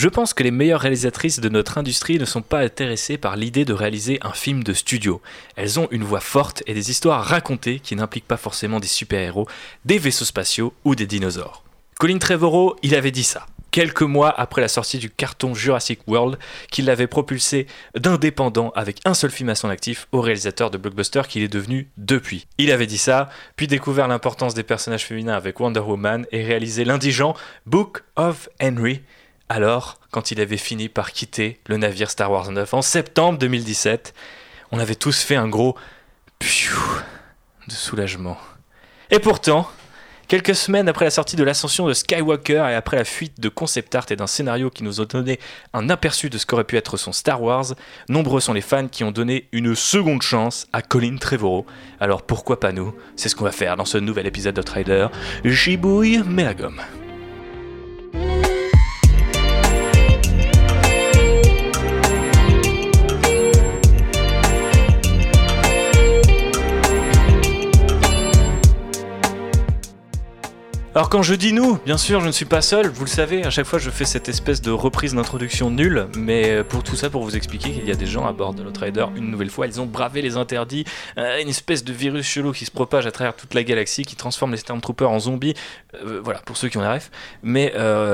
Je pense que les meilleures réalisatrices de notre industrie ne sont pas intéressées par l'idée de réaliser un film de studio. Elles ont une voix forte et des histoires racontées qui n'impliquent pas forcément des super-héros, des vaisseaux spatiaux ou des dinosaures. Colin Trevorrow, il avait dit ça quelques mois après la sortie du carton Jurassic World, qui l'avait propulsé d'indépendant avec un seul film à son actif au réalisateur de blockbuster qu'il est devenu depuis. Il avait dit ça, puis découvert l'importance des personnages féminins avec Wonder Woman et réalisé l'indigent Book of Henry. Alors, quand il avait fini par quitter le navire Star Wars 9 en septembre 2017, on avait tous fait un gros de soulagement. Et pourtant, Quelques semaines après la sortie de l'ascension de Skywalker et après la fuite de concept art et d'un scénario qui nous a donné un aperçu de ce qu'aurait pu être son Star Wars, nombreux sont les fans qui ont donné une seconde chance à Colin Trevorrow. Alors pourquoi pas nous? C'est ce qu'on va faire dans ce nouvel épisode de Trailer. Gibouille, mais la gomme. Alors quand je dis nous, bien sûr, je ne suis pas seul, vous le savez, à chaque fois je fais cette espèce de reprise d'introduction nulle, mais euh, pour tout ça, pour vous expliquer qu'il y a des gens à bord de notre Rider, une nouvelle fois, ils ont bravé les interdits, euh, une espèce de virus chelou qui se propage à travers toute la galaxie, qui transforme les Stormtroopers en zombies, euh, voilà, pour ceux qui ont la ref, mais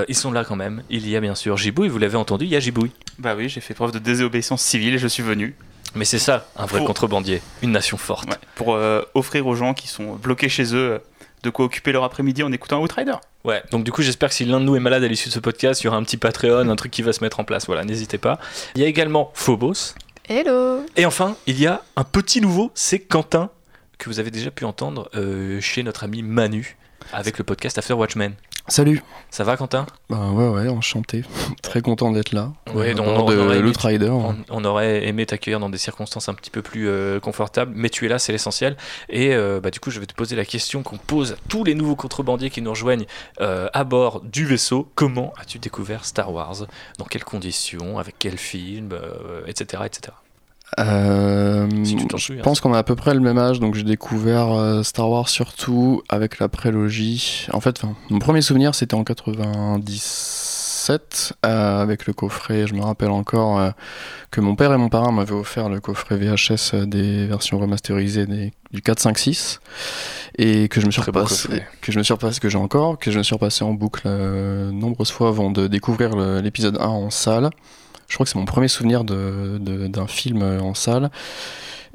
ils sont là quand même. Il y a bien sûr Gibouille, vous l'avez entendu, il y a Gibouille. Bah oui, j'ai fait preuve de désobéissance civile et je suis venu. Mais c'est ça, un vrai contrebandier, une nation forte. pour offrir aux gens qui sont bloqués chez eux de quoi occuper leur après-midi en écoutant Outrider. Ouais, donc du coup, j'espère que si l'un de nous est malade à l'issue de ce podcast, il y aura un petit Patreon, un truc qui va se mettre en place. Voilà, n'hésitez pas. Il y a également Phobos. Hello Et enfin, il y a un petit nouveau, c'est Quentin, que vous avez déjà pu entendre euh, chez notre ami Manu, avec le podcast After Watchmen. Salut. Ça va, Quentin? Bah ouais, ouais, enchanté. Très content d'être là. Ouais, donc on, on, On, aurait aimé t'accueillir dans des circonstances un petit peu plus euh, confortables, mais tu es là, c'est l'essentiel. Et euh, bah, du coup, je vais te poser la question qu'on pose à tous les nouveaux contrebandiers qui nous rejoignent euh, à bord du vaisseau. Comment as-tu découvert Star Wars? Dans quelles conditions? Avec quel film? Etc. etc. Euh, je pense qu'on a à peu près le même âge, donc j'ai découvert euh, Star Wars surtout avec la prélogie. En fait, mon premier souvenir c'était en 97 euh, avec le coffret. Je me rappelle encore que mon père et mon parrain m'avaient offert le coffret VHS des versions remasterisées des, du 4, 5, 6 et que je me suis repassé, que je me suis repassé, que j'ai encore, que je me suis repassé en boucle nombreuses fois avant de découvrir l'épisode 1 en salle. Je crois que c'est mon premier souvenir d'un de, film en salle.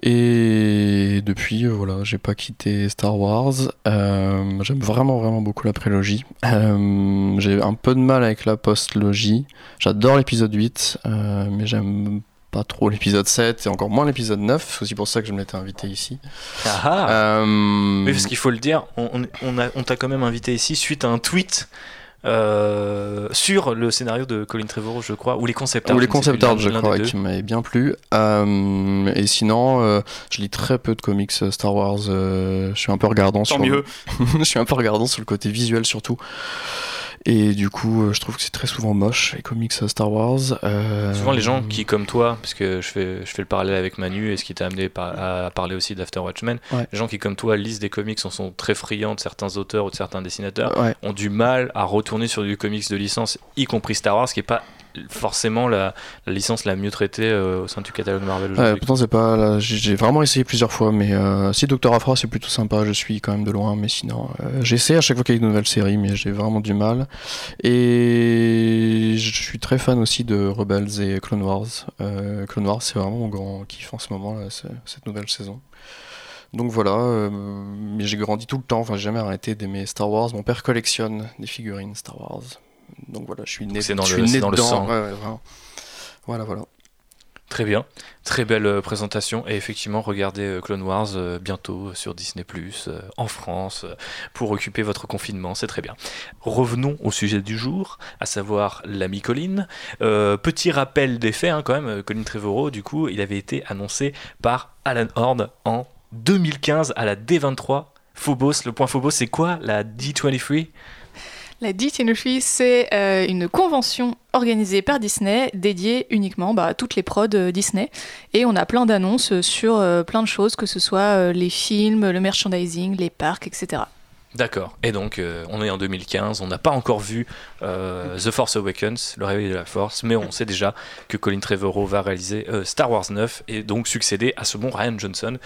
Et depuis, euh, voilà, j'ai pas quitté Star Wars. Euh, j'aime vraiment, vraiment beaucoup la prélogie. Euh, j'ai un peu de mal avec la post-logie. J'adore l'épisode 8, mais j'aime pas trop l'épisode 7 et encore moins l'épisode 9. C'est aussi pour ça que je m'étais invité ici. Ah, ah. Oui, parce qu'il faut le dire, on, on, on t'a quand même invité ici suite à un tweet euh, sur le scénario de Colin Trevorrow, je crois, ou les concept art. Ou les concept art, je crois, qui m'avait bien plu. Euh, et sinon, euh, je lis très peu de comics Star Wars. je suis un peu regardant sur. mieux. je suis un peu regardant sur le côté visuel surtout. Et du coup, euh, je trouve que c'est très souvent moche, les comics Star Wars. Euh, souvent, les gens qui, comme toi, parce que je fais, je fais le parallèle avec Manu et ce qui t'a amené à parler aussi d'After Watchmen, les gens qui, comme toi, lisent des comics, en sont très friands de certains auteurs ou de certains dessinateurs, ont du mal à retourner sur du comics de licence, y compris Star Wars, qui est pas forcément la, licence la mieux traitée euh, au sein du catalogue Marvel pourtant c'est pas j'ai vraiment essayé plusieurs fois mais euh, si Doctor Afra c'est plutôt sympa je suis quand même de loin mais sinon euh, j'essaie à chaque fois qu'il y a une nouvelle série mais j'ai vraiment du mal. Et je suis très fan aussi de Rebels et Clone Wars. Clone Wars c'est vraiment mon grand kiff en ce moment cette nouvelle saison. Donc voilà, mais j'ai grandi tout le temps, enfin j'ai jamais arrêté d'aimer Star Wars. Mon père collectionne des figurines Star Wars donc voilà, je suis né, dans, le, dans le sang. voilà, voilà. Très bien, très belle euh, présentation et effectivement regardez euh, Clone Wars euh, bientôt sur Disney ⁇ en France pour occuper votre confinement, c'est très bien. Revenons au sujet du jour, à savoir l'ami Colin. petit rappel des faits hein, quand même, Colin Trevorrow du coup il avait été annoncé par Alan Horn en 2015 à la D23 Phobos. Le point Phobos c'est quoi la D23 la D23, c'est euh, une convention organisée par Disney dédiée uniquement bah, à toutes les prods euh, Disney. Et on a plein d'annonces sur euh, plein de choses, que ce soit les films, le merchandising, les parcs, etc. D'accord. Et donc, euh, on est en 2015, on n'a pas encore vu euh, The Force Awakens, le réveil de la Force, mais on sait déjà que Colin Trevorrow va réaliser euh, Star Wars 9 et donc succéder à ce bon Ryan Johnson.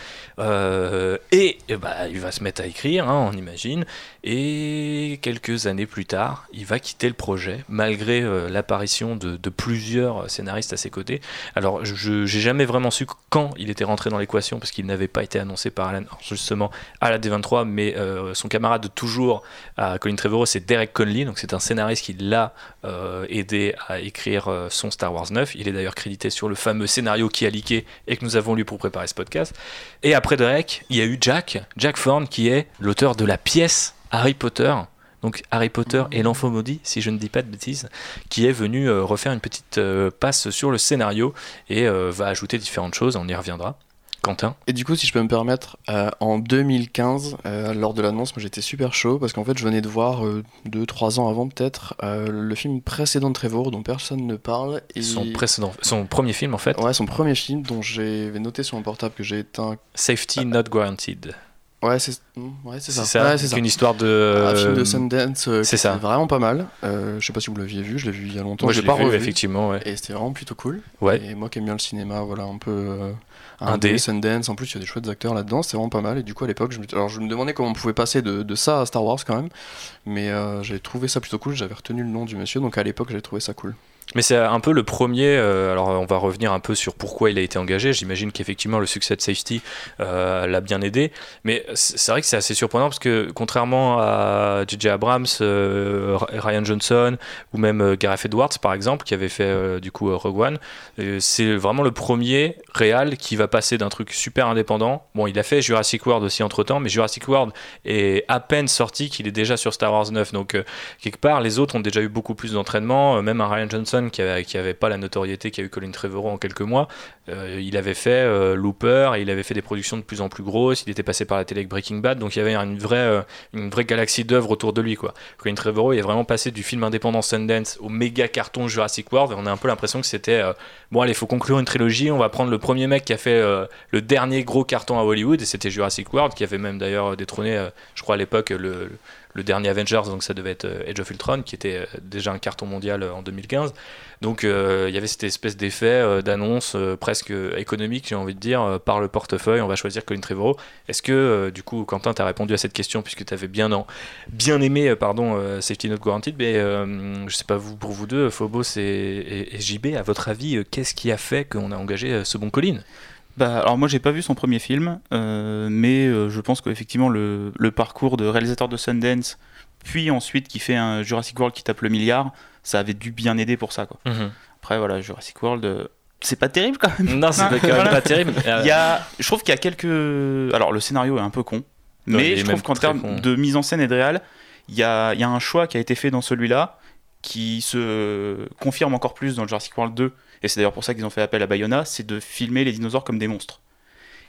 et, bah, il va se mettre à écrire, hein, on imagine. Et quelques années plus tard, il va quitter le projet, malgré l'apparition de, de, plusieurs scénaristes à ses côtés. Alors, je n'ai jamais vraiment su quand il était rentré dans l'équation, parce qu'il n'avait pas été annoncé par Alan, justement, à la D23, mais son camarade de toujours à Colin Trevorrow, c'est Derek Conley, donc c'est un scénariste qui l'a euh, aidé à écrire euh, son Star Wars 9. Il est d'ailleurs crédité sur le fameux scénario qui a leaké et que nous avons lu pour préparer ce podcast. Et après Derek, il y a eu Jack, Jack Thorne, qui est l'auteur de la pièce Harry Potter. Donc Harry Potter et l'enfant maudit, si je ne dis pas de bêtises, qui est venu euh, refaire une petite passe sur le scénario et va ajouter différentes choses, on y reviendra. Et du coup, si je peux me permettre, euh, en 2015, euh, lors de l'annonce, moi j'étais super chaud parce qu'en fait, je venais de voir 2-3 euh, ans avant peut-être le film précédent de Trevor dont personne ne parle. Et... Son précédent, son premier film en fait. Ouais, son premier film dont j'avais noté sur mon portable que j'ai éteint. Safety Not Guaranteed. Ouais, c'est ouais, ça. C'est ça. une histoire de. Un film de Sundance. c'est ça. Vraiment pas mal. je sais pas si vous l'aviez vu, je l'ai vu il y a longtemps. Moi, je l'ai pas revu, effectivement. Ouais. Et c'était vraiment plutôt cool. Ouais. Et moi qui aime bien le cinéma, voilà, un peu un, D, Sundance. En plus, il y a des chouettes acteurs là-dedans, c'est vraiment pas mal. Et du coup, à l'époque, je me... Alors, je me demandais comment on pouvait passer de, de ça à Star Wars quand même. Mais euh, j'ai trouvé ça plutôt cool. J'avais retenu le nom du monsieur, donc à l'époque, j'ai trouvé ça cool. Mais c'est un peu le premier. Euh, alors, on va revenir un peu sur pourquoi il a été engagé. J'imagine qu'effectivement, le succès de Safety euh, l'a bien aidé. Mais c'est vrai que c'est assez surprenant parce que, contrairement à J.J. Abrams, euh, Ryan Johnson ou même Gareth Edwards, par exemple, qui avait fait du coup Rogue One, c'est vraiment le premier réal qui va passer d'un truc super indépendant. Bon, il a fait Jurassic World aussi entre temps, mais Jurassic World est à peine sorti qu'il est déjà sur Star Wars 9. Donc, quelque part, les autres ont déjà eu beaucoup plus d'entraînement. même un Ryan Johnson qui avait, pas la notoriété qu'a eu Colin Trevorrow en quelques mois, euh, il avait fait euh, Looper et il avait fait des productions de plus en plus grosses. Il était passé par la télé avec Breaking Bad, donc il y avait une vraie, euh, une vraie galaxie d'œuvres autour de lui. Quoi. Colin Trevorrow est vraiment passé du film indépendant Sundance au méga carton Jurassic World et on a un peu l'impression que c'était bon, allez, il faut conclure une trilogie. On va prendre le premier mec qui a fait le dernier gros carton à Hollywood et c'était Jurassic World qui avait même d'ailleurs détrôné, je crois à l'époque, le dernier Avengers, donc ça devait être Age of Ultron, qui était déjà un carton mondial en 2015. Donc euh, il y avait cette espèce d'effet euh, d'annonce euh, presque économique, j'ai envie de dire, par le portefeuille, on va choisir Colin Trevorrow. Est-ce que, du coup, Quentin, tu as répondu à cette question puisque tu avais bien, aimé pardon, Safety Not Guaranteed, mais je sais pas vous, pour vous deux, Phobos et, JB, à votre avis, qu'est-ce qui a fait qu'on a engagé ce bon Colin? Bah, alors moi j'ai pas vu son premier film, mais je pense qu'effectivement le, le, parcours de réalisateur de Sundance, puis ensuite qui fait un Jurassic World qui tape le milliard, ça avait dû bien aider pour ça. Quoi. Mhm. Après, voilà, Jurassic World, euh, c'est pas terrible quand même. Non, c'est quand même pas terrible. Il y a, je trouve qu'il y a quelques. Alors, le scénario est un peu con, mais je trouve qu'en termes de mise en scène et de réal, il y a, y a un choix qui a été fait dans celui-là qui se confirme encore plus dans le Jurassic World 2, et c'est d'ailleurs pour ça qu'ils ont fait appel à Bayona, c'est de filmer les dinosaures comme des monstres.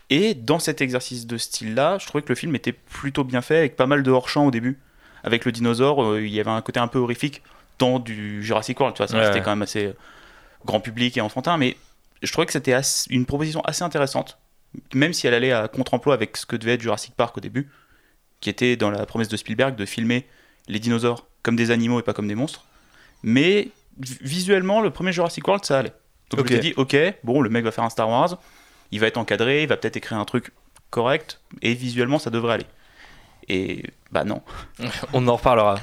Et dans cet exercice de style-là, je trouvais que le film était plutôt bien fait, avec pas mal de hors-champ au début. Avec le dinosaure, euh, il y avait un côté un peu horrifique temps du Jurassic World. Tu vois, c'était quand même assez grand public et enfantin, mais je trouvais que c'était une proposition assez intéressante, même si elle allait à contre-emploi avec ce que devait être Jurassic Park au début, qui était dans la promesse de Spielberg de filmer les dinosaures comme des animaux et pas comme des monstres. Mais visuellement, le premier Jurassic World, ça allait. Donc je me suis dit, ok, bon, le mec va faire un Star Wars, il va être encadré, il va peut-être écrire un truc correct, et visuellement, ça devrait aller. Et bah non. On en reparlera.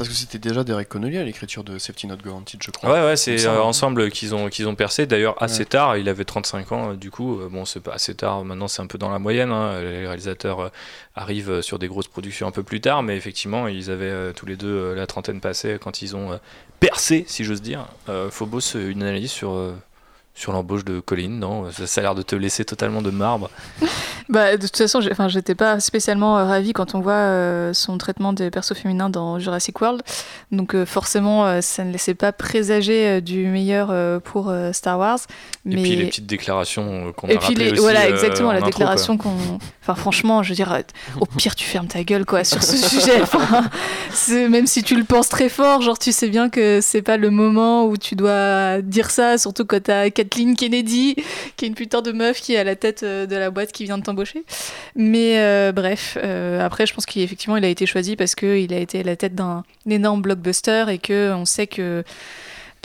Parce que c'était déjà Derek Connolly à l'écriture de Safety Not Guaranteed, je crois. Ouais, ouais, c'est euh, ensemble qu'ils ont, qu'ils ont percé. D'ailleurs, assez tard, il avait 35 ans, du coup, euh, bon, c'est pas assez tard, maintenant c'est un peu dans la moyenne. Hein. Les réalisateurs euh, arrivent sur des grosses productions un peu plus tard, mais effectivement, ils avaient tous les deux la trentaine passée quand ils ont percé, si j'ose dire. Phobos, une analyse sur sur l'embauche de Colin, non? Ça, a l'air de te laisser totalement de marbre. bah, de toute façon, j'étais pas spécialement euh, ravie quand on voit euh, son traitement des persos féminins dans Jurassic World. Donc euh, forcément, ça ne laissait pas présager du meilleur pour Star Wars. Mais... Et puis les petites déclarations qu'on a Et puis les, voilà, exactement, la déclaration qu'on... Franchement, je veux dire, au pire, tu fermes ta gueule, quoi, sur ce sujet. Même si tu le penses très fort, genre, tu sais bien que c'est pas le moment où tu dois dire ça, surtout quand t'as Kathleen Kennedy, qui est une putain de meuf qui est à la tête euh, de la boîte qui vient de t'embaucher. Mais euh, bref, euh, après, je pense qu'effectivement, il a été choisi parce qu'il a été à la tête d'un énorme blockbuster et qu'on sait que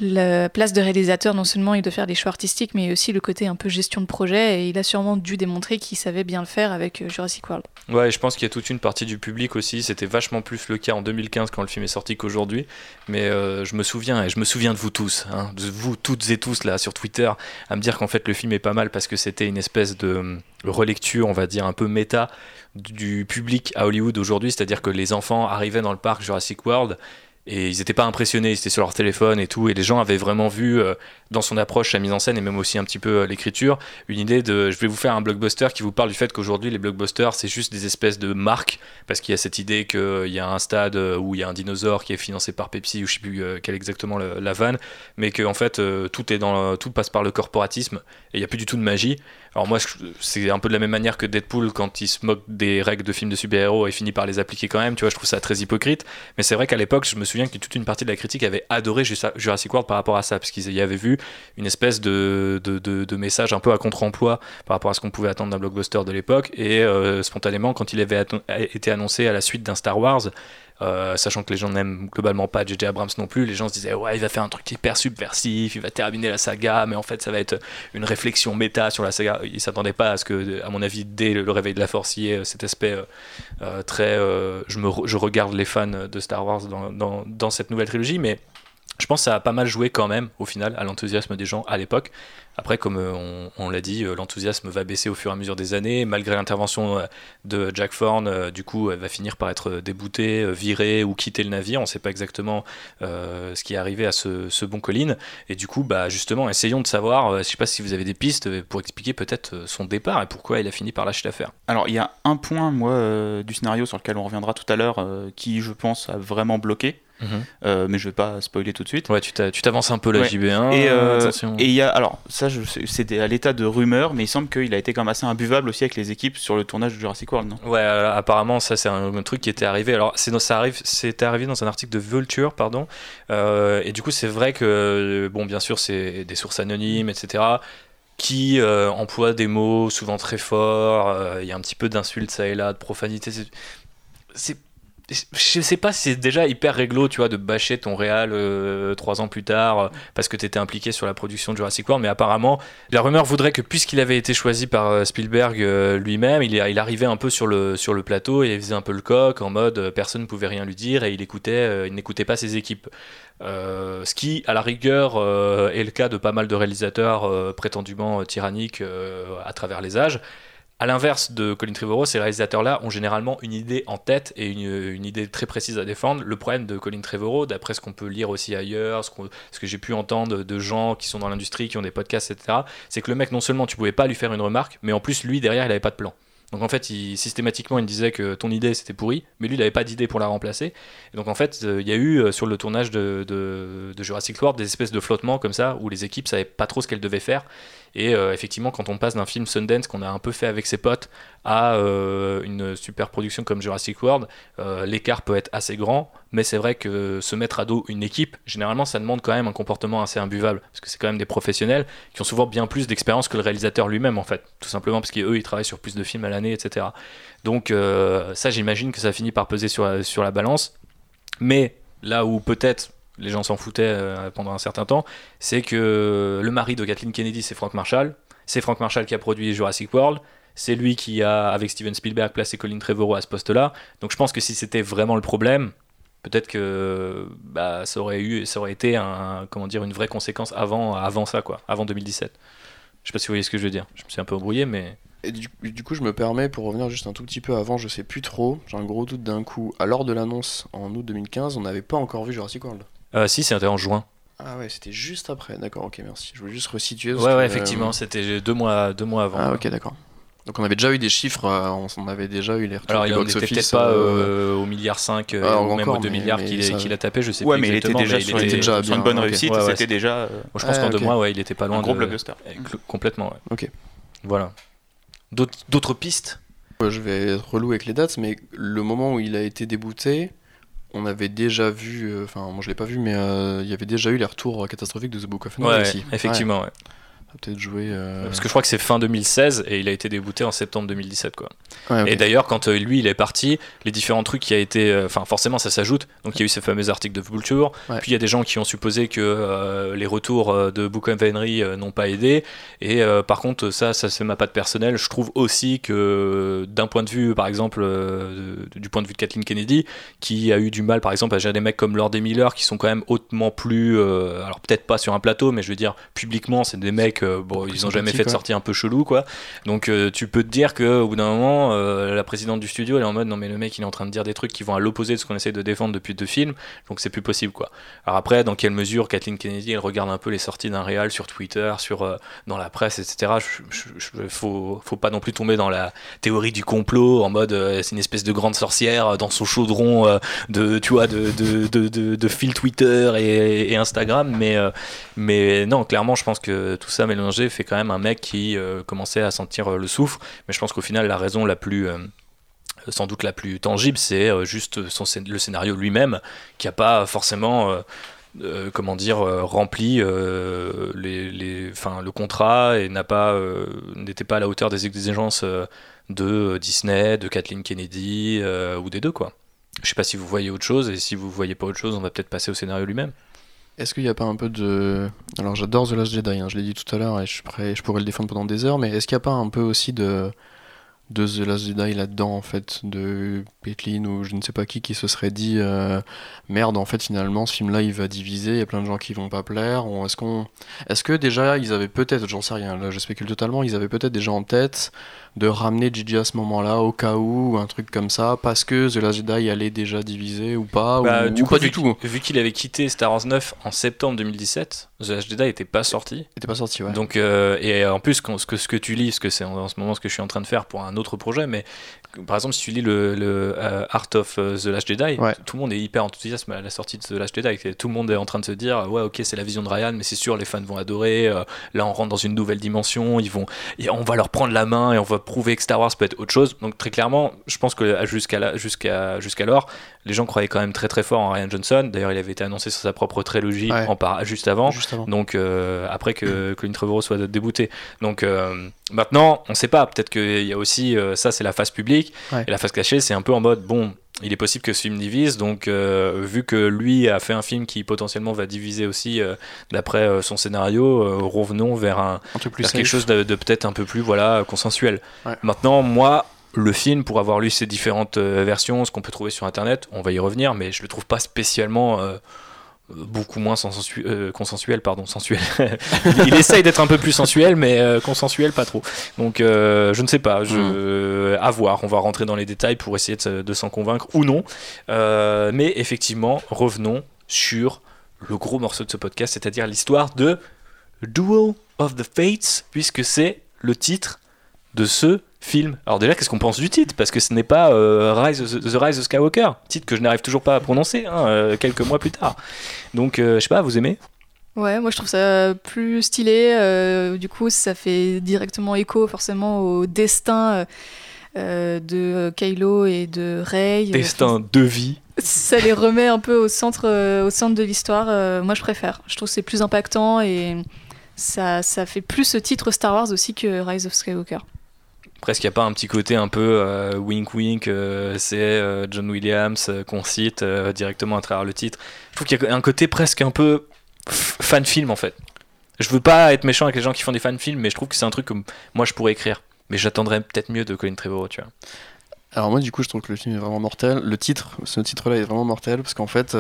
la place de réalisateur, non seulement il doit faire des choix artistiques, mais aussi le côté un peu gestion de projet. Et il a sûrement dû démontrer qu'il savait bien le faire avec euh, Jurassic World. Ouais, je pense qu'il y a toute une partie du public aussi. C'était vachement plus le cas en 2015 quand le film est sorti qu'aujourd'hui. Mais euh, je me souviens, et je me souviens de vous tous, hein, de vous toutes et tous là sur Twitter, à me dire qu'en fait le film est pas mal parce que c'était une espèce de euh, relecture, on va dire, un peu méta du public à Hollywood aujourd'hui. C'est-à-dire que les enfants arrivaient dans le parc Jurassic World et ils n'étaient pas impressionnés, ils étaient sur leur téléphone et tout, et les gens avaient vraiment vu euh, dans son approche, sa mise en scène et même aussi un petit peu euh, l'écriture, une idée de je vais vous faire un blockbuster qui vous parle du fait qu'aujourd'hui les blockbusters c'est juste des espèces de marques, parce qu'il y a cette idée qu'il euh, y a un stade où il y a un dinosaure qui est financé par Pepsi ou je sais plus quelle exactement la vanne, mais que en fait tout est dans tout passe par le corporatisme et il n'y a plus du tout de magie. Alors moi c'est un peu de la même manière que Deadpool quand il se moque des règles de films de super-héros et finit par les appliquer quand même, tu vois, je trouve ça très hypocrite, mais c'est vrai qu'à l'époque je me que toute une partie de la critique avait adoré Jurassic World par rapport à ça, parce qu'ils y avaient vu une espèce de, message un peu à contre-emploi par rapport à ce qu'on pouvait attendre d'un blockbuster de l'époque, et euh, spontanément, quand il avait été annoncé à la suite d'un Star Wars, euh, sachant que les gens n'aiment globalement pas J.J. Abrams non plus, les gens se disaient ouais il va faire un truc hyper subversif, il va terminer la saga, mais en fait ça va être une réflexion méta sur la saga. Ils s'attendaient pas à ce que, à mon avis, dès le réveil de la Force, il y ait cet aspect euh, très je, me je regarde les fans de Star Wars dans, dans, dans cette nouvelle trilogie, mais je pense que ça a pas mal joué quand même, au final, à l'enthousiasme des gens à l'époque. Après, comme euh, on, l'a dit, euh, l'enthousiasme va baisser au fur et à mesure des années. Malgré l'intervention euh, de Jack Thorne, du coup, elle va finir par être déboutée, virée ou quitter le navire. On ne sait pas exactement ce qui est arrivé à ce, bon Colin. Et du coup, bah, justement, essayons de savoir, je ne sais pas si vous avez des pistes pour expliquer peut-être son départ et pourquoi il a fini par lâcher l'affaire. Alors, il y a un point, moi, du scénario sur lequel on reviendra tout à l'heure, qui, je pense, a vraiment bloqué. Mhm. Euh, mais je vais pas spoiler tout de suite. Ouais, tu t'avances un peu la JB1. Et euh, il y a, alors ça, c'était à l'état de rumeur, mais il semble qu'il a été quand même assez imbuvable aussi avec les équipes sur le tournage de Jurassic World, non? Ouais, euh, apparemment ça c'est un, truc qui était arrivé. Alors c'est ça arrive, arrivé dans un article de Vulture, pardon. et du coup c'est vrai que bon, bien sûr c'est des sources anonymes, etc qui emploient des mots souvent très forts, il y a un petit peu d'insultes ça et là, de profanité. C'est je sais pas si c'est déjà hyper réglo, tu vois, de bâcher ton réal euh, trois ans plus tard euh, parce que tu étais impliqué sur la production de Jurassic World, mais apparemment, la rumeur voudrait que puisqu'il avait été choisi par euh, Spielberg lui-même, il, arrivait un peu sur le, plateau et faisait un peu le coq en mode personne ne pouvait rien lui dire et il écoutait, il n'écoutait pas ses équipes. ce qui, à la rigueur, est le cas de pas mal de réalisateurs prétendument tyranniques à travers les âges. À l'inverse de Colin Trevorrow, ces réalisateurs-là ont généralement une idée en tête et une, idée très précise à défendre. Le problème de Colin Trevorrow, d'après ce qu'on peut lire aussi ailleurs, ce, ce que j'ai pu entendre de gens qui sont dans l'industrie, qui ont des podcasts, etc., c'est que le mec, non seulement tu pouvais pas lui faire une remarque, mais en plus, lui, derrière, il avait pas de plan. Donc en fait, il, systématiquement, il disait que ton idée c'était pourri, mais lui, il n'avait pas d'idée pour la remplacer. Et donc en fait, euh, il y a eu euh, sur le tournage de, Jurassic World des espèces de flottements comme ça, où les équipes savaient pas trop ce qu'elles devaient faire. Et euh, effectivement, quand on passe d'un film Sundance qu'on a un peu fait avec ses potes à une super production comme Jurassic World, l'écart peut être assez grand. Mais c'est vrai que se mettre à dos une équipe, généralement, ça demande quand même un comportement assez imbuvable. Parce que c'est quand même des professionnels qui ont souvent bien plus d'expérience que le réalisateur lui-même, en fait. Tout simplement parce qu'eux, ils travaillent sur plus de films à l'année, etc. Donc, ça, j'imagine que ça finit par peser sur la balance. Mais là où peut-être les gens s'en foutaient euh, pendant un certain temps, c'est que le mari de Kathleen Kennedy, c'est Frank Marshall. C'est Frank Marshall qui a produit Jurassic World. C'est lui qui a, avec Steven Spielberg, placé Colin Trevorrow à ce poste-là. Donc je pense que si c'était vraiment le problème, peut-être que bah, ça aurait eu, ça aurait été comment dire, une vraie conséquence avant, avant ça, quoi, avant 2017. Je sais pas si vous voyez ce que je veux dire. Je me suis un peu embrouillé, mais. du, coup, je me permets, pour revenir juste un tout petit peu avant, je sais plus trop, j'ai un gros doute d'un coup. À l'heure de l'annonce en août 2015, on n'avait pas encore vu Jurassic World. Euh, si, c'était en juin. Ah ouais, c'était juste après. D'accord, ok, merci. Je voulais juste resituer. Ouais, ouais, effectivement, c'était deux mois, deux mois avant. Ah ok, d'accord. Donc on avait déjà eu des chiffres, euh, on avait déjà eu les retours Alors, il n'était peut-être pas euh, au milliard 5 ah, ou même aux 2 milliards qu'il a tapé, je sais ouais, mais il était déjà, sur, il était déjà sur une bonne réussite, c'était déjà... je pense qu'en deux mois, ouais, il était pas loin un gros blockbuster. Complètement, ouais. Ok. Voilà. D'autres pistes? Je vais être relou avec les dates, mais le moment où il a été débouté, on avait déjà vu, euh, enfin moi je l'ai pas vu, mais euh, il y avait déjà eu les retours catastrophiques de The Book of ouais, Effectivement, ouais peut-être jouer. Euh, Parce que je crois que c'est fin 2016 et il a été débouté en septembre 2017 quoi. Et d'ailleurs quand euh, lui il est parti, les différents trucs qui a été, euh, enfin forcément ça s'ajoute. Donc il y a eu ces fameux articles de Vulture. Puis il y a des gens qui ont supposé que les retours de Book of Henry n'ont pas aidé. Et par contre ça, ça c'est ma patte personnelle. Je trouve aussi que d'un point de vue par exemple du point de vue de Kathleen Kennedy, qui a eu du mal par exemple à gérer des mecs comme Lord et Miller qui sont quand même hautement plus, alors peut-être pas sur un plateau, mais je veux dire publiquement c'est des mecs bon, ils ont jamais fait de sortie un peu chelou, quoi. Donc euh, tu peux te dire qu'au bout d'un moment, euh, la présidente du studio, elle est en mode non mais le mec il est en train de dire des trucs qui vont à l'opposé de ce qu'on essaie de défendre depuis deux films, donc c'est plus possible, quoi. Alors après, dans quelle mesure Kathleen Kennedy, elle regarde un peu les sorties d'un réal sur Twitter, sur euh, dans la presse, etc. Il faut, faut pas non plus tomber dans la théorie du complot en mode c'est une espèce de grande sorcière dans son chaudron de tu vois de, de, de, de, fil Twitter et, et Instagram, mais mais non, clairement, je pense que tout ça fait quand même un mec qui euh, commençait à sentir euh, le souffle. Mais je pense qu'au final, la raison la plus euh, sans doute la plus tangible, c'est juste le scénario lui-même, qui n'a pas forcément, comment dire, rempli le contrat et n'était pas à la hauteur des exigences de Disney, de Kathleen Kennedy ou des deux quoi. Je sais pas si vous voyez autre chose et si vous voyez pas autre chose, on va peut-être passer au scénario lui-même. Est-ce qu'il n'y a pas un peu de. Alors j'adore The Last Jedi, hein, je l'ai dit tout à l'heure et je, je pourrais le défendre pendant des heures, mais est-ce qu'il n'y a pas un peu aussi de de The Last Jedi là-dedans en fait de Petlin ou je ne sais pas qui qui se serait dit euh, merde en fait finalement ce film là il va diviser il y a plein de gens qui vont pas plaire est-ce qu'on est-ce que déjà ils avaient peut-être j'en sais rien là je spécule totalement ils avaient peut-être déjà en tête de ramener Gigi à ce moment-là au cas où un truc comme ça parce que The Last Jedi allait déjà diviser ou pas bah, ou, du pas du tout. vu qu'il avait quitté Star Wars 9 en septembre 2017 The Last Jedi était pas sorti. Était pas sorti ouais. Donc euh, et en plus ce que ce que tu lis ce que c'est en, ce moment ce que je suis en train de faire pour un autre projet mais par exemple, si tu lis le, euh, Art of euh, the Last Jedi, tout le monde est hyper enthousiaste à la sortie de The Last Jedi. Tout le monde est en train de se dire Ouais, ok, c'est la vision de Ryan, mais c'est sûr, les fans vont adorer. Euh, là, on rentre dans une nouvelle dimension. Ils vont, on va leur prendre la main et on va prouver que Star Wars peut être autre chose. Donc, très clairement, je pense que jusqu'à jusqu'à jusqu'alors, les gens croyaient quand même très très fort en Ryan Johnson. D'ailleurs, il avait été annoncé sur sa propre trilogie en par, juste avant. Donc, après que Colin Trevorrow soit débouté. Donc, maintenant, on ne sait pas. Peut-être qu'il y a aussi ça, c'est la phase publique. Et la face cachée, c'est un peu en mode bon, il est possible que ce film divise, donc euh, vu que lui a fait un film qui potentiellement va diviser aussi euh, d'après euh, son scénario, revenons vers, un, quelque chose de, peut-être un peu plus voilà consensuel. Maintenant, moi, le film, pour avoir lu ces différentes versions, ce qu'on peut trouver sur internet, on va y revenir, mais je le trouve pas spécialement beaucoup moins euh, consensuel, pardon, sensuel. il, essaye d'être un peu plus sensuel, mais euh, consensuel pas trop. Donc euh, je ne sais pas, je, hmm. à voir. On va rentrer dans les détails pour essayer de, s'en convaincre ou non. mais effectivement, revenons sur le gros morceau de ce podcast, c'est-à-dire l'histoire de Duel of the Fates, puisque c'est le titre de ce film. Alors déjà, qu'est-ce qu'on pense du titre? Parce que ce n'est pas euh, Rise The Rise of Skywalker, titre que je n'arrive toujours pas à prononcer, hein, euh, quelques mois plus tard. Donc, euh, je sais pas, vous aimez? Ouais, moi je trouve ça plus stylé. du coup, ça fait directement écho forcément au destin de Kylo et de Rey. Destin de vie. Ça les remet un peu au centre, au centre de l'histoire. moi je préfère. Je trouve que c'est plus impactant et ça, ça fait plus ce titre Star Wars aussi que Rise of Skywalker presque n'y a pas un petit côté un peu euh, wink wink, euh, c'est euh, John Williams qu'on cite directement à travers le titre. Je trouve qu'il y a un côté presque un peu fan film en fait. Je veux pas être méchant avec les gens qui font des fan films, mais je trouve que c'est un truc que moi je pourrais écrire. Mais j'attendrais peut-être mieux de Colin Trevorrow, tu vois. Alors moi du coup je trouve que le film est vraiment mortel. Le titre, ce titre-là est vraiment mortel parce qu'en fait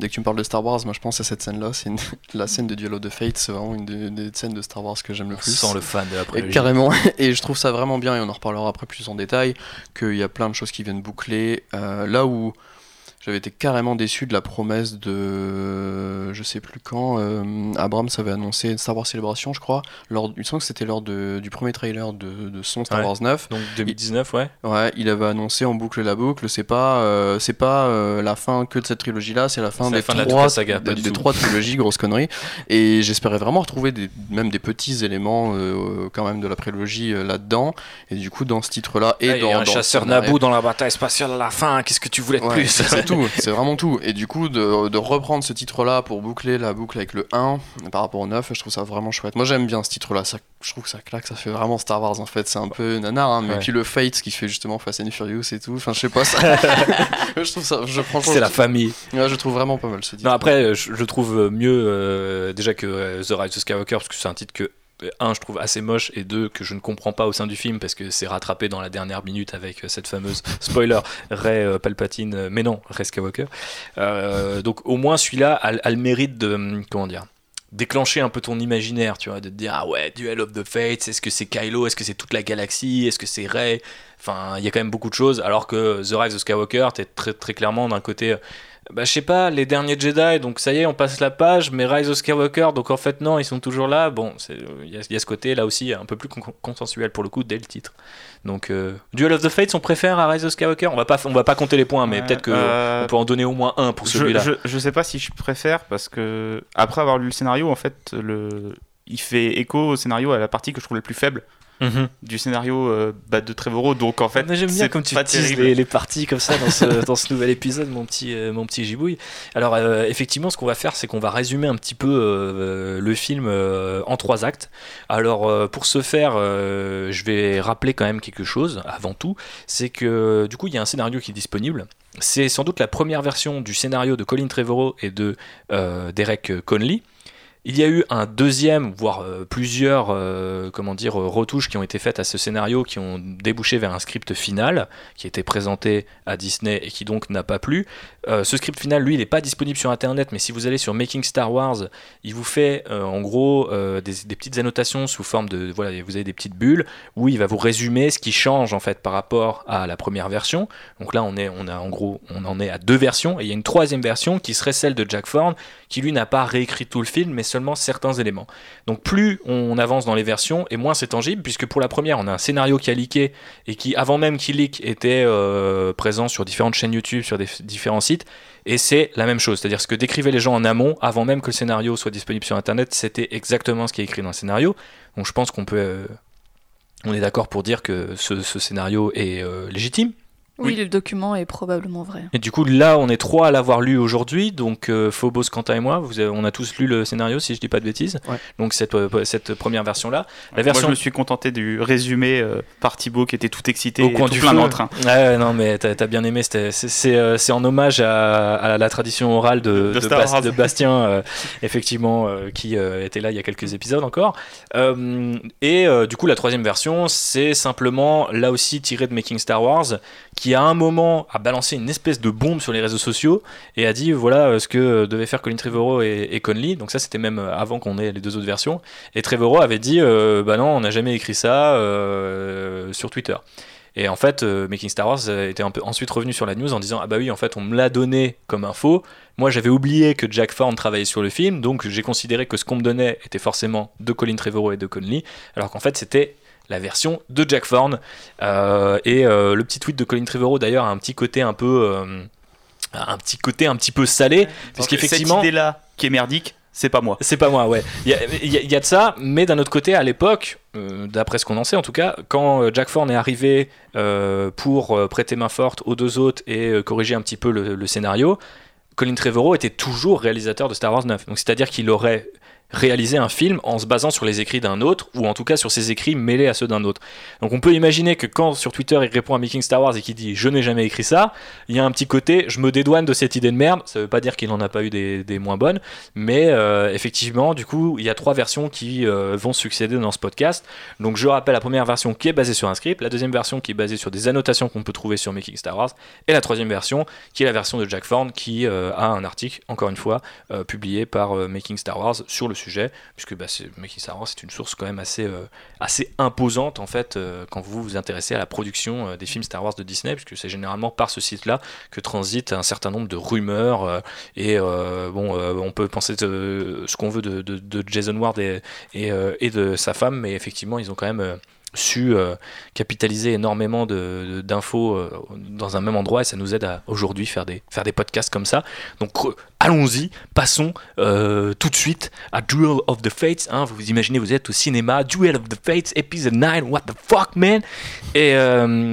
Dès que tu me parles de Star Wars, moi je pense à cette scène-là. C'est la scène de Duel of the Fates, c'est vraiment une des, scènes de Star Wars que j'aime le plus. Sans le fan de la prélogie. Carrément. Et je trouve ça vraiment bien, et on en reparlera après plus en détail, qu'il y a plein de choses qui viennent boucler. Euh, là où j'avais été carrément déçu de la promesse de. Je sais plus quand. Euh, Abrams avait annoncé Star Wars Celebration, je crois. Lors, il me semble que c'était lors de, du premier trailer de, de son Star Wars 9. Donc 2019, ouais. Ouais, il avait annoncé en boucle la boucle. C'est pas, euh, c'est pas euh, la fin que de cette trilogie-là, c'est la fin des trois, saga, des, trois trilogies, grosse connerie. Et j'espérais vraiment retrouver des, même des petits éléments quand même de la prélogie là-dedans. Et du coup, dans ce titre-là. Et dans, un chasseur Naboo dans la bataille spatiale à la fin, qu'est-ce que tu voulais de plus? c'est vraiment tout. Et du coup, de, reprendre ce titre-là pour boucler la boucle avec le 1 par rapport au 9, je trouve ça vraiment chouette. Moi, j'aime bien ce titre-là. je trouve que ça claque, ça fait vraiment Star Wars en fait. C'est un peu nanar, hein, mais puis le Fate qui fait justement Fast and Furious et tout. Enfin, je sais pas. Ça... je trouve ça. Je, c'est la famille. je trouve vraiment pas mal ce titre. Non, après, je, trouve mieux euh, déjà que euh, The Rise of Skywalker parce que c'est un titre que un, je trouve assez moche, et deux, que je ne comprends pas au sein du film parce que c'est rattrapé dans la dernière minute avec euh, cette fameuse spoiler Ray euh, Palpatine, euh, mais non, Ray Skywalker. donc au moins celui-là a, le mérite de, hum, comment dire, déclencher un peu ton imaginaire, tu vois, de te dire ah ouais, Duel of the Fates, est-ce que c'est Kylo, est-ce que c'est toute la galaxie, est-ce que c'est Rey, enfin il y a quand même beaucoup de choses, alors que The Rise of Skywalker, t'es très très clairement d'un côté bah, je sais pas, les derniers Jedi, donc ça y est, on passe la page, mais Rise of Skywalker, donc en fait, non, ils sont toujours là. Bon, il y, a ce côté là aussi un peu plus consensuel pour le coup dès le titre. Donc, euh, Duel of the Fates, on préfère à Rise of Skywalker? On va pas, on va pas compter les points, mais peut-être qu'on euh, peut en donner au moins un pour celui-là. Je, je, sais pas si je préfère, parce que après avoir lu le scénario, en fait, le... il fait écho au scénario à la partie que je trouve la plus faible. Mhm. du scénario euh, bah, de Trevorrow. Donc en fait, j'aime bien comme tu les, les, parties comme ça dans ce, dans ce nouvel épisode, mon petit, euh, mon petit gibouille. Alors euh, effectivement, ce qu'on va faire, c'est qu'on va résumer un petit peu le film en trois actes. Alors pour ce faire, je vais rappeler quand même quelque chose avant tout, c'est que du coup il y a un scénario qui est disponible. C'est sans doute la première version du scénario de Colin Trevorrow et de Derek Conley. Il y a eu un deuxième, voire euh, plusieurs, euh, comment euh, retouches qui ont été faites à ce scénario, qui ont débouché vers un script final, qui a été présenté à Disney et qui donc n'a pas plu. ce script final, lui, il n'est pas disponible sur Internet, mais si vous allez sur Making Star Wars, il vous fait en gros des, petites annotations sous forme de, voilà, vous avez des petites bulles où il va vous résumer ce qui change en fait par rapport à la première version. Donc là, on est, en gros, on en est à deux versions et il y a une troisième version qui serait celle de Jack Thorne, qui lui n'a pas réécrit tout le film, mais seulement certains éléments. Donc plus on avance dans les versions, et moins c'est tangible, puisque pour la première, on a un scénario qui a leaké, et qui, avant même qu'il leak, était euh, présent sur différentes chaînes YouTube, sur des, différents sites, et c'est la même chose. C'est-à-dire ce que décrivaient les gens en amont, avant même que le scénario soit disponible sur Internet, c'était exactement ce qui est écrit dans le scénario. Donc je pense qu'on peut... Euh, on est d'accord pour dire que ce, scénario est euh, légitime, oui, le document est probablement vrai. Et du coup, là, on est trois à l'avoir lu aujourd'hui. Donc, euh, Phobos, Quentin et moi, vous on a tous lu le scénario, si je dis pas de bêtises. Donc, cette, euh, cette première version-là. La version... Moi, je me suis contenté du résumé euh, par Thibaut qui était tout excité. Au coin du plein d'entrain. Ouais, non, mais t'as as bien aimé. C'est en hommage à, la tradition orale de, de, Bastien, effectivement, qui était là il y a quelques épisodes encore. et du coup, la troisième version, c'est simplement là aussi tiré de Making Star Wars qui à un moment a balancé une espèce de bombe sur les réseaux sociaux et a dit voilà euh, ce que devaient faire Colin Trevorrow et, Conley. Donc ça c'était même euh, avant qu'on ait les deux autres versions. Et Trevorrow avait dit euh, bah non on n'a jamais écrit ça sur Twitter. Et en fait, Making Star Wars était un peu ensuite revenu sur la news en disant Ah bah oui, en fait, on me l'a donné comme info. Moi, j'avais oublié que Jack Thorne travaillait sur le film, donc j'ai considéré que ce qu'on me donnait était forcément de Colin Trevorrow et de Conley, alors qu'en fait, c'était la version de Jack Thorne. Euh, et euh, le petit tweet de Colin Trevorrow d'ailleurs a un petit côté un peu euh, un petit côté un petit peu salé puisqu'effectivement cette idée là qui est merdique c'est pas moi. C'est pas moi, ouais. Il y, a de ça, mais d'un autre côté, à l'époque, d'après ce qu'on en sait en tout cas, quand Jack Thorne est arrivé pour prêter main forte aux deux autres et corriger un petit peu le, le, scénario, Colin Trevorrow était toujours réalisateur de Star Wars 9. Donc c'est-à-dire qu'il aurait réaliser un film en se basant sur les écrits d'un autre, ou en tout cas sur ses écrits mêlés à ceux d'un autre. Donc on peut imaginer que quand sur Twitter il répond à Making Star Wars et qu'il dit je n'ai jamais écrit ça, il y a un petit côté je me dédouane de cette idée de merde, ça veut pas dire qu'il n'en a pas eu des, moins bonnes, mais euh, effectivement du coup il y a trois versions qui euh, vont succéder dans ce podcast. Donc je rappelle la première version qui est basée sur un script, la deuxième version qui est basée sur des annotations qu'on peut trouver sur Making Star Wars, et la troisième version qui est la version de Jack Thorne qui euh, a un article, encore une fois, publié par Making Star Wars sur le sujet, puisque bah, Making Star Wars c'est une source quand même assez, assez imposante en fait quand vous vous intéressez à la production des films Star Wars de Disney, puisque c'est généralement par ce site-là que transitent un certain nombre de rumeurs et bon, on peut penser ce qu'on veut de, Jason Ward et, et, de sa femme, mais effectivement ils ont quand même su euh, capitaliser énormément d'infos de, euh, dans un même endroit et ça nous aide à aujourd'hui faire des, faire des podcasts comme ça. Donc allons-y, passons euh, tout de suite à Duel of the Fates. Hein, vous vous imaginez, vous êtes au cinéma, Duel of the Fates, épisode 9, what the fuck man? Et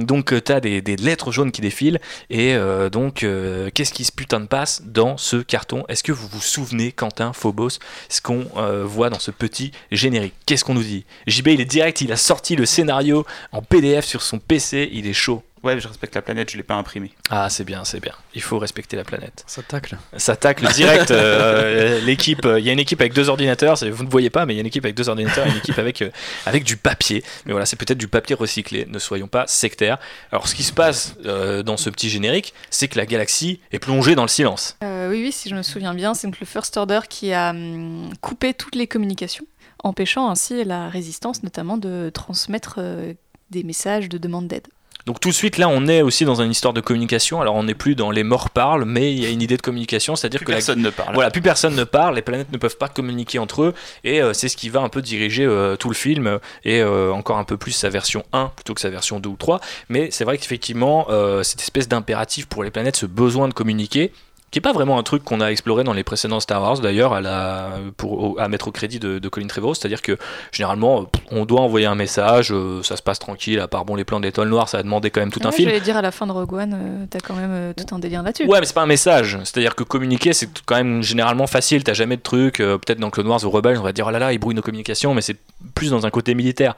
donc tu as des, des, lettres jaunes qui défilent et donc qu'est-ce qui se putain de passe dans ce carton? Est-ce que vous vous souvenez, Quentin, Phobos, ce qu'on voit dans ce petit générique? Qu'est-ce qu'on nous dit? JB il est direct, il a sorti le scénario en PDF sur son PC, il est chaud. Ouais, je respecte la planète, je l'ai pas imprimé. Ah, c'est bien, c'est bien. Il faut respecter la planète. Ça tacle. Ça tacle direct. Euh, l'équipe, euh, il y a une équipe avec deux ordinateurs. Vous ne voyez pas, mais il y a une équipe avec deux ordinateurs, et une équipe avec euh, avec du papier. Mais voilà, c'est peut-être du papier recyclé. Ne soyons pas sectaires. Alors, ce qui se passe dans ce petit générique, c'est que la galaxie est plongée dans le silence. oui, oui, si je me souviens bien, c'est donc le First Order qui a hum, coupé toutes les communications empêchant ainsi la résistance notamment de transmettre euh, des messages de demande d'aide. Donc tout de suite là on est aussi dans une histoire de communication. Alors on n'est plus dans les morts parlent, mais il y a une idée de communication, c'est-à-dire que personne ne parle. Voilà, plus personne ne parle, les planètes ne peuvent pas communiquer entre eux, et euh, c'est ce qui va un peu diriger euh, tout le film et encore un peu plus sa version 1 plutôt que sa version 2 ou 3. Mais c'est vrai qu'effectivement cette espèce d'impératif pour les planètes, ce besoin de communiquer, qui n'est pas vraiment un truc qu'on a exploré dans les précédents Star Wars d'ailleurs à, pour, à mettre au crédit de, Colin Trevorrow, c'est-à-dire que généralement on doit envoyer un message, euh, ça se passe tranquille, à part bon les plans d'étoiles noires, ça a demandé quand même tout un film. J'allais dire à la fin de Rogue One, euh, t'as quand même euh, tout un délire là-dessus. Ouais mais c'est pas un message, c'est-à-dire que communiquer c'est quand même généralement facile, t'as jamais de truc, peut-être dans Clone Wars ou Rebels on va dire oh là là ils brouillent nos communications, mais c'est plus dans un côté militaire.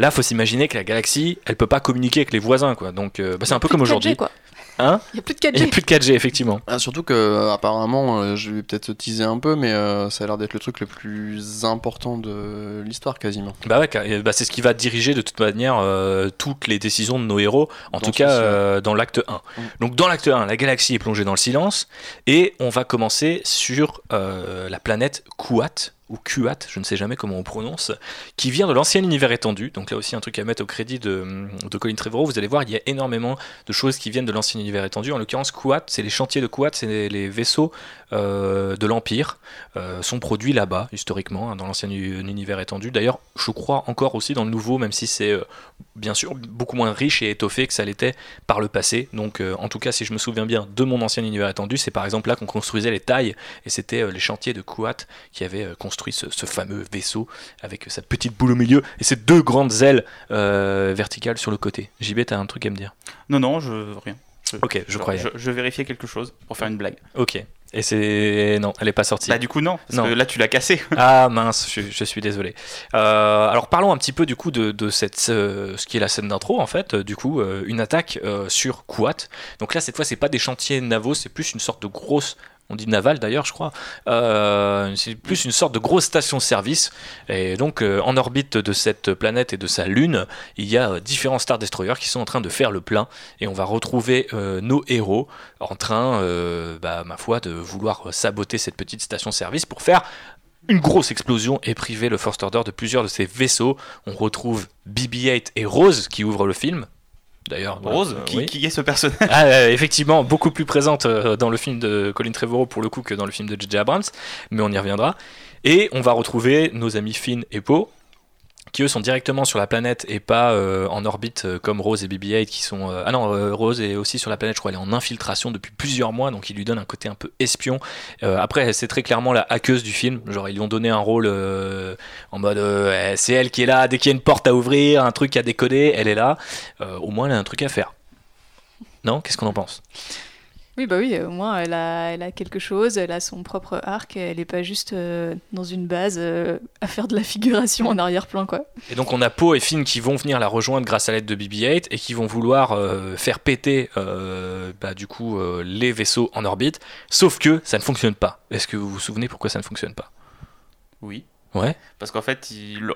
Là faut s'imaginer que la galaxie elle peut pas communiquer avec les voisins quoi, donc bah, c'est un peu comme aujourd'hui. Hein il n'y a plus de 4G. Il n'y a plus de 4G, effectivement. Ah, surtout que, euh, apparemment, euh, je vais peut-être teaser un peu, mais euh, ça a l'air d'être le truc le plus important de l'histoire, quasiment. Bah ouais, bah c'est ce qui va diriger de toute manière toutes les décisions de nos héros, en tout cas dans l'acte 1. Mm. Donc, dans l'acte 1, la galaxie est plongée dans le silence, et on va commencer sur la planète Kuat ou Kuat, je ne sais jamais comment on prononce, qui vient de l'ancien univers étendu. Donc là aussi un truc à mettre au crédit de, Colin Trevorrow. Vous allez voir, il y a énormément de choses qui viennent de l'ancien univers étendu. En l'occurrence, Kuat, c'est les chantiers de Kuat, c'est les, vaisseaux euh, de l'Empire, euh, sont produits là-bas, historiquement, hein, dans l'ancien univers étendu. D'ailleurs, je crois encore aussi dans le nouveau, même si c'est euh, bien sûr beaucoup moins riche et étoffé que ça l'était par le passé. Donc en tout cas, si je me souviens bien de mon ancien univers étendu, c'est par exemple là qu'on construisait les tailles, et c'était les chantiers de Kuat qui avaient construit ce, fameux vaisseau avec sa petite boule au milieu et ses deux grandes ailes euh, verticales sur le côté. JB, t'as un truc à me dire? Non, non, je rien. ok, je croyais. Je, vérifiais quelque chose pour faire une blague. Ok. Et c'est non, elle est pas sortie. Bah du coup non, parce non. que là tu l'as cassé. ah mince, je, suis désolé. Euh, alors parlons un petit peu du coup de, cette ce qui est la scène d'intro en fait. Du coup, euh, une attaque sur Kuat. Donc là cette fois c'est pas des chantiers navaux, c'est plus une sorte de grosse on dit naval d'ailleurs, je crois. Euh, c'est plus une sorte de grosse station-service. Et donc, euh, en orbite de cette planète et de sa lune, il y a différents Star Destroyers qui sont en train de faire le plein. Et on va retrouver euh, nos héros en train, bah, ma foi, de vouloir saboter cette petite station-service pour faire une grosse explosion et priver le First Order de plusieurs de ses vaisseaux. On retrouve BB-8 et Rose qui ouvrent le film, D'ailleurs, Rose, qui, est ce personnage ah, euh, Effectivement, beaucoup plus présente euh, dans le film de Colin Trevorrow pour le coup que dans le film de J.J. Abrams, mais on y reviendra. Et on va retrouver nos amis Finn et Poe, qui eux sont directement sur la planète et pas euh, en orbite euh, comme Rose et BB-8 qui sont... Euh, ah non, Rose est aussi sur la planète, je crois, elle est en infiltration depuis plusieurs mois, donc il lui donne un côté un peu espion. après, c'est très clairement la hackeuse du film, genre ils lui ont donné un rôle en mode eh, c'est elle qui est là, dès qu'il y a une porte à ouvrir, un truc à décoder, elle est là. au moins, elle a un truc à faire. Non? Qu'est-ce qu'on en pense? Oui, bah oui, au moins elle a, elle a quelque chose, elle a son propre arc, elle n'est pas juste euh, dans une base euh, à faire de la figuration en arrière-plan, quoi. Et donc on a Poe et Finn qui vont venir la rejoindre grâce à l'aide de BB-8 et qui vont vouloir euh, faire péter, bah, du coup, les vaisseaux en orbite, sauf que ça ne fonctionne pas. Est-ce que vous vous souvenez pourquoi ça ne fonctionne pas? Oui. Ouais. Parce qu'en fait,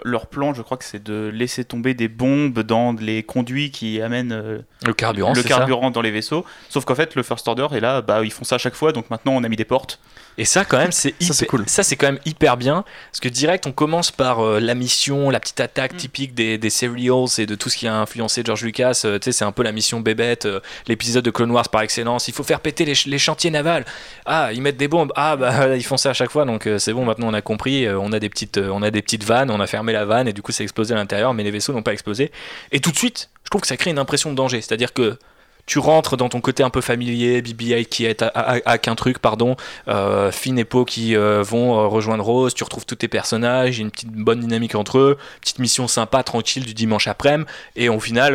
leur plan, je crois que c'est de laisser tomber des bombes dans les conduits qui amènent euh, le carburant, le carburant dans les vaisseaux. Sauf qu'en fait, le First Order est là, bah, ils font ça à chaque fois, donc maintenant on a mis des portes. Et ça, quand même, c'est hyper... cool. Ça, c'est quand même hyper bien. Parce que direct, on commence par euh, la mission, la petite attaque mm. typique des, des serials et de tout ce qui a influencé George Lucas. Euh, tu sais, c'est un peu la mission bébête, l'épisode de Clone Wars par excellence. Il faut faire péter les, les, chantiers navals. Ah, ils mettent des bombes. Ah, bah, ils font ça à chaque fois. Donc, c'est bon, maintenant on a compris. on a des petites, on a des petites vannes, on a fermé la vanne et du coup ça a explosé à l'intérieur, mais les vaisseaux n'ont pas explosé. Et tout de suite, je trouve que ça crée une impression de danger. C'est-à-dire que tu rentres dans ton côté un peu familier, BB-8 qui est à, qu'un truc, pardon, euh, Finn et Poe qui euh, vont euh, rejoindre Rose, tu retrouves tous tes personnages, il y a une petite bonne dynamique entre eux, petite mission sympa, tranquille du dimanche après-midi, et au final,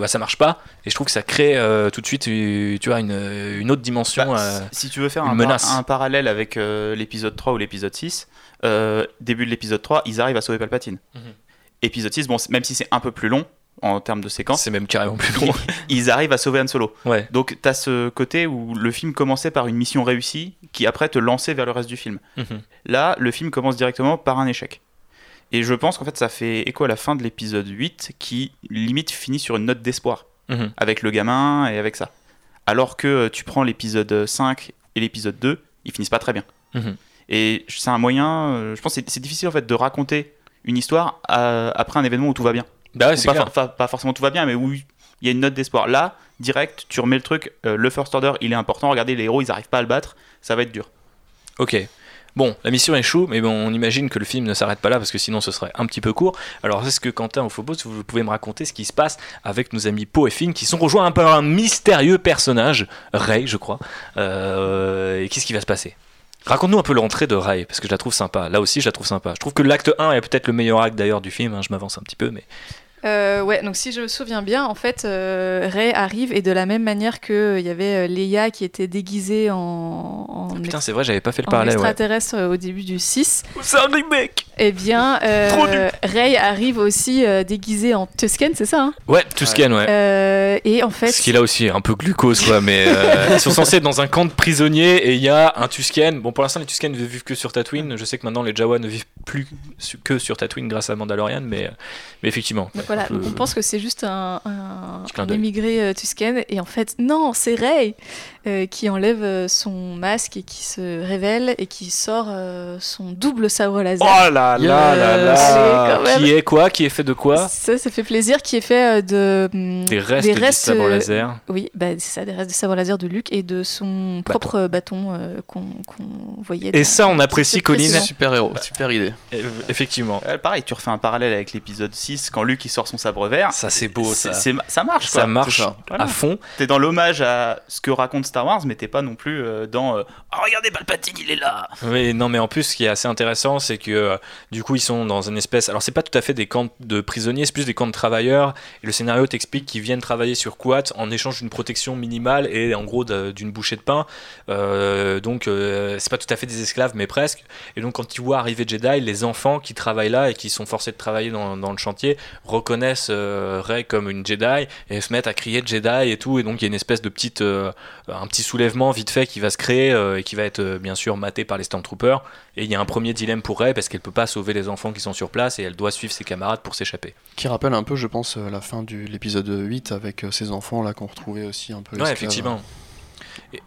bah, ça marche pas, et je trouve que ça crée tout de suite, tu vois, une, autre dimension. Bah, si tu veux faire un, parallèle avec l'épisode 3 ou l'épisode 6, début de l'épisode 3, ils arrivent à sauver Palpatine. Mhm. Épisode 6, bon, même si c'est un peu plus long, en termes de séquence. C'est même carrément plus long. Ils arrivent à sauver Han Solo. Ouais. Donc tu as ce côté où le film commençait par une mission réussie qui après te lançait vers le reste du film. Mhm. Là, le film commence directement par un échec. Et je pense qu'en fait ça fait écho à la fin de l'épisode 8 qui limite finit sur une note d'espoir mhm. avec le gamin et avec ça. Alors que euh, tu prends l'épisode 5 et l'épisode 2, ils finissent pas très bien. Mhm. Et c'est un moyen, euh, je pense que c'est difficile en fait de raconter une histoire euh, après un événement où tout va bien. Bah pas, forcément tout va bien, mais où il y a une note d'espoir. Là, direct, tu remets le truc, euh, le first order, il est important. Regardez, les héros, ils n'arrivent pas à le battre, ça va être dur. Ok. Bon, la mission échoue, mais bon, on imagine que le film ne s'arrête pas là parce que sinon ce serait un petit peu court. Alors, est-ce que Quentin Phobos, vous pouvez me raconter ce qui se passe avec nos amis Poe et Finn qui sont rejoints un peu un mystérieux personnage, Ray, je crois. Euh, et qu'est-ce qui va se passer? Raconte-nous un peu l'entrée de Ray, parce que je la trouve sympa. Là aussi, je la trouve sympa. Je trouve que l'acte 1 est peut-être le meilleur acte d'ailleurs du film, hein, je m'avance un petit peu, mais euh, ouais, donc si je me souviens bien, en fait, euh, Ray arrive et de la même manière qu'il euh, y avait Leia qui était déguisée en. Ah, putain, c'est vrai, j'avais pas fait le parallèle. extraterrestre au début du 6. C'est un remake Eh bien, Ray arrive aussi déguisée en Tusken, c'est ça hein? Ouais, Tusken, ouais. et en fait. Ce qui est là aussi un peu glucose, quoi, mais ils sont censés être dans un camp de prisonniers et il y a un Tusken. Bon, pour l'instant, les Tusken ne vivent que sur Tatooine. Je sais que maintenant les Jawa ne vivent plus que sur Tatooine grâce à Mandalorian, mais, mais effectivement. Voilà, on pense que c'est juste un, un, immigré euh, tusken, et en fait, non, c'est Ray euh, qui enlève euh, son masque et qui se révèle et qui sort son double sabre laser. Oh là là là là Qui est quoi? Qui est fait de quoi? Ça, ça fait plaisir, qui est fait de... Mm, des restes, des restes du sabre laser. Oui, bah, c'est ça, des restes du sabre laser de Luke et de son propre bâton qu'on voyait. Et ça, on apprécie, Colline. Super héros, super idée. Effectivement. pareil, tu refais un parallèle avec l'épisode 6, quand Luke il sort son sabre vert. Ça, c'est beau. Ça. ça marche. Ça marche à fond. T'es dans l'hommage à ce que raconte Star Wars, mais t'es pas non plus euh, dans euh, oh, regardez Palpatine, il est là. Oui, non, mais en plus, ce qui est assez intéressant, c'est que euh, du coup, ils sont dans une espèce. Alors, c'est pas tout à fait des camps de prisonniers, c'est plus des camps de travailleurs. Et le scénario t'explique qu'ils viennent travailler sur Quat en échange d'une protection minimale et en gros d'une bouchée de pain. donc, c'est pas tout à fait des esclaves, mais presque. Et donc, quand tu vois arriver Jedi, les enfants qui travaillent là et qui sont forcés de travailler dans, le chantier reconnaissent Ray comme une Jedi et se mettent à crier Jedi et tout. Et donc il y a une espèce de petite, euh, un petit soulèvement vite fait qui va se créer euh, et qui va être euh, bien sûr maté par les Stormtroopers. Et il y a un premier dilemme pour Ray parce qu'elle peut pas sauver les enfants qui sont sur place et elle doit suivre ses camarades pour s'échapper. Qui rappelle un peu, je pense, la fin de l'épisode 8 avec ces enfants là qu'on retrouvait aussi un peu. Ouais, effectivement.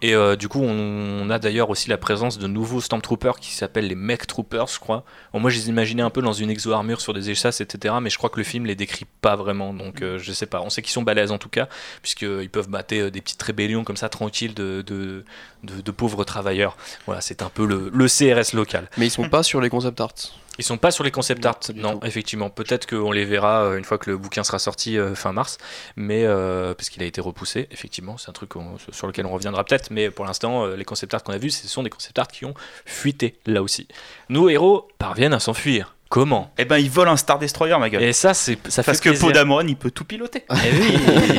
Et, euh, du coup, on, a d'ailleurs aussi la présence de nouveaux Stormtroopers qui s'appellent les Mech Troopers, je crois. moi, je les imaginais un peu dans une exo-armure sur des échasses, etc. Mais je crois que le film les décrit pas vraiment. Donc, euh, je sais pas. On sait qu'ils sont balèzes en tout cas, puisqu'ils peuvent battre euh, des petites rébellions comme ça, tranquilles, de, de, de, pauvres travailleurs. Voilà, c'est un peu le, le, CRS local. Mais ils sont pas sur les concept arts. Ils sont pas sur les concept art, non, effectivement. Peut-être qu'on les verra euh, une fois que le bouquin sera sorti euh, fin mars, mais euh, parce qu'il a été repoussé, effectivement, c'est un truc sur lequel on reviendra peut-être, mais pour l'instant, les concept art qu'on a vus, ce sont des concept art qui ont fuité là aussi. Nos héros parviennent à s'enfuir. Comment Eh ben, ils volent un Star Destroyer, ma gueule. Et ça, c'est ça Parce que Podamon, il peut tout piloter. Eh oui.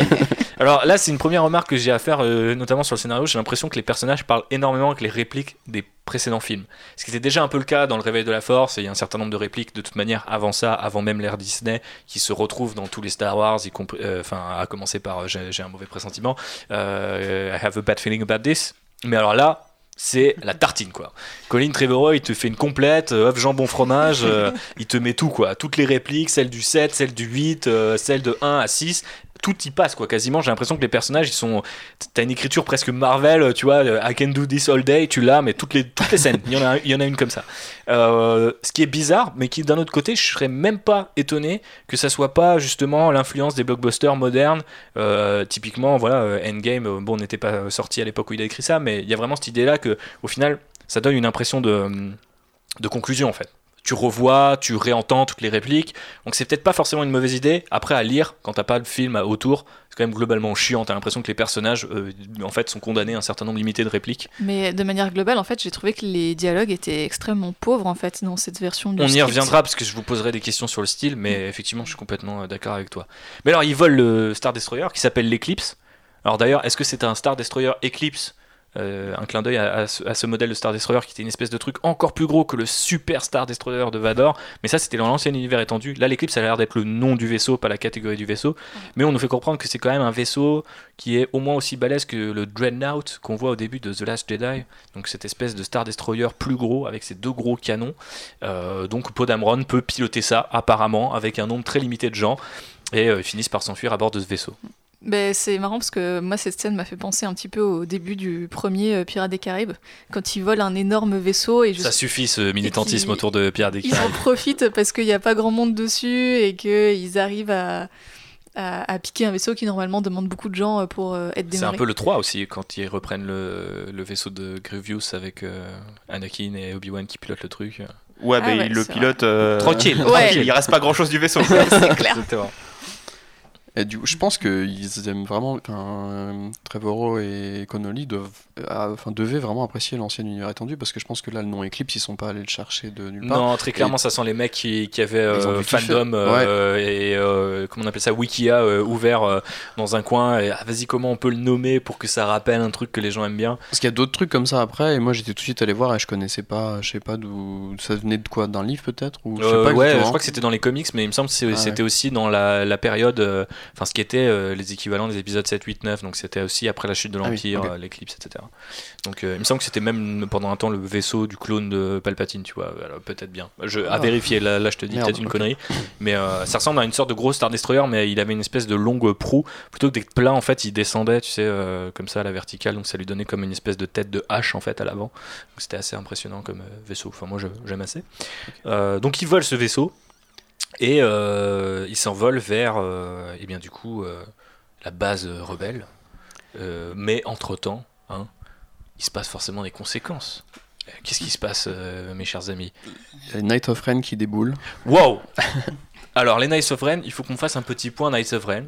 Alors là, c'est une première remarque que j'ai à faire, notamment sur le scénario. J'ai l'impression que les personnages parlent énormément avec les répliques des précédents films. Ce qui était déjà un peu le cas dans Le Réveil de la Force, et il y a un certain nombre de répliques de toute manière avant ça, avant même l'ère Disney, qui se retrouvent dans tous les Star Wars, euh, enfin à commencer par euh, j'ai un mauvais pressentiment, euh, I have a bad feeling about this. Mais alors là, c'est la tartine quoi. Colin Trevorrow il te fait une complète, euh, œuf jambon fromage, euh, il te met tout quoi, toutes les répliques, celles du 7, celles du 8, euh, celles de 1 à 6, tout y passe quoi. Quasiment j'ai l'impression que les personnages ils sont t'as une écriture presque Marvel tu vois I can do this all day tu l'as mais toutes les toutes les scènes il y en a une comme ça. Euh, ce qui est bizarre mais qui d'un autre côté je serais même pas étonné que ça soit pas justement l'influence des blockbusters modernes. Euh, typiquement voilà euh, Endgame bon n'était pas sorti à l'époque où il a écrit ça mais il y a vraiment cette idée là que au final ça donne une impression de de conclusion en fait tu revois, tu réentends toutes les répliques. Donc c'est peut-être pas forcément une mauvaise idée. Après à lire, quand t'as pas le film autour, c'est quand même globalement chiant. T'as l'impression que les personnages, euh, en fait, sont condamnés à un certain nombre limité de répliques. Mais de manière globale, en fait, j'ai trouvé que les dialogues étaient extrêmement pauvres en fait dans cette version. Du On y reviendra parce que je vous poserai des questions sur le style, mais effectivement, je suis complètement euh, d'accord avec toi. Mais alors, ils volent le Star Destroyer qui s'appelle l'Eclipse. Alors d'ailleurs, est-ce que c'est un Star Destroyer Eclipse euh, un clin d'œil à, ce modèle de Star Destroyer qui était une espèce de truc encore plus gros que le Super Star Destroyer de Vador. Mais ça, c'était dans l'ancien univers étendu. Là, l'éclipse, ça a l'air d'être le nom du vaisseau, pas la catégorie du vaisseau. Mais on nous fait comprendre que c'est quand même un vaisseau qui est au moins aussi balèze que le Dreadnought qu'on voit au début de The Last Jedi. Donc, cette espèce de Star Destroyer plus gros avec ses deux gros canons. Euh, donc, Podamron peut piloter ça, apparemment, avec un nombre très limité de gens. Et euh, ils finissent par s'enfuir à bord de ce vaisseau. Ben, c'est marrant parce que moi, cette scène m'a fait penser un petit peu au début du premier euh, Pirates des Caraïbes, quand ils volent un énorme vaisseau. Et Ça suffit ce militantisme autour de Pirates des Caraïbes. Ils en profitent parce qu'il n'y a pas grand monde dessus et qu'ils arrivent à, à, piquer un vaisseau qui normalement demande beaucoup de gens euh, pour euh, être démarré. C'est un peu le 3 aussi, quand ils reprennent le, le vaisseau de Grievous avec Anakin et Obi-Wan qui pilotent le truc. Ouais, ah mais le pilote. Tranquille, tranquille, il reste pas grand chose du vaisseau. c'est clair. Et du, je pense qu'ils aiment vraiment. Enfin, Trevorrow et Connolly doivent, euh, enfin, devaient vraiment apprécier l'ancien univers étendu parce que je pense que là, le nom Eclipse, ils sont pas allés le chercher de nulle part. Non, très clairement, ça sent les mecs qui, qui avaient euh, fandom euh, et comment on appelle ça, Wikia ouvert dans un coin. Et ah, vas-y, comment on peut le nommer pour que ça rappelle un truc que les gens aiment bien? Parce qu'il y a d'autres trucs comme ça après. Et moi, j'étais tout de suite allé voir et je connaissais pas, je sais pas d'où ça venait de quoi, d'un livre peut-être ou je sais pas Ouais, je crois que c'était dans les comics, mais il me semble que ah c'était aussi dans la, la période enfin ce qui était euh, les équivalents des épisodes 7, 8, 9, donc c'était aussi après la chute de ah l'Empire, euh, l'éclipse, etc. Donc euh, il me semble que c'était même pendant un temps le vaisseau du clone de Palpatine, tu vois, peut-être bien. Je, à ah. vérifier, là, là je te dis peut-être une connerie, mais ça ressemble à une sorte de gros Star Destroyer, mais il avait une espèce de longue proue, plutôt que d'être plat en fait, il descendait, tu sais, comme ça à la verticale, donc ça lui donnait comme une espèce de tête de hache en fait à l'avant. C'était assez impressionnant comme vaisseau, enfin moi j'aime assez. donc ils volent ce vaisseau, et euh, il s'envole vers, euh, eh bien du coup, euh, la base rebelle. mais entre-temps, hein, il se passe forcément des conséquences. Qu'est-ce qui se passe, mes chers amis? Il y a les Knights of Ren qui déboulent. Wow Alors, les Knights of Ren, il faut qu'on fasse un petit point Knights of Ren,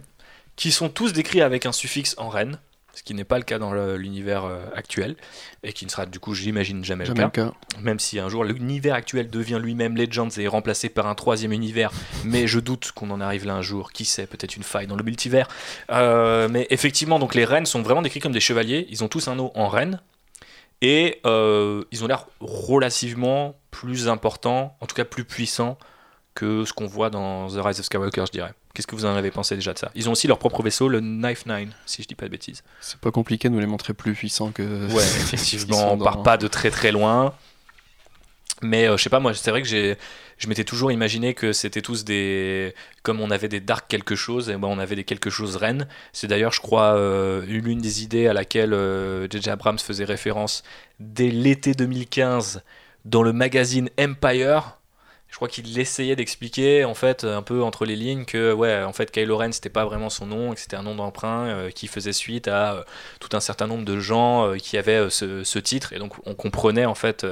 qui sont tous décrits avec un suffixe en Ren ce qui n'est pas le cas dans l'univers euh, actuel, et qui ne sera du coup, j'imagine, jamais, le, cas. Même si un jour l'univers actuel devient lui-même Legends et est remplacé par un troisième univers, mais je doute qu'on en arrive là un jour, qui sait, peut-être une faille dans le multivers. Euh, mais effectivement, donc les reines sont vraiment décrits comme des chevaliers, ils ont tous un nom en reine, et euh, ils ont l'air relativement plus importants, en tout cas plus puissants que ce qu'on voit dans The Rise of Skywalker, je dirais. Qu'est-ce que vous en avez pensé déjà de ça? Ils ont aussi leur propre vaisseau, le Knife Nine, si je dis pas de bêtises. C'est pas compliqué de nous les montrer plus puissants que. Ouais, effectivement, on part pas de très très loin. Mais euh, je sais pas, moi, c'est vrai que j'ai, je m'étais toujours imaginé que c'était tous des. Comme on avait des Dark quelque chose, et ben on avait des quelque chose reines. C'est d'ailleurs, je crois, euh, l'une des idées à laquelle J.J. Euh, Abrams faisait référence dès l'été 2015 dans le magazine Empire je crois qu'il essayait d'expliquer en fait un peu entre les lignes que ouais en fait Kylo Ren c'était pas vraiment son nom que c'était un nom d'emprunt euh, qui faisait suite à euh, tout un certain nombre de gens euh, qui avaient ce, titre et donc on comprenait en fait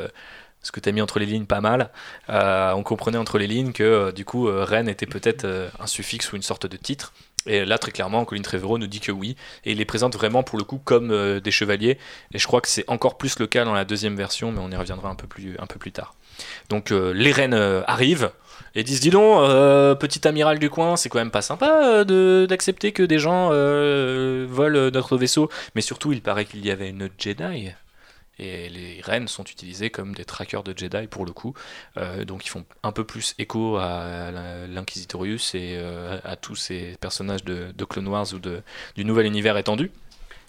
ce que tu as mis entre les lignes pas mal on comprenait entre les lignes que du coup Ren était peut-être un suffixe ou une sorte de titre et là, très clairement, Colin Trevorrow nous dit que oui. Et il les présente vraiment, pour le coup, comme des chevaliers. Et je crois que c'est encore plus le cas dans la deuxième version, mais on y reviendra un peu plus, un peu plus tard. Donc euh, les reines euh, arrivent et disent dis donc, euh, petit amiral du coin, c'est quand même pas sympa d'accepter que des gens volent notre vaisseau. Mais surtout, il paraît qu'il y avait une Jedi. Et les reines sont utilisées comme des trackers de Jedi pour le coup. donc ils font un peu plus écho à l'Inquisitorius et à tous ces personnages de, Clone Wars ou de, du nouvel univers étendu.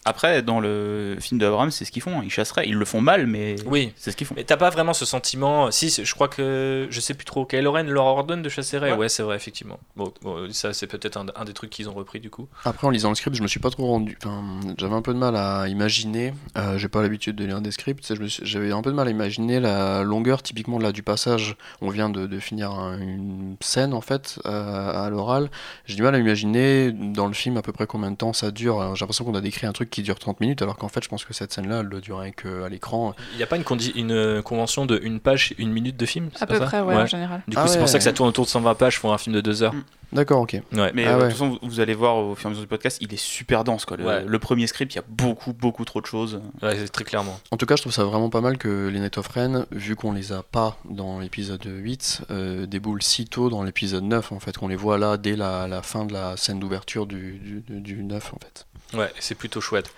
Après, dans le film d'Abraham, c'est ce qu'ils font. Ils chasseraient. Ils le font mal, mais oui. c'est ce qu'ils font. Mais t'as pas vraiment ce sentiment. Si, je crois que. Je sais plus trop. Kylo Ren leur ordonne de chasser Rey. Ouais, c'est vrai, effectivement. Bon, ça, c'est peut-être un, des trucs qu'ils ont repris du coup. Après, en lisant le script, je me suis pas trop rendu. Enfin, j'avais un peu de mal à imaginer. Euh, J'ai pas l'habitude de lire des scripts. J'avais un peu de mal à imaginer la longueur, typiquement là, du passage. On vient de, de finir une scène, en fait, euh, à l'oral. J'ai du mal à imaginer dans le film à peu près combien de temps ça dure. J'ai l'impression qu'on a décrit un truc qui dure 30 minutes, alors qu'en fait, je pense que cette scène-là, elle ne durait qu'à l'écran. Il n'y a pas une, une, euh, convention de une page, une minute de film À peu près, ouais, en général. Du coup, ah c'est pour ça que ça tourne autour de 120 pages pour un film de 2 heures. Mm. D'accord, ok. Mais ah euh, de toute façon, vous allez voir au fur et à mesure du podcast, il est super dense. Quoi. Le, premier script, il y a beaucoup, beaucoup trop de choses. Ouais, très clairement. En tout cas, je trouve ça vraiment pas mal que les Night of Ren, vu qu'on les a pas dans l'épisode 8, euh, déboulent si tôt dans l'épisode 9, en fait, qu'on les voit là dès la, la fin de la scène d'ouverture du, du, du 9, en fait. Ouais, c'est plutôt chouette.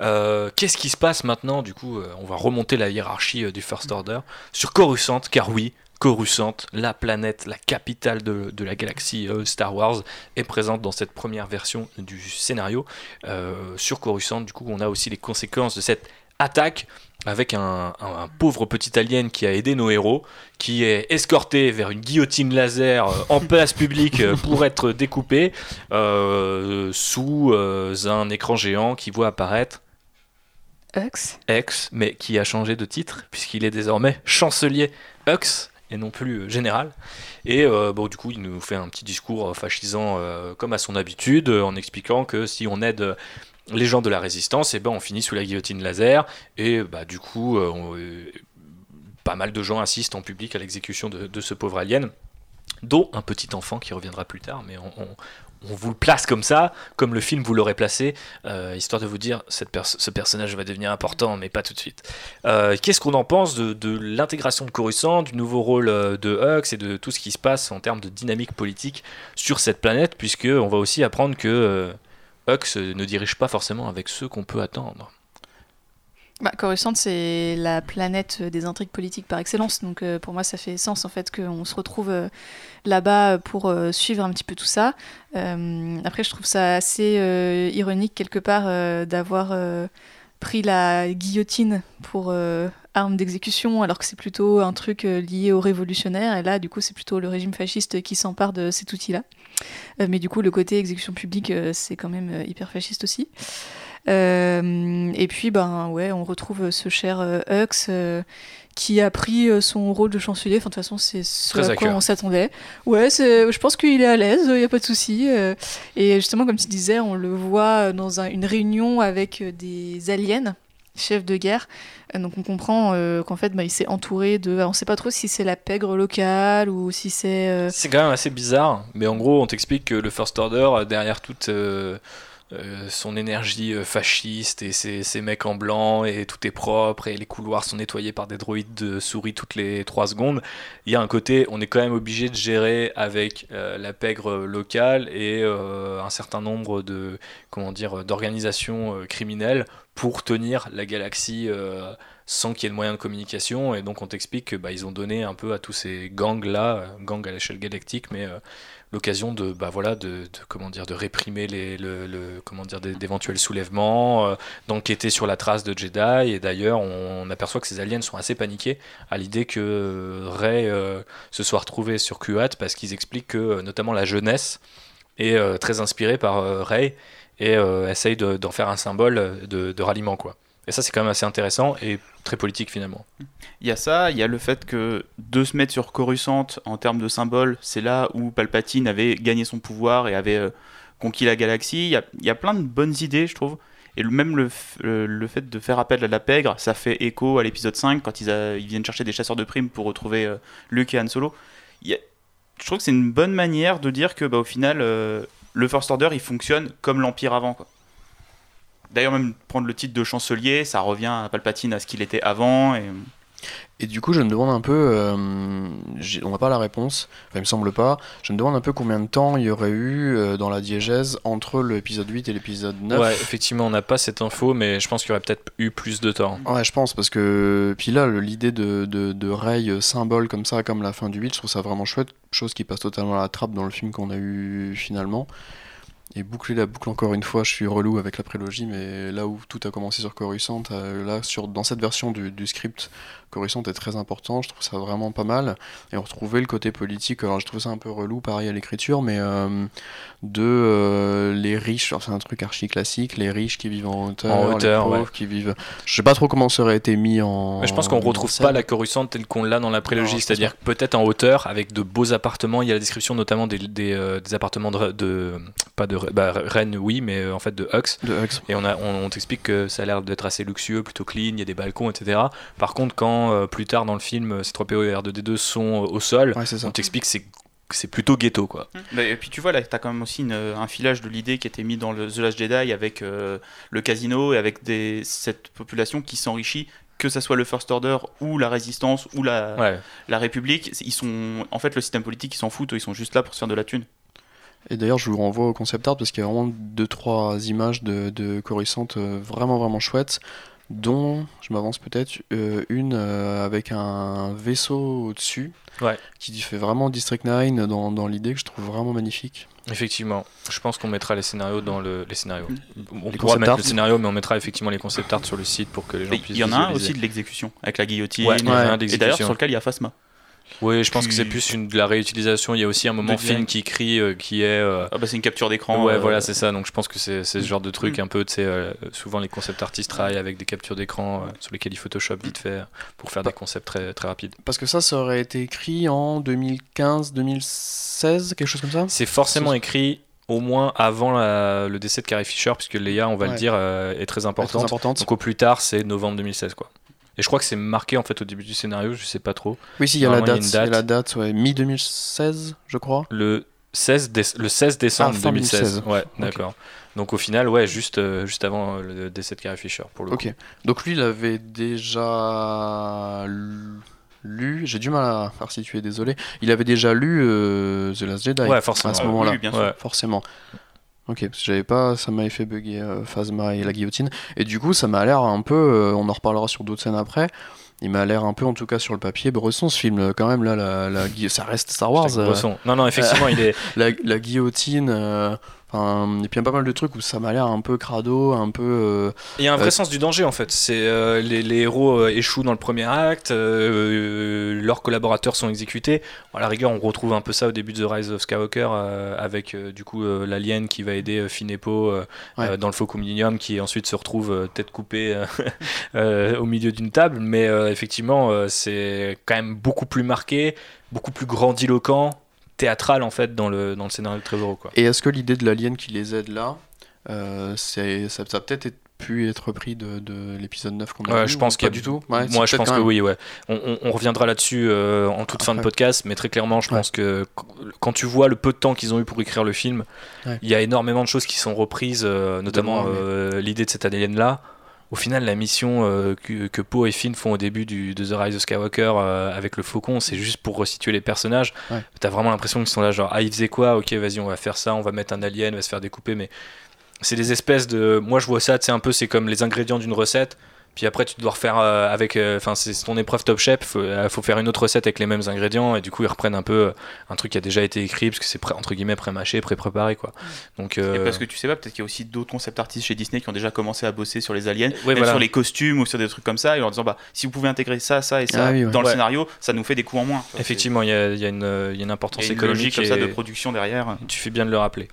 Euh, qu'est-ce qui se passe maintenant Du coup, euh, on va remonter la hiérarchie euh, du First Order sur Coruscant, car oui, Coruscant, la planète, la capitale de, la galaxie Star Wars, est présente dans cette première version du scénario. sur Coruscant, du coup, on a aussi les conséquences de cette attaque avec un, pauvre petit alien qui a aidé nos héros, qui est escorté vers une guillotine laser euh, en place publique euh, pour être découpé euh, sous un écran géant qui voit apparaître Hux. Hux, mais qui a changé de titre puisqu'il est désormais chancelier Hux et non plus général. Et bon, du coup, il nous fait un petit discours fascisant comme à son habitude, en expliquant que si on aide les gens de la résistance, eh ben, on finit sous la guillotine laser, et bah, du coup, euh, euh, pas mal de gens assistent en public à l'exécution de, ce pauvre alien, dont un petit enfant qui reviendra plus tard, mais on, vous le place comme ça, comme le film vous l'aurait placé, euh, histoire de vous dire cette ce personnage va devenir important, mais pas tout de suite. Qu'est-ce qu'on en pense de, l'intégration de Coruscant, du nouveau rôle de Hux et de tout ce qui se passe en termes de dynamique politique sur cette planète, puisque on va aussi apprendre que Ne dirige pas forcément avec ceux qu'on peut attendre. Bah, Coruscant, c'est la planète des intrigues politiques par excellence. Donc euh, pour moi, ça fait sens en fait qu'on se retrouve euh, là-bas pour euh, suivre un petit peu tout ça. après, je trouve ça assez ironique quelque part d'avoir pris la guillotine pour arme d'exécution, alors que c'est plutôt un truc lié aux révolutionnaires. Et là, du coup, c'est plutôt le régime fasciste qui s'empare de cet outil-là. Euh, mais du coup, le côté exécution publique, euh, c'est quand même euh, hyper fasciste aussi. et puis, ben ouais, on retrouve ce cher Hux qui a pris son rôle de chancelier. Enfin, de toute façon, c'est ce à quoi on s'attendait. Ouais, je pense qu'il est à l'aise, il n'y a pas de souci. Et justement, comme tu disais, on le voit dans une réunion avec des aliens chef de guerre. Euh, donc on comprend euh, qu'en fait, bah, il s'est entouré de. on sait pas trop si c'est la pègre locale ou si c'est. Euh, c'est quand même assez bizarre, mais en gros, on t'explique que le First Order, derrière toute son énergie fasciste et ses, mecs en blanc et tout est propre et les couloirs sont nettoyés par des droïdes de souris toutes les 3 secondes. Il y a un côté, on est quand même obligé de gérer avec la pègre locale et un certain nombre de comment dire d'organisations criminelles pour tenir la galaxie sans qu'il y ait de moyens de communication. Et donc on t'explique que bah, ont donné un peu à tous ces gangs là, gangs à l'échelle galactique mais l'occasion de bah voilà de, comment dire de réprimer les le, comment dire d'éventuels soulèvements euh, d'enquêter sur la trace de Jedi. Et d'ailleurs on, aperçoit que ces aliens sont assez paniqués à l'idée que euh, Rey euh, se soit retrouvé sur Kuat parce qu'ils expliquent que notamment la jeunesse est très inspirée par Rey et essaye d'en faire un symbole de, de ralliement quoi et ça, c'est quand même assez intéressant et très politique finalement. Il y a ça, il y a le fait que de se mettre sur Coruscant en termes de symbole, c'est là où Palpatine avait gagné son pouvoir et avait euh, conquis la galaxie. Il y, a, il y, a, plein de bonnes idées, je trouve. Et même le, le, fait de faire appel à la pègre, ça fait écho à l'épisode 5 quand ils, ils, viennent chercher des chasseurs de primes pour retrouver euh, Luke et Han Solo. Il je trouve que c'est une bonne manière de dire que bah, au final, euh, le First Order il fonctionne comme l'Empire avant. D'ailleurs, même prendre le titre de chancelier, ça revient à Palpatine à ce qu'il était avant. Et du coup, je me demande un peu, euh, on n'a pas la réponse, enfin, il me semble pas, je me demande un peu combien de temps il y aurait eu euh, dans la diégèse entre l'épisode 8 et l'épisode 9. Ouais, effectivement, on n'a pas cette info, mais je pense qu'il y aurait peut-être eu plus de temps. Ouais, je pense, parce que, puis là, l'idée de, de, euh, symbole comme ça, comme la fin du 8, je trouve ça vraiment chouette, chose qui passe totalement à la trappe dans le film qu'on a eu finalement. et boucler la boucle encore une fois, je suis relou avec la prélogie, mais là où tout a commencé sur Coruscant, là sur, dans cette version du, du script, Coruscant est très important, je trouve ça vraiment pas mal. Et on retrouvait le côté politique, alors je trouve ça un peu relou pareil à l'écriture, mais euh, de euh, les riches, c'est un truc archi classique, les riches qui vivent en hauteur, les pauvres qui vivent. Je sais pas trop comment ça aurait été mis en. Mais je pense qu'on retrouve pas la Coruscant telle qu'on l'a dans la prélogie, c'est-à-dire peut-être en hauteur avec de beaux appartements. Il y a la description notamment des, des, euh, appartements de, pas de bah, Rennes, oui, mais en fait de Hux. De Et on, a, on, t'explique que ça a l'air d'être assez luxueux, plutôt clean, il y a des balcons, etc. Par contre, quand plus tard dans le film, ces 3PO et R2D2 sont au sol, on t'explique que c'est c'est plutôt ghetto quoi. Mmh. et puis tu vois là, tu as quand même aussi un filage de l'idée qui était mis dans le The Last Jedi avec euh, le casino et avec des, cette population qui s'enrichit, que ça soit le First Order ou la Résistance ou la, la République. Ils sont, en fait, le système politique, ils s'en foutent, ils sont juste là pour se faire de la thune. Et d'ailleurs, je vous renvoie au concept art parce qu'il y a vraiment deux trois images de, de Coruscant euh, vraiment vraiment chouettes dont, je m'avance peut-être, euh, une euh, avec un vaisseau au-dessus, qui fait vraiment District 9 dans, dans l'idée que je trouve vraiment magnifique. Effectivement, je pense qu'on mettra les scénarios dans le, les scénarios. On pourra mettre le scénario, mais on mettra effectivement les concept art sur le site pour que les gens puissent. Il y en a un aussi de l'exécution avec la guillotine. Ouais, et d'ailleurs sur lequel il y a Phasma. Oui, je pense que c'est plus une, de la réutilisation. Il y a aussi un moment film qui crie, euh, qui est. Euh, ah bah c'est une capture d'écran. Ouais, euh, voilà, c'est ça. Donc je pense que c'est ce genre de truc mm. un peu. Tu sais, souvent les concept artistes travaillent avec des captures d'écran sur lesquelles ils Photoshop vite fait pour faire des concepts très, très rapides. Parce que ça, ça aurait été écrit en 2015, 2016, quelque chose comme ça? C'est forcément écrit au moins avant le décès de Carrie Fisher, puisque Leia, on va le dire, est très importante. très importante. Donc au plus tard, c'est novembre 2016, quoi. Et je crois que c'est marqué en fait au début du scénario, je sais pas trop. Oui, si, il y a la date, il y a la date, ouais, mi-2016, je crois. Le 16, le 16 décembre 2016. Ah, ouais, d'accord. Donc au final, ouais, juste, euh, juste avant euh, le décès de Carrie Fisher, pour le Ok. Donc lui, il avait déjà lu, j'ai du mal à faire situer, désolé. Il avait déjà lu euh, The Last Jedi ouais, forcément. à ce moment-là. bien sûr. Forcément. Ok, parce que j'avais pas, ça m'avait fait bugger euh, Phasma et la guillotine. Et du coup, ça m'a l'air un peu, euh, on en reparlera sur d'autres scènes après. Il m'a l'air un peu, en tout cas sur le papier, Bresson ce film quand même là, la, la, ça reste Star Wars. Euh, non, non, effectivement, il est la, la guillotine et puis il y a pas mal de trucs où ça m'a l'air un peu crado, un peu. Euh, il y a un vrai euh, sens du danger en fait. C'est euh, les, les, héros échouent dans le premier acte, leurs collaborateurs sont exécutés. à la rigueur, on retrouve un peu ça au début de The Rise of Skywalker avec du coup l'alien qui va aider Finepo dans le Faucon Millennium, qui ensuite se retrouve tête coupée au milieu d'une table. Mais effectivement, c'est quand même beaucoup plus marqué, beaucoup plus grandiloquent théâtral en fait dans le, dans le scénario de Trevorrow. Quoi. Et est-ce que l'idée de l'alien qui les aide là, euh, c'est, ça, ça a peut-être pu être repris de, de l'épisode 9 qu'on a ouais, vu, je pense qu'il y a du tout? Moi je pense que oui ouais. On, on, reviendra là-dessus euh, en toute fin de podcast mais très clairement je pense que quand tu vois le peu de temps qu'ils ont eu pour écrire le film il y a énormément de choses qui sont reprises euh, notamment l'idée de cet alien là au final, la mission euh, que, que, Poe et Finn font au début du, de The Rise of Skywalker euh, avec le faucon, c'est juste pour resituer les personnages. T'as vraiment l'impression qu'ils sont là, genre, ah, ils faisaient quoi? Ok, vas-y, on va faire ça, on va mettre un alien, on va se faire découper. Mais c'est des espèces de. Moi, je vois ça, c'est un peu, c'est comme les ingrédients d'une recette. Puis après, tu dois refaire euh, avec. Euh, enfin, c'est ton épreuve Top Chef. Il euh, faut, faire une autre recette avec les mêmes ingrédients. Et du coup, ils reprennent un peu un truc qui a déjà été écrit, parce que c'est entre guillemets pré-mâché, pré-préparé. Quoi. Donc, Et parce que tu sais pas, peut-être qu'il y a aussi d'autres concept artistes chez Disney qui ont déjà commencé à bosser sur les aliens, sur les costumes ou sur des trucs comme ça, et en disant bah, si vous pouvez intégrer ça, ça et ça ah dans le scénario, ça nous fait des coûts en moins. Effectivement, il y a, y, a une, y a une importance y a une économique. comme ça de production derrière. Tu fais bien de le rappeler.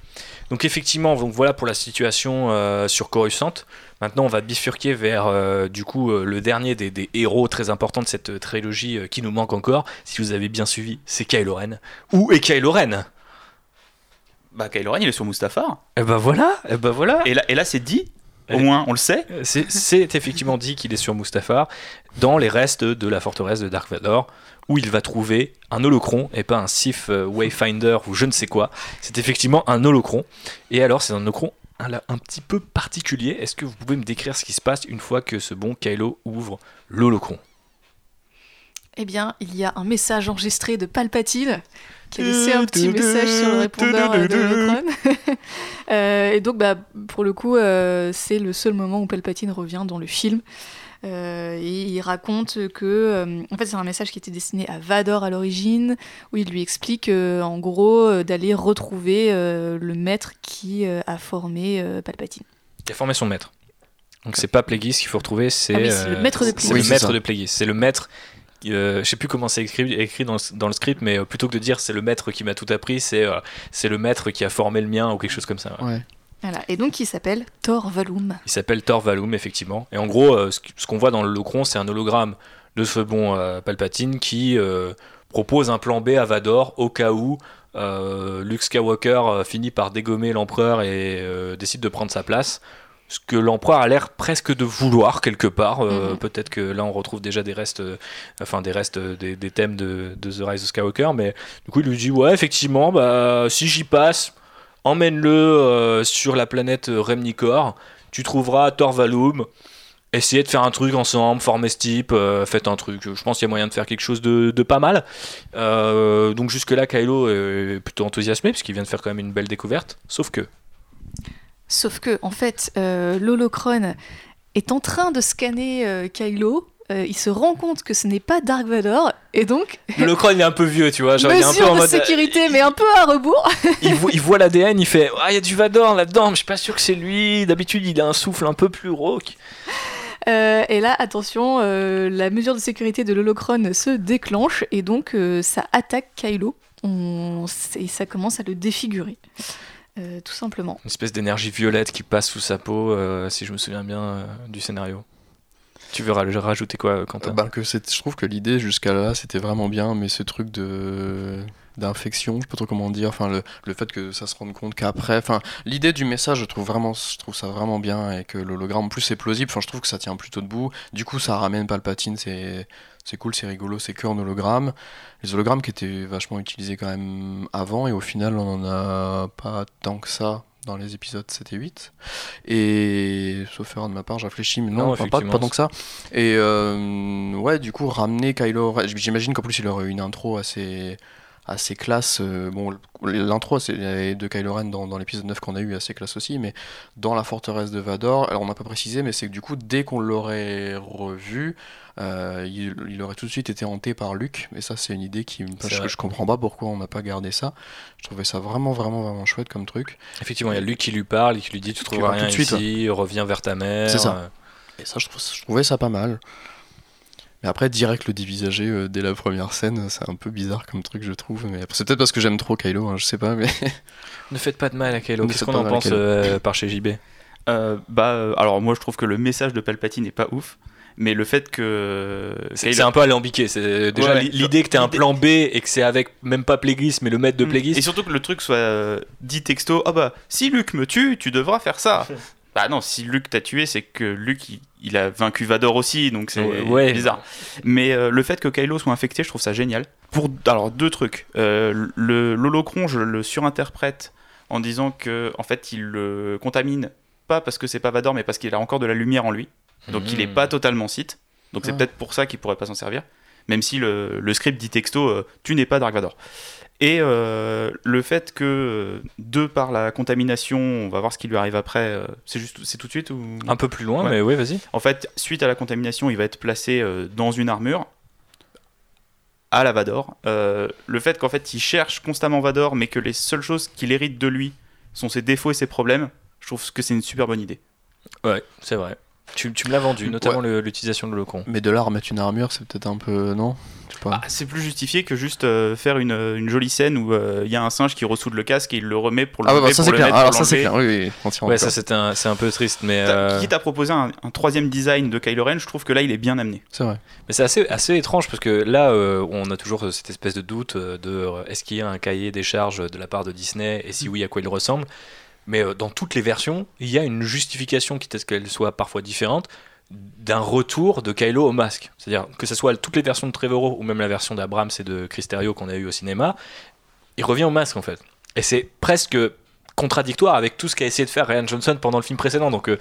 Donc, effectivement, donc, voilà pour la situation sur Coruscant. Maintenant, on va bifurquer vers euh, du coup euh, le dernier des, héros très importants de cette trilogie euh, qui nous manque encore. Si vous avez bien suivi, c'est Kylo Ren. Où est Kylo Ren? Bah Kylo Ren, il est sur Mustafar. Et eh bah voilà, et eh bah voilà. Et là, et là c'est dit. Au moins, on le sait. C'est effectivement dit qu'il est sur Mustafar, dans les restes de la forteresse de Dark Vador, où il va trouver un holocron et pas un Sith Wayfinder ou je ne sais quoi. C'est effectivement un holocron. Et alors, c'est un holocron un, petit peu particulier. Est-ce que vous pouvez me décrire ce qui se passe une fois que ce bon Kylo ouvre l'holocron? Eh bien, il y a un message enregistré de Palpatine qui a laissé un petit message sur le répondeur de l'holocron. Euh, et donc, bah, pour le coup, euh, c'est le seul moment où Palpatine revient dans le film. Et il raconte que, en fait, c'est un message qui était destiné à Vador à l'origine, où il lui explique, en gros, d'aller retrouver le maître qui a formé Palpatine. Qui a formé son maître. Donc c'est pas Plagueis qu'il faut retrouver, c'est ah le maître de Plagueis. C'est le maître de Plagueis. C'est le maître euh, je sais plus comment c'est écrit, écrit dans, le, dans, le, script, mais euh, plutôt que de dire c'est le maître qui m'a tout appris, c'est euh, c'est le maître qui a formé le mien ou quelque chose comme ça. Ouais. Voilà. Et donc il s'appelle Thor Valum. Il s'appelle Thor Valum, effectivement. Et en gros, ce, qu'on voit dans le Locron, c'est un hologramme de ce bon Palpatine qui propose un plan B à Vador au cas où Luke Skywalker finit par dégommer l'empereur et décide de prendre sa place ce que l'empereur a l'air presque de vouloir quelque part. Euh, mhm. Peut-être que là on retrouve déjà des restes, euh, enfin des restes des, thèmes de, The Rise of Skywalker, mais du coup il lui dit ouais effectivement bah si j'y passe, emmène-le euh, sur la planète Remnicor, tu trouveras Thor Valum. Essayez de faire un truc ensemble, formez ce type, faites un truc. Je pense qu'il y a moyen de faire quelque chose de, pas mal. donc jusque-là, Kylo est plutôt enthousiasmé, puisqu'il vient de faire quand même une belle découverte. Sauf que Sauf que, en fait, euh, l'holocron est en train de scanner euh, Kylo. Euh, il se rend compte que ce n'est pas Dark Vador et donc l'holocron est un peu vieux tu vois genre il est un peu en de sécurité mais un peu à rebours il, voit, il voit l'ADN il fait ah il y a du Vador là-dedans mais je suis pas sûr que c'est lui d'habitude il a un souffle un peu plus rauque et là, attention, la mesure de sécurité de l'holocron se déclenche et donc ça attaque Kylo. Et ça commence à le défigurer. Euh, tout simplement. Une espèce d'énergie violette qui passe sous sa peau, euh, si je me souviens bien euh, du scénario. Tu veux rajouter quoi, Quentin? Bah, que Je trouve que l'idée jusqu'à là, c'était vraiment bien, mais ce truc de d'infection, je sais pas trop comment dire, enfin le, le fait que ça se rende compte qu'après, enfin l'idée du message, je trouve vraiment, je trouve ça vraiment bien et que l'hologramme en plus est plausible. Enfin, je trouve que ça tient plutôt debout. Du coup, ça ramène Palpatine, c'est c'est cool, c'est rigolo, c'est que en hologramme. Les hologrammes qui étaient vachement utilisés quand même avant, et au final, on en a pas tant que ça dans les épisodes 7 et 8. Et sauf erreur de ma part, je réfléchis, mais non, pas, pas, tant que ça. Et euh, ouais, du coup, ramener Kylo, j'imagine qu'en plus il aurait une intro assez assez classe. Euh, bon, l'intro de Kylo Ren dans, dans l'épisode 9 qu'on a eu assez classe aussi, mais dans la forteresse de Vador, alors on n'a pas précisé, mais c'est que du coup, dès qu'on l'aurait revu, euh, il, aurait tout de suite été hanté par Luke. Et ça, c'est une idée qui que je comprends pas pourquoi on n'a pas gardé ça. Je trouvais ça vraiment, vraiment, vraiment chouette comme truc. Effectivement, il y a Luke qui lui parle et qui lui dit Tu trouveras rien tout de ici, reviens vers ta mère. C'est ça. Et ça, je, je trouvais ça pas mal. Mais après, direct le dévisager euh, dès la première scène, c'est un peu bizarre comme truc, je trouve. Mais c'est peut-être parce que j'aime trop Kylo, hein, je sais pas. Mais ne faites pas de mal à Kylo. Qu'est-ce qu'on en pense euh, par chez JB euh, Bah, alors moi, je trouve que le message de Palpatine n'est pas ouf. Mais le fait que. C'est un peu alambiqué. C'est déjà l'idée que tu un plan B et que c'est avec même pas Plagueis, mais le maître de mm. Plagueis. Et surtout que le truc soit dit texto Ah bah, si Luc me tue, tu devras faire ça. bah non, si Luc t'a tué, c'est que Luc il, a vaincu Vador aussi, donc c'est bizarre. Mais euh, le fait que Kylo soit infecté, je trouve ça génial. Pour alors deux trucs. Euh, le l'holocron, je le surinterprète en disant que en fait il le contamine pas parce que c'est pas Vador, mais parce qu'il a encore de la lumière en lui. Donc il est hmm. pas totalement Sith. Donc c'est ah. peut-être pour ça qu'il pourrait pas s'en servir. Même si le, le script dit texto, euh, tu n'es pas Dark Vador. Et euh, le fait que, de par la contamination, on va voir ce qui lui arrive après, euh, c'est juste, c'est tout de suite ou? Un peu plus loin, mais oui, vas-y. En fait, suite à la contamination, il va être placé euh, dans une armure à la Vador. le fait qu'en fait, il cherche constamment Vador, mais que les seules choses qu'il hérite de lui sont ses défauts et ses problèmes, je trouve que c'est une super bonne idée. Ouais, c'est vrai. Tu, me l'as vendu, notamment l'utilisation de l'Ocon. Mais de là à mettre une armure, c'est peut-être un peu. Non bah, C'est plus justifié que juste euh, faire une, une, jolie scène où euh, il y a un singe qui ressoude le casque et il le remet pour le Ah, bah, ça c'est clair. Alors, ça c'est clair, oui, oui. Ouais, ça c'est un, un, peu triste. mais euh... Quitte à proposer un, troisième design de Kylo Ren, je trouve que là il est bien amené. C'est vrai. Mais c'est assez, assez étrange parce que là euh, on a toujours cette espèce de doute de est-ce qu'il y a un cahier des charges de la part de Disney et si oui, à quoi il ressemble? Mais dans toutes les versions, il y a une justification, quitte à ce qu'elle soit parfois différente, d'un retour de Kylo au masque. C'est-à-dire que ce soit toutes les versions de Trevorrow ou même la version d'Abrams et de Cristerio qu'on a eu au cinéma, il revient au masque en fait. Et c'est presque contradictoire avec tout ce qu'a essayé de faire Ryan Johnson pendant le film précédent. Donc euh,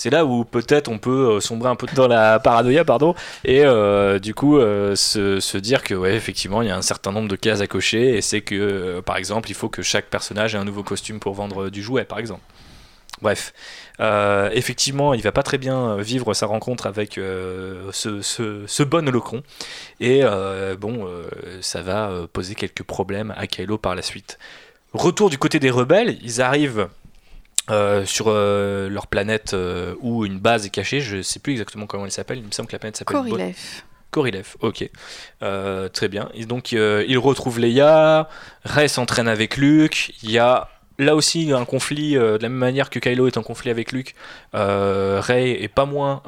c'est là où peut-être on peut euh, sombrer un peu dans la paranoïa, pardon, et euh, du coup se, se, dire que ouais effectivement il y a un certain nombre de cases à cocher et c'est que par exemple il faut que chaque personnage ait un nouveau costume pour vendre du jouet par exemple. Bref, effectivement, il va pas très bien vivre sa rencontre avec ce, bon holocron. Et bon, ça va poser quelques problèmes à Kylo par la suite. Retour du côté des rebelles, ils arrivent euh, sur euh, leur planète euh, où une base est cachée, je sais plus exactement comment elle s'appelle, il me semble que la planète s'appelle Korilev. Korilev, ok. très bien. Et donc ils retrouvent Leia, Rey s'entraîne avec Luke, il y a là aussi un conflit, de la même manière que Kylo est en conflit avec Luke, Rey est pas moins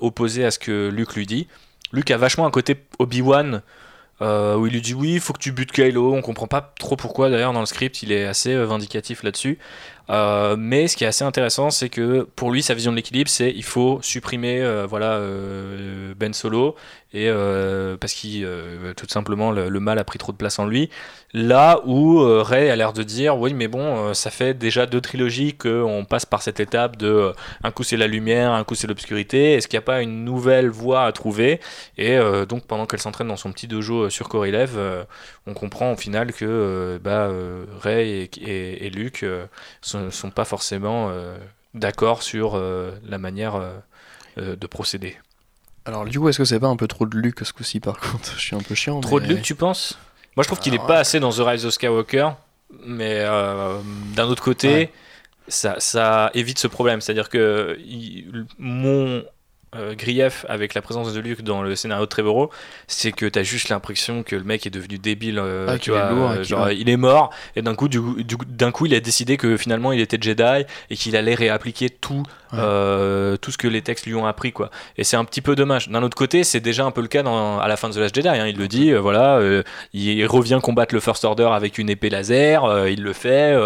opposé à ce que Luke lui dit. Luke a vachement un côté Obi-Wan où il lui dit oui, il faut que tu butes Kylo. On comprend pas trop pourquoi d'ailleurs dans le script, il est assez vindicatif là-dessus. Euh, mais ce qui est assez intéressant, c'est que pour lui, sa vision de l'équilibre, c'est il faut supprimer voilà Ben Solo et parce qu'il tout simplement le, mal a pris trop de place en lui. Là où Ray a l'air de dire oui, mais bon, ça fait déjà deux trilogies qu'on passe par cette étape de un coup c'est la lumière, un coup c'est l'obscurité. Est-ce qu'il n'y a pas une nouvelle voie à trouver? Et donc pendant qu'elle s'entraîne dans son petit dojo sur Corilev, euh, on comprend au final que euh, bah, euh, Ray et, et, Luke ne sont, pas forcément d'accord sur la manière de procéder. Alors du coup, est-ce que c'est pas un peu trop de Luke ce coup-ci par contre? Je suis un peu chiant. Trop de Luke, tu penses? Moi, je trouve qu'il est pas assez dans The Rise of Skywalker, mais d'un autre côté, ça, ça, évite ce problème. C'est-à-dire que mon euh, grief avec la présence de Luke dans le scénario de Trevorrow, c'est que t'as juste l'impression que le mec est devenu débile. Euh, ah, tu vois, euh, genre, il est mort et d'un coup, du, coup, il a décidé que finalement il était Jedi et qu'il allait réappliquer tout, tout ce que les textes lui ont appris, quoi. Et c'est un petit peu dommage. D'un autre côté, c'est déjà un peu le cas dans, à la fin de The Last Jedi. Hein. il le dit, voilà, il revient combattre le First Order avec une épée laser, il le fait,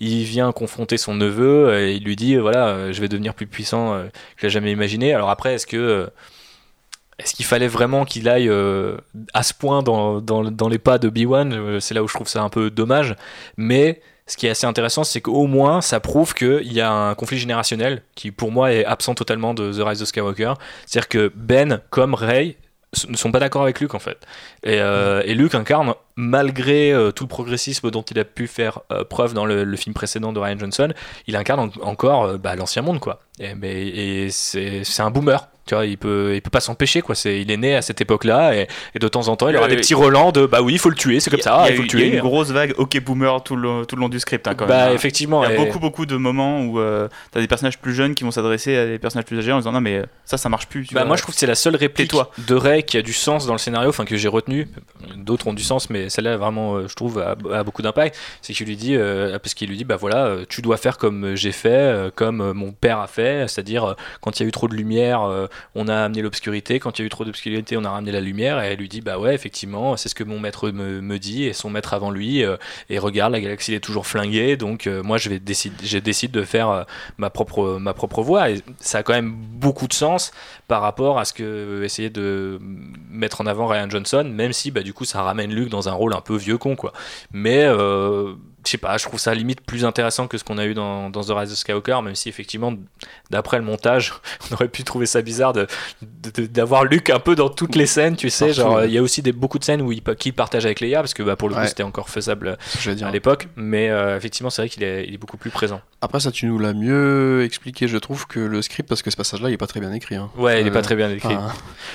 il vient confronter son neveu et il lui dit, voilà, je vais devenir plus puissant que j'ai jamais imaginé. Alors après est-ce que euh, est-ce qu'il fallait vraiment qu'il aille euh, à ce point dans, dans, les pas de B1 euh, C'est là où je trouve ça un peu dommage. Mais ce qui est assez intéressant, c'est qu'au moins ça prouve qu'il y a un conflit générationnel qui, pour moi, est absent totalement de The Rise of Skywalker. C'est-à-dire que Ben, comme Rey, ne sont pas d'accord avec Luke en fait. Et, et Luke incarne, malgré tout le progressisme dont il a pu faire preuve dans le, film précédent de Ryan Johnson, il incarne encore bah, l'ancien monde quoi. Et, mais, et c'est un boomer il peut, il peut pas s'empêcher, quoi. C'est, il est né à cette époque-là, et, de temps en temps, il aura des petits relents de bah oui, il faut le tuer, c'est comme ça, il, faut le tuer. Il y a une grosse vague OK boomer tout le, tout le long du script, hein, quand bah, même. Hein. effectivement. Il y a beaucoup, beaucoup de moments où euh, tu as des personnages plus jeunes qui vont s'adresser à des personnages plus âgés en disant non, mais ça, ça marche plus. Bah, moi, je trouve que c'est la seule réplique de Ray qui a du sens dans le scénario, enfin, que j'ai retenu. D'autres ont du sens, mais celle-là, vraiment, euh, je trouve, a, beaucoup d'impact. C'est qu'il lui dit, euh, parce qu'il lui dit, bah voilà, tu dois faire comme j'ai fait, comme mon père a fait, c'est-à-dire quand il y a eu trop de lumière, on a amené l'obscurité quand il y a eu trop d'obscurité, on a ramené la lumière. Et elle lui dit Bah ouais, effectivement, c'est ce que mon maître me, dit et son maître avant lui. Euh, et regarde, la galaxie est toujours flinguée. Donc euh, moi, je vais décide, de faire euh, ma, propre, ma propre. Et ça a quand même beaucoup de sens par rapport à ce que essayer de mettre en avant Ryan Johnson, même si bah, du coup, ça ramène Luke dans un rôle un peu vieux con. quoi. Mais je sais pas, je trouve ça limite plus intéressant que ce qu'on a eu dans, dans, The Rise of Skywalker, même si effectivement, d'après le montage, on aurait pu trouver ça bizarre de, d'avoir Luke un peu dans toutes les scènes, tu sais. Genre, il y a aussi des, beaucoup de scènes où il, partage avec Leia, parce que bah, pour le coup, c'était encore faisable à l'époque, mais euh, effectivement, c'est vrai qu'il est, il est beaucoup plus présent. Après, ça, tu nous l'as mieux expliqué, je trouve, que le script, parce que ce passage-là, il est pas très bien écrit. Hein. Ouais, il est pas euh, très bien écrit.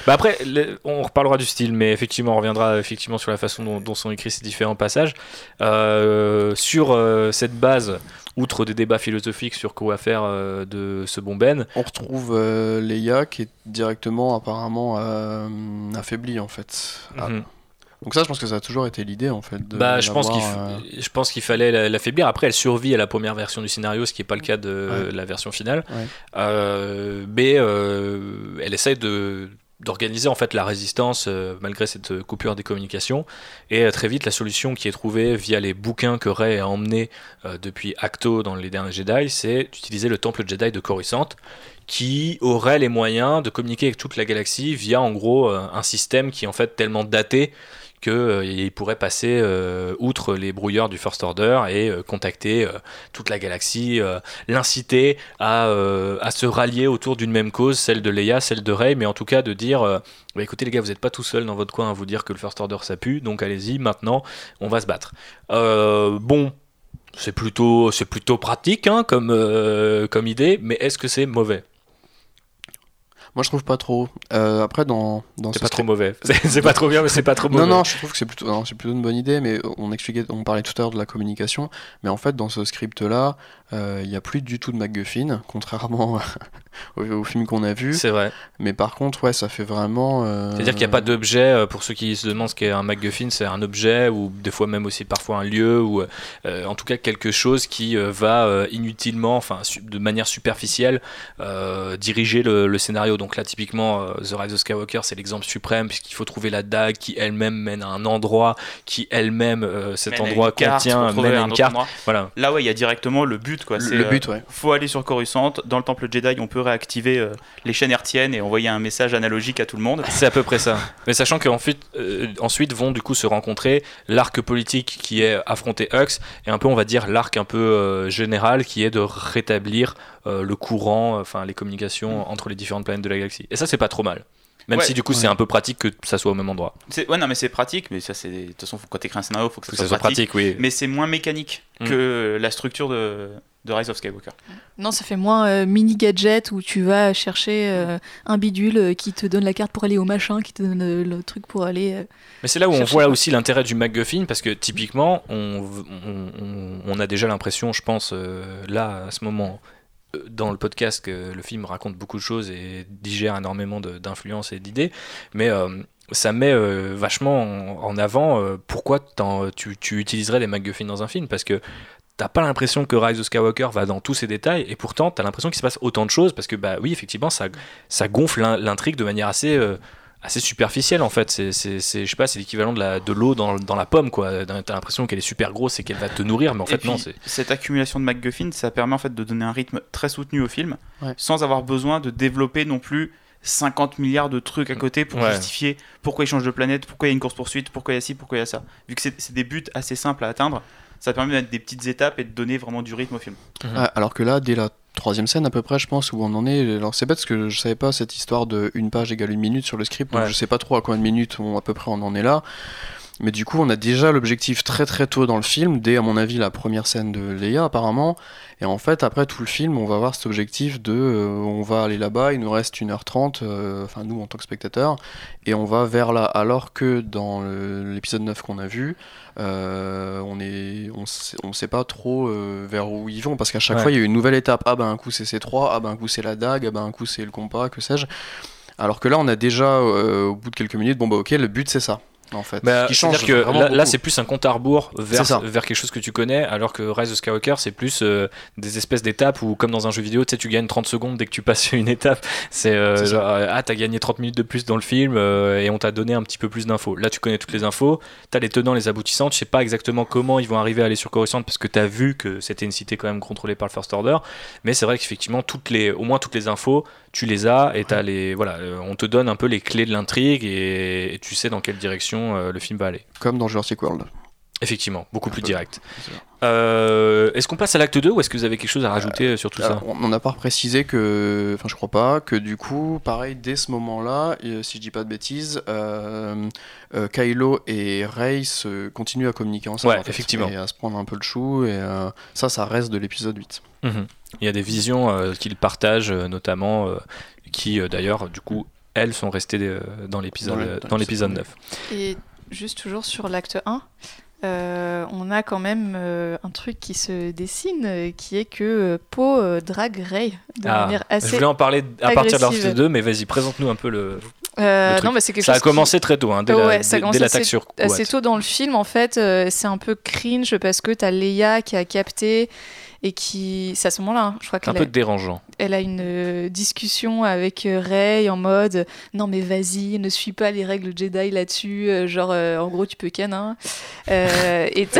Bah après, on reparlera du style, mais effectivement, on reviendra effectivement sur la façon dont, dont sont écrits ces différents passages. Euh, sur euh, cette base, outre des débats philosophiques sur quoi faire euh, de ce bon Ben, on retrouve euh, Leia qui est directement apparemment affaiblie en fait. Ah. Mhm. Donc ça, je pense que ça a toujours été l'idée en fait. bah, je pense qu'il, je pense qu'il fallait l'affaiblir. Après, elle survit à la première version du scénario, ce qui n'est pas le cas de la version finale. mais elle essaie de d'organiser en fait la résistance euh, malgré cette euh, coupure des communications. Et euh, très vite la solution qui est trouvée via les bouquins que Rey a emmenés depuis Acto dans les derniers Jedi c'est d'utiliser le temple Jedi de Coruscant qui aurait les moyens de communiquer avec toute la galaxie via en gros un système qui est en fait tellement daté qu'il euh, pourrait passer euh, outre les brouilleurs du First Order et euh, contacter toute la galaxie, l'inciter à, à, se rallier autour d'une même cause, celle de Leia, celle de Rey, mais en tout cas de dire bah, écoutez les gars, vous n'êtes pas tout seul dans votre coin à vous dire que le First Order ça pue, donc allez-y, maintenant on va se battre. bon, C'est plutôt, plutôt pratique hein, comme, comme idée, mais est-ce que c'est mauvais? Moi, je trouve pas trop. Euh, après, dans, dans c'est pas trop mauvais. c'est pas trop bien, mais c'est pas trop mauvais. Non, non, je trouve que c'est plutôt, c'est plutôt une bonne idée. Mais on expliquait, on parlait tout à l'heure de la communication. Mais en fait, dans ce script-là, euh, il n'y a plus du tout de MacGuffin, contrairement au, film qu'on a vu. C'est vrai. Mais par contre, ouais, ça fait vraiment. Euh, C'est-à-dire qu'il n'y a pas d'objet, euh, pour ceux qui se demandent ce qu'est un MacGuffin, c'est un objet, ou des fois même aussi parfois un lieu, ou en tout cas quelque chose qui va inutilement, enfin de manière superficielle, diriger le, scénario. Donc là, typiquement, The Rise of Skywalker, c'est l'exemple suprême, puisqu'il faut trouver la dague qui elle-même mène à un endroit, qui elle-même, cet endroit contient, mène une carte. Voilà. Là, ouais, il y a directement le but le, but, ouais. Faut aller sur Coruscant. Dans le temple Jedi, on peut réactiver euh, les chaînes hertziennes et envoyer un message analogique à tout le monde. C'est à peu près ça. Mais sachant qu'ensuite euh, ensuite vont du coup se rencontrer l'arc politique qui est affronter Hux et un peu, on va dire, l'arc un peu euh, général qui est de rétablir le courant, enfin les communications mm. entre les différentes planètes de la galaxie. Et ça, c'est pas trop mal. Même si du coup c'est un peu pratique que ça soit au même endroit. Ouais, non, mais c'est pratique, mais ça c'est. De toute façon, quand écris un scénario, il faut que ça, soit, pratique. oui. Mais c'est moins mécanique mm. que la structure de, de Rise of Skywalker. Non, ça fait moins euh, mini gadget où tu vas chercher euh, un bidule euh, qui te donne la carte pour aller au machin, qui te donne le truc pour aller. mais c'est là où on voit aussi l'intérêt du MacGuffin parce que typiquement, on, on, on a déjà l'impression, je pense, là à ce moment dans le podcast que le film raconte beaucoup de choses et digère énormément d'influences et d'idées, mais euh, ça met euh, vachement en, avant euh, pourquoi tu, utiliserais les MacGuffin dans un film, parce que t'as pas l'impression que Rise of Skywalker va dans tous ces détails, et pourtant t'as l'impression qu'il se passe autant de choses, parce que bah oui, effectivement, ça, ça gonfle l'intrigue de manière assez assez superficielle en fait. C'est, c'est, je sais pas, c'est l'équivalent de, la, de l'eau dans, dans la pomme quoi. T'as l'impression qu'elle est super grosse et qu'elle va te nourrir, mais en fait non. C'est... Cette accumulation de MacGuffin, ça permet en fait de donner un rythme très soutenu au film, sans avoir besoin de développer non plus 50 milliards de trucs à côté pour justifier pourquoi il change de planète, pourquoi il y a une course poursuite, pourquoi il y a ci, pourquoi il y a ça. Vu que c'est, des buts assez simples à atteindre, ça permet de mettre des petites étapes et de donner vraiment du rythme au film. Ah, alors que là, dès la troisième scène à peu près, je pense, où on en est. Alors c'est bête parce que je savais pas cette histoire de une page égale une minute sur le script, donc je sais pas trop à combien de minutes on, à peu près on en est là. Mais du coup, on a déjà l'objectif très très tôt dans le film, dès à mon avis la première scène de Leia apparemment. Et en fait, après tout le film, on va avoir cet objectif de euh, on va aller là-bas, il nous reste 1h30, euh, enfin nous en tant que spectateurs, et on va vers là. Alors que dans l'épisode 9 qu'on a vu, euh, on est on sait, on sait pas trop vers où ils vont, parce qu'à chaque fois il y a une nouvelle étape. Ah ben un coup c'est C3, ah ben un coup c'est la dague, ah ben un coup c'est le compas, que sais-je. Alors que là, on a déjà, au bout de quelques minutes, bon bah ok, le but c'est ça en fait. Bah, que là, c'est plus un compte à rebours vers, vers quelque chose que tu connais, alors que Rise of Skywalker, c'est plus euh, des espèces d'étapes où, comme dans un jeu vidéo, tu sais, tu gagnes 30 secondes dès que tu passes une étape. C'est euh, genre, ah, t'as gagné 30 minutes de plus dans le film euh, et on t'a donné un petit peu plus d'infos. Là, tu connais toutes les infos, t'as les tenants, les aboutissants, tu sais pas exactement comment ils vont arriver à aller sur Coruscant parce que t'as vu que c'était une cité quand même contrôlée par le First Order. Mais c'est vrai qu'effectivement, toutes les, au moins toutes les infos, tu les as et as les, voilà, on te donne un peu les clés de l'intrigue et, tu sais dans quelle direction euh, le film va aller. Comme dans Jurassic World. Effectivement, beaucoup plus direct. Euh, est-ce qu'on passe à l'acte 2 ou est-ce que vous avez quelque chose à rajouter euh, sur tout ça On n'a pas précisé que, enfin je crois pas, que du coup, pareil, dès ce moment-là, si je dis pas de bêtises, Kylo et Rey continuent à communiquer ensemble. effectivement. Et à se prendre un peu le chou, et ça, ça reste de l'épisode 8. Mhm. Il y a des visions qu'ils partagent, notamment, qui d'ailleurs, du coup, elles sont restées dans l'épisode dans l'épisode 9. Et juste toujours sur l'acte 1, euh, on a quand même euh, un truc qui se dessine, euh, qui est que Poe drague Ray de ah, manière assez. Je voulais en parler à partir de l'arc 2, mais vas-y, présente-nous un peu le. non, mais c'est ça a commencé très tôt, hein, dès, ouais, l'attaque sur. Assez tôt dans le film, en fait, c'est un peu cringe parce que tu as Leia qui a capté et qui, c'est à ce moment-là, hein, je crois qu'elle un peu dérangeant. Elle a une euh, discussion avec euh, Rey en mode non mais vas-y, ne suis pas les règles Jedi là-dessus, euh, genre en gros tu peux ken hein. et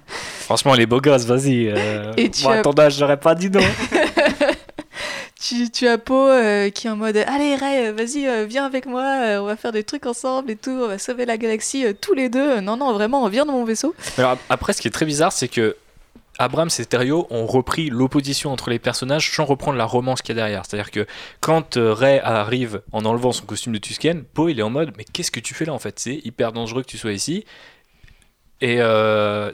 Franchement, les beaux gosses, vas-y. et tu moi, as... ton âge, j'aurais pas dit non. tu, tu, as Poe qui est en mode Allez, Ray, vas-y, viens avec moi, on va faire des trucs ensemble et tout, on va sauver la galaxie tous les deux. Non, non, vraiment, viens dans mon vaisseau. Alors, après, ce qui est très bizarre, c'est que Abrams et Stereo ont repris l'opposition entre les personnages sans reprendre la romance qu'il y a derrière. C'est-à-dire que quand euh, Ray arrive en enlevant son costume de Tusken, Poe il est en mode mais qu'est-ce que tu fais là en fait? C'est hyper dangereux que tu sois ici. Et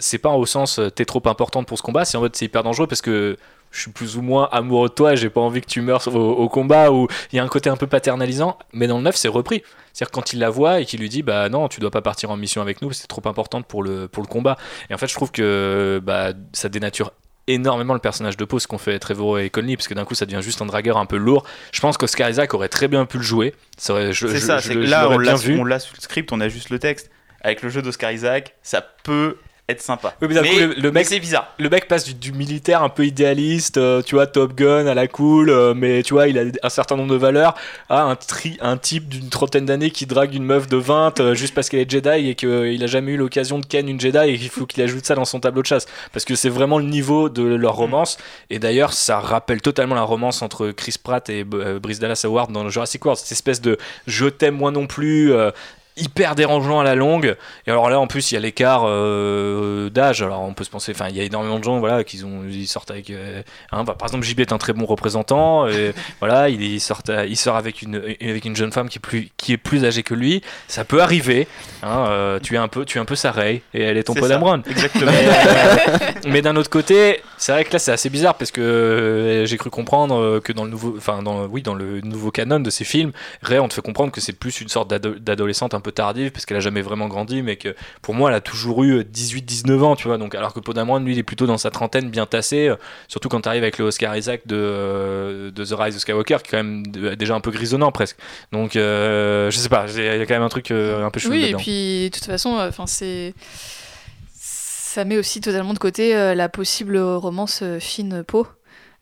c'est pas au sens t'es trop importante pour ce combat, c'est en mode c'est hyper dangereux parce que je suis plus ou moins amoureux de toi, j'ai pas envie que tu meurs au, combat, où il y a un côté un peu paternalisant, mais dans le 9 c'est repris. C'est-à-dire quand il la voit et qu'il lui dit bah non, tu dois pas partir en mission avec nous, c'est trop important pour le, pour le combat. Et en fait, je trouve que bah, ça dénature énormément le personnage de Poe, ce qu'ont fait Trevor et Conley, parce que d'un coup ça devient juste un dragueur un peu lourd. Je pense qu'Oscar Isaac aurait très bien pu le jouer. C'est ça, c'est que là on l'a, on l'a sous le script, on a juste le texte. Avec le jeu d'Oscar Isaac, ça peut être sympa. mais, le, mec, c'est bizarre. Le mec passe du, militaire un peu idéaliste, euh, tu vois, Top Gun à la cool, euh, mais tu vois, il a un certain nombre de valeurs, à un, tri, un type d'une trentaine d'années qui drague une meuf de 20 euh, juste parce qu'elle est Jedi et qu'il a jamais eu l'occasion de ken une Jedi et qu'il faut qu'il ajoute ça dans son tableau de chasse. Parce que c'est vraiment le niveau de leur mm. romance. Et d'ailleurs, ça rappelle totalement la romance entre Chris Pratt et Brice Dallas Howard dans Jurassic World. Cette espèce de je t'aime moi non plus, hyper dérangeant à la longue. Et alors là, en plus, il y a l'écart euh, d'âge. Alors on peut se penser, enfin, il y a énormément de gens, voilà, qui ont, ils sortent avec. Euh, hein, bah, par exemple, JB est un très bon représentant. Et, voilà, il, il, sort, il sort avec une, avec une jeune femme qui est plus, qui est plus âgée que lui. Ça peut arriver. Hein, euh, tu es un peu, tu es un peu sa Ray et elle est ton Paul Exactement. Mais, d'un autre côté, c'est vrai que là, c'est assez bizarre parce que j'ai cru comprendre que dans le nouveau, enfin, dans, oui, dans le nouveau canon de ces films, Ray, on te fait comprendre que c'est plus une sorte d'adolescente un peu tardive parce qu'elle a jamais vraiment grandi, mais que pour moi, elle a toujours eu 18-19 ans, tu vois. Donc, alors que Podamron, lui, il est plutôt dans sa trentaine, bien tassé, euh, surtout quand tu arrives avec le Oscar Isaac de, euh, de The Rise of Skywalker, qui est quand même déjà un peu grisonnant presque. Donc, euh, je sais pas, il y a quand même un truc un peu chou. Oui, et puis, de toute façon, enfin, c'est ça met aussi totalement de côté la possible romance fine peau.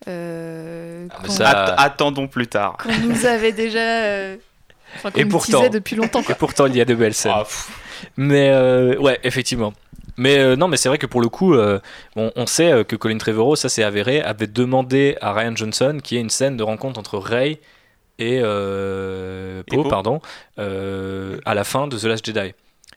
Ah, attendons plus tard. Qu'on nous avait déjà et pourtant, depuis longtemps. Et pourtant, il y a de belles scènes. Ah, mais euh, ouais, effectivement. Mais euh, non, mais c'est vrai que pour le coup, euh, on sait que Colin Trevorrow, ça s'est avéré, avait demandé à Ryan Johnson qu'il y ait une scène de rencontre entre Ray et, Poe, pardon, à la fin de The Last Jedi.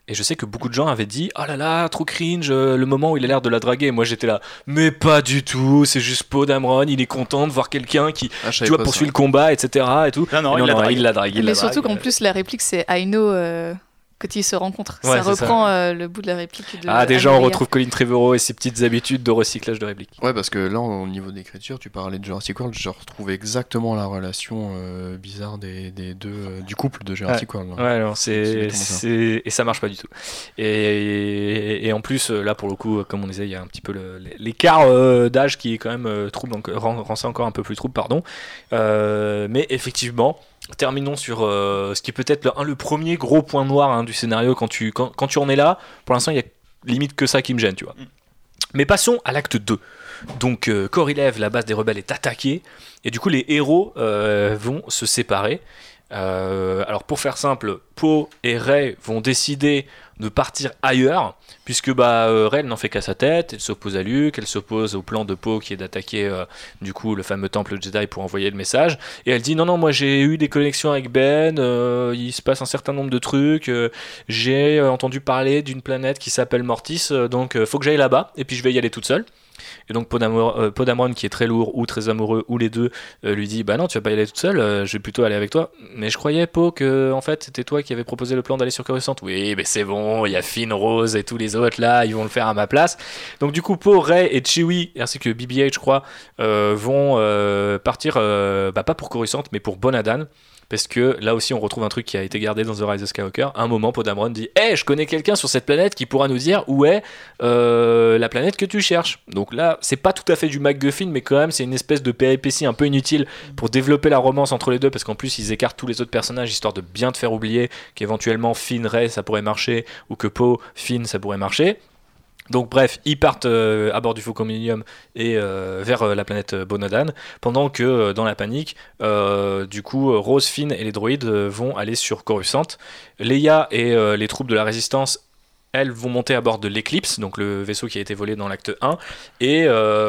Et je sais que beaucoup de gens avaient dit Oh là là, trop cringe, le moment où il a l'air de la draguer. moi j'étais là, mais pas du tout, c'est juste Poe Dameron, il est content de voir quelqu'un qui ah, tu vois, poursuit le combat, etc. Et tout. Non, non, il, la drague. Mais surtout qu'en plus, la réplique c'est I know. Euh, quand ils se rencontrent. ça reprend euh, le bout de la réplique. De ah, déjà, on retrouve Colin Trevorrow et ses petites habitudes de recyclage de répliques. Ouais, parce que là, au niveau d'écriture, tu parlais de Jurassic World, je retrouve exactement la relation euh, bizarre des, des deux, euh, du couple de Jurassic World. Ouais, alors c'est, et ça marche pas du tout. Et, et, en plus, là, pour le coup, comme on disait, il y a un petit peu l'écart d'âge qui est quand même trouble, rend, rend, ça encore un peu plus trouble, pardon. mais effectivement, terminons sur euh, ce qui est peut-être le, le, premier gros point noir hein, du scénario quand tu, quand, quand, tu en es là. Pour l'instant, il y a limite que ça qui me gêne, tu vois. Mm. Mais passons à l'acte 2. Donc, euh, la base des rebelles, est attaquée. Et du coup, les héros euh, vont se séparer. Euh, alors, pour faire simple, Poe et Rey vont décider de partir ailleurs, puisque bah, euh, Rey n'en fait qu'à sa tête, elle s'oppose à Luke, elle s'oppose au plan de Poe qui est d'attaquer euh, du coup le fameux temple Jedi pour envoyer le message, et elle dit non non moi j'ai eu des connexions avec Ben, il se passe un certain nombre de trucs, j'ai entendu parler d'une planète qui s'appelle Mortis, donc faut que j'aille là-bas, et puis je vais y aller toute seule. Et donc Podamron, qui est très lourd ou très amoureux ou les deux, lui dit bah non tu vas pas y aller toute seule, je vais plutôt aller avec toi. Mais je croyais Po que en fait c'était toi qui avais proposé le plan d'aller sur Coruscant. Oui mais c'est bon il y a Finn, Rose et tous les autres là, ils vont le faire à ma place. Donc du coup, Poe, Ray et Chewie, ainsi que BB-8, je crois, euh, vont euh, partir, euh, bah, pas pour Coruscant, mais pour Bonadan. Parce que là aussi, on retrouve un truc qui a été gardé dans The Rise of Skywalker. un moment, Podamron dit Hé, je connais quelqu'un sur cette planète qui pourra nous dire où est la planète que tu cherches. Donc là, c'est pas tout à fait du MacGuffin, mais quand même, c'est une espèce de péripétie un peu inutile pour développer la romance entre les deux. Parce qu'en plus, ils écartent tous les autres personnages histoire de bien te faire oublier qu'éventuellement Finn, Ray, ça pourrait marcher, ou que Poe, Finn, ça pourrait marcher. Donc bref, ils partent euh, à bord du Faucon Millennium et euh, vers euh, la planète Bonadan, pendant que dans la panique, du coup, Rose, Finn et les droïdes vont aller sur Coruscant. Leia et les troupes de la Résistance elles vont monter à bord de l'Eclipse, donc le vaisseau qui a été volé dans l'acte 1. Et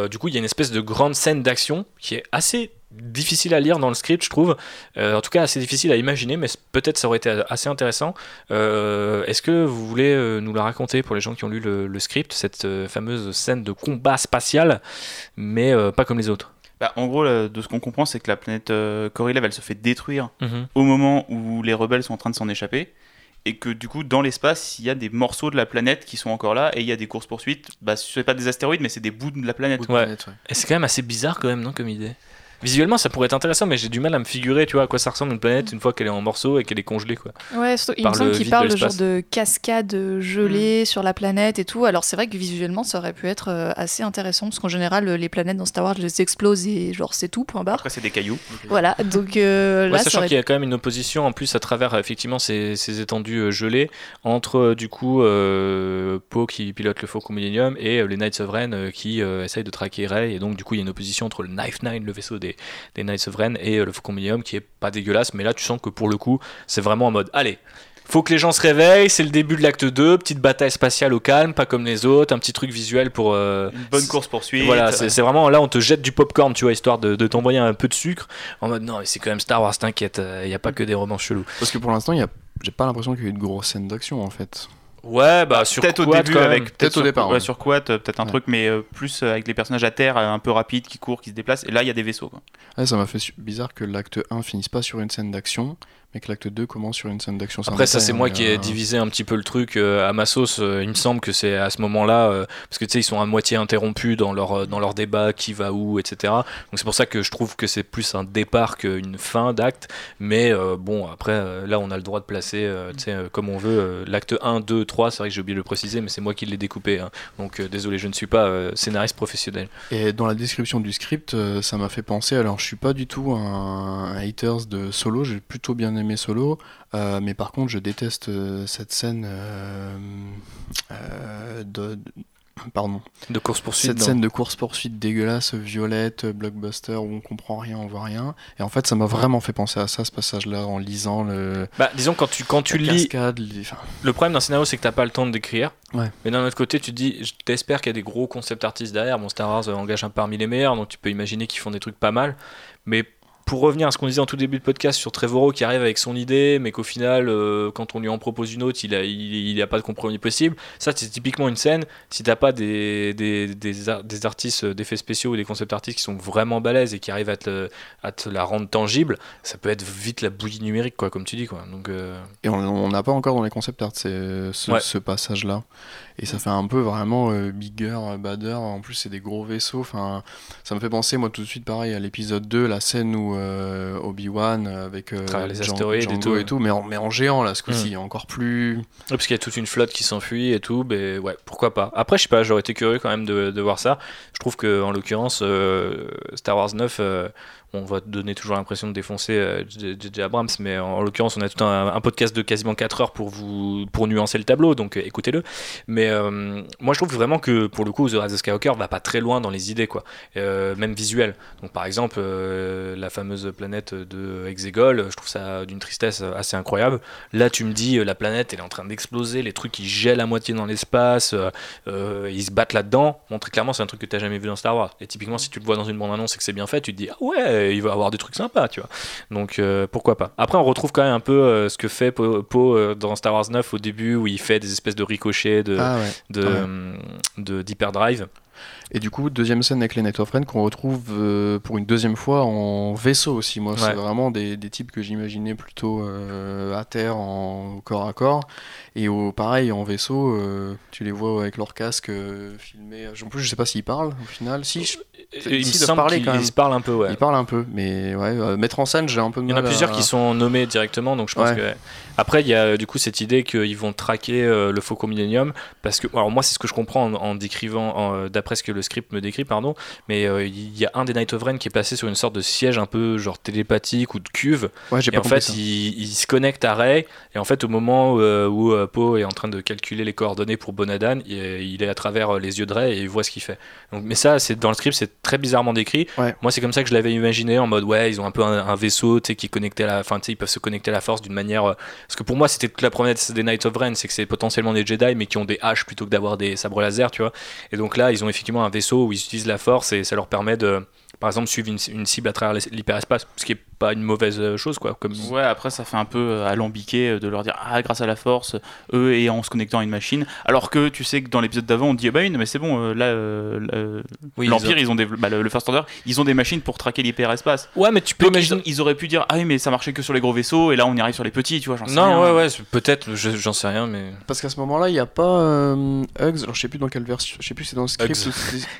du coup, il y a une espèce de grande scène d'action qui est assez difficile à lire dans le script, je trouve. Euh, en tout cas, assez difficile à imaginer, mais peut-être ça aurait été assez intéressant. Euh, est-ce que vous voulez euh, nous la raconter pour les gens qui ont lu le, script, cette fameuse scène de combat spatial, mais pas comme les autres? Bah, en gros, de ce qu'on comprend, c'est que la planète Corylève, elle se fait détruire mhm. au moment où les rebelles sont en train de s'en échapper. et que du coup dans l'espace il y a des morceaux de la planète qui sont encore là et il y a des courses poursuites bah ce n'est pas des astéroïdes mais c'est des bouts de la planète, et c'est quand même assez bizarre quand même non comme idée? Visuellement, ça pourrait être intéressant, mais j'ai du mal à me figurer, tu vois, à quoi ça ressemble une planète une fois qu'elle est en morceaux et qu'elle est congelée, quoi. Ouais, il me semble qu'il parle de, genre de cascade gelée mm. sur la planète et tout. Alors c'est vrai que visuellement, ça aurait pu être euh, assez intéressant parce qu'en général, les planètes dans Star Wars, elles explosent et genre c'est tout, point barre. Après, c'est des cailloux. Voilà, donc euh, là, sachant qu'il y a quand même une opposition en plus à travers effectivement ces, ces étendues euh, gelées entre du coup Poe qui pilote le Faucon Millennium et les Knights of Ren qui essayent de traquer Rey et donc du coup il y a une opposition entre le Knife Nine, le vaisseau des des, Knights of Ren et euh, le Faucon Millennium qui est pas dégueulasse, mais là tu sens que pour le coup c'est vraiment en mode allez, faut que les gens se réveillent, c'est le début de l'acte 2, petite bataille spatiale au calme, pas comme les autres, un petit truc visuel pour... Euh, Une bonne course poursuite. Voilà, c'est vraiment là on te jette du popcorn, tu vois, histoire de, t'envoyer un peu de sucre, en mode non mais c'est quand même Star Wars, t'inquiète, il euh, n'y a pas que des romans chelous. Parce que pour l'instant, j'ai pas l'impression qu'il y ait eu de grosses scènes d'action en fait. Ouais, bah sur peut-être au début avec peut-être au départ. Ouais, sur Quad, peut-être un truc, mais euh, plus euh, avec les personnages à terre, euh, un peu rapides, qui courent, qui se déplacent. Et là, il y a des vaisseaux. Quoi. Ouais, ça m'a fait bizarre que l'acte 1 finisse pas sur une scène d'action, mais que l'acte 2 commence sur une scène d'action. Après, ça, c'est moi qui ai divisé un petit peu le truc à ma sauce. il me semble que c'est à ce moment-là, parce que tu sais, ils sont à moitié interrompus dans leur, dans leur débat, qui va où, etc. Donc c'est pour ça que je trouve que c'est plus un départ qu'une fin d'acte. Mais bon, après, là, on a le droit de placer, tu sais, comme on veut, l'acte 1, 2, 3. C'est vrai que j'ai oublié de le préciser, mais c'est moi qui l'ai découpé. Hein. Donc désolé, je ne suis pas scénariste professionnel. Et dans la description du script, ça m'a fait penser. Alors, je suis pas du tout un, un haters de solo. J'ai plutôt bien aimé Solo, euh, mais par contre je déteste euh, cette scène euh, de, pardon. De course poursuite cette scène de course poursuite dégueulasse violette blockbuster où on comprend rien on voit rien. Et en fait ça m'a vraiment fait penser à ça ce passage là en lisant le bah disons quand tu quand tu lis le problème d'un scénario c'est que t'as pas le temps de décrire. Ouais. mais d'un autre côté tu te dis t'espères qu'il y a des gros concept artistes derrière. Bon Star Wars engage un parmi les meilleurs donc tu peux imaginer qu'ils font des trucs pas mal. Mais pour revenir à ce qu'on disait en tout début de podcast sur Trevorrow qui arrive avec son idée, mais qu'au final, euh, quand on lui en propose une autre, il n'a il, a pas de compromis possible. Ça, c'est typiquement une scène. Si t'as pas des, des, des, artistes d'effets spéciaux ou des concept artistes qui sont vraiment balèzes et qui arrivent à te, à te, la rendre tangible, ça peut être vite la bouillie numérique, quoi, comme tu dis. Quoi. Donc, euh, Et on n'a pas encore dans les concept art ce, ce passage-là. Et ça fait un peu vraiment euh, bigger, badder. En plus, c'est des gros vaisseaux. Enfin, ça me fait penser, moi, tout de suite, pareil, à l'épisode 2, la scène où euh, Obi-Wan avec euh, les astéroïdes et tout, et tout, mais en, mais en géant, là, ce coup-ci, mm. encore plus. parce qu'il y a toute une flotte qui s'enfuit et tout. Mais ouais, pourquoi pas. Après, je sais pas, j'aurais été curieux quand même de, de voir ça. Je trouve que, en l'occurrence, Star Wars 9 on va donner toujours l'impression de défoncer JJ Abrams, mais en, l'occurrence, on a tout un, podcast de quasiment 4 heures pour vous pour nuancer le tableau, donc écoutez-le. Mais euh, moi, je trouve vraiment que pour le coup, The Rise of Skywalker va pas très loin dans les idées, quoi, euh, même visuelles. Donc, par exemple, euh, la fameuse planète de Exegol, je trouve ça d'une tristesse assez incroyable. Là, tu me dis, la planète, elle est en train d'exploser, les trucs ils gèlent à moitié dans l'espace, ils se battent là-dedans. Bon, très clairement, c'est un truc que tu jamais vu dans Star Wars. Et typiquement, si tu le vois dans une bande-annonce et que c'est bien fait, tu te dis, ah ouais, il va avoir des trucs sympas, tu vois. Donc, pourquoi pas. Après, on retrouve quand même un peu ce que fait Poe dans Star Wars 9 au début, où il fait des espèces de ricochets, de, ah de, de d'Hyperdrive. Et du coup, deuxième scène avec les Night of Ren qu'on retrouve euh, pour une deuxième fois en vaisseau aussi. Moi, c'est vraiment des, des, types que j'imaginais plutôt euh, à terre, en corps à corps. Et au, pareil, en vaisseau, euh, tu les vois avec leur casque filmé. En plus, je sais pas s'ils parlent au final. Si, je, il me semble parlent un peu, ouais. Ils parlent un peu, mais ouais, mettre en scène, j'ai un peu Il y en a plusieurs qui sont nommés directement, donc je pense que. Après, il y a du coup cette idée qu'ils vont traquer le Faucon Millennium, parce que, alors moi, c'est ce que je comprends en, décrivant, d'après ce que le script me décrit, pardon, mais euh, il y a un des Night of Ren qui est passé sur une sorte de siège un peu genre télépathique ou de cuve. et en fait, il, se connecte à Ray, et en fait, au moment où, euh, où euh, Poe est en train de calculer les coordonnées pour Bonadan, il, est à travers les yeux de Ray et il voit ce qu'il fait. Donc, mais ça, c'est dans le script, c'est très bizarrement décrit. Moi, c'est comme ça que je l'avais imaginé en mode ouais, ils ont un peu un, vaisseau, tu sais, qui connecté à la, ils peuvent se connecter à la force d'une manière. Parce que pour moi, c'était toute la promesse des Night of Ren, c'est que c'est potentiellement des Jedi, mais qui ont des haches plutôt que d'avoir des sabres laser, tu vois. Et donc là, ils ont effectivement un vaisseau où ils utilisent la force et ça leur permet de, par exemple, suivre une, cible à travers l'hyperespace, ce qui est pas une mauvaise euh, chose quoi. Comme... Ouais, après ça fait un peu euh, alambiqué euh, de leur dire ah grâce à la force, eux et en se connectant à une machine. Alors que tu sais que dans l'épisode d'avant on dit ah bah oui mais c'est bon là l'empire ils ont, des, bah, le, First Order ils ont des machines pour traquer l'hyperespace. Ouais mais tu peux imaginer ils, auraient pu dire ah oui mais ça marchait que sur les gros vaisseaux et là on y arrive sur les petits tu vois. Sais non ouais ouais peut-être j'en sais rien mais parce qu'à ce moment-là il n'y a pas Hugs alors je sais plus dans quelle version je sais plus c'est dans le script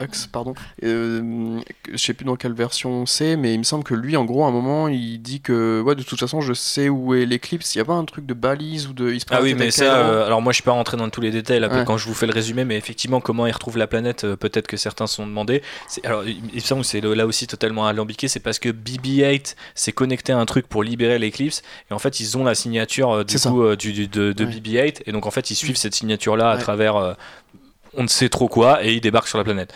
Hugs, pardon je sais plus dans quelle version c'est mais il me semble que lui en gros à un moment il dit que ouais de toute façon je sais où est l'éclipse. Il y a pas un truc de balise ou de ah oui mais ça euh, alors moi je suis pas rentré dans tous les détails là, quand je vous fais le résumé mais effectivement comment il retrouve la planète euh, peut-être que certains se sont demandé alors il me semble que c'est là aussi totalement alambiqué c'est parce que BB-8 s'est connecté à un truc pour libérer l'éclipse et en fait ils ont la signature euh, du coup du, de, de BB-8 et donc en fait ils suivent cette signature là à travers on ne sait trop quoi et il débarque sur la planète.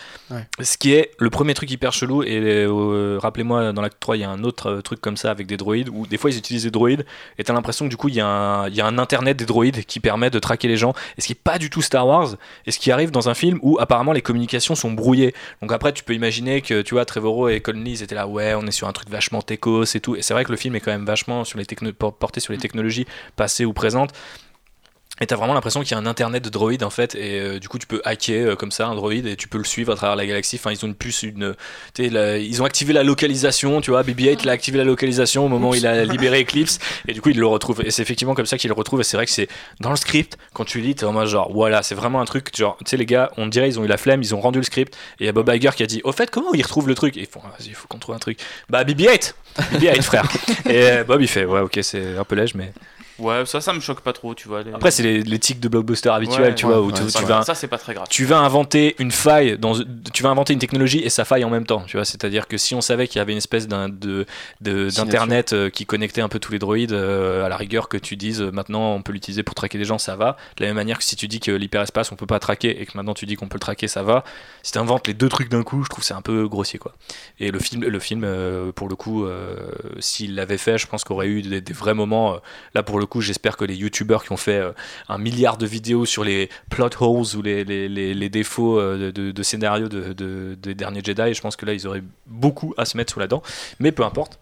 Ce qui est le premier truc hyper chelou et euh, rappelez-moi dans l'acte 3 il y a un autre euh, truc comme ça avec des droïdes où des fois ils utilisent des droïdes et t'as l'impression que du coup il y, a un, il y, a un internet des droïdes qui permet de traquer les gens et ce qui est pas du tout Star Wars et ce qui arrive dans un film où apparemment les communications sont brouillées. Donc après tu peux imaginer que tu vois Trevorrow et Conley étaient là ouais on est sur un truc vachement techos et tout et c'est vrai que le film est quand même vachement sur les porté sur les technologies passées ou présentes et t'as vraiment l'impression qu'il y a un internet de droïdes en fait, et euh, du coup tu peux hacker euh, comme ça un droïde et tu peux le suivre à travers la galaxie. Enfin, ils ont une puce, une, ils ont activé la localisation, tu vois. BB-8 l'a activé la localisation au moment où il a libéré Eclipse, et du coup il le retrouve. Et c'est effectivement comme ça qu'il le retrouve. Et c'est vrai que c'est dans le script quand tu lis, t'es en mode genre voilà, c'est vraiment un truc genre, tu sais les gars, on dirait ils ont eu la flemme, ils ont rendu le script, et il y a Bob Iger qui a dit au fait comment ils retrouvent le truc? Et ils font vas-y, il faut qu'on trouve un truc. Bah BB-8, BB-8 frère. et Bob il fait ouais ok c'est un peu lège mais Ouais, ça, ça me choque pas trop, tu vois. Après, c'est les, tics de blockbuster habituels, tu vois, où tu, vas, ça c'est pas très grave. Tu vas inventer une faille, dans, tu vas inventer une technologie et ça faille en même temps, tu vois. C'est-à-dire que si on savait qu'il y avait une espèce d'un, de, d'internet euh, qui connectait un peu tous les droïdes, euh, à la rigueur que tu dises euh, maintenant on peut l'utiliser pour traquer des gens, ça va. De la même manière que si tu dis que l'hyperespace on peut pas traquer et que maintenant tu dis qu'on peut le traquer, ça va. Si tu inventes les deux trucs d'un coup, je trouve c'est un peu grossier, quoi. Et le film, le film pour le coup, s'il l'avait fait, je pense qu'il aurait eu des, des, vrais moments. là, pour le coup, j'espère que les youtubeurs qui ont fait euh, un milliard de vidéos sur les plot holes ou les, les, les, défauts euh, de, de, scénario de, de, des derniers Jedi. je pense que là, ils auraient beaucoup à se mettre sous la dent. Mais peu importe.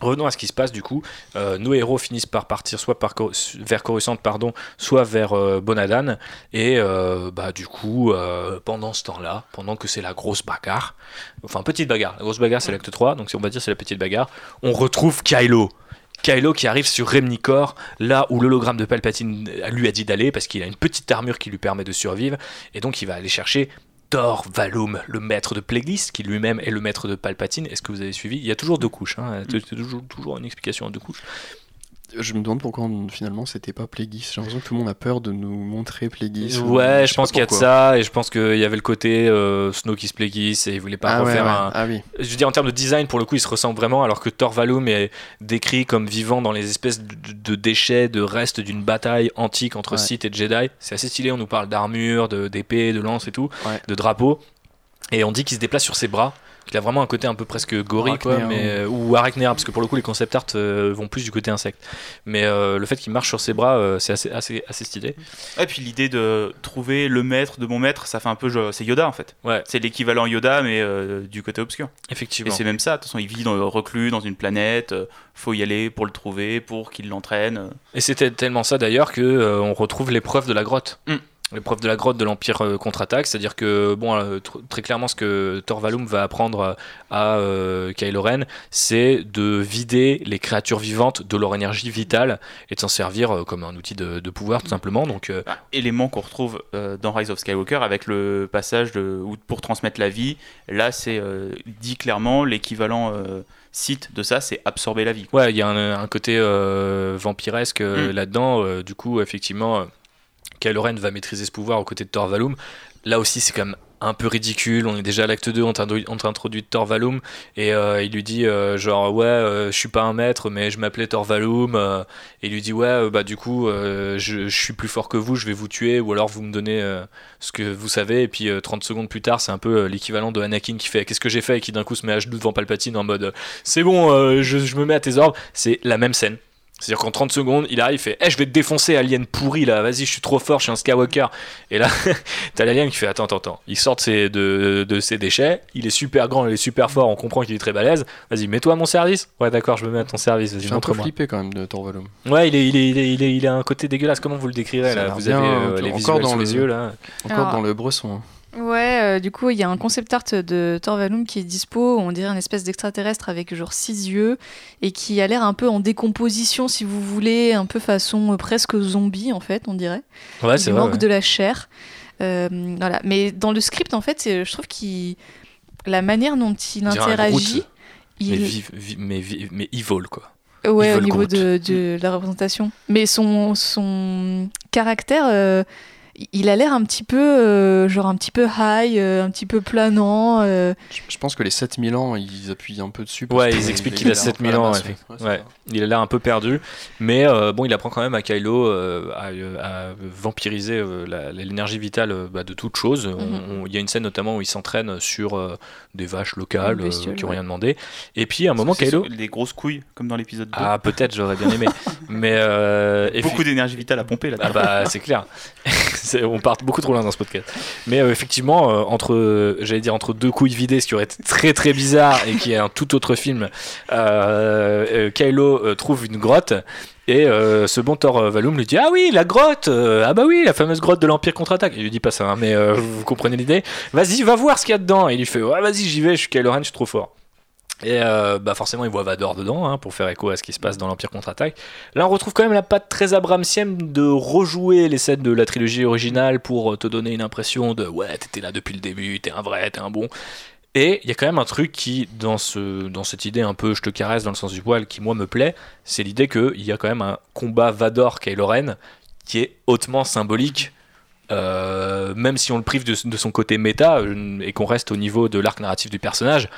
Revenons à ce qui se passe du coup. Euh, nos héros finissent par partir soit par, vers Coruscant, pardon, soit vers Bonadan. Et bah, du coup, pendant ce temps-là, pendant que c'est la grosse bagarre, enfin petite bagarre, la grosse bagarre c'est l'acte 3, donc on va dire c'est la petite bagarre, on retrouve Kylo. Kylo qui arrive sur Remnicor, là où l'hologramme de Palpatine lui a dit d'aller, parce qu'il a une petite armure qui lui permet de survivre, et donc il va aller chercher Thor Valum, le maître de Plagueis, qui lui-même est le maître de Palpatine. Est-ce que vous avez suivi? Il y a toujours deux couches, hein. toujours, toujours une explication en deux couches. Je me demande pourquoi finalement c'était pas Plagueis. J'ai l'impression que tout le monde a peur de nous montrer Plagueis. Ouais, je, pense qu'il y a de ça et je pense qu'il y avait le côté euh, Snoke Plagueis et il voulait pas ah refaire un. Ah oui. Je veux dire en termes de design pour le coup il se ressemble vraiment alors que Thor Valum est décrit comme vivant dans les espèces de, déchets, de restes d'une bataille antique entre Sith et Jedi. C'est assez stylé. On nous parle d'armure, d'épée, de, lance et tout, de drapeau. Et on dit qu'il se déplace sur ses bras il a vraiment un côté un peu presque gorille quoi, mais, euh, ou arachnéen, parce que pour le coup les concept art euh, vont plus du côté insecte. Mais euh, le fait qu'il marche sur ses bras, c'est assez, assez, assez stylé. Et puis l'idée de trouver le maître de mon maître, ça fait un peu. C'est Yoda en fait. Ouais. C'est l'équivalent Yoda, mais du côté obscur. Effectivement. Et c'est même ça. De toute façon, il vit dans, reclus dans une planète. faut y aller pour le trouver, pour qu'il l'entraîne. Et c'était tellement ça d'ailleurs que on retrouve l'épreuve de la grotte. Mm l'épreuve de la grotte de l'Empire euh, contre-attaque, c'est-à-dire que, bon, euh, très clairement, ce que Thor Valum va apprendre à euh, Kylo Ren, c'est de vider les créatures vivantes de leur énergie vitale et de s'en servir comme un outil de, pouvoir, tout simplement. Donc, bah, élément qu'on retrouve dans Rise of Skywalker avec le passage de, pour transmettre la vie. Là, c'est dit clairement l'équivalent site de ça, c'est absorber la vie. Ouais, il y a un, côté vampiresque mm. là-dedans. du coup, effectivement Kylo va maîtriser ce pouvoir aux côtés de Thor Valum. Là aussi, c'est quand même un peu ridicule. On est déjà à l'acte 2, on t'a introduit Thor Valum et euh, il lui dit euh, genre ouais, euh, je suis pas un maître, mais je m'appelais Thor Valum. et il lui dit ouais, bah du coup, je, suis plus fort que vous, je vais vous tuer ou alors vous me donnez ce que vous savez. Et puis 30 secondes plus tard, c'est un peu l'équivalent de Anakin qui fait qu'est-ce que j'ai fait? Et qui d'un coup se met à genoux devant Palpatine en mode c'est bon, je me mets à tes ordres. C'est la même scène C'est-à-dire qu'en 30 secondes, il arrive, il fait hey, je vais te défoncer, alien pourri là, vas-y, je suis trop fort, je suis un Skywalker. Et là, t'as l'alien qui fait attends, attends, attends. Il sort de ses, de, de ses déchets, il est super grand, il est super fort, on comprend qu'il est très balèze. Vas-y, mets-toi à mon service. Ouais, d'accord, je me mets à ton service. J'ai un peu flippé quand même de Torvalum. Ouais, il est, il, est, il, est, il, est, il a un côté dégueulasse. Comment vous le décrirez là? Vous avez euh, les encore dans les yeux là. Encore dans le bresson. Hein. Ouais, euh, du coup, il y a un concept art de Thor qui est dispo, on dirait une espèce d'extraterrestre avec genre six yeux et qui a l'air un peu en décomposition, si vous voulez, un peu façon euh, presque zombie en fait, on dirait. Ouais, vrai. manque de la chair. Euh, voilà. Mais dans le script, en fait, je trouve qu'il la manière dont il interagit, il... mais, mais, evil quoi. Ouais, au niveau de, de, la représentation. Mais son, son caractère il a l'air un petit peu, euh, genre un petit peu high, euh, un petit peu planant. Euh. Je, pense que les 7000 ans, ils appuient un peu dessus. Ouais, ils expliquent qu'il a 7000 ans. Ouais. Il a l'air un peu perdu, mais bon, il apprend quand même à Kylo à, vampiriser l'énergie vitale bah, de toute chose. Mhm. Il y a une scène notamment où il s'entraîne sur des vaches locales qui n'ont rien demandé. Et puis à un moment, Kylo. Des grosses couilles, comme dans l'épisode 2. Ah, peut-être, j'aurais bien aimé. mais, Beaucoup d'énergie vitale à pomper là. Ah, bah, c'est clair. on part beaucoup trop loin dans ce podcast. Mais euh, effectivement, euh, entre, j'allais dire entre deux couilles vidées, ce qui aurait été très très bizarre et qui est un tout autre film, euh, Kylo trouve une grotte. Et ce bon Thor Valum lui dit Ah oui, la grotte Ah bah oui, la fameuse grotte de l'Empire contre-attaque. Il lui dit pas ça, hein, mais vous comprenez l'idée. Vas-y, va voir ce qu'il y a dedans. Et il lui fait Ouais, vas-y, j'y vais, je suis Kylo Ren, je suis trop fort. Et euh, bah forcément, il voit Vador dedans hein, pour faire écho à ce qui se passe dans l'Empire contre-attaque. Là, on retrouve quand même la patte très Abramsienne de rejouer les scènes de la trilogie originale pour te donner une impression de ouais, t'étais là depuis le début, t'es un vrai, t'es un bon. Et il y a quand même un truc qui, dans, ce, dans cette idée un peu je te caresse dans le sens du poil, qui moi me plaît, c'est l'idée qu'il y a quand même un combat Vador-Kylo Ren qui est hautement symbolique. Euh, même si on le prive de, son côté méta euh, et qu'on reste au niveau de l'arc narratif du personnage,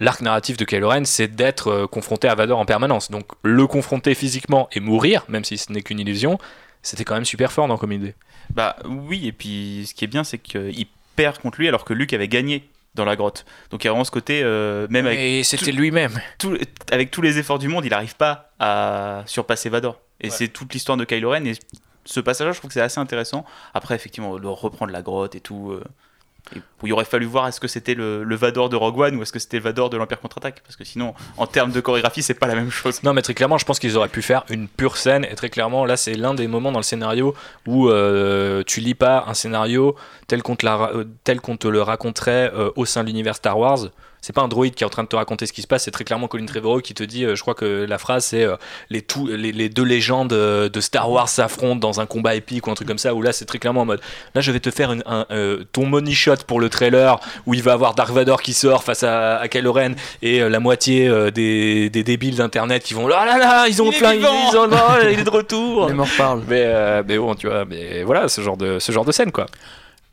l'arc narratif de Kylo Ren, c'est d'être euh, confronté à Vador en permanence. Donc le confronter physiquement et mourir, même si ce n'est qu'une illusion, c'était quand même super fort dans comme idée. Bah oui, et puis ce qui est bien, c'est qu'il perd contre lui alors que Luke avait gagné dans la grotte. Donc il y a vraiment ce côté, euh, même avec. Et c'était lui-même. avec tous les efforts du monde, il n'arrive pas à surpasser Vador. Et c'est toute l'histoire de Kylo Ren. Et ce passage-là, je trouve que c'est assez intéressant. Après, effectivement, de reprendre la grotte et tout. Euh, il aurait fallu voir est-ce que c'était le, Vador de Rogue One ou est-ce que c'était le Vador de l'Empire contre-attaque. Parce que sinon en termes de chorégraphie c'est pas la même chose. Non mais très clairement je pense qu'ils auraient pu faire une pure scène. Et très clairement là c'est l'un des moments dans le scénario où euh, tu lis pas un scénario tel qu'on te, euh, le raconterait euh, au sein de l'univers Star Wars c'est pas un droïde qui est en train de te raconter ce qui se passe, c'est très clairement Colin Trevorrow qui te dit, euh, je crois que la phrase c'est euh, les, les, deux légendes euh, de Star Wars s'affrontent dans un combat épique ou un truc comme ça, où là c'est très clairement en mode, là je vais te faire un, ton money shot pour le trailer, où il va avoir Dark Vador qui sort face à, à Kylo Ren et la moitié des, des, débiles d'internet qui vont, là là là, ils ont plein, ils, ont, il est de retour. Les morts parlent. Mais, mais bon, tu vois, mais voilà, ce genre de, ce genre de scène quoi.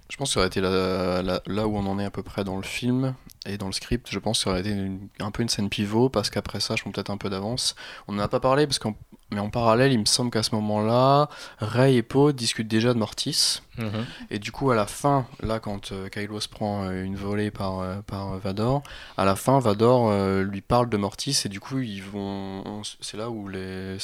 Je pense que ça aurait été là, où on en est à peu près dans le film et dans le script. Je pense que ça aurait été un peu une scène pivot parce qu'après ça, je prends peut-être un peu d'avance. On n'en a pas parlé parce qu'en mais en parallèle, il me semble qu'à ce moment-là, Ray et Poe discutent déjà de Mortis. Mhm. Et du coup, à la fin, là, quand euh, Kylo se prend euh, une volée par, euh, par Vador, à la fin, Vador lui parle de Mortis. Et du coup, ils vont. C'est là où les,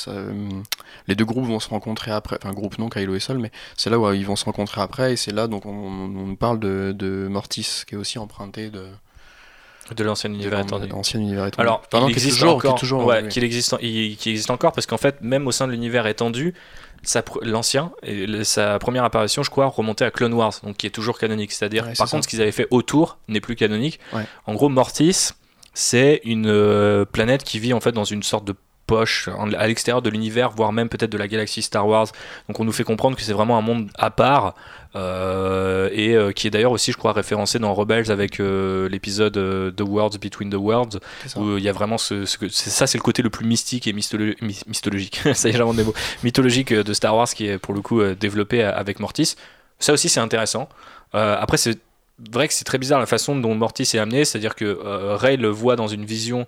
les deux groupes vont se rencontrer après. Enfin, groupe non, Kylo est seul, mais c'est là où ils vont se rencontrer après. Et c'est là donc on, on parle de, de Mortis, qui est aussi emprunté de. De l'ancien univers étendu. univers étendu. Alors, il existe toujours, encore, toujours, ouais, qu'il existe, il, qui existe encore parce qu'en fait, même au sein de l'univers étendu, l'ancien, sa première apparition, je crois, remontait à Clone Wars, donc qui est toujours canonique. C'est-à-dire, par contre, ce qu'ils avaient fait autour n'est plus canonique. En gros, Mortis, c'est une euh, planète qui vit en fait dans une sorte de poche à l'extérieur de l'univers, voire même peut-être de la galaxie Star Wars. Donc on nous fait comprendre que c'est vraiment un monde à part euh, et euh, qui est d'ailleurs aussi, je crois, référencé dans Rebels avec euh, l'épisode The Worlds Between the Worlds, où il y a vraiment ce, ce ça, c'est le côté le plus mystique et mythologique, ça y est, des mots, mythologique de Star Wars qui est pour le coup développé avec Mortis. Ça aussi, c'est intéressant. après, c'est vrai que c'est très bizarre la façon dont Mortis est amené, c'est-à-dire que Rey le voit dans une vision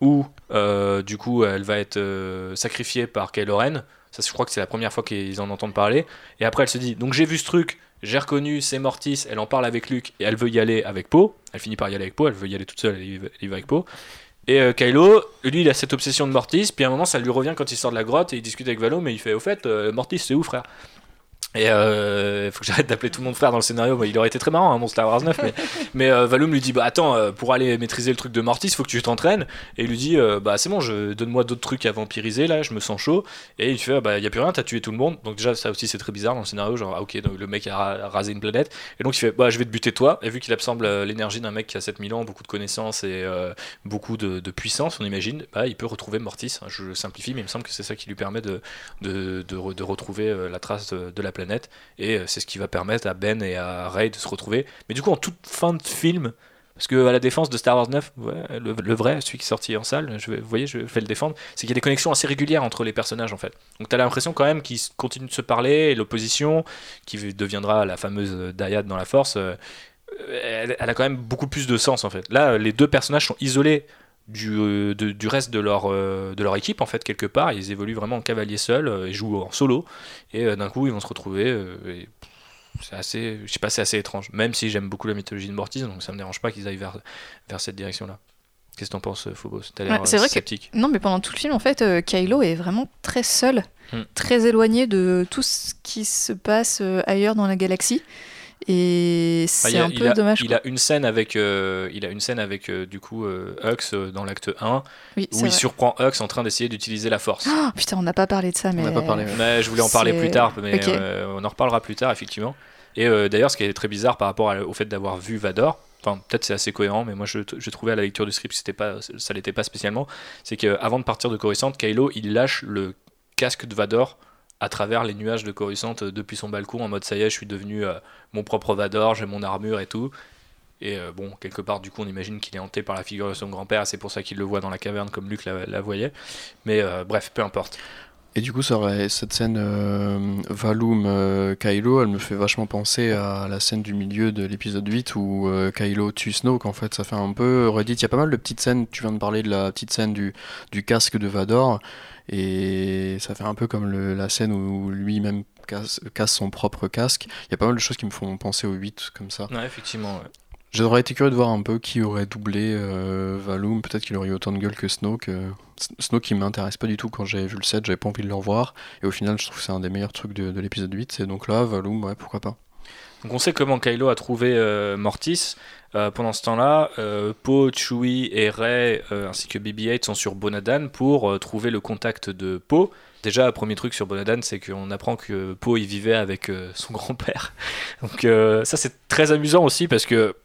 où euh, du coup elle va être euh, sacrifiée par Kylo Ren. Ça, je crois que c'est la première fois qu'ils en entendent parler. Et après, elle se dit donc j'ai vu ce truc, j'ai reconnu, c'est Mortis. Elle en parle avec Luke et elle veut y aller avec Poe. Elle finit par y aller avec Poe. Elle veut y aller toute seule, elle y va avec Poe. Et euh, Kylo, lui, il a cette obsession de Mortis, puis à un moment, ça lui revient quand il sort de la grotte et il discute avec Valo, mais il fait Au fait, Mortis, c'est où, frère et euh, faut que j'arrête d'appeler tout le monde frère dans le scénario. il aurait été très marrant, hein, mon Star Wars 9. Mais, mais euh, Valoum lui dit Bah attends, euh, pour aller maîtriser le truc de Mortis, faut que tu t'entraînes. Et il lui dit Bah c'est bon, je, donne-moi d'autres trucs à vampiriser là, je me sens chaud. Et il fait Bah y a plus rien, t'as tué tout le monde. Donc déjà, ça aussi c'est très bizarre dans le scénario. Genre, ah, ok, donc le mec a rasé une planète. Et donc il fait Bah je vais te buter toi. Et vu qu'il absorbe l'énergie d'un mec qui a 7000 ans, beaucoup de connaissances et beaucoup de, puissance, on imagine, bah il peut retrouver Mortis. Je simplifie, mais il me semble que c'est ça qui lui permet de, de, de, retrouver la trace de, la planète. Et c'est ce qui va permettre à Ben et à Ray de se retrouver. Mais du coup, en toute fin de film, parce que à la défense de Star Wars 9, le, vrai, celui qui est sorti en salle, je vous voyez, je vais le défendre, c'est qu'il y a des connexions assez régulières entre les personnages en fait. Donc tu as l'impression quand même qu'ils continuent de se parler, et l'opposition, qui deviendra la fameuse Dyad dans la Force, euh, elle, elle, a quand même beaucoup plus de sens en fait. Là, les deux personnages sont isolés du, euh, du reste de leur, euh, de leur équipe en fait quelque part ils évoluent vraiment en cavalier seul euh, ils jouent en solo et d'un coup ils vont se retrouver c'est assez je sais pas c'est assez étrange même si j'aime beaucoup la mythologie de Mortis donc ça me dérange pas qu'ils aillent vers, vers cette direction là Qu'est-ce que t'en penses, Phobos? Ouais, vrai sceptique. Non, mais pendant tout le film, en fait, Kylo est vraiment très seul, hmm. très éloigné de tout ce qui se passe ailleurs dans la galaxie. Et c'est un peu dommage. Il a une scène avec, euh, il a une scène avec euh, du coup euh, Hux dans l'acte 1 où il surprend Hux en train d'essayer d'utiliser la force. Oh, putain, on n'a pas parlé de ça, mais. On pas parlé. Mais je voulais en parler plus tard, mais on en reparlera plus tard effectivement. Et d'ailleurs, ce qui est très bizarre par rapport au fait d'avoir vu Vador, enfin peut-être c'est assez cohérent, mais moi je, je, trouvais à la lecture du script c'était pas, ça l'était pas spécialement, c'est qu'avant de partir de Coruscant, Kylo il lâche le casque de Vador à travers les nuages de Coruscant euh, depuis son balcon en mode ça y est, je suis devenu euh, mon propre Vador, j'ai mon armure et tout. Et euh, bon, quelque part, du coup, on imagine qu'il est hanté par la figure de son grand-père, c'est pour ça qu'il le voit dans la caverne comme Luke la, voyait. Mais bref, peu importe. Et du coup, cette scène Valum Kylo, elle me fait vachement penser à la scène du milieu de l'épisode 8 où Kylo tue Snoke. En fait, ça fait un peu redit. Il y a pas mal de petites scènes. Tu viens de parler de la petite scène du, du casque de Vador. Et ça fait un peu comme la scène où lui-même casse, son propre casque. Il y a pas mal de choses qui me font penser au 8 comme ça. Ouais, effectivement. J'aurais été curieux de voir un peu qui aurait doublé euh, Valoum. Peut-être qu'il aurait eu autant de gueule que Snoke. Euh, Snoke qui m'intéresse pas du tout quand j'avais vu le set, j'avais pas envie de le revoir. Et au final, je trouve que c'est un des meilleurs trucs de, l'épisode 8. C'est donc là, Valoum, ouais, pourquoi pas. Donc on sait comment Kylo a trouvé euh, Mortis. Euh, pendant ce temps-là, euh, Poe, Chewie et Rey ainsi que BB-8 sont sur Bonadan pour trouver le contact de Poe. Déjà, premier truc sur Bonadan, c'est qu'on apprend que Poe il vivait avec son grand-père. Donc ça c'est très amusant aussi parce que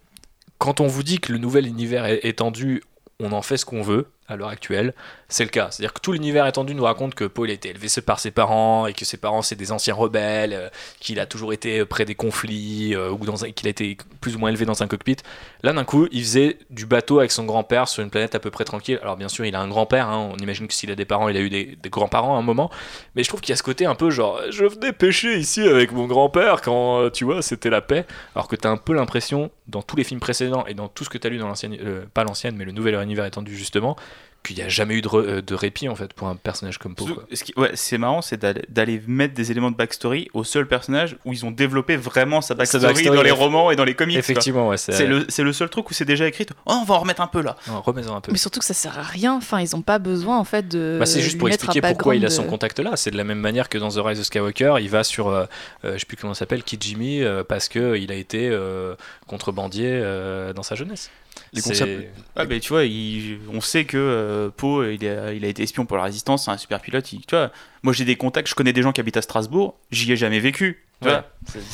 quand on vous dit que le nouvel univers est étendu, on en fait ce qu'on veut à l'heure actuelle, c'est le cas. C'est-à-dire que tout l'univers étendu nous raconte que Paul a été élevé par ses parents et que ses parents c'est des anciens rebelles, euh, qu'il a toujours été près des conflits euh, ou qu'il a été plus ou moins élevé dans un cockpit. Là d'un coup, il faisait du bateau avec son grand-père sur une planète à peu près tranquille. Alors bien sûr, il a un grand-père, hein. on imagine que s'il a des parents, il a eu des, grands-parents à un moment, mais je trouve qu'il y a ce côté un peu genre je venais pêcher ici avec mon grand-père quand euh, tu vois, c'était la paix, alors que tu as un peu l'impression dans tous les films précédents et dans tout ce que tu as lu dans l'ancienne pas l'ancienne mais le nouvel univers étendu justement qu'il n'y a jamais eu euh, de, répit en fait pour un personnage comme Poe. Ce qui, ouais, c'est marrant, c'est d'aller mettre des éléments de backstory au seul personnage où ils ont développé vraiment sa backstory, dans les romans et dans les comics. Effectivement, ouais, c'est le, le, seul truc où c'est déjà écrit. Oh, on va en remettre un peu là. un peu. Mais surtout que ça sert à rien. Enfin, ils n'ont pas besoin en fait de. Bah, c'est juste pour expliquer pourquoi il a son contact là. C'est de la même manière que dans The Rise of Skywalker, il va sur, euh, euh, je sais plus comment s'appelle, Kijimi, parce que il a été contrebandier dans sa jeunesse. Les ah, tu vois, on sait que euh, Poe, il a, il a, été espion pour la résistance, c'est un super pilote. tu vois, moi j'ai des contacts, je connais des gens qui habitent à Strasbourg, j'y ai jamais vécu. Tu vois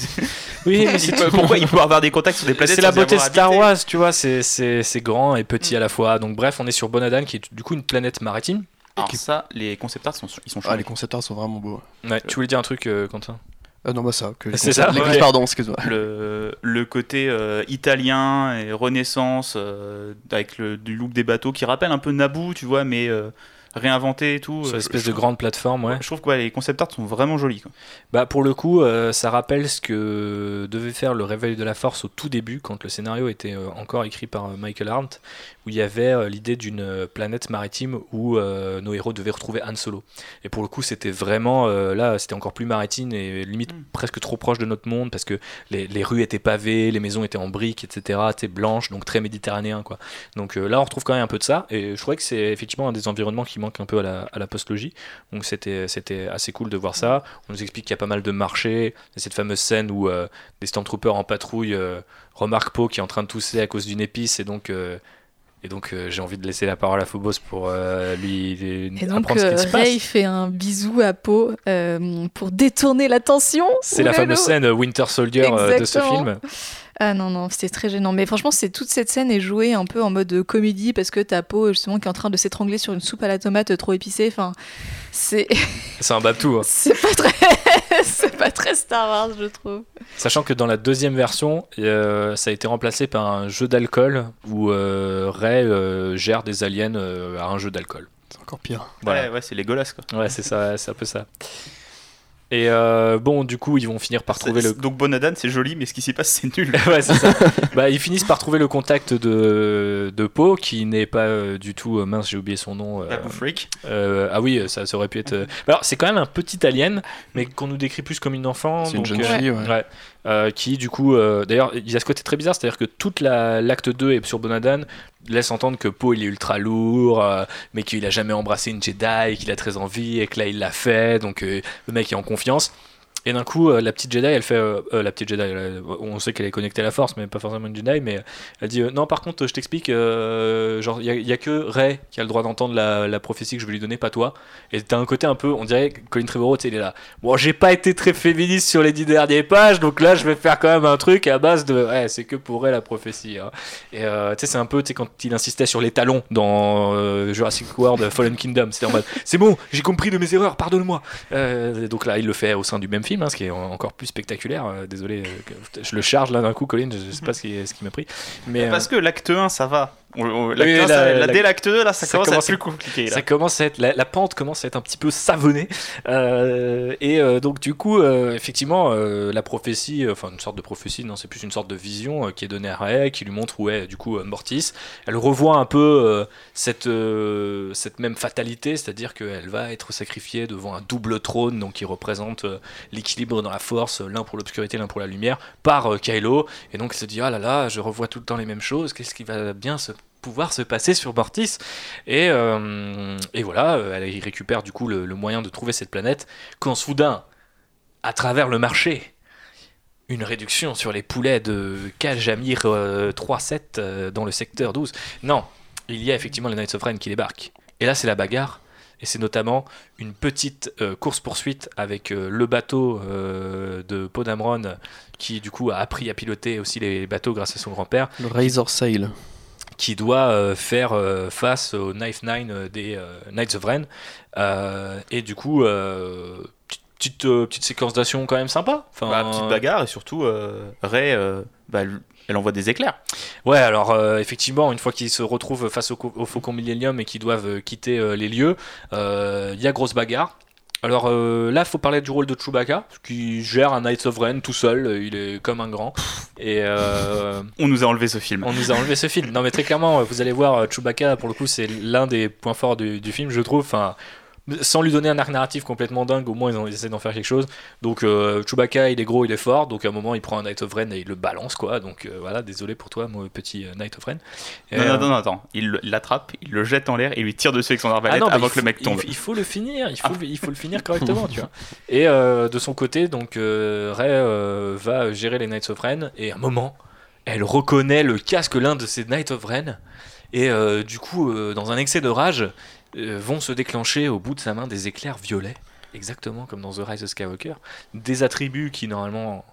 oui, mais pourquoi il peut avoir des contacts sur des planètes C'est la beauté de Star Wars, tu vois, c'est grand et petit à la fois. Donc bref, on est sur Bonadan, qui est du coup une planète maritime. Alors ça, les concept art sont, ils sont Ah, les concept art sont vraiment beaux. Ouais, tu voulais dire un truc, euh, Quentin? Ah non, bah ça. Que c'est ça. Pardon, excuse-moi. Le, le, côté euh, italien et renaissance euh, avec le, du look des bateaux qui rappelle un peu Naboo, tu vois, mais, euh, réinventé et tout. Sur une espèce de grande plateforme, ouais. Je trouve que les concept art sont vraiment jolis. Bah pour le coup, ça rappelle ce que devait faire le Réveil de la Force au tout début, quand le scénario était encore écrit par Michael Arndt, où il y avait l'idée d'une planète maritime où nos héros devaient retrouver Han Solo. Et pour le coup, c'était vraiment là, c'était encore plus maritime et limite mm. presque trop proche de notre monde parce que les, les, rues étaient pavées, les maisons étaient en briques, etc. C'était blanche, donc très méditerranéen quoi. Donc là, on retrouve quand même un peu de ça. Et je trouvais que c'est effectivement un des environnements qui manque un peu à la, à la postlogie. Donc c'était, c'était assez cool de voir ça. On nous explique qu'il y a pas mal de marchés. Cette fameuse scène où euh, des Stormtroopers en patrouille euh, remarquent Poe qui est en train de tousser à cause d'une épice et donc. Euh, et donc j'ai envie de laisser la parole à Phobos pour lui et apprendre ce qui se passe. fait un bisou à Poe pour détourner l'attention. C'est la fameuse scène Winter Soldier de ce film. Ah non, non, c'était très gênant. Mais franchement, c'est toute cette scène est jouée un peu en mode comédie parce que ta peau, justement, qui est en train de s'étrangler sur une soupe à la tomate trop épicée. Enfin, c'est. C'est un babtou. Hein. c'est pas très. c'est pas très Star Wars, je trouve. Sachant que dans la deuxième version, euh, ça a été remplacé par un jeu d'alcool où euh, Ray euh, gère des aliens à un jeu d'alcool. C'est encore pire. Ouais, ouais, c'est Legolas quoi. Ouais, c'est ça, c'est un peu ça. Et euh, bon, du coup, ils vont finir par trouver le. Donc Bonadan, c'est joli, mais ce qui s'y passe, c'est nul. ouais, c'est ça. bah, ils finissent par trouver le contact de, de Poe, qui n'est pas euh, du tout. Euh, mince, j'ai oublié son nom. Freak. ah oui, ça, ça, aurait pu être. Alors, c'est quand même un petit alien, mais qu'on nous décrit plus comme une enfant. C'est une jeune fille, ouais. ouais. qui, du coup. D'ailleurs, il y a ce côté très bizarre, c'est-à-dire que toute l'acte 2 est sur Bonadan, laisse entendre que Poe est ultra lourd, euh, mais qu'il a jamais embrassé une Jedi, qu'il a très envie et que là il l'a fait, donc euh, le mec est en confiance. Et d'un coup, euh, la petite Jedi, elle fait. Euh, euh, la petite Jedi, on sait qu'elle est connectée à la force, mais pas forcément une Jedi, mais elle dit Non, par contre, je t'explique, genre, il n'y a, que Rey qui a le droit d'entendre la, prophétie que je vais lui donner, pas toi. Et t'as un côté un peu, on dirait Colin Trevorrow, il est là. Bon, j'ai pas été très féministe sur les dix dernières pages, donc là, je vais faire quand même un truc à base de. Ouais, c'est que pour Rey la prophétie. Hein. Et tu sais, c'est un peu, tu sais, quand il insistait sur les talons dans Jurassic World Fallen Kingdom, c'était en C'est bon, j'ai compris de mes erreurs, pardonne-moi. donc là, il le fait au sein du même film. Hein, ce qui est encore plus spectaculaire. Euh, désolé, euh, je le charge là d'un coup, Colin, je, sais pas ce qui, ce qui m'a pris. Mais, Parce euh, que l'acte 1, ça va. La, 2, là, ça, commence, à être plus compliqué. Ça commence à être, la, pente commence à être un petit peu savonnée. et donc, du coup, effectivement, la prophétie, enfin, une sorte de prophétie, non, c'est plus une sorte de vision qui est donnée à Ray, qui lui montre où est, du coup, Mortis. Elle revoit un peu cette, cette même fatalité, c'est-à-dire qu'elle va être sacrifiée devant un double trône, donc qui représente l'équilibre dans la force, l'un pour l'obscurité, l'un pour la lumière, par Kylo. Et donc, elle se dit, ah là là, je revois tout le temps les mêmes choses, qu'est-ce qui va bien se pouvoir se passer sur Mortis. Et, euh, et voilà, elle récupère du coup le, moyen de trouver cette planète quand soudain, à travers le marché, une réduction sur les poulets de Kajamir 3-7 euh, dans le secteur 12. Non, il y a effectivement les Knights of Ren qui débarquent. Et là, c'est la bagarre. Et c'est notamment une petite euh, course-poursuite avec le bateau de Podamron qui, du coup, a appris à piloter aussi les bateaux grâce à son grand-père. Le Razor Sail qui doit euh, faire euh, face au Knife Nine euh, des Knights of Ren. et du coup, petite, petite séquence d'action quand même sympa. Enfin, bah, petite bagarre et surtout, Ray, bah, elle envoie des éclairs. Ouais, alors effectivement, une fois qu'ils se retrouvent face au, au Faucon Millennium et qu'ils doivent quitter les lieux, il y a grosse bagarre. Alors euh, là, il faut parler du rôle de Chewbacca, qui gère un Knights of Ren tout seul, il est comme un grand. Et euh, on nous a enlevé ce film. On nous a enlevé ce film. Non mais très clairement, vous allez voir, Chewbacca, pour le coup, c'est l'un des points forts du, du film, je trouve. Enfin, sans lui donner un arc narratif complètement dingue, au moins ils, ont, essaient d'en faire quelque chose. Donc euh, Chewbacca, il est gros, il est fort, donc à un moment il prend un Knight of Ren et il le balance, quoi. Donc euh, voilà, désolé pour toi, mon petit euh, Knight of Ren. Non, non, non, attends, il l'attrape, il le jette en l'air et lui tire dessus avec son arbalète ah avant que le mec tombe. Il, faut le finir, il faut, il faut le finir correctement, tu vois. Et de son côté, donc Rey va gérer les Knights of Ren et à un moment, elle reconnaît le casque l'un de ces Knights of Ren. Et du coup, dans un excès de rage, euh, vont se déclencher au bout de sa main des éclairs violets, exactement comme dans The Rise of Skywalker, des attributs qui normalement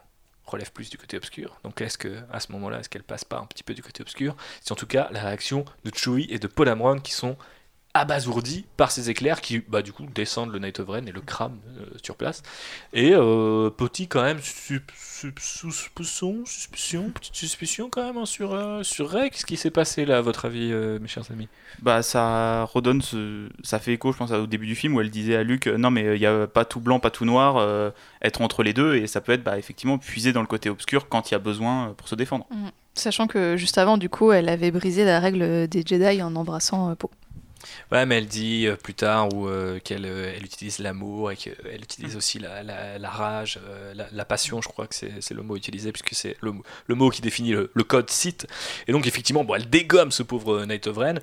relèvent plus du côté obscur. Donc est-ce que à ce moment-là, est-ce qu'elle passe pas un petit peu du côté obscur? C'est en tout cas la réaction de Chewie et de Paul Amron qui sont abasourdi par ces éclairs qui, bah, du coup, descendent le Night of Ren et le crament euh, sur place. Et euh, petit, quand même, suspicion, suspicion, petite suspicion quand même hein, sur, euh, sur Rex. Qu'est-ce qui s'est passé là, à votre avis, mes chers amis? Bah, ça redonne, ce... ça fait écho, je pense, au début du film où elle disait à Luc Non, mais il n'y a pas tout blanc, pas tout noir, être entre les deux, et ça peut être bah, effectivement puiser dans le côté obscur quand il y a besoin pour se défendre. Mm. Sachant que juste avant, du coup, elle avait brisé la règle des Jedi en embrassant Poe. Ouais, mais elle dit euh, plus tard où euh, qu'elle euh, elle utilise l'amour et qu'elle utilise mm. aussi la, la, rage, la, passion, je crois que c'est le mot utilisé, puisque c'est le, le, mot qui définit le, code site. Et donc, effectivement, bon, elle dégomme ce pauvre Night of Ren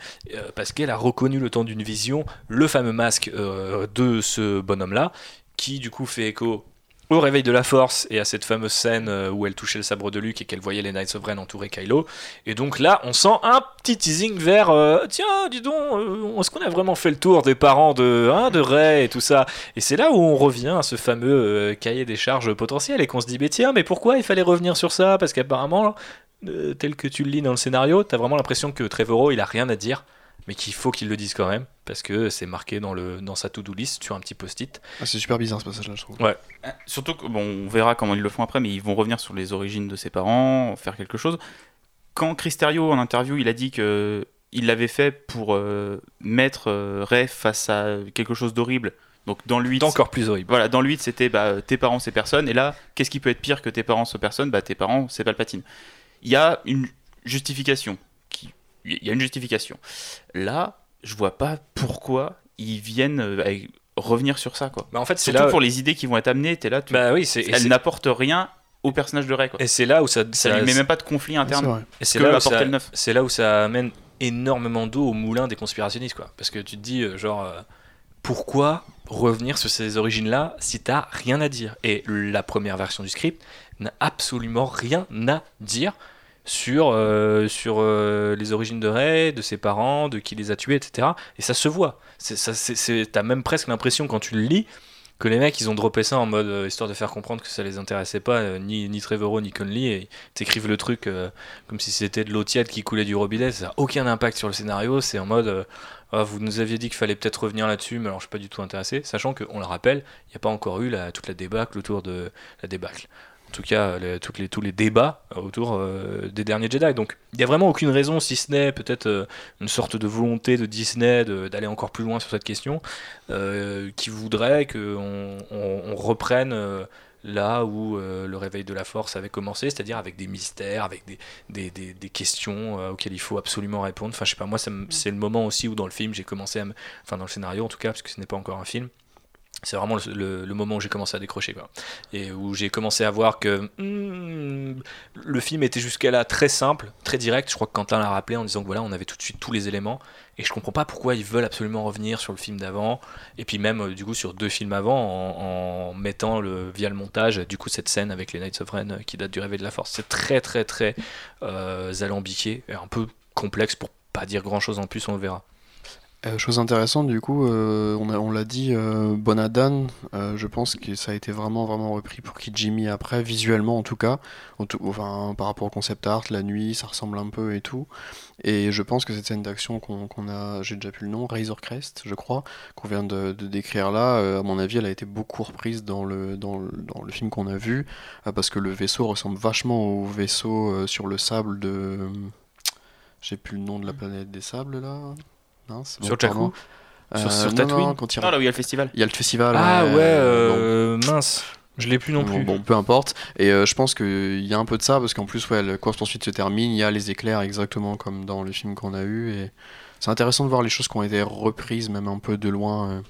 parce qu'elle a reconnu le temps d'une vision le fameux masque de ce bonhomme-là, qui du coup fait écho au réveil de la force et à cette fameuse scène euh, où elle touchait le sabre de Luke et qu'elle voyait les Knights of Ren entourer Kylo. Et donc là, on sent un petit teasing vers euh, tiens, dis donc, euh, est-ce qu'on a vraiment fait le tour des parents de, hein, Rey et tout ça? Et c'est là où on revient à ce fameux cahier des charges potentielles et qu'on se dit, mais tiens, mais pourquoi il fallait revenir sur ça? Parce qu'apparemment, tel que tu le lis dans le scénario, t'as vraiment l'impression que Trevorrow, il a rien à dire mais qu'il faut qu'il le dise quand même parce que c'est marqué dans, le, dans sa to-do list sur un petit post-it. Ah, c'est super bizarre ce passage-là, je trouve. Ouais. Euh, surtout que, bon, on verra comment ils le font après, mais ils vont revenir sur les origines de ses parents, faire quelque chose. Quand Cristerio, en interview, il a dit que il l'avait fait pour euh, mettre euh, Ray face à quelque chose d'horrible. Donc dans lui, encore plus horrible. Voilà, dans lui c'était bah, tes parents c'est personne, et là, qu'est-ce qui peut être pire que tes parents c'est personne Bah tes parents c'est Palpatine. Il y a une justification il y a une justification. Là, je vois pas pourquoi ils viennent euh, revenir sur ça quoi. Bah en fait, c'est là pour les idées qui vont être amenées, es là, tu... bah oui, elle n'apporte rien au personnage de Rey quoi. Et c'est là où ça ça, lui met même pas de conflit interne. Et c'est là, c'est là où ça amène énormément d'eau au moulin des conspirationnistes quoi parce que tu te dis euh, genre euh, pourquoi revenir sur ces origines là si t'as rien à dire? Et la première version du script n'a absolument rien à dire sur, euh, sur euh, les origines de Ray, de ses parents, de qui les a tués, etc. Et ça se voit. T'as même presque l'impression quand tu le lis que les mecs ils ont droppé ça en mode euh, histoire de faire comprendre que ça les intéressait pas, ni, ni Trevorrow ni Conley, et t'écrivent le truc comme si c'était de l'eau tiède qui coulait du robinet. Ça n'a aucun impact sur le scénario. C'est en mode ah, vous nous aviez dit qu'il fallait peut-être revenir là-dessus, mais alors je suis pas du tout intéressé, sachant qu'on le rappelle, il n'y a pas encore eu la, toute la débâcle autour de la débâcle en tout cas toutes les, tous les débats autour euh, des derniers Jedi. Donc il n'y a vraiment aucune raison, si ce n'est peut-être euh, une sorte de volonté de Disney d'aller encore plus loin sur cette question, euh, qui voudrait qu'on on, reprenne là où le réveil de la force avait commencé, c'est-à-dire avec des mystères, avec des, des, des, des questions auxquelles il faut absolument répondre. Enfin, je sais pas, moi, c'est le moment aussi où dans le film, j'ai commencé à Enfin, dans le scénario en tout cas, parce que ce n'est pas encore un film, c'est vraiment le, moment où j'ai commencé à décrocher et où j'ai commencé à voir que hmm, le film était jusqu'à là très simple très direct. Je crois que Quentin l'a rappelé en disant que voilà on avait tout de suite tous les éléments. Et je comprends pas pourquoi ils veulent absolument revenir sur le film d'avant. Et puis même euh, du coup sur deux films avant en, mettant le, via le montage du coup cette scène avec les Knights of Ren euh, qui date du réveil de la force. C'est très très très euh, alambiqué et un peu complexe pour pas dire grand chose en plus on le verra euh, chose intéressante, du coup, euh, on, l'a dit, euh, Bonadan, je pense que ça a été vraiment, vraiment repris pour Kijimi après, visuellement en tout cas, enfin, par rapport au concept art, la nuit, ça ressemble un peu et tout. Et je pense que cette scène d'action qu'on a, j'ai déjà plus le nom, Razor Crest, je crois, qu'on vient de, décrire là, à mon avis, elle a été beaucoup reprise dans le, dans le, dans le film qu'on a vu, parce que le vaisseau ressemble vachement au vaisseau sur le sable de. J'ai plus le nom de la planète des sables là sur Jakku Sur, euh, Tatooine quand il... Non, là où il y a le festival. Il y a le festival. Ah ouais, euh, mince. Je l'ai plus non plus. Bon, peu importe. Et euh, je pense qu'il y a un peu de ça, parce qu'en plus, ouais, la course poursuite se termine, il y a les éclairs exactement comme dans les films qu'on a eu. Et c'est intéressant de voir les choses qui ont été reprises, même un peu de loin.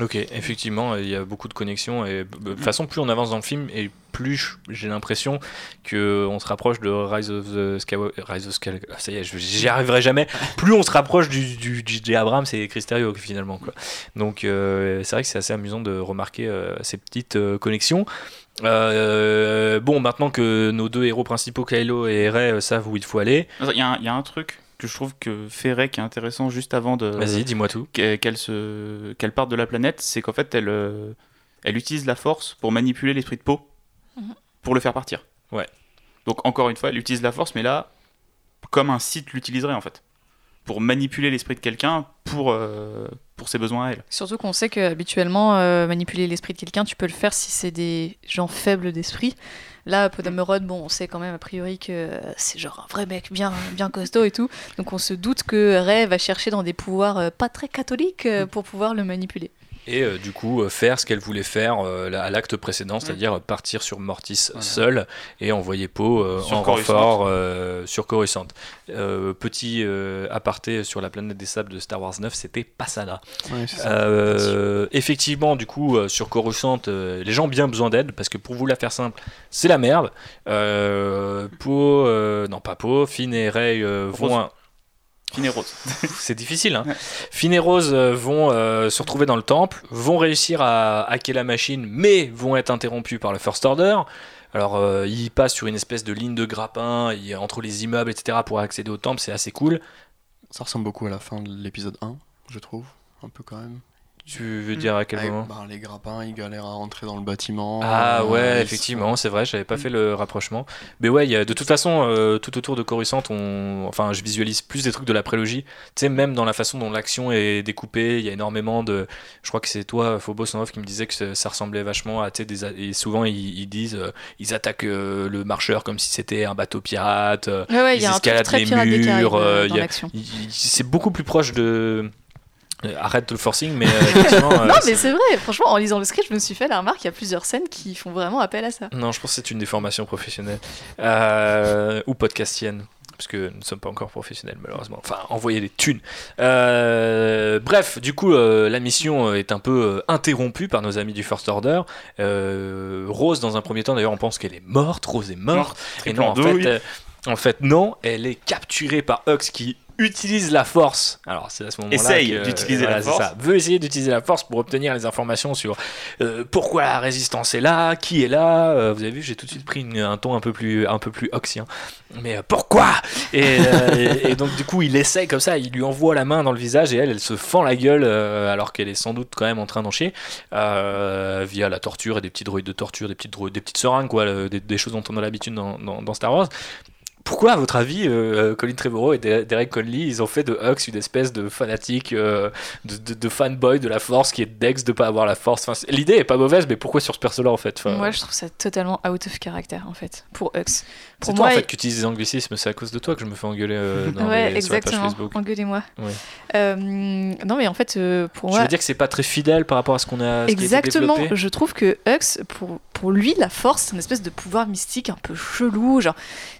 Ok, effectivement, il y a beaucoup de connexions. Et de toute façon, plus on avance dans le film, et plus j'ai l'impression qu'on se rapproche de Rise of the Skywalker. Rise of Skywalker, ça y est, j'y arriverai jamais. plus on se rapproche du, du Abrams et Cristerio finalement. Quoi. Donc euh, c'est vrai que c'est assez amusant de remarquer euh, ces petites euh, connexions. bon, maintenant que nos deux héros principaux, Kylo et Rey, savent où il faut aller. Il y, a un truc que je trouve que Ferret qui est intéressant juste avant de. Vas-y, dis-moi tout. Qu'elle se, qu'elle parte de la planète, c'est qu'en fait elle, euh, elle utilise la force pour manipuler l'esprit de peau, mhm. pour le faire partir. Ouais. Donc encore une fois, elle utilise la force, mais là, comme un site l'utiliserait en fait pour manipuler l'esprit de quelqu'un pour, euh, pour ses besoins à elle. Surtout qu'on sait qu'habituellement, euh, manipuler l'esprit de quelqu'un, tu peux le faire si c'est des gens faibles d'esprit. Là, Podamerod, bon, on sait quand même a priori que c'est genre un vrai mec bien, bien costaud et tout. Donc on se doute que Ray va chercher dans des pouvoirs euh, pas très catholiques pour pouvoir le manipuler et euh, du coup euh, faire ce qu'elle voulait faire euh, à l'acte précédent, c'est-à-dire partir sur Mortis seul et envoyer Poe en renfort sur Coruscant. petit aparté sur la planète des sables de Star Wars 9, c'était pas ça là. effectivement, du coup, sur Coruscant, les gens ont bien besoin d'aide parce que pour vous la faire simple, c'est la merde. Poe, non pas Poe, Finn et Rey vont et Rose. c'est difficile. Hein. Et Rose euh, vont euh, se retrouver dans le temple, vont réussir à hacker la machine, mais vont être interrompus par le First Order. Alors, euh, ils passent sur une espèce de ligne de grappin entre les immeubles, etc., pour accéder au temple, c'est assez cool. Ça ressemble beaucoup à la fin de l'épisode 1, je trouve, un peu quand même. Tu veux dire à quel moment bah, Les grappins, ils galèrent à rentrer dans le bâtiment. Ah ouais, effectivement, c'est vrai, j'avais pas fait le rapprochement. Mais ouais, y a, de toute façon, euh, tout autour de Coruscant, on... enfin, je visualise plus des trucs de la prélogie. Tu sais, même dans la façon dont l'action est découpée, il y a énormément de. Je crois que c'est toi, Phobos Off, qui me disait que ça ressemblait vachement à. Des... Et souvent, ils, disent, euh, ils attaquent euh, le marcheur comme si c'était un bateau pirate. Ouais, ouais, ils escaladent les murs. c'est beaucoup plus proche de euh, arrête le forcing, mais euh, non, euh, mais c'est vrai. Franchement, en lisant le script, je me suis fait la remarque. Il y a plusieurs scènes qui font vraiment appel à ça. Non, je pense que c'est une déformation professionnelle ou podcastienne, parce que nous ne sommes pas encore professionnels malheureusement. Enfin, envoyer des thunes. bref, du coup, la mission est un peu interrompue par nos amis du First Order. Rose, dans un premier temps, d'ailleurs, on pense qu'elle est morte. Rose est morte. et non, en fait, en fait, non. Elle est capturée par Hux qui utilise la force. Alors c'est à ce moment-là essaye d'utiliser la force. Ça, veut essayer d'utiliser la force pour obtenir les informations sur euh, pourquoi la résistance est là, qui est là. Euh, vous avez vu, j'ai tout de suite pris un ton un peu plus un peu plus oxien. Mais euh, pourquoi? Et, et, donc du coup il essaye comme ça, il lui envoie la main dans le visage et elle, elle se fend la gueule alors qu'elle est sans doute quand même en train d'en chier via la torture et des petits droïdes de torture, des petites des petites seringues quoi, des, choses dont on a l'habitude dans, dans Star Wars pourquoi, à votre avis, euh, Colin Trevorrow et Derek Conley, ils ont fait de Hux une espèce de fanatique, euh, de, fanboy de la force qui est Dex de pas avoir la force? Enfin, L'idée est pas mauvaise, mais pourquoi sur ce perso-là en fait? Moi, je trouve ça totalement out of character en fait, pour Hux. C'est toi en fait qui utilise des anglicismes, c'est à cause de toi que je me fais engueuler euh, dans ouais, les, exactement. sur Engueulez-moi. non, mais en fait, pour moi. Je veux dire que c'est pas très fidèle par rapport à ce qu'on a. exactement. je trouve que Hux, pour, pour lui, la force, c'est une espèce de pouvoir mystique un peu chelou. Genre,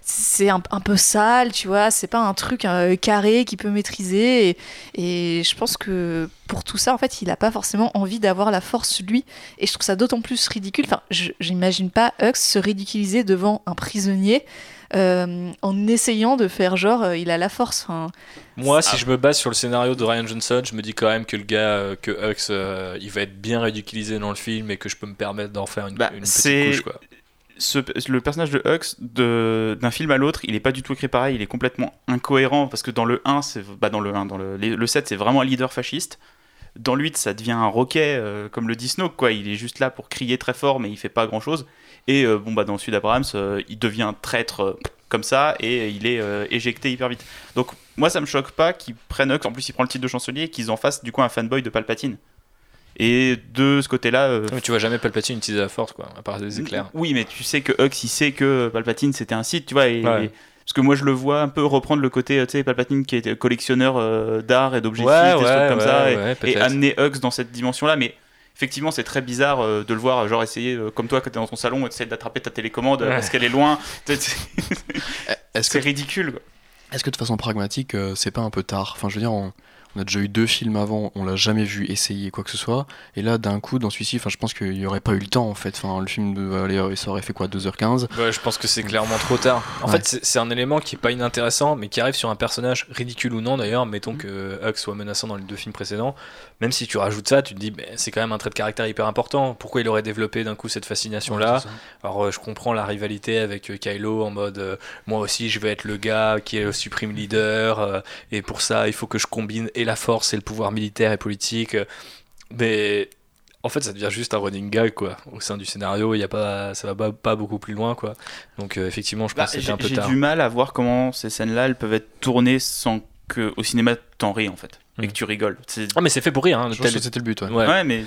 c'est un, peu sale, tu vois, c'est pas un truc euh, carré qui peut maîtriser. Et, je pense que pour tout ça, en fait, il a pas forcément envie d'avoir la force, lui. Et je trouve ça d'autant plus ridicule. Enfin, j'imagine pas Hux se ridiculiser devant un prisonnier. Euh, en essayant de faire genre euh, il a la force. Moi, si je me base sur le scénario de Ryan Johnson, je me dis quand même que le gars, que Hux, il va être bien ridiculisé dans le film et que je peux me permettre d'en faire une, bah, une petite couche. Quoi le personnage de Hux, d'un film à l'autre, il est pas du tout écrit pareil, il est complètement incohérent parce que dans le 1, c'est bah dans le 1, dans le, le 7, c'est vraiment un leader fasciste. Dans le 8, ça devient un roquet euh, comme le dit quoi. Il est juste là pour crier très fort, mais il fait pas grand chose. Et euh, bon, bah, dans le Sud Abrams, euh, il devient traître comme ça et il est éjecté hyper vite. Donc, moi, ça me choque pas qu'ils prennent Hux, en plus, il prend le titre de chancelier, qu'ils en fassent du coup un fanboy de Palpatine. Et de ce côté-là. Euh, tu vois jamais Palpatine utiliser la force, quoi, à part des éclairs. Oui, mais tu sais que Hux, il sait que Palpatine c'était un site, tu vois. Et, parce que moi, je le vois un peu reprendre le côté, tu sais, Palpatine qui était collectionneur euh, d'art et d'objets ouais, des trucs comme ça, et, amener Hux dans cette dimension-là. Mais effectivement, c'est très bizarre euh, de le voir, genre essayer, comme toi, quand t'es dans ton salon, essayer d'attraper ta télécommande parce qu'elle est loin. c'est ridicule. Est-ce que de façon pragmatique, c'est pas un peu tard? Enfin, je veux dire, on on a déjà eu deux films avant, on l'a jamais vu essayer quoi que ce soit. Et là, d'un coup, dans celui-ci, je pense qu'il n'y aurait pas eu le temps en fait. Enfin, le film, de, ça aurait fait quoi 2h15 Ouais, je pense que c'est clairement trop tard. En fait, c'est un élément qui est pas inintéressant, mais qui arrive sur un personnage ridicule ou non d'ailleurs. Mettons que Hux soit menaçant dans les deux films précédents. Même si tu rajoutes ça, tu te dis, c'est quand même un trait de caractère hyper important. Pourquoi il aurait développé d'un coup cette fascination-là? Alors, euh, je comprends la rivalité avec euh, Kylo en mode, euh, moi aussi, je veux être le gars qui est le supreme leader, et pour ça, il faut que je combine et la force et le pouvoir militaire et politique. Mais en fait, ça devient juste un running gag quoi. Au sein du scénario, il y a pas, ça va pas, beaucoup plus loin quoi. Donc effectivement, je pense bah, que c'est un peu tard. J'ai du mal à voir comment ces scènes-là, elles peuvent être tournées sans qu'au cinéma, t'en ris en fait. Et que mm. tu rigoles. Ah, mais c'est fait pour rire. Hein, c'était le but. Ouais, ouais. mais.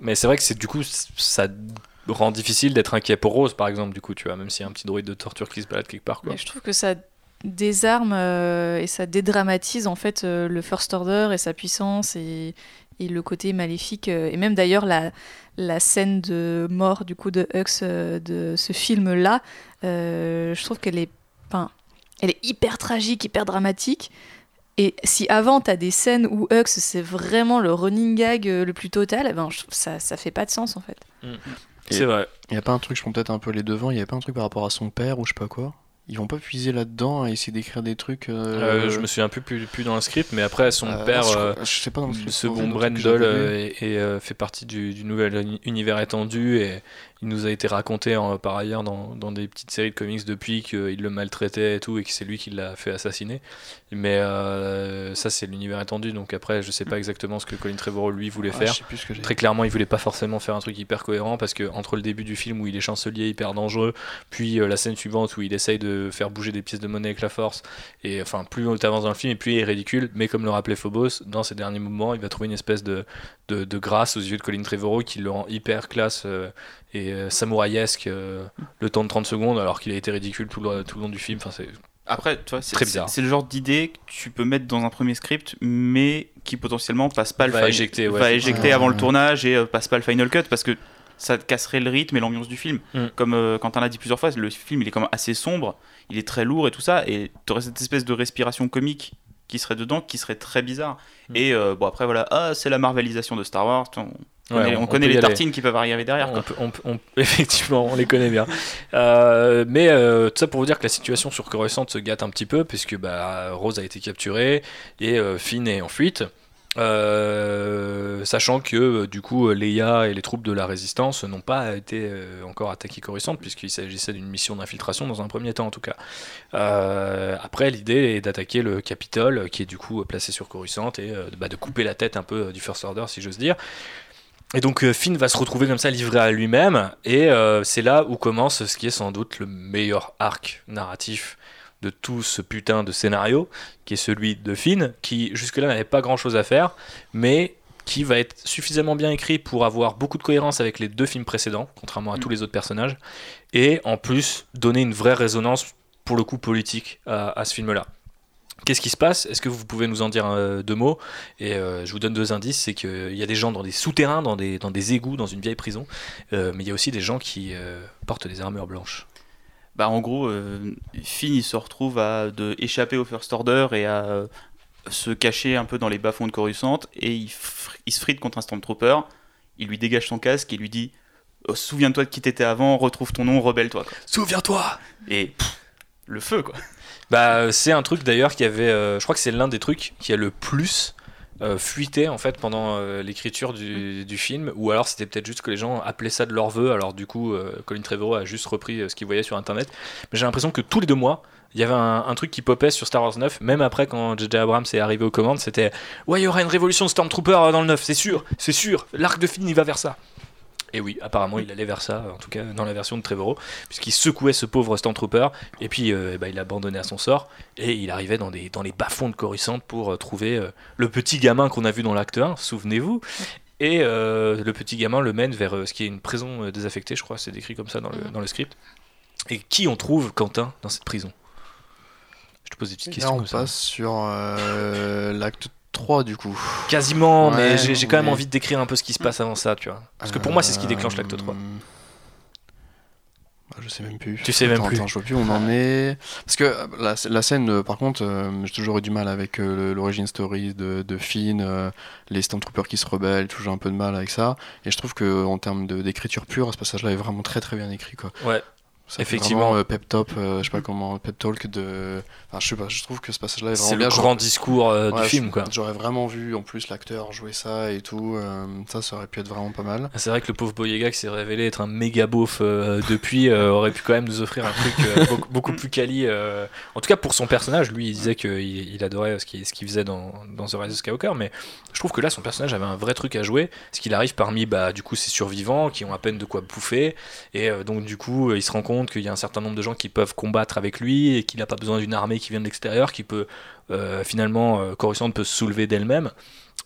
Mais c'est vrai que c'est du coup, ça rend difficile d'être inquiet pour Rose, par exemple, du coup, tu vois, même s'il y a un petit droïde de torture qui se balade quelque part. Quoi. je trouve que ça désarme euh, et ça dédramatise en fait euh, le First Order et sa puissance et, et le côté maléfique. Euh, et même d'ailleurs, la, la scène de mort du coup de Hux de ce film-là, je trouve qu'elle est, enfin, elle est hyper tragique, hyper dramatique. Et si avant, tu as des scènes où Hux, c'est vraiment le running gag le plus total, eh ben, ça, ça fait pas de sens en fait. Mm. C'est vrai. Il y a pas un truc, je prends peut-être un peu les devants, il y a pas un truc par rapport à son père ou je sais pas quoi ils vont pas puiser là-dedans à essayer d'écrire des trucs. Euh... Euh, je me souviens plus, plus, plus dans le script, mais après son euh, père, je, sais pas dans le ce bon Brendel, et, fait partie du, du, nouvel univers étendu et il nous a été raconté par ailleurs dans, dans, des petites séries de comics depuis qu'il le maltraitait et tout et que c'est lui qui l'a fait assassiner. Mais euh, ça, c'est l'univers étendu. Donc après, je sais pas exactement ce que Colin Trevorrow lui voulait faire. Très clairement, il voulait pas forcément faire un truc hyper cohérent parce que entre le début du film où il est chancelier hyper dangereux, puis euh, la scène suivante où il essaye de faire bouger des pièces de monnaie avec la force, et enfin, plus on avance dans le film, et plus il est ridicule. Mais comme le rappelait Phobos, dans ces derniers moments, il va trouver une espèce de, de, de grâce aux yeux de Colin Trevorrow qui le rend hyper classe. Euh, et euh, samouraïesque euh, le temps de 30 secondes alors qu'il a été ridicule tout le, tout le long du film. Enfin, c'est après, c'est C'est le genre d'idée que tu peux mettre dans un premier script, mais qui potentiellement passe pas le va éjecter, va éjecter avant le tournage et euh, passe pas le final cut parce que ça casserait le rythme et l'ambiance du film. Mm. Comme quand on l'a dit plusieurs fois, le film il est quand même assez sombre, il est très lourd et tout ça, et tu aurais cette espèce de respiration comique qui serait dedans, qui serait très bizarre. Mm. Et bon après voilà, ah, c'est la marvelisation de Star Wars. On, connaît les tartines qui peuvent arriver derrière. effectivement, on les connaît bien. Euh, mais euh, tout ça pour vous dire que la situation sur Coruscant se gâte un petit peu, puisque bah, Rose a été capturée et euh, Finn est en fuite. Sachant que du coup Leia et les troupes de la résistance n'ont pas été encore attaqués Coruscant puisqu'il s'agissait d'une mission d'infiltration dans un premier temps en tout cas. après l'idée est d'attaquer le Capitole qui est du coup placé sur Coruscant et bah, de couper la tête un peu du First Order si j'ose dire. Et donc euh, Finn va se retrouver comme ça livré à lui-même, et euh, c'est là où commence ce qui est sans doute le meilleur arc narratif de tout ce putain de scénario, qui est celui de Finn, qui jusque-là n'avait pas grand-chose à faire, mais qui va être suffisamment bien écrit pour avoir beaucoup de cohérence avec les deux films précédents, contrairement à mm. tous les autres personnages, et en plus donner une vraie résonance pour le coup politique à ce film-là. Qu'est-ce qui se passe? Est-ce que vous pouvez nous en dire euh, deux mots? Et euh, je vous donne deux indices, c'est qu'il y a des gens dans des souterrains, dans des, dans des égouts, dans une vieille prison, euh, mais il y a aussi des gens qui portent des armures blanches. Bah en gros, Finn il se retrouve à de échapper au First Order et à se cacher un peu dans les bas-fonds de Coruscant et il, il, se frite contre un Stormtrooper, il lui dégage son casque et lui dit oh, Souviens-toi de qui t'étais avant, retrouve ton nom, rebelle-toi. Souviens-toi Et le feu quoi bah, c'est un truc d'ailleurs qui avait. Euh, je crois que c'est l'un des trucs qui a le plus euh, en fait pendant euh, l'écriture du, du, film, ou alors c'était peut-être juste que les gens appelaient ça de leur vœu. Alors du coup, Colin Trevorrow a juste repris ce qu'il voyait sur internet. Mais j'ai l'impression que tous les deux mois, il y avait un, truc qui popait sur Star Wars 9, même après quand J.J. Abrams est arrivé aux commandes, c'était Ouais, il y aura une révolution de Stormtrooper dans le 9, c'est sûr, c'est sûr, l'arc de film il va vers ça. Et oui, apparemment, il allait vers ça, en tout cas dans la version de Trevorrow, puisqu'il secouait ce pauvre Stormtrooper, et puis euh, bah, il abandonnait à son sort, et il arrivait dans, des, dans les bas-fonds de Coruscant pour euh, trouver euh, le petit gamin qu'on a vu dans l'acte 1, souvenez-vous. Et le petit gamin le mène vers ce qui est une prison désaffectée, je crois, c'est décrit comme ça dans le, mm. dans le script. Et qui on trouve, Quentin, dans cette prison? Je te pose des petites questions. Là, on passe sur l'acte 3 du coup. Quasiment, mais j'ai quand même envie de décrire un peu ce qui se passe avant ça, tu vois. Parce que pour moi, c'est ce qui déclenche l'acte 3. Euh, je sais même plus. Tu sais même plus. Attends, je vois plus où on en est. Parce que euh, la, la scène, euh, par contre, j'ai toujours eu du mal avec l'origine story de, de Finn, les Stormtroopers qui se rebellent, toujours un peu de mal avec ça. Et je trouve que en termes d'écriture pure, ce passage-là est vraiment très très bien écrit. Quoi. Ouais. Effectivement, euh, pep top, euh, je sais pas comment, pep talk de. Enfin, je sais pas, je trouve que ce passage-là est vraiment. C'est le grand discours euh, du film, quoi. J'aurais vraiment vu en plus l'acteur jouer ça et tout. ça, ça aurait pu être vraiment pas mal. Ah, c'est vrai que le pauvre Boyega qui s'est révélé être un méga beauf depuis aurait pu quand même nous offrir un truc beaucoup, plus quali. En tout cas, pour son personnage, lui, il disait qu'il il adorait ce qu'il ce faisait dans, dans The Rise of Skywalker, mais je trouve que là, son personnage avait un vrai truc à jouer, parce qu'il arrive parmi, bah, du coup, ces survivants qui ont à peine de quoi bouffer, et donc, du coup, il se rend compte qu'il y a un certain nombre de gens qui peuvent combattre avec lui et qu'il n'a pas besoin d'une armée qui vient de l'extérieur, qui peut finalement Coruscant peut se soulever d'elle-même.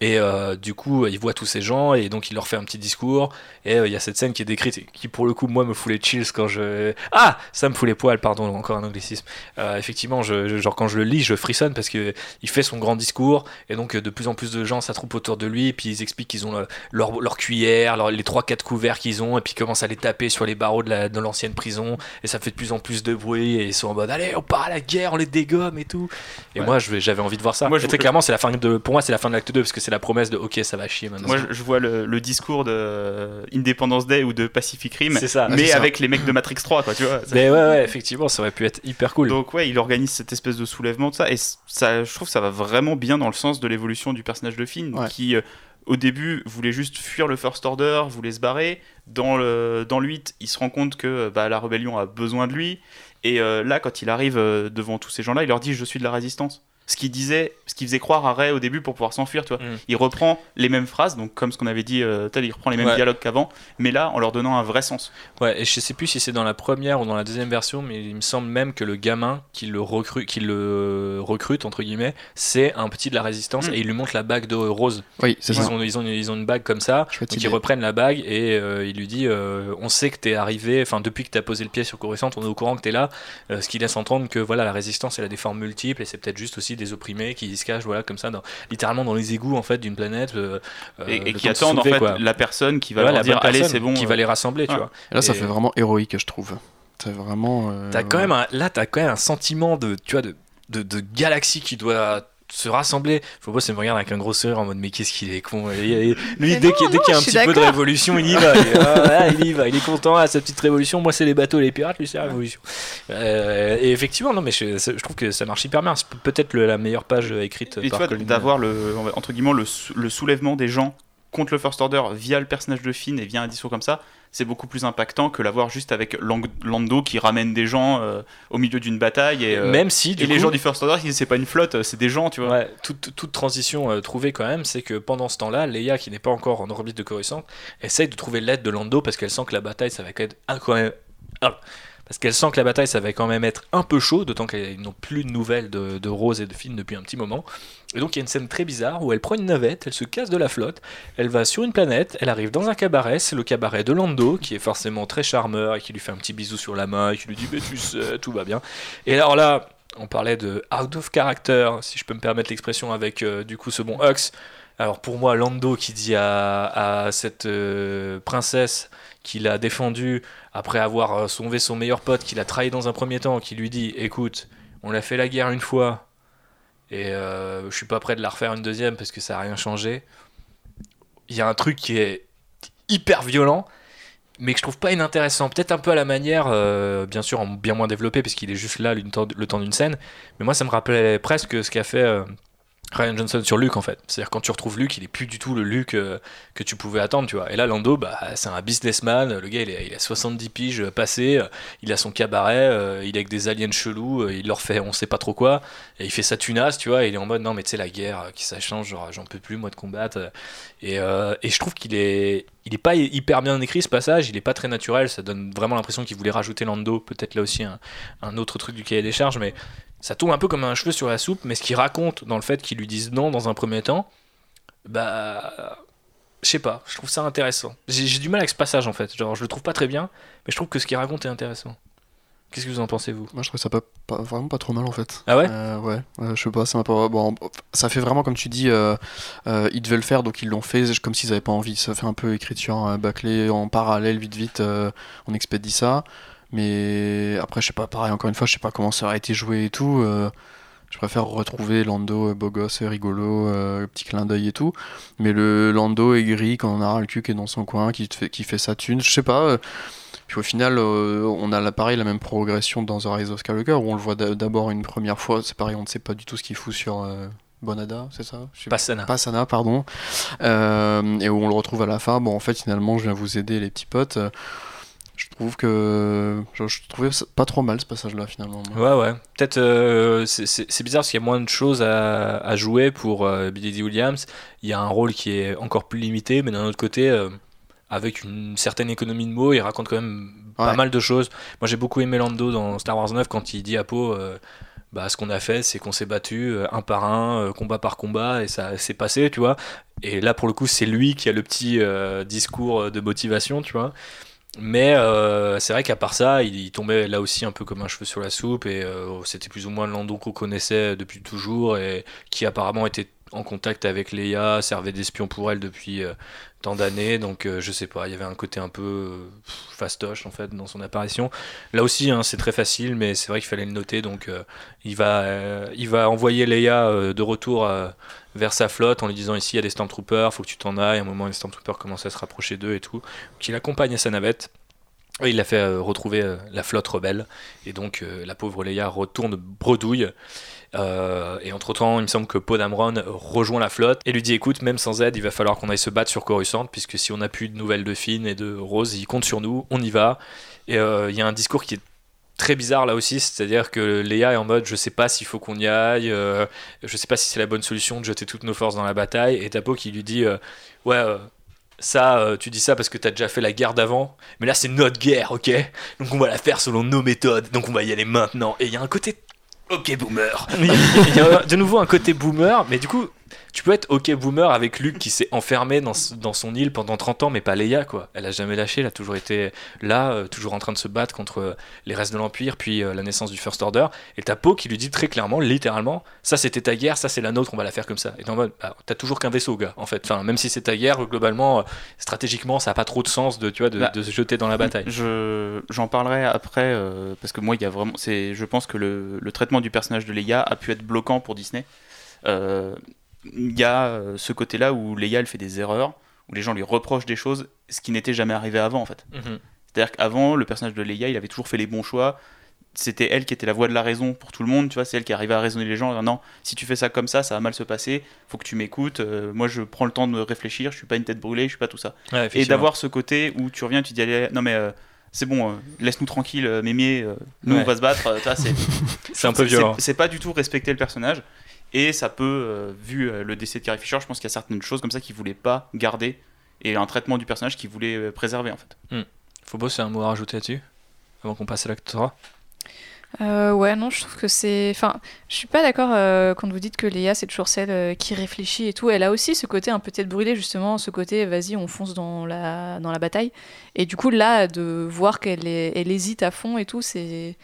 Et euh, du coup, il voit tous ces gens et donc il leur fait un petit discours. Et euh, il y a cette scène qui est décrite qui, pour le coup, moi, me fout les chills quand je. Ah Ça me fout les poils, pardon, encore un anglicisme. Euh, effectivement, je, genre quand je le lis, je frissonne parce que il fait son grand discours et donc de plus en plus de gens s'attroupent autour de lui. Et puis ils expliquent qu'ils ont leur, leur, cuillère, les 3-4 couverts qu'ils ont, et puis ils commencent à les taper sur les barreaux de l'ancienne prison. Et ça fait de plus en plus de bruit. Et ils sont en mode Allez, on part à la guerre, on les dégomme et tout. Et moi, j'avais envie de voir ça. Moi, je... très clairement, c'est la fin de. Pour moi, c'est la fin de l'acte 2 parce que c'est la promesse de ok, ça va chier maintenant. Moi, je, vois le, discours de Independence Day ou de Pacific Rim, ça, mais avec les mecs de Matrix 3, quoi, tu vois. Mais ouais, ouais, effectivement, ça aurait pu être hyper cool. Donc, ouais, il organise cette espèce de soulèvement de ça, et ça, je trouve que ça va vraiment bien dans le sens de l'évolution du personnage de Finn, qui. Euh, au début, voulait juste fuir le First Order, voulait se barrer. Dans le, dans le 8, il se rend compte que bah, la rébellion a besoin de lui. Et euh, là, quand il arrive euh, devant tous ces gens-là, il leur dit Je suis de la résistance ce qu'il disait, ce qui faisait croire à Ray au début pour pouvoir s'enfuir, tu vois. Mm. Il reprend les mêmes phrases, donc comme ce qu'on avait dit, euh, il reprend les mêmes dialogues qu'avant, mais là en leur donnant un vrai sens. Ouais, et je sais plus si c'est dans la première ou dans la deuxième version, mais il me semble même que le gamin qui le recrute, qui le recrute entre guillemets, c'est un petit de la résistance mm. et il lui montre la bague de rose. Oui, c'est ils Ont, ils, ont, ils ont une bague comme ça, donc ils reprennent la bague et euh, il lui dit, euh, on sait que t'es arrivé, enfin depuis que t'as posé le pied sur Coruscant, on est au courant que t'es là, ce qui laisse entendre que voilà la résistance elle a des formes multiples et c'est peut-être juste aussi des opprimés qui se cachent voilà comme ça dans, littéralement dans les égouts en fait d'une planète euh, et, euh, qui attendent en fait la personne qui va leur dire allez c'est bon. qui va les rassembler tu vois. Là ça fait vraiment héroïque je trouve. C'est vraiment euh, as quand même un, là t'as quand même un sentiment de tu vois de, de, de galaxie qui doit se rassembler. Faut pas se me regarder avec un gros sourire en mode mais qu'est-ce qu'il est con. lui, dès qu'il y a un petit peu de révolution, il y va. Ah, il, y va, il est content à sa petite révolution. Moi, c'est les bateaux et les pirates, lui, c'est la révolution. Euh, et effectivement, non, mais je, je, trouve que ça marche hyper bien. C'est peut-être la meilleure page écrite et par d'avoir le, entre guillemets, le, le soulèvement des gens contre le First Order via le personnage de Finn et via un discours comme ça, c'est beaucoup plus impactant que l'avoir juste avec Lando qui ramène des gens euh, au milieu d'une bataille. Et, euh, même si, et les gens du First Order, c'est pas une flotte, c'est des gens, tu vois. Ouais, toute, toute transition euh, trouvée quand même, c'est que pendant ce temps-là, Leia, qui n'est pas encore en orbite de Coruscant, essaye de trouver l'aide de Lando parce qu'elle sent que la bataille, ça va être incroyable parce qu'elle sent que la bataille ça va quand même être un peu chaud, d'autant qu'elles n'ont plus de nouvelles de, Rose et de Finn depuis un petit moment. Et donc il y a une scène très bizarre où elle prend une navette, elle se casse de la flotte, elle va sur une planète, elle arrive dans un cabaret, c'est le cabaret de Lando, qui est forcément très charmeur et qui lui fait un petit bisou sur la main et qui lui dit mais tu sais, tout va bien. Et alors là, on parlait de out of character, si je peux me permettre l'expression avec euh, du coup ce bon Hux. Alors pour moi, Lando qui dit à, cette euh, princesse qu'il a défendu après avoir euh, sauvé son meilleur pote, qu'il a trahi dans un premier temps, qui lui dit écoute, on a fait la guerre une fois et euh, je suis pas prêt de la refaire une deuxième parce que ça a rien changé. Il y a un truc qui est hyper violent, mais que je trouve pas inintéressant. Peut-être un peu à la manière, euh, bien sûr, en bien moins développé, parce qu'il est juste là le temps d'une scène. Mais moi, ça me rappelait presque ce qu'a fait. Ryan Johnson sur Luke en fait. C'est-à-dire quand tu retrouves Luke, il est plus du tout le Luke euh, que tu pouvais attendre, tu vois. Et là, Lando, bah, c'est un businessman. Le gars, il, a 70 piges euh, il a son cabaret, euh, il est avec des aliens chelous, il leur fait on sait pas trop quoi, et il fait sa tunasse, tu vois. Il est en mode non, mais tu sais, la guerre, qui ça change, genre j'en peux plus moi de combattre. Et, et je trouve qu'il est, il est pas hyper bien écrit ce passage, il est pas très naturel, ça donne vraiment l'impression qu'il voulait rajouter Lando, peut-être là aussi un, autre truc du cahier des charges, mais ça tombe un peu comme un cheveu sur la soupe, mais ce qu'il raconte dans le fait qu'ils lui disent non dans un premier temps, bah. Je sais pas, je trouve ça intéressant. J'ai du mal avec ce passage en fait, genre je le trouve pas très bien, mais je trouve que ce qu'il raconte est intéressant. Qu'est-ce que vous en pensez vous? Moi je trouve ça pas, vraiment pas trop mal en fait. Ah ouais? Euh, Ouais, je sais pas, ça bon, ça fait vraiment comme tu dis, euh, euh, ils devaient le faire donc ils l'ont fait comme s'ils avaient pas envie. Ça fait un peu écriture bâclée en parallèle, vite vite, on expédie ça. Mais après, je sais pas, pareil, encore une fois, je sais pas comment ça aurait été joué et tout. Euh, je préfère retrouver Lando euh, beau gosse, rigolo, euh, petit clin d'œil et tout. Mais le Lando aigri, quand on a le cul qui est dans son coin, qui fait, qui fait sa thune, je sais pas. Puis au final, on a pareil, la même progression dans The Rise of Skywalker, où on le voit d'abord une première fois. C'est pareil, on ne sait pas du tout ce qu'il fout sur. Bonada, c'est ça? Passana. Passana, pardon. et où on le retrouve à la fin. Bon, en fait, finalement, je viens vous aider, les petits potes je trouve que je, trouvais pas trop mal ce passage-là finalement. Ouais, ouais. Peut-être euh, c'est bizarre parce qu'il y a moins de choses à, jouer pour euh, Billy D. Williams. Il y a un rôle qui est encore plus limité, mais d'un autre côté, euh, avec une certaine économie de mots, il raconte quand même pas mal de choses. Moi j'ai beaucoup aimé Lando dans Star Wars 9 quand il dit à Poe bah, ce qu'on a fait, c'est qu'on s'est battu un par un, combat par combat, et ça s'est passé, tu vois. Et là, pour le coup, c'est lui qui a le petit discours de motivation, tu vois. Mais euh, c'est vrai qu'à part ça, il, tombait là aussi un peu comme un cheveu sur la soupe et euh, c'était plus ou moins Lando qu'on connaissait depuis toujours et qui apparemment était en contact avec Leia, servait d'espion pour elle depuis euh, tant d'années. Donc je sais pas, il y avait un côté un peu fastoche en fait dans son apparition. Là aussi, hein, c'est très facile, mais c'est vrai qu'il fallait le noter. Donc il va, il va envoyer Leia de retour vers sa flotte en lui disant ici il y a des Stormtroopers, faut que tu t'en ailles. À un moment, les Stormtroopers commencent à se rapprocher d'eux et tout. Qui l'accompagne à sa navette. Et il l'a fait euh, retrouver euh, la flotte rebelle. Et donc euh, la pauvre Leia retourne bredouille. Et entre temps, il me semble que Podamron rejoint la flotte et lui dit écoute, même sans aide, il va falloir qu'on aille se battre sur Coruscant, puisque si on n'a plus de nouvelles de Finn et de Rose, il compte sur nous, on y va. Et il y a un discours qui est très bizarre là aussi, c'est-à-dire que Léa est en mode je sais pas s'il faut qu'on y aille, euh, je sais pas si c'est la bonne solution de jeter toutes nos forces dans la bataille, et Tapo qui lui dit euh, ouais euh, ça tu dis ça parce que t'as déjà fait la guerre d'avant, mais là c'est notre guerre, ok? Donc on va la faire selon nos méthodes, donc on va y aller maintenant, et il y a un côté ok boomer, il y a de nouveau un côté boomer, mais du coup tu peux être ok boomer avec Luke qui s'est enfermé dans, dans, son île pendant 30 ans, mais pas Leia, quoi. Elle a jamais lâché, elle a toujours été là, euh, toujours en train de se battre contre euh, les restes de l'Empire, puis euh, la naissance du First Order. Et t'as Poe qui lui dit très clairement, littéralement, ça c'était ta guerre, ça c'est la nôtre, on va la faire comme ça. Et en mode, bah, t'as toujours qu'un vaisseau, gars, en fait. Enfin, même si c'est ta guerre, globalement, stratégiquement, ça a pas trop de sens de, tu vois, de, bah, de se jeter dans la bataille. Je, j'en parlerai après, parce que moi, il y a vraiment. C'est, je pense que le, le, traitement du personnage de Leia a pu être bloquant pour Disney. Euh, il y a euh, ce côté-là où Leia elle fait des erreurs, où les gens lui reprochent des choses, ce qui n'était jamais arrivé avant en fait. Mhm. C'est-à-dire qu'avant, le personnage de Leia, il avait toujours fait les bons choix. C'était elle qui était la voix de la raison pour tout le monde, tu vois, c'est elle qui arrivait à raisonner les gens. Non, si tu fais ça comme ça, ça va mal se passer. Faut que tu m'écoutes. Euh, moi, je prends le temps de réfléchir. Je suis pas une tête brûlée. Je suis pas tout ça. et d'avoir ce côté où tu reviens, tu dis allez, non mais euh, c'est bon, laisse-nous tranquille, mémier. nous on va se battre. c'est un peu violent. C'est pas du tout respecter le personnage. Et ça peut, euh, vu euh, le décès de Carrie Fisher, je pense qu'il y a certaines choses comme ça qu'il voulait pas garder et un traitement du personnage qu'il voulait euh, préserver en fait. Hmm. Faut c'est un mot à rajouter là-dessus avant qu'on passe à l'acte 3 ouais, non, je trouve que c'est. Enfin, je suis pas d'accord quand vous dites que Léa, c'est toujours celle qui réfléchit et tout. Elle a aussi ce côté un peu tête brûlée, justement, ce côté vas-y, on fonce dans la, dans la bataille. Et du coup, là, de voir qu'elle elle hésite à fond et tout, c'est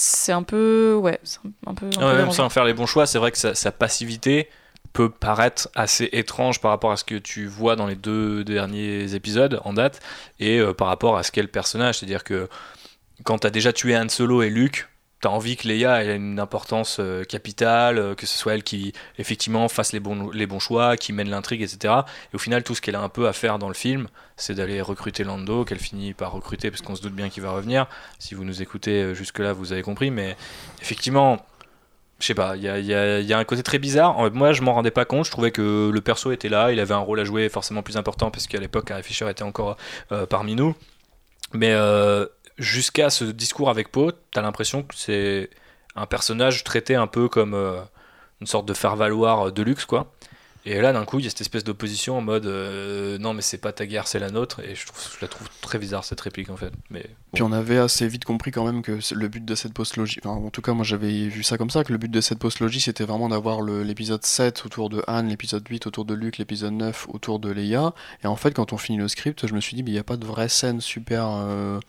c'est un peu ouais un peu, même sans faire les bons choix c'est vrai que sa, passivité peut paraître assez étrange par rapport à ce que tu vois dans les deux derniers épisodes en date et euh, par rapport à ce qu'est le personnage. C'est à dire que quand tu as déjà tué Han Solo et Luke t'as envie que Leia ait une importance euh, capitale, euh, que ce soit elle qui effectivement fasse les bons, les bons choix, qui mène l'intrigue, etc. Et au final, tout ce qu'elle a un peu à faire dans le film, c'est d'aller recruter Lando, qu'elle finit par recruter parce qu'on se doute bien qu'il va revenir. Si vous nous écoutez euh, jusque-là, vous avez compris. Mais effectivement, je sais pas, il y a, un côté très bizarre. Moi, je m'en rendais pas compte. Je trouvais que le perso était là, il avait un rôle à jouer forcément plus important parce qu'à l'époque, Carrie Fisher était encore parmi nous. Mais jusqu'à ce discours avec Poe, t'as l'impression que c'est un personnage traité un peu comme euh, une sorte de faire-valoir de luxe, quoi. Et là, d'un coup, il y a cette espèce d'opposition en mode euh, non, mais c'est pas ta guerre, c'est la nôtre. Et je, trouve, la trouve très bizarre cette réplique en fait. Mais Puis on avait assez vite compris quand même que le but de cette post-logie, en tout cas, moi j'avais vu ça comme ça, que le but de cette post-logie c'était vraiment d'avoir l'épisode 7 autour de Anne, l'épisode 8 autour de Luke, l'épisode 9 autour de Leia. Et en fait, quand on finit le script, je me suis dit, il n'y a pas de vraie scène super. Euh,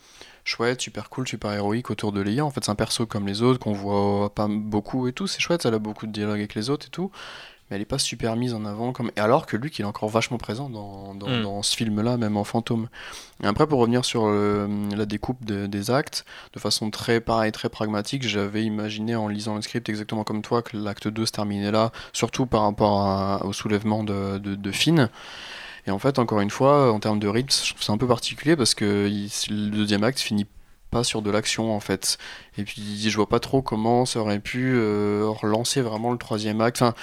chouette, super cool, super héroïque autour de Leia. En fait, c'est un perso comme les autres qu'on voit pas beaucoup et tout. C'est chouette, elle a beaucoup de dialogue avec les autres et tout. Mais elle est pas super mise en avant. Comme... Et alors que Luke, il est encore vachement présent dans, dans, mm. ce film-là, même en fantôme. Et après, pour revenir sur la découpe des actes, de façon très pareil, très pragmatique, j'avais imaginé en lisant le script exactement comme toi que l'acte 2 se terminait là, surtout par rapport au soulèvement de, de, de Finn. Et en fait, encore une fois, en termes de rythme, je trouve ça un peu particulier parce que le deuxième acte finit pas sur de l'action en fait. Et puis je vois pas trop comment ça aurait pu euh, relancer vraiment le troisième acte. Enfin,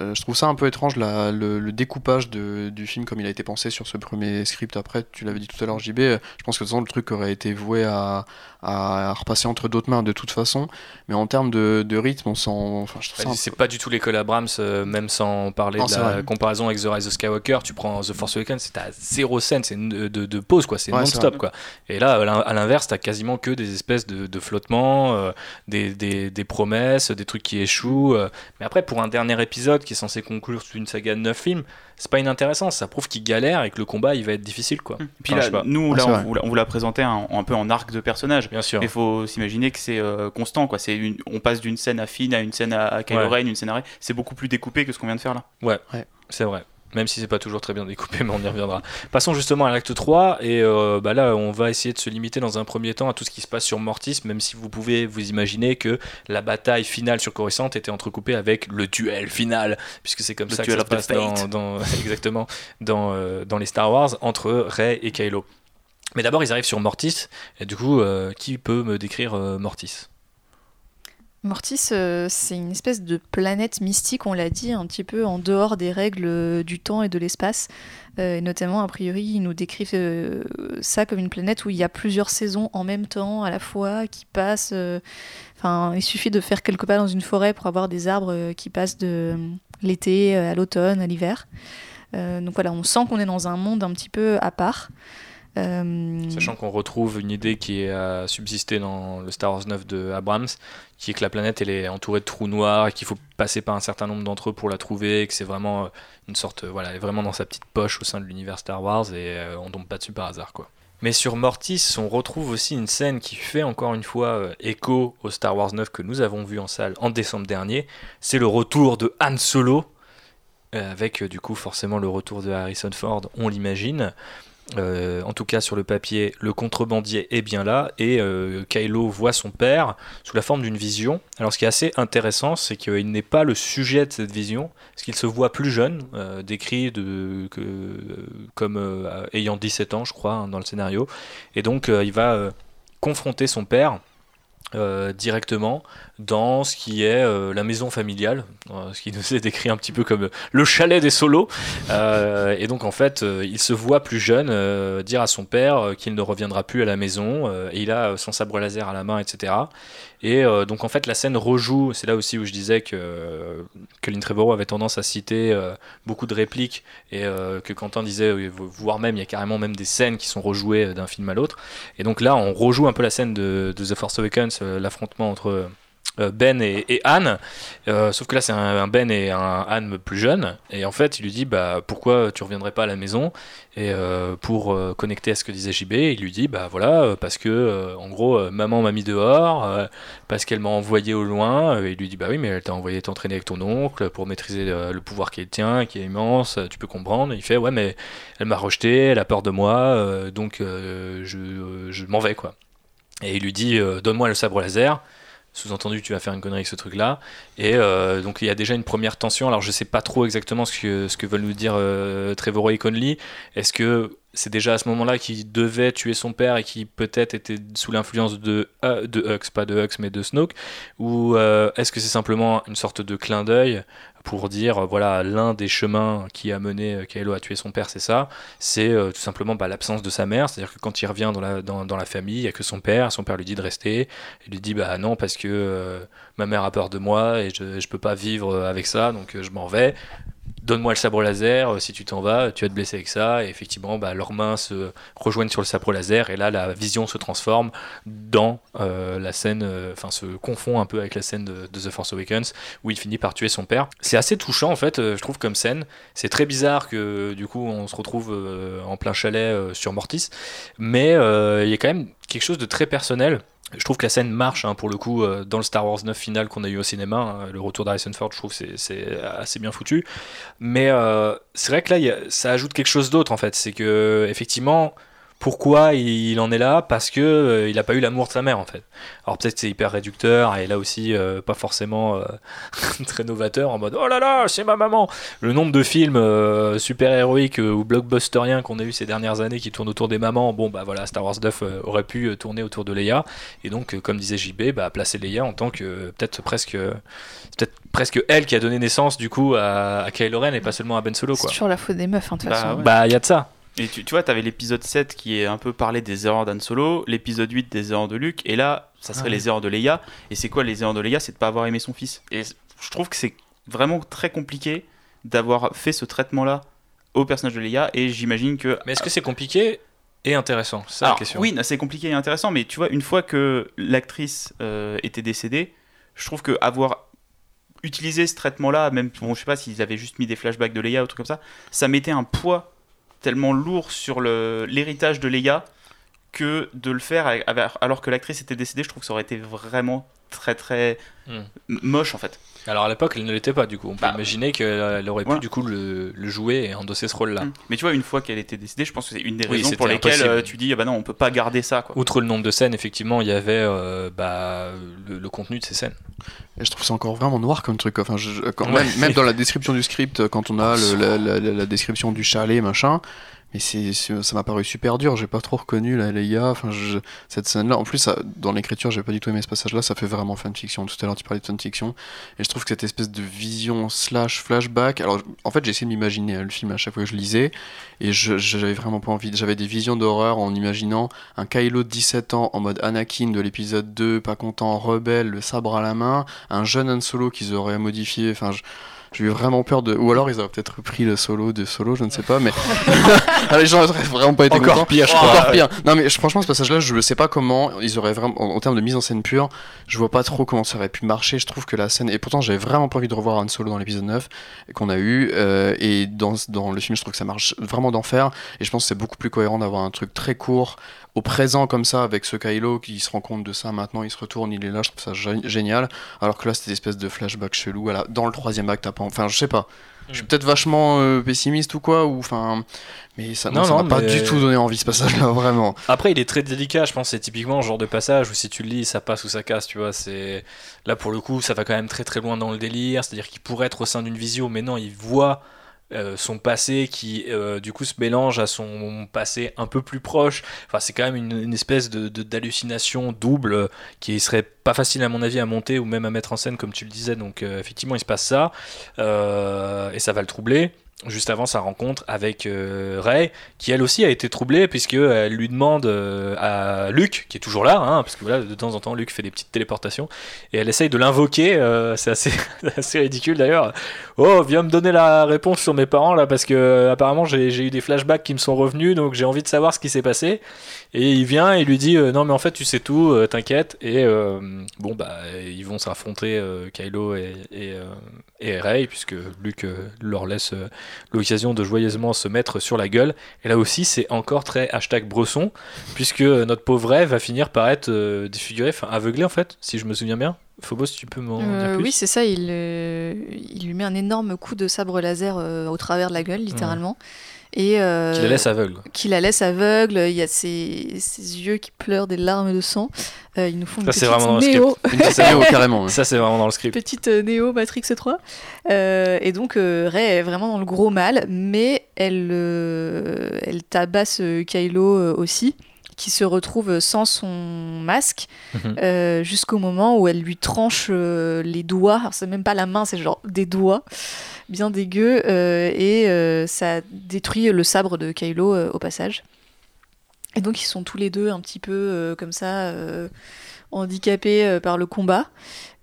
Euh, je trouve ça un peu étrange le, découpage du film comme il a été pensé sur ce premier script. Après, tu l'avais dit tout à l'heure, JB, je pense que de toute façon, le truc aurait été voué à, repasser entre d'autres mains de toute façon. Mais en termes de, rythme, on sent. Enfin, c'est pas du tout l'école Abrams, euh, même sans parler de la comparaison avec The Rise of Skywalker. Tu prends The Force Awakens, c'est à zéro scène, c'est de, pause, quoi. C'est non-stop, quoi. Et là, à l'inverse, t'as quasiment que des espèces de, flottements, euh, des, des, promesses, des trucs qui échouent. mais après, pour un dernier épisode, qui est censé conclure une saga de 9 films, c'est pas inintéressant. Ça prouve qu'il galère et que le combat il va être difficile. Quoi. Hum. Puis là, nous, là, on, vous l'a présenté un, un, peu en arc de personnage. Bien sûr. Il faut s'imaginer que c'est euh, constant. Quoi. Une, on passe d'une scène à Finn à une scène à, Kylo Ren, une scène à Rey. C'est beaucoup plus découpé que ce qu'on vient de faire là. Ouais, ouais. c'est vrai même si c'est pas toujours très bien découpé, mais on y reviendra. Passons justement à l'acte 3, et euh, bah là, on va essayer de se limiter dans un premier temps à tout ce qui se passe sur Mortis, même si vous pouvez vous imaginer que la bataille finale sur Coruscant était entrecoupée avec le duel final, puisque c'est comme ça que ça se passe dans, exactement dans, euh, dans les Star Wars entre Rey et Kylo. Mais d'abord, ils arrivent sur Mortis, et du coup, euh, qui peut me décrire Mortis? Mortis, euh, c'est une espèce de planète mystique, on l'a dit, un petit peu en dehors des règles euh, du temps et de l'espace. Euh, notamment, a priori, ils nous décrivent ça comme une planète où il y a plusieurs saisons en même temps, à la fois, qui passent. Enfin, il suffit de faire quelques pas dans une forêt pour avoir des arbres qui passent de l'été à l'automne, à l'hiver. donc voilà, on sent qu'on est dans un monde un petit peu à part. Euh, Sachant qu'on retrouve une idée qui a subsisté dans le Star Wars 9 de Abrams, qui est que la planète elle est entourée de trous noirs et qu'il faut passer par un certain nombre d'entre eux pour la trouver, et que c'est vraiment euh, une sorte, euh, voilà, vraiment dans sa petite poche au sein de l'univers Star Wars et on tombe pas dessus par hasard quoi. Mais sur Mortis, on retrouve aussi une scène qui fait encore une fois écho au Star Wars 9 que nous avons vu en salle en décembre dernier. C'est le retour de Han Solo, avec du coup forcément le retour de Harrison Ford, on l'imagine. Euh, en tout cas sur le papier, le contrebandier est bien là et euh, Kylo voit son père sous la forme d'une vision. Alors ce qui est assez intéressant, c'est qu'il n'est pas le sujet de cette vision, parce qu'il se voit plus jeune, euh, décrit de, comme ayant 17 ans, je crois, hein, dans le scénario, et donc il va confronter son père euh, directement dans ce qui est euh, la maison familiale, euh, ce qui nous est décrit un petit peu comme le chalet des solos. et donc en fait, il se voit plus jeune dire à son père qu'il ne reviendra plus à la maison, et il a son sabre laser à la main, etc. Et donc en fait, la scène rejoue, c'est là aussi où je disais que, que Lynn Trevorrow avait tendance à citer beaucoup de répliques, et que Quentin disait, voire même, il y a carrément même des scènes qui sont rejouées d'un film à l'autre. Et donc là, on rejoue un peu la scène de, de The Force Awakens euh, l'affrontement entre euh, Ben et, Anne. Euh, sauf que là, c'est un, Ben et un Anne plus jeune. Et en fait, il lui dit bah, Pourquoi tu reviendrais pas à la maison? Et pour connecter à ce que disait JB, il lui dit Bah voilà, parce que en gros, maman m'a mis dehors, parce qu'elle m'a envoyé au loin. Et il lui dit Bah oui, mais elle t'a envoyé t'entraîner avec ton oncle pour maîtriser le pouvoir qui est tien, qui est immense, tu peux comprendre. il fait Ouais, mais elle m'a rejeté, elle a peur de moi, donc je, je m'en vais, quoi. Et il lui dit euh, Donne-moi le sabre laser. Sous-entendu, tu vas faire une connerie avec ce truc-là. Et euh, donc, il y a déjà une première tension. Alors, je sais pas trop exactement ce que, ce veulent nous dire euh, Trevor et Conley. Est-ce que c'est déjà à ce moment-là qu'il devait tuer son père et qui peut-être était sous l'influence de, de Hux, pas de Hux, mais de Snoke Ou est-ce que c'est simplement une sorte de clin d'œil pour dire euh, voilà l'un des chemins qui a mené euh, Kylo à tuer son père c'est ça? C'est euh, tout simplement bah, l'absence de sa mère c'est à dire que quand il revient dans la, dans, la famille il n'y a que son père son père lui dit de rester il lui dit bah non parce que ma mère a peur de moi et je, ne peux pas vivre avec ça donc je m'en vais donne-moi le sabre laser, euh, si tu t'en vas, tu vas te blesser avec ça. Et effectivement, bah, leurs mains se rejoignent sur le sabre laser, et là, la vision se transforme dans euh, la scène, euh, enfin, se confond un peu avec la scène de, The Force Awakens, où il finit par tuer son père. C'est assez touchant, en fait, je trouve, comme scène. C'est très bizarre que, du coup, on se retrouve en plein chalet sur Mortis, mais il y a quand même quelque chose de très personnel je trouve que la scène marche hein, pour le coup euh, dans le Star Wars 9 final qu'on a eu au cinéma. Hein, le retour d'Harrison Ford, je trouve que c'est assez bien foutu. Mais euh, c'est vrai que là, ça ajoute quelque chose d'autre en fait. C'est que effectivement, pourquoi il en est là Parce que euh, il n'a pas eu l'amour de sa mère en fait. Alors peut-être c'est hyper réducteur et là aussi euh, pas forcément euh, très novateur en mode oh là là c'est ma maman. Le nombre de films super héroïques ou blockbusteriens qu'on a eu ces dernières années qui tournent autour des mamans, bon bah voilà Star Wars 9 aurait pu tourner autour de Leia et donc comme disait JB, bah placer Leia en tant que peut-être presque peut-être presque elle qui a donné naissance du coup à, à Kylo Ren et pas seulement à Ben Solo quoi. C'est toujours la faute des meufs hein, de toute bah, façon. Bah il y a de ça. Et tu, tu vois, tu avais l'épisode 7 qui est un peu parlé des erreurs d'Han Solo, l'épisode 8 des erreurs de Luke, et là, ça serait les erreurs de Leia. Et c'est quoi les erreurs de Leia? C'est de pas avoir aimé son fils. Et je trouve que c'est vraiment très compliqué d'avoir fait ce traitement-là au personnage de Leia, et j'imagine que. Mais est-ce que c'est compliqué et intéressant? C'est ça la question. Oui, c'est compliqué et intéressant, mais tu vois, une fois que l'actrice euh, était décédée, je trouve que avoir utilisé ce traitement-là, même, bon, je sais pas s'ils avaient juste mis des flashbacks de Leia ou truc comme ça, ça mettait un poids tellement lourd sur l'héritage de Leia que de le faire alors que l'actrice était décédée, je trouve que ça aurait été vraiment très très hmm. moche en fait. Alors à l'époque, elle ne l'était pas du coup. On peut bah, imaginer qu'elle aurait pu du coup le, jouer et endosser ce rôle-là. Hmm. Mais tu vois, une fois qu'elle était décédée, je pense que c'est une des raisons pour lesquelles euh, tu dis ah bah non, on peut pas garder ça. Quoi. Outre le nombre de scènes, effectivement, il y avait euh, bah, le, contenu de ces scènes. Et je trouve ça encore vraiment noir comme truc. Enfin, quand même, dans la description du script, quand on a la, la, description du chalet, machin, mais ça m'a paru super dur, j'ai pas trop reconnu la Leia, cette scène-là. En plus, dans l'écriture, j'ai pas du tout aimé ce passage-là, ça fait vraiment fanfiction. Tout à l'heure, tu parlais de fanfiction, et je trouve que cette espèce de vision slash flashback. Alors, en fait, j'ai essayé de m'imaginer hein, le film à chaque fois que je lisais, et j'avais vraiment pas envie. J'avais des visions d'horreur en imaginant un Kylo de 17 ans en mode Anakin de l'épisode 2, pas content, rebelle, le sabre à la main, un jeune Han Solo qu'ils auraient modifié. J'ai eu vraiment peur de. Ou alors ils auraient peut-être repris le solo de solo, je ne sais pas, mais. Ah, les gens auraient vraiment pas été Encore pire, je crois. Encore pire. Non, mais franchement, ce passage-là, je ne sais pas comment ils auraient vraiment. En, termes de mise en scène pure, je vois pas trop comment ça aurait pu marcher. Je trouve que la scène. Et pourtant, j'avais vraiment pas envie de revoir un solo dans l'épisode 9 qu'on a eu. Euh, et dans, dans le film, je trouve que ça marche vraiment d'enfer. Et je pense que c'est beaucoup plus cohérent d'avoir un truc très court au présent comme ça avec ce Kylo qui se rend compte de ça maintenant il se retourne il est là je trouve ça génial. Alors que là c'était une espèce de flashback chelou voilà, dans le troisième acte pas enfin je sais pas. Je suis hmm. peut-être vachement euh, pessimiste ou quoi ou enfin mais ça non, m'a pas du tout donné envie ce passage là vraiment. Après il est très délicat je pense c'est typiquement le genre de passage où si tu le lis ça passe ou ça casse tu vois c'est là pour le coup ça va quand même très très loin dans le délire c'est à dire qu'il pourrait être au sein d'une visio mais non il voit euh, son passé qui euh, du coup se mélange à son passé un peu plus proche. Enfin, c'est quand même une, espèce de, d'hallucination double euh, qui serait pas facile à mon avis à monter ou même à mettre en scène comme tu le disais. Donc effectivement, il se passe ça et ça va le troubler juste avant sa rencontre avec euh, Ray, qui elle aussi a été troublée puisqu'elle lui demande euh, à Luke, qui est toujours là, hein, parce que voilà, de temps en temps Luke fait des petites téléportations, et elle essaye de l'invoquer, euh, c'est assez, assez ridicule d'ailleurs. Oh, viens me donner la réponse sur mes parents là, parce que apparemment j'ai eu des flashbacks qui me sont revenus, donc j'ai envie de savoir ce qui s'est passé. Et il vient et lui dit non mais en fait tu sais tout, t'inquiète. Et bon bah ils vont s'affronter Kylo et, et, et Rey puisque Luke leur laisse l'occasion de joyeusement se mettre sur la gueule. Et là aussi, c'est encore très hashtag Bresson, puisque notre pauvre Ray va finir par être euh, défiguré, enfin aveuglé en fait, si je me souviens bien. Phobos, tu peux m'en dire euh, plus? Oui, c'est ça. Il, euh, il lui met un énorme coup de sabre laser au travers de la gueule, littéralement. Et euh, qui la laisse aveugle. Qui la laisse aveugle. Il y a ses, ses yeux qui pleurent des larmes de sang. Euh, ils nous font une ça, petite vraiment néo. néo carrément. Ça, c'est vraiment dans le script. Petite euh, néo Matrix 3. Euh, et donc, Ray est vraiment dans le gros mal, mais elle, elle tabasse Kylo aussi qui se retrouve sans son masque mhm. jusqu'au moment où elle lui tranche les doigts. Alors c'est même pas la main, c'est genre des doigts bien dégueu, euh, et euh, ça détruit le sabre de Kylo euh, au passage. Et donc ils sont tous les deux un petit peu comme ça, handicapés par le combat.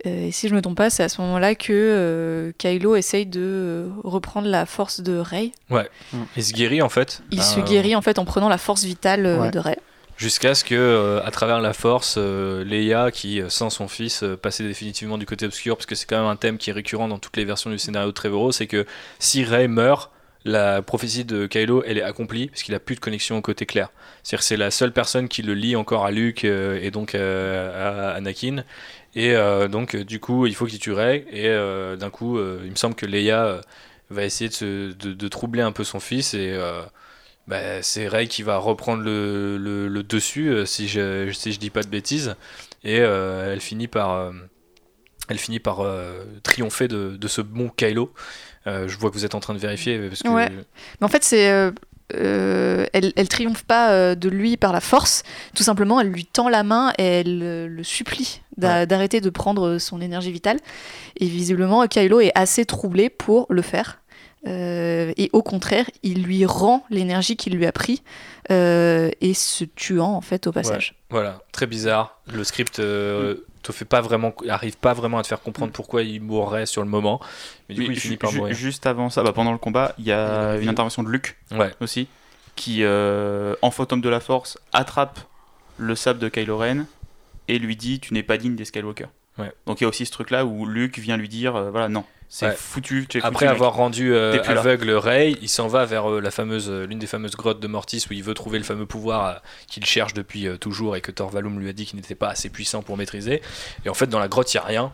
et si je me trompe pas, c'est à ce moment-là que Kylo essaye de reprendre la force de Rey. Ouais, il se guérit en fait. Il se guérit en fait en prenant la force vitale de Rey. Jusqu'à ce que, euh, à travers la force, euh, Leia, qui euh, sans son fils passait définitivement du côté obscur, parce que c'est quand même un thème qui est récurrent dans toutes les versions du scénario de Trevorrow, c'est que si Rey meurt, la prophétie de Kylo, elle est accomplie, parce qu'il a plus de connexion au côté clair. C'est-à-dire c'est la seule personne qui le lie encore à Luke et donc à Anakin. Et donc, du coup, il faut qu'il tue Rey. Et d'un coup, il me semble que Leia va essayer de, de, troubler un peu son fils et bah, c'est Rey qui va reprendre le, le, dessus, euh, si, je, si je dis pas de bêtises, et euh, elle finit par, euh, elle finit par triompher de, de, ce bon Kylo. je vois que vous êtes en train de vérifier. Parce que... Ouais. Mais en fait, c'est. elle, elle triomphe pas de lui par la force, tout simplement elle lui tend la main et elle le supplie d'arrêter de prendre son énergie vitale. Et visiblement, Kylo est assez troublé pour le faire. Euh, et au contraire, il lui rend l'énergie qu'il lui a pris euh, et se tuant en fait au passage. voilà, très bizarre. Le script euh, te fait pas vraiment, arrive pas vraiment à te faire comprendre mm. pourquoi il mourrait sur le moment. Mais du coup, il finit par mourir. Juste avant ça, bah, pendant le combat, il y a une intervention de Luke aussi, qui en fantôme de la Force attrape le sable de Kylo Ren et lui dit "Tu n'es pas digne des Skywalker". Donc il y a aussi ce truc là où Luke vient lui dire voilà non c'est foutu. Après avoir rendu euh, aveugle Rey, il s'en va vers euh, la fameuse, euh, l'une des fameuses grottes de Mortis où il veut trouver le fameux pouvoir qu'il cherche depuis toujours et que Thor Valum lui a dit qu'il n'était pas assez puissant pour maîtriser. Et en fait, dans la grotte, il n'y a rien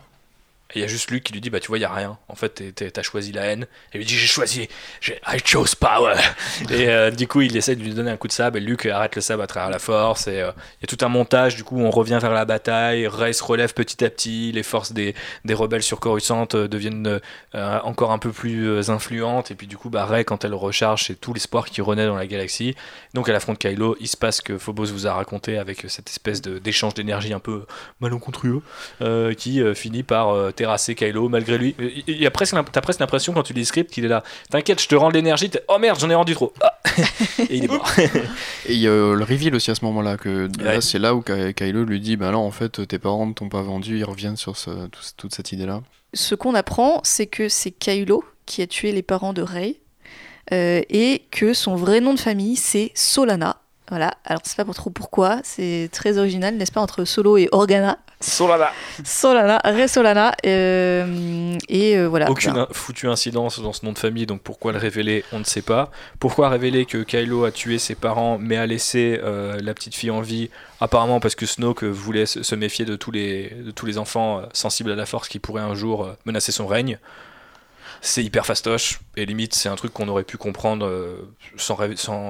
il y a juste Luke qui lui dit Bah, tu vois, il y a rien. En fait, t'as choisi la haine. Et il lui dit J'ai choisi, I chose power. et euh, du coup, il essaie de lui donner un coup de sabre. Et Luke arrête le sabre à travers la force. Et euh, il y a tout un montage. Du coup, on revient vers la bataille. Rey se relève petit à petit. Les forces des, des rebelles sur Coruscant euh, deviennent encore un peu plus influentes. Et puis, du coup, bah, Rey, quand elle recharge, c'est tout l'espoir qui renaît dans la galaxie. Donc, à la de Kylo, il se passe que Phobos vous a raconté avec cette espèce d'échange d'énergie un peu malencontreux qui finit par terrasser Kylo malgré lui. Il y a presque, t'as presque l'impression quand tu lis le script qu'il est là. T'inquiète, je te rends de l'énergie. Oh merde, j'en ai rendu trop. Ah. et il est mort. et il y a le reveal aussi à ce moment-là que c'est là où Kylo lui dit bah non en fait tes parents ne t'ont pas vendu, ils reviennent sur toute cette idée là. Ce qu'on apprend, c'est que c'est Kylo qui a tué les parents de Rey. Euh, et que son vrai nom de famille c'est Solana. Voilà, alors c'est pas pour trop pourquoi, c'est très original, n'est-ce pas, entre Solo et Organa. Solana. Solana, Ré Solana. Euh, et euh, voilà. Aucune foutue incidence dans ce nom de famille, donc pourquoi le révéler, on ne sait pas. Pourquoi révéler que Kylo a tué ses parents, mais a laissé euh, la petite fille en vie? Apparemment parce que Snoke voulait se méfier de tous les, de tous les enfants sensibles à la force qui pourraient un jour menacer son règne c'est hyper fastoche et limite c'est un truc qu'on aurait pu comprendre sans,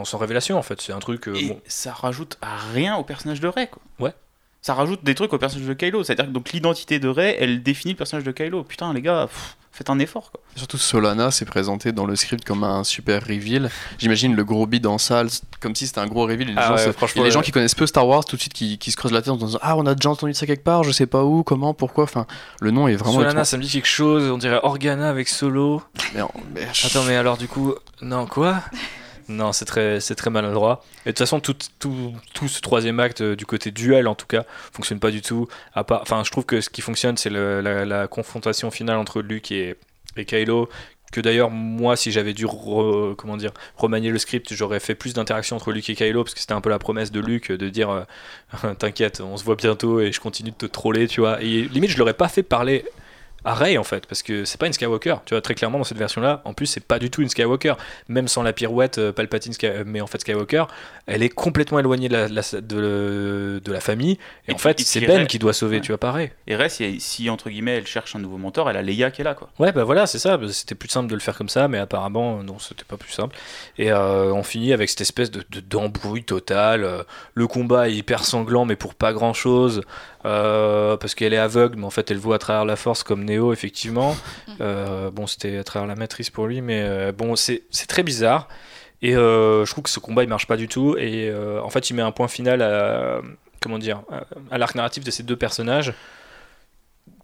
sans, révélation en fait c'est un truc et ça rajoute à rien au personnage de Rey quoi. ouais ça rajoute des trucs au personnage de Kylo. C'est-à-dire que donc l'identité de Rey, elle définit le personnage de Kylo. Putain, les gars, faites un effort. Quoi. Surtout Solana s'est présenté dans le script comme un super reveal. J'imagine le gros bid en salle, comme si c'était un gros reveal. Et les, ah gens, les gens qui connaissent peu Star Wars, tout de suite, qui, se creusent la tête en disant Ah, on a déjà entendu ça quelque part, je sais pas où, comment, pourquoi. Enfin, le nom est vraiment. Solana, ça me dit quelque chose, on dirait Organa avec Solo. Mais, Attends, mais alors du coup, non, quoi? Non, c'est très, très maladroit. Et de toute façon, tout, tout, tout ce troisième acte, euh, du côté duel en tout cas, fonctionne pas du tout. À part, enfin, je trouve que ce qui fonctionne, c'est la, confrontation finale entre Luke et, et Kylo. Que d'ailleurs, moi, si j'avais dû comment dire, remanier le script, j'aurais fait plus d'interactions entre Luke et Kylo, parce que c'était un peu la promesse de Luke de dire euh, T'inquiète, on se voit bientôt et je continue de te troller, tu vois. Et limite, je l'aurais pas fait parler à Rey en fait parce que c'est pas une Skywalker tu vois très clairement dans cette version là en plus c'est pas du tout une Skywalker. Même sans la pirouette euh, Palpatine euh, mais en fait Skywalker elle est complètement éloignée de la, de, de, la famille. Et, en fait c'est Ben qui doit sauver tu vois pareil et Rey si, entre guillemets elle cherche un nouveau mentor elle a Leia qui est là quoi. Ouais bah voilà c'est ça. C'était plus simple de le faire comme ça mais apparemment non c'était pas plus simple. Et euh, on finit avec cette espèce de d'embrouille totale le combat est hyper sanglant mais pour pas grand chose parce qu'elle est aveugle mais en fait elle voit à travers la force comme effectivement. Mm. Euh, bon, c'était à travers la matrice pour lui, mais euh, bon, c'est très bizarre. Et euh, je trouve que ce combat il marche pas du tout. Et en fait, il met un point final à comment dire à l'arc narratif de ces deux personnages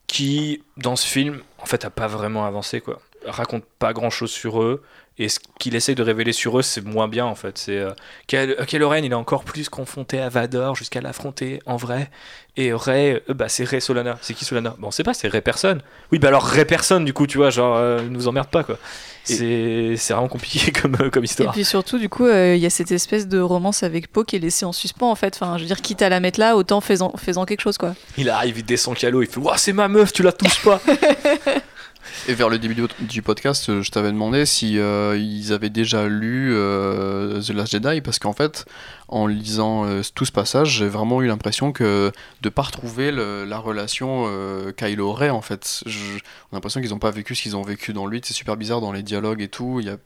qui, dans ce film, en fait, a pas vraiment avancé quoi. Raconte pas grand chose sur eux. Et ce qu'il essaie de révéler sur eux, c'est moins bien en fait. C'est euh, Kylo il est encore plus confronté à Vador jusqu'à l'affronter en vrai. Et Rey, euh, bah c'est Rey Solana. C'est qui Solana? Bon, on sait pas, c'est Rey personne. Oui, bah alors Rey personne du coup, tu vois, genre euh, nous emmerde pas quoi. C'est vraiment compliqué comme, euh, comme histoire. Et puis surtout, du coup, il y a cette espèce de romance avec Poe qui est laissée en suspens en fait. Enfin, je veux dire, quitte à la mettre là, autant faisant, faisant quelque chose quoi. Il arrive, il descend Kylo, il fait Waouh, c'est ma meuf, tu la touches pas Et vers le début du podcast, euh, je t'avais demandé si euh, ils avaient déjà lu euh, The Last Jedi, parce qu'en fait, en lisant tout ce passage, j'ai vraiment eu l'impression que de pas retrouver la relation Kylo Ray, en fait. J'ai l'impression qu'ils n'ont pas vécu ce qu'ils ont vécu dans lui. C'est super bizarre dans les dialogues et tout. Il y a,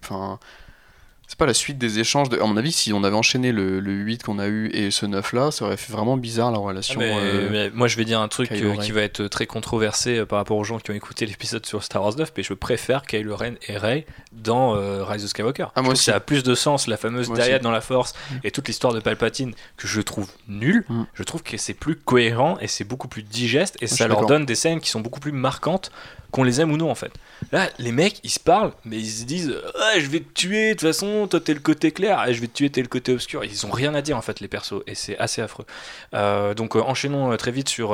c'est pas la suite des échanges. De... À mon avis, si on avait enchaîné le, le 8 qu'on a eu et ce 9 là, ça aurait fait vraiment bizarre la relation. Ah, euh, moi, je vais dire un truc euh, qui va être très controversé euh, par rapport aux gens qui ont écouté l'épisode sur Star Wars 9, mais je préfère Kylo Ren et Rey dans Rise of Skywalker. Ah, moi ça a plus de sens, la fameuse moi dans la Force mm. et toute l'histoire de Palpatine que je trouve nulle. Mm. Je trouve que c'est plus cohérent et c'est beaucoup plus digeste et ça leur donne des scènes qui sont beaucoup plus marquantes qu'on les aime ou non en fait. Là, les mecs, ils se parlent, mais ils se disent Je vais te tuer, de toute façon, toi t'es le côté clair, et je vais te tuer, t'es le côté obscur. Ils ont rien à dire en fait, les persos, et c'est assez affreux. Euh, donc, euh, enchaînons euh, très vite sur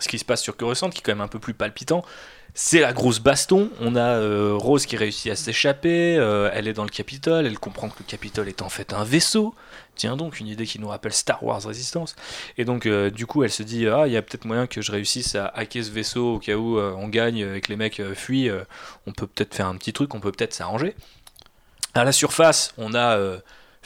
ce qui se passe sur Coruscant, qui est quand même un peu plus palpitant. C'est la grosse baston. On a Rose qui réussit à s'échapper. elle est dans le Capitole. Elle comprend que le Capitole est en fait un vaisseau. Tiens donc, une idée qui nous rappelle Star Wars Resistance. Et donc, euh, du coup, elle se dit Ah, il y a peut-être moyen que je réussisse à hacker ce vaisseau au cas où euh, on gagne et que les mecs euh, fuient. on peut peut-être faire un petit truc, on peut peut-être s'arranger. À la surface, on a.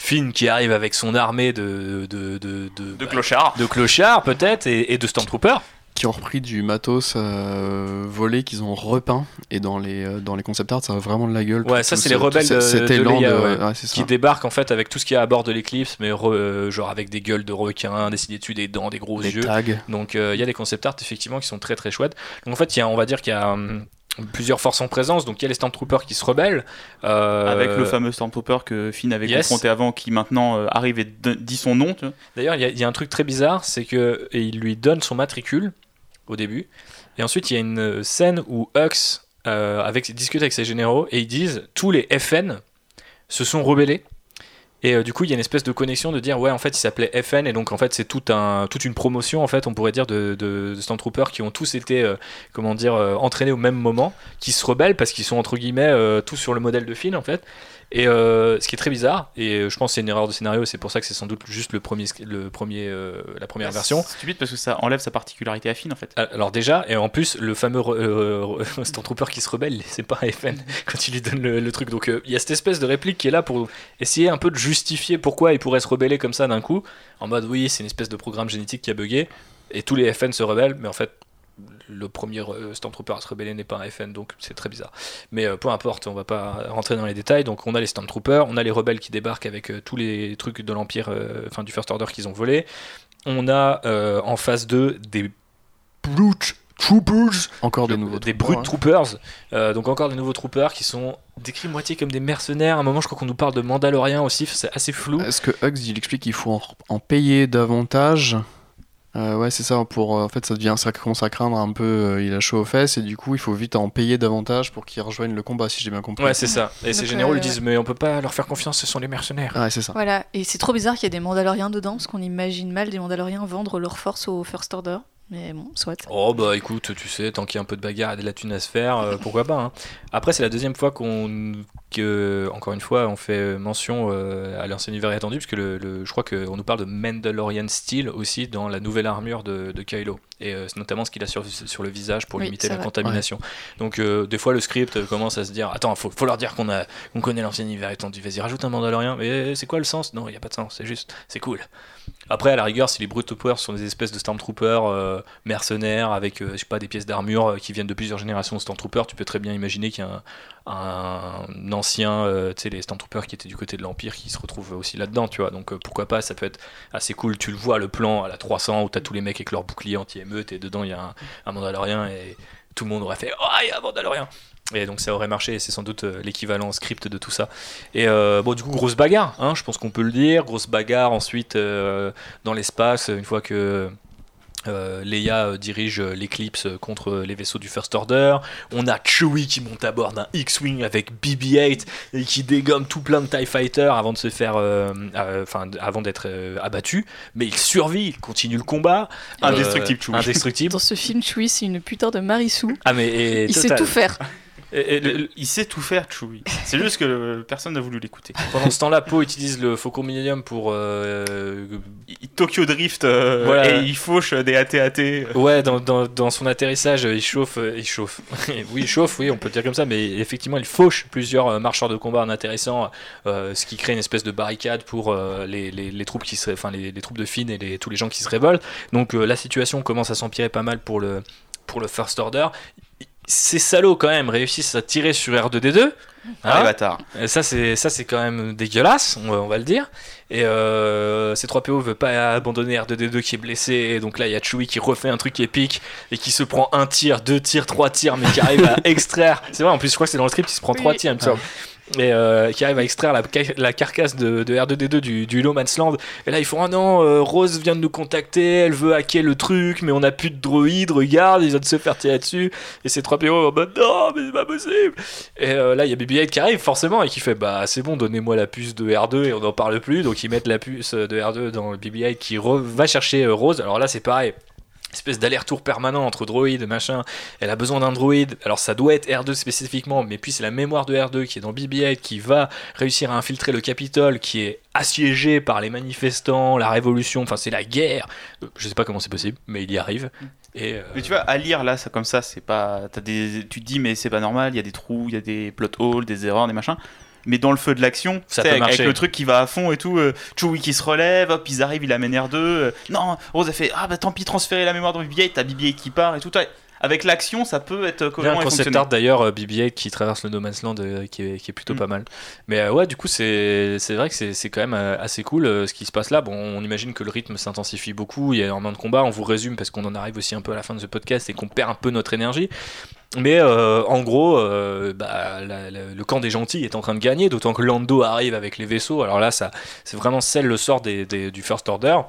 Finn qui arrive avec son armée de, de, de, de, clochards, de clochards peut-être, et, et de Stormtroopers qui ont repris du matos euh, volé qu'ils ont repeint et dans les euh, dans les concept art ça a vraiment de la gueule ouais ça c'est les rebelles de, de qui débarquent en fait avec tout ce qu'il y a à bord de l'éclipse mais euh, genre avec des gueules de requins dessinés dessus des dents des gros yeux tags. donc il y a des concept art effectivement qui sont très très chouettes donc en fait il y a, on va dire qu'il y a hum, plusieurs forces en présence. Donc il y a les Stormtroopers qui se rebellent. Avec le fameux Stormtrooper que Finn avait confronté avant, qui maintenant arrive et dit son nom. D'ailleurs, il y, y, a un truc très bizarre, c'est que il lui donne son matricule au début. Et ensuite, il y a une scène où Hux euh, avec, discute avec ses généraux et ils disent tous les FN se sont rebellés. Et euh, du coup, il y a une espèce de connexion de dire ouais, en fait, il s'appelait FN et donc en fait, c'est toute une promotion en fait, on pourrait dire de, de, de Stormtroopers qui ont tous été euh, comment dire entraînés au même moment, qui se rebellent parce qu'ils sont entre guillemets tous sur le modèle de Finn en fait. Et euh, ce qui est très bizarre, et je pense que c'est une erreur de scénario, c'est pour ça que c'est sans doute juste le premier, le premier, euh, la première version. C'est stupide parce que ça enlève sa particularité affine en fait. Alors déjà, et en plus, le fameux euh, Stormtrooper qui se rebelle, c'est pas FN quand il lui donne le, truc. Donc il y a cette espèce de réplique qui est là pour essayer un peu de justifier pourquoi il pourrait se rebeller comme ça d'un coup, en mode oui, c'est une espèce de programme génétique qui a bugué, et tous les FN se rebellent, mais en fait le premier euh, Stormtrooper à se rebeller n'est pas un FN, donc c'est très bizarre. Mais euh, peu importe, on va pas rentrer dans les détails. Donc on a les Stormtroopers, on a les rebelles qui débarquent avec euh, tous les trucs de l'Empire, enfin du First Order qu'ils ont volé. On a en phase 2 des Brute Troopers, encore des nouveaux des Brute Troopers, donc encore des nouveaux Troopers qui sont décrits moitié comme des mercenaires. À un moment, je crois qu'on nous parle de Mandalorian aussi, c'est assez flou. Est-ce que Hugs il explique qu'il faut en payer davantage? Euh, ouais, c'est ça. Pour, euh, en fait, ça devient, ça commence à craindre un peu. Euh, il a chaud aux fesses et du coup, il faut vite en payer davantage pour qu'ils rejoignent le combat, si j'ai bien compris. Ouais, c'est ça. Et ces généraux lui disent, mais on peut pas leur faire confiance, ce sont les mercenaires. Ouais, c'est ça. Voilà. Et c'est trop bizarre qu'il y ait des Mandaloriens dedans, parce qu'on imagine mal des Mandaloriens vendre leur force au First Order. Mais bon, soit. Oh bah écoute, tu sais, tant qu'il y a un peu de bagarre et de la thune à se faire, pourquoi pas. Hein. Après, c'est la deuxième fois qu'on que, encore une fois, on fait mention euh, à l'ancien univers étendu, puisque le, je crois qu'on nous parle de Mandalorian Steel aussi dans la nouvelle armure de, de Kylo, et euh, notamment ce qu'il a sur, sur, le visage pour limiter la contamination. Donc, euh, des fois, le script commence à se dire Attends, faut, faut leur dire qu'on qu'on connaît l'ancien univers étendu, vas-y, rajoute un Mandalorian, mais c'est quoi le sens? Non, il n'y a pas de sens, c'est juste, c'est cool. Après, à la rigueur, si les Brute sont des espèces de Stormtroopers mercenaires avec, je sais pas, des pièces d'armure qui viennent de plusieurs générations de Stormtroopers, tu peux très bien imaginer qu'il y a un, euh, tu sais, les Stormtroopers qui étaient du côté de l'Empire qui se retrouvent aussi là-dedans, tu vois. Donc euh, pourquoi pas, ça peut être assez cool. Tu le vois, le plan à la 300 où t'as tous les mecs avec leur bouclier anti-émeute et dedans il y a un, un, Mandalorien et tout le monde aurait fait Oh, il y Mandalorien et donc ça aurait marché, c'est sans doute euh, l'équivalent script de tout ça. Et bon, du coup, grosse bagarre, hein, je pense qu'on peut le dire. Grosse bagarre ensuite dans l'espace, une fois que euh, Leia euh, dirige euh, l'éclipse contre les vaisseaux du First Order. On a Chewie qui monte à bord d'un X-Wing avec BB-8 et qui dégomme tout plein de TIE Fighters avant de se faire. Enfin, avant d'être abattu. Mais il survit, il continue le combat. Indestructible Chewie. Indestructible. Dans ce film, Chewie, c'est une putain de Marissou. Ah, mais. il sait tout faire. Il sait tout faire, Chewie. C'est juste que personne n'a voulu l'écouter. Pendant ce temps-là, Poe utilise le Faucon Millennium pour. Euh, Tokyo Drift euh, et il fauche des AT-AT. Ouais, dans, dans, dans, son atterrissage, il chauffe. Euh, il chauffe. oui, il chauffe, oui, on peut dire comme ça, mais effectivement, il fauche plusieurs marcheurs de combat en atterrissant, ce qui crée une espèce de barricade pour les, les, les, troupes qui se, enfin, les, les, troupes de Finn et les, tous les gens qui se révoltent. Donc la situation commence à s'empirer pas mal pour le, pour le First Order ces salauds quand même réussissent à tirer sur R2D2. Ah, bâtard. Ça c'est ça c'est quand même dégueulasse, on va, on va le dire. Et euh, C3PO veut pas abandonner R2D2 qui est blessé. Et donc là il y a Chewie qui refait un truc épique et qui se prend un tir, deux tirs, trois tirs, mais qui arrive à extraire. C'est vrai en plus je crois que c'est dans le script il se prend trois tirs, il me semble et euh, qui arrive à extraire la, carcasse de, de, R2D2 du, du Man's Land. Et là, ils font Ah non, euh, Rose vient de nous contacter, elle veut hacker le truc, mais on n'a plus de droïdes, regarde, ils viennent se faire tirer dessus. Et c'est 3 PO en mode Non, mais c'est pas possible. Et euh, là, il y a BB-8 qui arrive, forcément, et qui fait Bah, c'est bon, donnez-moi la puce de R2 et on n'en parle plus. Donc, ils mettent la puce de R2 dans le BB-8 qui va chercher Rose. Alors là, c'est pareil espèce d'aller-retour permanent entre droïdes, machin. Elle a besoin d'un droïde. Alors ça doit être R2 spécifiquement, mais puis c'est la mémoire de R2 qui est dans BB-8 qui va réussir à infiltrer le Capitole, qui est assiégé par les manifestants, la révolution. Enfin, c'est la guerre. Je sais pas comment c'est possible, mais il y arrive. Et euh, Mais tu vois, à lire là, ça comme ça, c'est pas. As des... Tu te dis, mais c'est pas normal. Il y a des trous, il y a des plot holes, des erreurs, des machins mais dans le feu de l'action, avec, avec, le truc qui va à fond et tout, euh, Chewie qui se relève, hop, ils arrivent, il amène R2. Euh, non, Rose a fait Ah bah tant pis, transférer la mémoire de BB-8, t'as BB-8 qui part et tout. Avec l'action, ça peut être cohérent. Il y a un concept art d'ailleurs, euh, BB-8 qui traverse le No Man's Land qui, est, qui, est, plutôt mm. pas mal. Mais ouais, du coup, c'est vrai que c'est quand même assez cool ce qui se passe là. Bon, on imagine que le rythme s'intensifie beaucoup, il y a énormément de combats. On vous résume parce qu'on en arrive aussi un peu à la fin de ce podcast et qu'on perd un peu notre énergie. Mais euh, en gros, euh, bah, le camp des gentils est en train de gagner, d'autant que Lando arrive avec les vaisseaux. Alors là, ça, c'est vraiment celle le sort des, du First Order.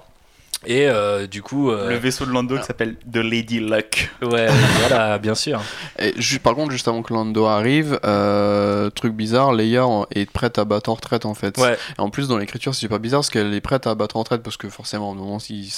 Et euh, du coup. Euh, le vaisseau de Lando qui s'appelle The Lady Luck. Ouais, voilà, bien sûr. Et par contre, juste avant que Lando arrive, euh, truc bizarre, Leia est prête à battre en retraite en fait. Ouais. Et en plus, dans l'écriture, c'est pas bizarre parce qu'elle est prête à battre en retraite parce que forcément, au moment ils,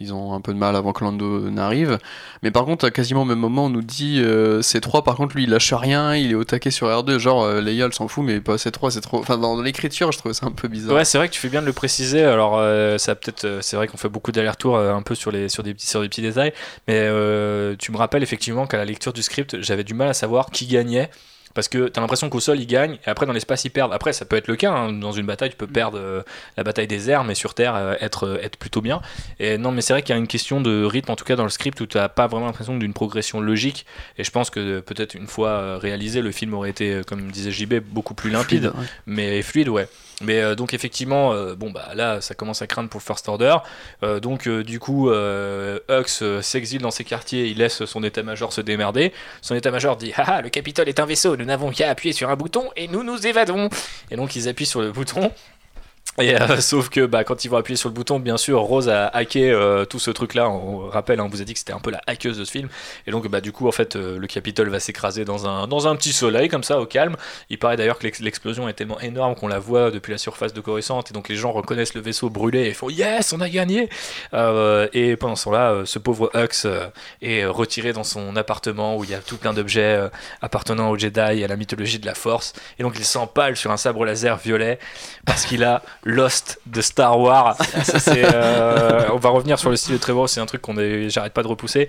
ils ont un peu de mal avant que Lando n'arrive. Mais par contre, à quasiment au même moment, on nous dit C3, par contre, lui, il lâche rien, il est au taquet sur R2. Genre, Leia, elle s'en fout, mais pas C3, c'est trop. Enfin, dans l'écriture, je trouve ça un peu bizarre. Ouais, c'est vrai que tu fais bien de le préciser. Alors, ça peut-être. c'est vrai qu'on fait beaucoup d'aller-retour euh, un peu sur, les, sur, des, petits, sur des petits détails. Mais euh, tu me rappelles effectivement qu'à la lecture du script, j'avais du mal à savoir qui gagnait parce que tu as l'impression qu'au sol ils gagnent et après dans l'espace ils perdent. Après ça peut être le cas, hein. dans une bataille tu peux perdre euh, la bataille des airs mais sur Terre être, être plutôt bien. Et non mais c'est vrai qu'il y a une question de rythme en tout cas dans le script où tu n'as pas vraiment l'impression d'une progression logique et je pense que peut-être une fois réalisé le film aurait été comme disait JB beaucoup plus limpide mais fluide ouais. Mais euh, donc effectivement, euh, bon bah là ça commence à craindre pour First Order. Euh, donc du coup, Hux s'exile dans ses quartiers, il laisse son état-major se démerder. Son état-major dit Haha, le Capitole est un vaisseau, nous n'avons qu'à appuyer sur un bouton et nous nous évadons. Et donc ils appuient sur le bouton et euh, sauf que bah, quand ils vont appuyer sur le bouton, bien sûr, Rose a hacké euh, tout ce truc-là. On rappelle, hein, on vous a dit que c'était un peu la hackeuse de ce film. Et donc, bah, du coup, en fait, euh, le Capitole va s'écraser dans un, dans un petit soleil, comme ça, au calme. Il paraît d'ailleurs que l'explosion est tellement énorme qu'on la voit depuis la surface de Coruscant. Et donc, les gens reconnaissent le vaisseau brûlé et font Yes, on a gagné Et pendant ce temps-là, ce pauvre Hux est retiré dans son appartement où il y a tout plein d'objets appartenant au Jedi et à la mythologie de la Force. Et donc, il s'empale sur un sabre laser violet parce qu'il a Lost de Star Wars. Euh, on va revenir sur le style de Trevor, c'est un truc qu'on est, j'arrête pas de repousser.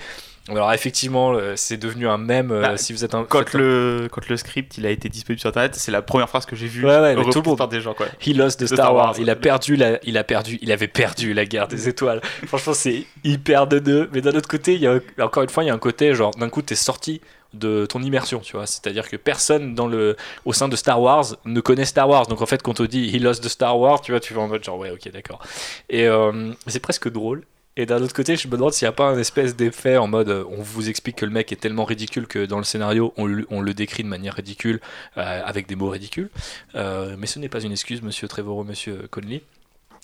Alors effectivement, euh, c'est devenu un mème. Euh, bah, si vous êtes un quand le quand le script il a été disponible sur internet, c'est la première phrase que j'ai vue. Ouais, ouais, tout le monde par des gens quoi. He lost de Star, Wars. Il a perdu la, il a perdu, il avait perdu la guerre des étoiles. Franchement, c'est hyper de deux. Mais d'un autre côté, il y a encore une fois, il y a un côté genre d'un coup t'es sorti de ton immersion, tu vois. C'est-à-dire que personne dans le, au sein de Star Wars ne connaît Star Wars. Donc en fait, quand on dit He lost de Star Wars, tu vois, tu vas en mode genre ouais, ok, d'accord. Et euh, c'est presque drôle. Et d'un autre côté, je me demande s'il n'y a pas un espèce d'effet en mode on vous explique que le mec est tellement ridicule que dans le scénario, on, le décrit de manière ridicule, euh, avec des mots ridicules. Euh, mais ce n'est pas une excuse, monsieur Trevorrow, monsieur Conley.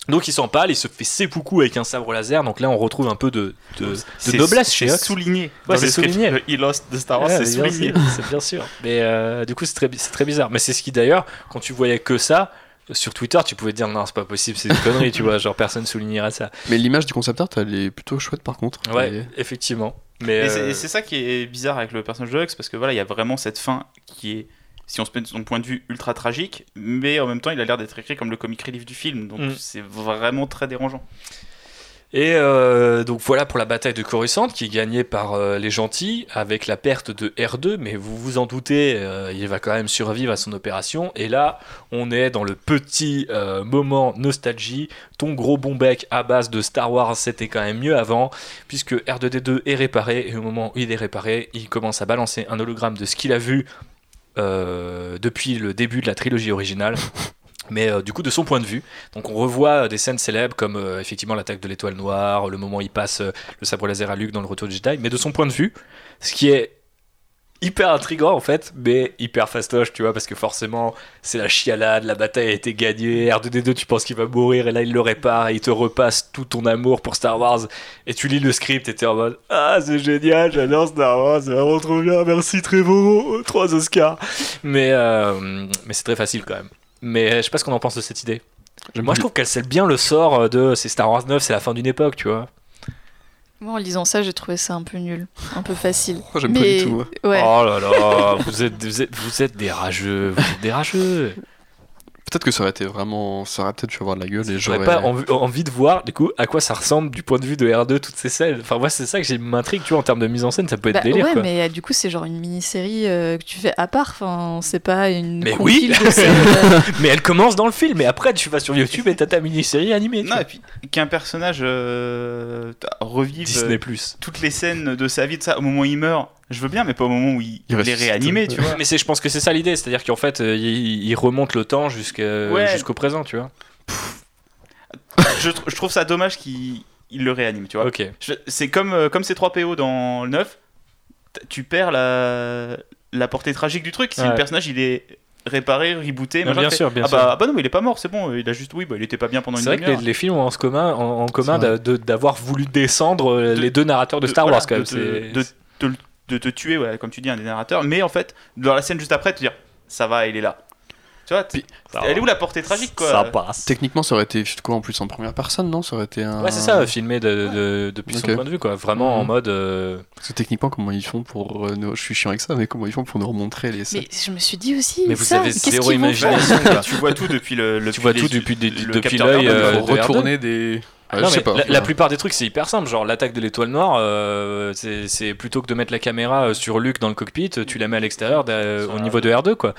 Donc il s'empale, il se fait seppuku avec un sabre laser. Donc là, on retrouve un peu de, de, noblesse chez Hux. souligné. Ouais, c'est souligné. Il Lost de Star Wars, c'est souligné. C'est bien sûr. Mais euh, du coup, c'est très, très bizarre. Mais c'est ce qui d'ailleurs, quand tu voyais que ça, sur Twitter, tu pouvais dire non, c'est pas possible, c'est une connerie, tu vois, genre personne soulignerait ça. Mais l'image du concept art, elle est plutôt chouette par contre. Ouais, effectivement. Mais euh, c'est ça qui est bizarre avec le personnage de Hux, parce que voilà, il y a vraiment cette fin qui est si on se met de son point de vue ultra tragique, mais en même temps il a l'air d'être écrit comme le comic relief du film, donc mm. c'est vraiment très dérangeant. Et euh, donc voilà pour la bataille de Coruscant qui est gagnée par euh, les gentils avec la perte de R2, mais vous vous en doutez, euh, il va quand même survivre à son opération. Et là, on est dans le petit moment nostalgie. Ton gros bon bec à base de Star Wars, c'était quand même mieux avant, puisque R2D2 est réparé et au moment où il est réparé, il commence à balancer un hologramme de ce qu'il a vu depuis le début de la trilogie originale mais euh, du coup de son point de vue. Donc on revoit euh, des scènes célèbres comme euh, effectivement l'attaque de l'étoile noire, le moment où il passe le sabre laser à Luke dans le retour de Jedi, mais de son point de vue, ce qui est hyper intrigant en fait, mais hyper fastoche, tu vois, parce que forcément c'est la chialade, la bataille a été gagnée, R2D2 tu penses qu'il va mourir et là il le répare et il te repasse tout ton amour pour Star Wars et tu lis le script et t'es en mode ah c'est génial, j'adore Star Wars, c'est vraiment trop bien, merci Trevorrow, trois Oscars, mais mais c'est très facile quand même. Mais je sais pas ce qu'on en pense de cette idée. Moi, je trouve qu'elle scelle bien le sort euh, de c'est Star Wars 9, c'est la fin d'une époque, tu vois. Moi, en lisant ça, j'ai trouvé ça un peu nul, un peu facile. Moi, j'aime pas du tout. Oh là là, vous êtes, vous êtes, vous êtes des rageux, vous êtes des rageux. Peut-être que ça aurait été vraiment. Ça aurait peut-être pu avoir de la gueule et j'aurais pas envie, de voir, du coup, à quoi ça ressemble du point de vue de R2, toutes ces scènes. Enfin, moi, c'est ça que j'ai m'intrigue, tu vois, en termes de mise en scène, ça peut être bah, délire. Ouais, mais euh, du coup, c'est genre une mini-série euh, que tu fais à part. Enfin, c'est pas une. Mais oui Mais elle commence dans le film, et après, tu vas sur YouTube et t'as ta mini-série animée. Non, et puis qu'un personnage euh, revive Disney toutes les scènes de sa vie, de ça, au moment où il meurt je veux bien, mais pas au moment où il, il, est réanimé, tu vois. Mais je pense que c'est ça l'idée, c'est-à-dire qu'en fait, euh, il, remonte le temps jusqu'au présent, tu vois. je, je, trouve ça dommage qu'il le réanime, tu vois. Ok. C'est comme, euh, comme ces 3 PO dans le 9, tu perds la, la portée tragique du truc. Si le personnage il est réparé, rebooté. bien sûr, bien ah sûr. Bah, ah bah non, mais il est pas mort, c'est bon. Il a juste, oui, bah, il était pas bien pendant une C'est vrai que les, films ont en commun, en, commun d'avoir voulu descendre euh, les deux narrateurs de Star Wars, quand même. De, de, de te tuer, ouais, comme tu dis, un des narrateurs, mais en fait, dans la scène juste après, te dire ça va, il est là. Tu vois, elle est où la portée tragique quoi Ça passe. Techniquement, ça aurait été quoi en plus en première personne, non? Ça aurait été un. Ouais, c'est ça, filmé de, depuis son point de vue, quoi. Vraiment en mhm. mode. Euh, Parce que techniquement, comment ils font pour. Euh, je suis chiant avec ça, mais comment ils font pour nous remontrer les. Mais je me suis dit aussi. Mais vous avez zéro imagination. tu vois tout depuis le. tu vois tout depuis, depuis l'œil. Euh, retourner des la, plupart des trucs, c'est hyper simple. Genre, l'attaque de l'étoile noire, euh, c'est plutôt que de mettre la caméra euh, sur Luke dans le cockpit, tu la mets à l'extérieur au niveau de R2, quoi.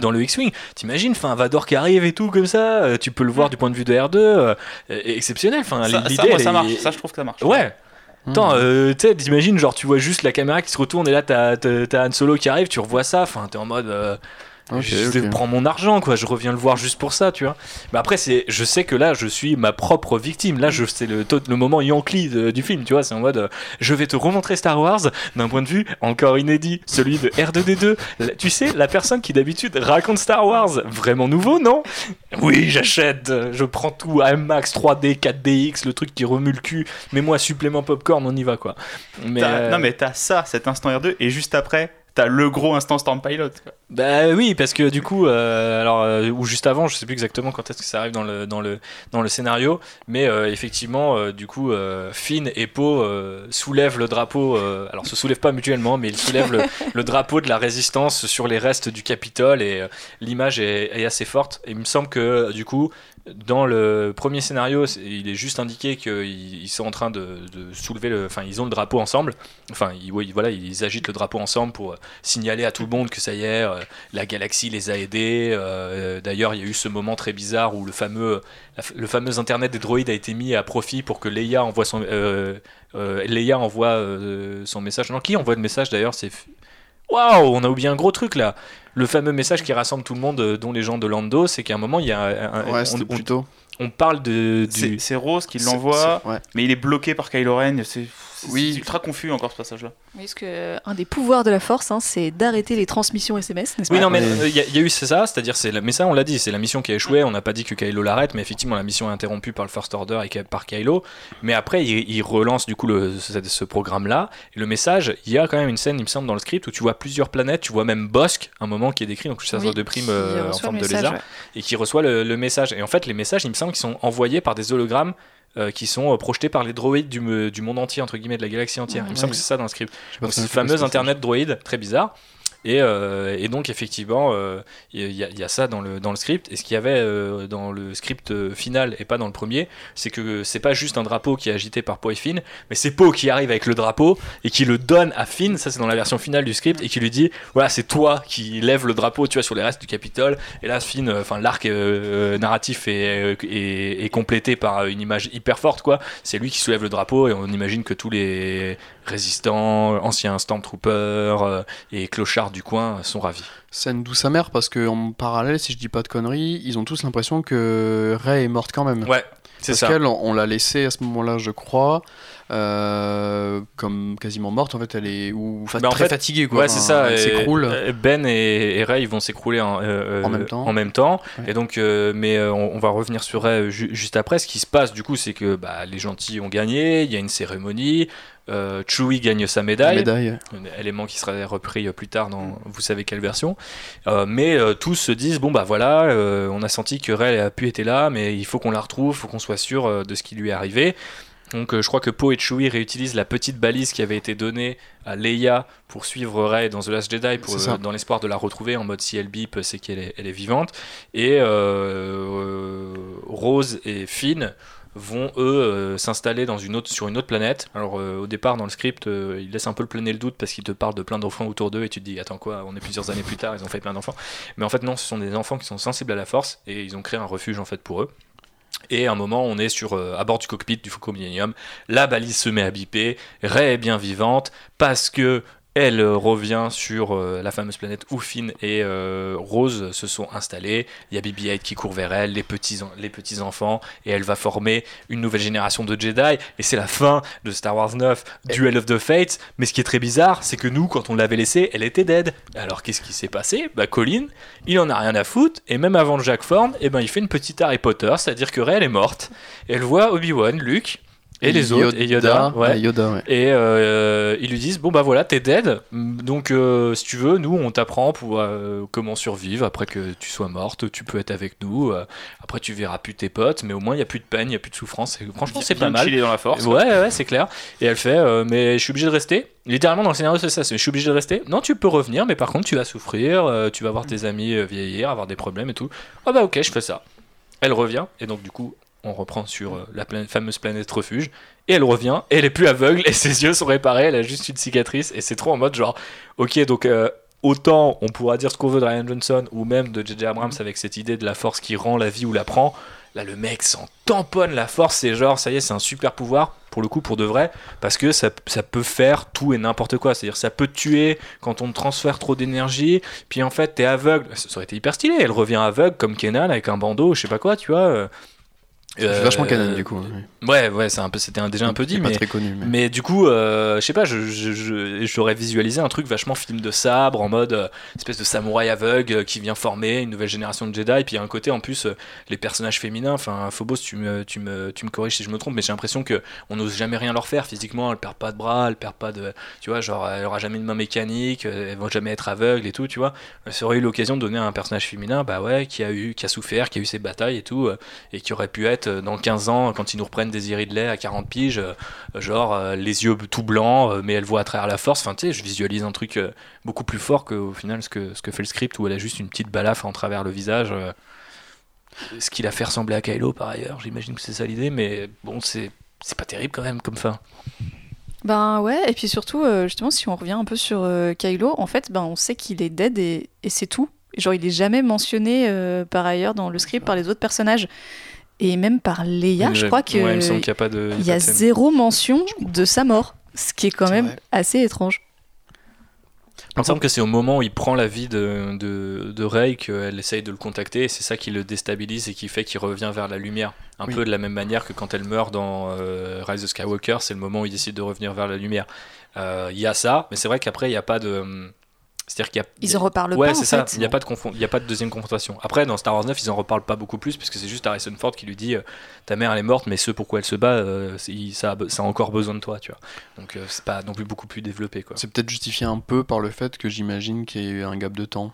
Dans le X-Wing. T'imagines, enfin, Vador qui arrive et tout, comme ça, euh, tu peux le voir du point de vue de R2. exceptionnel. Enfin, l'idée. Ça, marche. Ça, je trouve que ça marche. Ouais. Attends, tu sais, t'imagines, genre, tu vois juste la caméra qui se retourne et là, t'as Han Solo qui arrive, tu revois ça, enfin, t'es en mode je prends mon argent, quoi. Je reviens le voir juste pour ça, tu vois. Mais après, c'est, je sais que là, je suis ma propre victime. Là, je, c'est le, le moment Yankee du film, tu vois. C'est en mode, euh, je vais te remontrer Star Wars d'un point de vue encore inédit, celui de R2D2. tu sais, la personne qui d'habitude raconte Star Wars, vraiment nouveau, non? Oui, j'achète. Je prends tout IMAX, 3D, 4DX, le truc qui remue le cul. Mais moi, supplément popcorn, on y va, quoi. Mais euh, Non, mais t'as ça, cet instant R2, et juste après, t'as le gros instant Storm Pilot. Bah oui, parce que du coup, euh, alors euh, ou juste avant, je sais plus exactement quand est-ce que ça arrive dans le dans le dans le scénario, mais euh, effectivement, du coup, Finn et Poe soulèvent le drapeau. alors, se soulèvent pas mutuellement, mais ils soulèvent le, drapeau de la résistance sur les restes du Capitole et l'image est, est, assez forte. Et il me semble que du coup, dans le premier scénario, il est juste indiqué qu'ils sont en train de, soulever le. Enfin, ils ont le drapeau ensemble. Enfin, ils, voilà, ils agitent le drapeau ensemble pour signaler à tout le monde que ça y est, euh, la galaxie les a aidés. Euh, d'ailleurs, il y a eu ce moment très bizarre où le fameux, le fameux internet des droïdes a été mis à profit pour que Leia envoie son, euh, Leia envoie son message. Non, qui envoie le message d'ailleurs C'est Waouh, on a oublié un gros truc là. Le fameux message qui rassemble tout le monde, dont les gens de Lando, c'est qu'à un moment, il y a un. Ouais, on, plutôt. On parle de. C'est Rose qui l'envoie, mais il est bloqué par Kylo Ren. C'est oui. ultra confus encore ce passage-là. Oui, parce que un des pouvoirs de la Force, hein, c'est d'arrêter les transmissions SMS, n'est-ce pas Oui, non, mais il y, a eu ça, c'est-à-dire, mais ça, on l'a dit, c'est la mission qui a échoué. On n'a pas dit que Kylo l'arrête, mais effectivement, la mission est interrompue par le First Order et par Kylo. Mais après, il, relance du coup le, ce, programme-là. Et le message, il y a quand même une scène, il me semble, dans le script où tu vois plusieurs planètes, tu vois même Bosque, un moment qui est décrit, donc ça oui, de prime euh, en forme de lézard, et qui reçoit le, le, message. Et en fait, les messages, il me semble, qu'ils sont envoyés par des hologrammes euh, qui sont euh, projetés par les droïdes du, du, monde entier, entre guillemets, de la galaxie entière. Il me semble que c'est ça dans le script. Donc, ce fameux internet droïde, très bizarre. Et, euh, et, donc effectivement, euh, il y, a ça dans le, dans le script. Et ce qu'il y avait euh, dans le script final et pas dans le premier, c'est que c'est pas juste un drapeau qui est agité par Poe et Finn, mais c'est Poe qui arrive avec le drapeau et qui le donne à Finn. Ça c'est dans la version finale du script et qui lui dit voilà c'est toi qui lève le drapeau, tu vois sur les restes du Capitole. Et là Finn, enfin l'arc narratif est, est, est, complété par une image hyper forte quoi. C'est lui qui soulève le drapeau et on imagine que tous les résistants, anciens Stormtroopers et clochards du coin sont ravis. Scène douce amère parce qu'en parallèle, si je dis pas de conneries, ils ont tous l'impression que Rey est morte quand même. Ouais, c'est ça. Parce qu'elle, on l'a laissée à ce moment-là, je crois. Euh, comme quasiment morte en fait elle est ou très fait, fatiguée quoi. ouais c'est ça elle s'écroule. Ben et, Ray vont s'écrouler en, euh, en, même temps. en même temps. Et donc euh, mais on, va revenir sur Ray juste après. Ce qui se passe du coup c'est que bah, les gentils ont gagné. Il y a une cérémonie. Euh, Chewie gagne sa médaille, médaille. Un élément qui sera repris plus tard dans vous savez quelle version. Euh, mais euh, tous se disent bon bah voilà, on a senti que Rey a pu être là, mais il faut qu'on la retrouve, il faut qu'on soit sûr de ce qui lui est arrivé. Donc je crois que Poe et Chewie réutilisent la petite balise qui avait été donnée à Leia pour suivre Rey dans The Last Jedi pour, dans l'espoir de la retrouver en mode si elle bip c'est qu'elle est, elle est, vivante. Et Rose et Finn vont eux euh, s'installer dans une autre, sur une autre planète. Alors euh, au départ dans le script, euh, ils laissent un peu planer le doute parce qu'ils te parlent de plein d'enfants autour d'eux et tu te dis attends quoi, on est plusieurs années plus tard, ils ont fait plein d'enfants. Mais en fait non, ce sont des enfants qui sont sensibles à la force et ils ont créé un refuge en fait pour eux. Et à un moment, on est sur, à bord du cockpit du Faucon Millennium. La balise se met à biper. Ray est bien vivante parce que elle euh, revient sur euh, la fameuse planète où Finn et euh, Rose se sont installés. Il y a BB-8 qui court vers elle, les petits, enfants, et elle va former une nouvelle génération de Jedi. Et c'est la fin de Star Wars 9, Duel of the Fates. Mais ce qui est très bizarre, c'est que nous, quand on l'avait laissée, elle était dead. Alors qu'est-ce qui s'est passé? Bah Colin, il en a rien à foutre, et même avant Jack Form, eh ben, il fait une petite Harry Potter, c'est-à-dire que Rey elle est morte. Elle voit Obi-Wan, Luke, et les autres, et Yoda, ouais. Et euh, ils lui disent bon bah voilà, t'es dead, donc euh, si tu veux, nous on t'apprend pour euh, comment survivre après que tu sois morte, tu peux être avec nous. après tu verras plus tes potes, mais au moins il y a plus de peine, il y a plus de souffrance. franchement c'est pas mal. dans la force. Ouais ouais, c'est clair. Et elle fait mais je suis obligé de rester. Littéralement dans le scénario c'est ça, je suis obligé de rester. Non tu peux revenir, mais par contre tu vas souffrir, tu vas voir tes amis vieillir, avoir des problèmes et tout. Ah bah ok je fais ça. Elle revient et donc du coup on reprend sur euh, la fameuse planète refuge, et elle revient, et elle est plus aveugle, et ses yeux sont réparés, elle a juste une cicatrice, et c'est trop en mode genre, ok, donc euh, autant on pourra dire ce qu'on veut de Ryan Johnson, ou même de J.J. Abrams avec cette idée de la force qui rend la vie ou la prend, là le mec s'en tamponne la force, c'est genre, ça y est, c'est un super pouvoir, pour le coup, pour de vrai, parce que ça, ça peut faire tout et n'importe quoi, c'est-à-dire ça peut tuer quand on transfère trop d'énergie, puis en fait t'es aveugle, ça aurait été hyper stylé, elle revient aveugle comme Kenan avec un bandeau, je sais pas quoi, tu vois euh, vachement canon du coup. Ouais, ouais, c'est un peu, c'était déjà un peu dit, mais, pas très connu, mais... du coup, euh, je sais pas, j'aurais visualisé un truc vachement film de sabre en mode euh, espèce de samouraï aveugle qui vient former une nouvelle génération de Jedi. Et puis il y a un côté en plus euh, les personnages féminins. Enfin, Phobos, tu me, tu me, tu me corriges si je me trompe, mais j'ai l'impression que on n'ose jamais rien leur faire physiquement. Elle perd pas de bras, elle perd pas de, tu vois, genre elle aura jamais de main mécanique, elle va jamais être aveugle et tout, tu vois. Ça aurait eu l'occasion de donner à un personnage féminin, bah ouais, qui a eu, qui a souffert, qui a eu ses batailles et tout, et qui aurait pu être dans 15 ans quand ils nous reprennent des lait à 40 piges, euh, genre euh, les yeux tout blancs, euh, mais elle voit à travers la force. Enfin, tu sais, je visualise un truc beaucoup plus fort qu'au final ce que, ce que fait le script où elle a juste une petite balafre en travers le visage. ce qui la fait ressembler à Kylo par ailleurs, j'imagine que c'est ça l'idée, mais bon, c'est pas terrible quand même comme fin. Ben ouais, et puis surtout, justement, si on revient un peu sur Kylo, en fait, ben on sait qu'il est dead et, et c'est tout. Genre, il est jamais mentionné par ailleurs dans le script par les autres personnages et même par Leia, je crois qu'il y a, pas de, il y a zéro mention de sa mort, ce qui est quand même assez étrange. Il me semble que c'est au moment où il prend la vie de, de, de Rey qu'elle essaye de le contacter et c'est ça qui le déstabilise et qui fait qu'il revient vers la lumière. Un peu de la même manière que quand elle meurt dans euh, Rise of Skywalker, c'est le moment où il décide de revenir vers la lumière. Euh, il y a ça, mais c'est vrai qu'après il n'y a pas de c'est-à-dire qu'il y a, ils en reparlent ouais, pas. c'est ça. Il n'y a pas de il y a pas de deuxième confrontation. Après, dans Star Wars 9, ils en reparlent pas beaucoup plus puisque c'est juste Harrison Ford qui lui dit euh, ta mère elle est morte, mais ce pourquoi elle se bat, euh, ça, a, ça, a, encore besoin de toi, tu vois. Donc euh, c'est pas non plus beaucoup plus développé quoi. C'est peut-être justifié un peu par le fait que j'imagine qu'il y a eu un gap de temps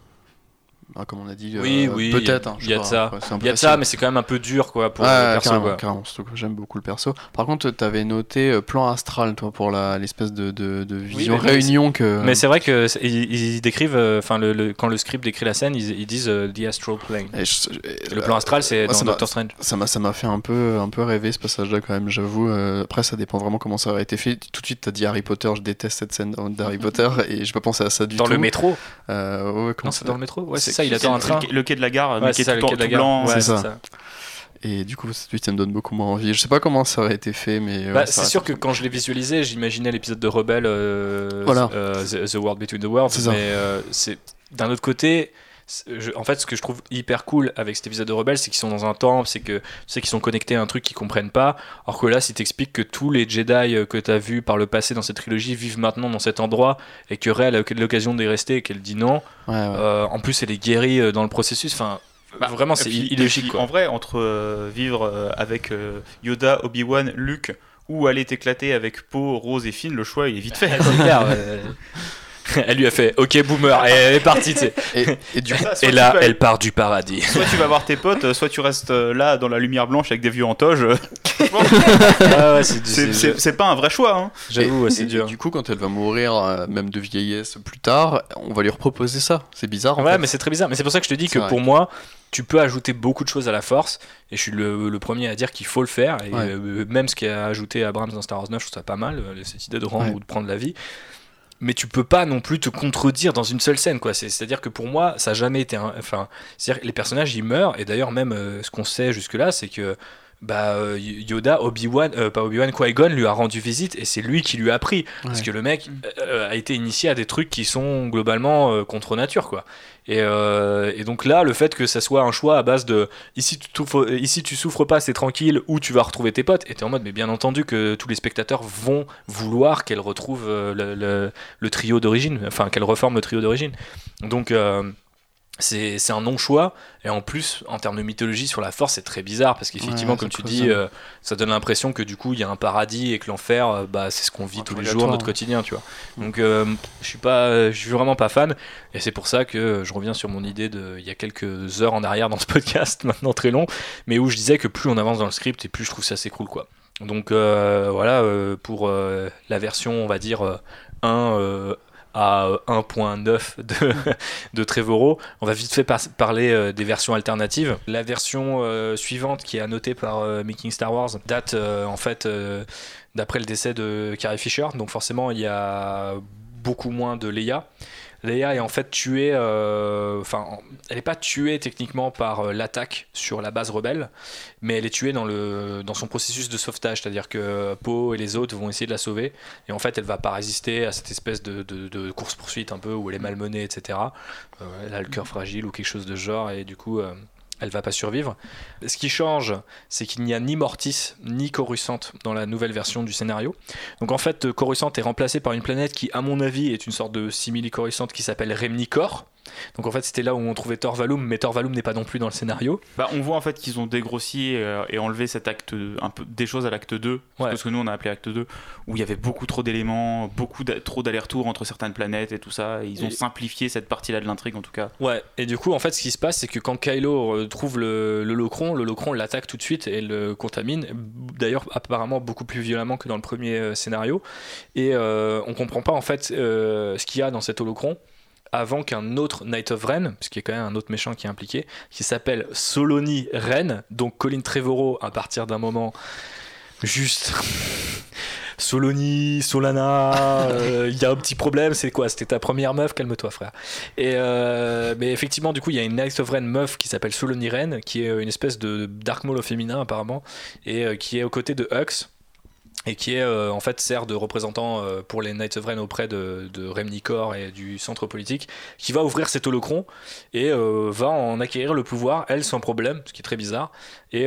ah, comme on a dit, oui, oui, peut-être. Il y a de ça. Il y a de ça, mais c'est quand même un peu dur quoi pour le perso. j'aime beaucoup le perso. Par contre, tu avais noté euh, plan astral, toi, pour l'espèce de, de, de, vision réunion que. Mais c'est vrai que ils, décrivent, euh, enfin, le, quand le script décrit la scène, ils, disent euh, the astral plane. le plan astral, c'est dans Doctor Strange. Ça m'a, ça m'a fait un peu, un peu rêver ce passage-là quand même. J'avoue. après, ça dépend vraiment comment ça aurait été fait. Tout de suite, t'as dit Harry Potter. Je déteste cette scène d'Harry Potter et je pas pensé à ça du tout. Dans le métro. ouais, non, c'est dans le métro. Ouais, c'est ça. Il attend un train quai de la gare, mais qui est tout, tout blanc. c'est ça. Et du coup, ça me donne beaucoup moins envie. Je sais pas comment ça aurait été fait, mais. Bah, c'est sûr que quand je l'ai visualisé, j'imaginais l'épisode de Rebelle, euh, voilà. Euh, the, World Between the Worlds. Mais euh, c'est d'un autre côté. En fait, ce que je trouve hyper cool avec cet épisode de Rebelle, c'est qu'ils sont dans un temple, c'est que tu sais qu'ils sont connectés à un truc qu'ils comprennent pas. Alors que là, si t'expliques que tous les Jedi que t'as vus par le passé dans cette trilogie vivent maintenant dans cet endroit et que Rey a l'occasion d'y rester et qu'elle dit non, en plus elle est guérie dans le processus. Enfin, bah, vraiment, c'est illogique. Quoi. En vrai, entre euh, vivre euh, avec euh, Yoda, Obi-Wan, Luke ou aller t'éclater avec Poe, Rose et Finn, le choix il est vite fait. elle lui a fait OK boomer et elle est partie et, et, du coup, et là elle part du paradis. Soit tu vas voir tes potes soit tu restes là dans la lumière blanche avec des vieux en toge. Ah c'est pas un vrai choix hein. j'avoue c'est dur. du coup quand elle va mourir même de vieillesse plus tard on va lui reproposer ça. C'est bizarre ouais mais c'est très bizarre. Mais c'est pour ça que je te dis que pour moi tu peux ajouter beaucoup de choses à la force, et je suis le, premier à dire qu'il faut le faire, et euh, même ce qu'a ajouté Abrams dans Star Wars 9, je trouve ça pas mal, euh, cette idée de rendre ou de prendre la vie. Mais tu peux pas non plus te contredire dans une seule scène, quoi. C'est-à-dire que pour moi, ça n'a jamais été. Enfin, les personnages ils meurent, et d'ailleurs, même euh, ce qu'on sait jusque-là, c'est que bah, Yoda, Obi-Wan, pas Obi-Wan, Qui-Gon lui a rendu visite et c'est lui qui lui a appris. Parce que le mec a été initié à des trucs qui sont globalement contre nature, quoi. Euh, et, donc là, le fait que ça soit un choix à base de ici tu, souffres, ici tu souffres pas, c'est tranquille, ou tu vas retrouver tes potes, et t'es en mode, mais bien entendu que tous les spectateurs vont vouloir qu'elle retrouve euh, le, trio d'origine, enfin qu'elle reforme le trio d'origine. Donc. C'est un non-choix. Et en plus en termes de mythologie sur la force c'est très bizarre parce qu'effectivement comme tu dis euh, ça donne l'impression que du coup il y a un paradis et que l'enfer euh, bah, c'est ce qu'on vit tous les jours notre quotidien tu vois. Donc euh, je suis pas je suis vraiment pas fan. Et c'est pour ça que je reviens sur mon idée de il y a quelques heures en arrière dans ce podcast maintenant très long mais où je disais que plus on avance dans le script et plus je trouve ça assez cool quoi. Donc voilà pour la version on va dire 1 à 1.9 de, de Trevorrow. On va vite fait parler euh, des versions alternatives. La version euh, suivante qui est annotée par euh, Making Star Wars date en fait d'après le décès de Carrie Fisher. Donc forcément il y a beaucoup moins de Leia. Leia est en fait tuée, euh, elle n'est pas tuée techniquement par euh, l'attaque sur la base rebelle, mais elle est tuée dans, le, dans son processus de sauvetage, c'est-à-dire que Poe et les autres vont essayer de la sauver, et en fait, elle va pas résister à cette espèce de, de, course-poursuite un peu où elle est malmenée, etc. Euh, elle a le cœur fragile ou quelque chose de genre, et du coup, elle va pas survivre. Ce qui change, c'est qu'il n'y a ni Mortis ni Coruscant dans la nouvelle version du scénario. Donc en fait, Coruscant est remplacé par une planète qui, à mon avis, est une sorte de simili-Coruscant qui s'appelle Remnicor. Donc en fait, c'était là où on trouvait Thor Valum, mais Thor Valum n'est pas non plus dans le scénario. Bah, on voit en fait qu'ils ont dégrossi euh, et enlevé cet acte, un peu des choses à l'acte 2, ce que nous on a appelé acte 2, où il y avait beaucoup trop d'éléments, beaucoup trop d'allers-retours entre certaines planètes et tout ça. ils ont simplifié cette partie-là de l'intrigue en tout cas. Ouais, et du coup, en fait, ce qui se passe, c'est que quand Kylo trouve le, le Locron, le Locron l'attaque tout de suite et le contamine, d'ailleurs apparemment beaucoup plus violemment que dans le premier euh, scénario. Et euh, on comprend pas en fait ce qu'il y a dans cet holocron avant qu'un autre Knight of Ren, puisqu'il y a quand même un autre méchant qui est impliqué, qui s'appelle Soloni Ren, donc Colin Trevorrow à partir d'un moment juste Soloni, Solana, euh, il y a un petit problème, c'est quoi? C'était ta première meuf, calme-toi frère. Et euh, mais effectivement, du coup, il y a une Knight of Ren meuf qui s'appelle Soloni Ren, qui est une espèce de Dark Maul au féminin apparemment, et euh, qui est aux côtés de Hux et qui est euh, en fait sert de représentant euh, pour les Knights of Ren auprès de, Remnicor et du centre politique, qui va ouvrir cet holocron et euh, va en acquérir le pouvoir, elle sans problème, ce qui est très bizarre. Et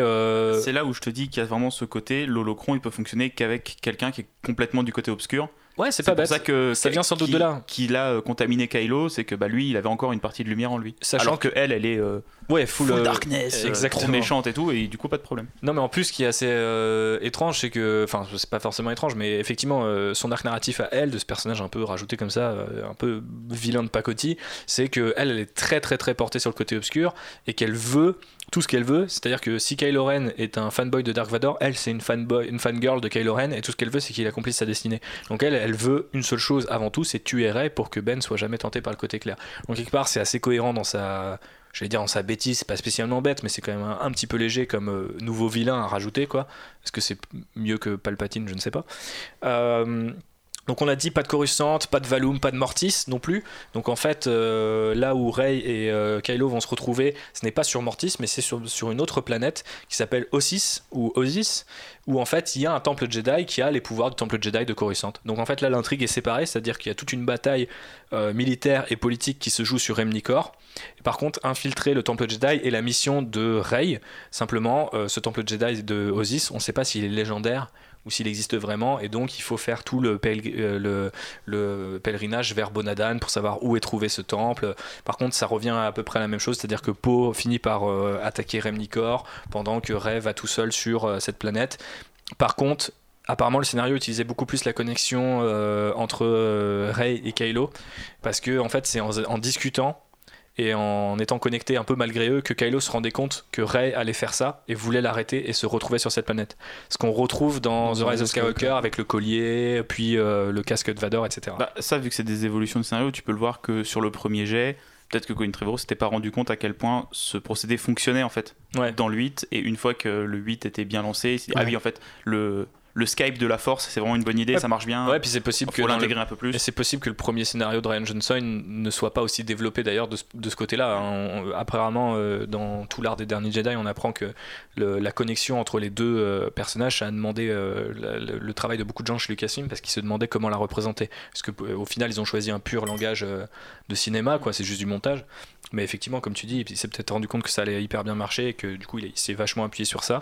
c'est là où je te dis qu'il y a vraiment ce côté, l'holocron il peut fonctionner qu'avec quelqu'un qui est complètement du côté obscur Ouais, c'est pas bête. ça que ça vient sans doute de là. Qui l'a contaminé Kylo, c'est que bah lui, il avait encore une partie de lumière en lui. Sachant que elle, elle est ouais full, darkness, exactement. trop méchante et tout, et du coup pas de problème. Non, mais en plus, ce qui est assez étrange, c'est que, enfin, c'est pas forcément étrange, mais effectivement, son arc narratif à elle, de ce personnage un peu rajouté comme ça, un peu vilain de pacotille, c'est que elle, elle est très très très portée sur le côté obscur et qu'elle veut tout ce qu'elle veut. C'est-à-dire que si Kylo Ren est un fanboy de Dark Vador, elle, c'est une fanboy, une fangirl de Kylo Ren, et tout ce qu'elle veut, c'est qu'il accomplisse sa destinée. Donc elle, elle veut une seule chose avant tout, c'est tuer Rey pour que Ben soit jamais tenté par le côté clair. Donc quelque part, c'est assez cohérent dans sa, j'allais dire dans sa bêtise, c'est pas spécialement bête, mais c'est quand même un, petit peu léger comme euh, nouveau vilain à rajouter, quoi. Est-ce que c'est mieux que Palpatine Je ne sais pas. Euh, donc on a dit pas de Coruscant, pas de Valum, pas de Mortis non plus. Donc en fait, euh, là où Rey et euh, Kylo vont se retrouver, ce n'est pas sur Mortis, mais c'est sur, une autre planète qui s'appelle Ossis ou Osis, où en fait il y a un temple Jedi qui a les pouvoirs du temple Jedi de Coruscant. Donc en fait là l'intrigue est séparée, c'est-à-dire qu'il y a toute une bataille euh, militaire et politique qui se joue sur Remnicor. par contre, infiltrer le temple Jedi est la mission de Rey. Simplement, ce temple Jedi de Osis, on ne sait pas s'il est légendaire ou s'il existe vraiment, et donc il faut faire tout le, euh, le, pèlerinage vers Bonadan pour savoir où est trouvé ce temple. Par contre, ça revient à, peu près à la même chose, c'est-à-dire que Poe finit par euh, attaquer Remnicor pendant que Rey va tout seul sur euh, cette planète. Par contre, apparemment le scénario utilisait beaucoup plus la connexion entre Rey et Kylo parce que en fait c'est en, discutant et en étant connecté un peu malgré eux que Kylo se rendait compte que Rey allait faire ça et voulait l'arrêter et se retrouver sur cette planète. Ce qu'on retrouve dans The Rise of Skywalker avec le collier, puis euh, le casque de Vador, etc. Bah, ça, vu que c'est des évolutions de scénario, tu peux le voir que sur le premier jet, peut-être que Colin Trevorrow s'était pas rendu compte à quel point ce procédé fonctionnait en fait dans le 8 et une fois que le 8 était bien lancé, il s'est dit, ah oui en fait le le Skype de la force, c'est vraiment une bonne idée, ça marche bien. Ouais, puis c'est possible que l'intégrer un peu plus. Et c'est possible que le premier scénario de Ryan Johnson ne soit pas aussi développé d'ailleurs de ce, côté-là. Hein. Apparemment, euh, dans tout l'art des derniers Jedi, on apprend que la connexion entre les deux euh, personnages a demandé euh, le, travail de beaucoup de gens chez Lucasfilm parce qu'ils se demandaient comment la représenter. Parce que au final, ils ont choisi un pur langage de cinéma, quoi. C'est juste du montage. Mais effectivement, comme tu dis, il s'est peut-être rendu compte que ça allait hyper bien marcher et que du coup, il, s'est vachement appuyé sur ça.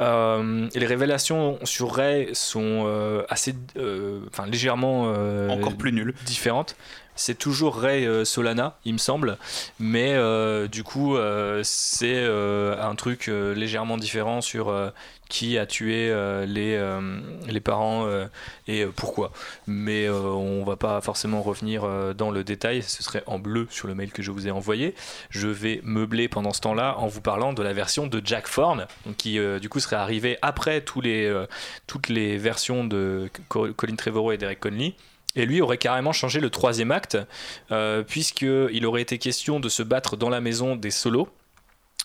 Euh, et les révélations sur Ray sont euh, assez, euh, enfin légèrement encore plus nulles, différentes. C'est toujours Ray Solana, il me semble, mais du coup, c'est un truc légèrement différent sur qui a tué euh, les, euh, les parents euh, et pourquoi. Mais on va pas forcément revenir dans le détail, ce serait en bleu sur le mail que je vous ai envoyé. Je vais meubler pendant ce temps-là en vous parlant de la version de Jack Thorne, qui du coup serait arrivée après tous les, toutes les versions de Colin Trevorrow et Derek Conley. Et lui aurait carrément changé le troisième acte, puisqu'il aurait été question de se battre dans la maison des solos,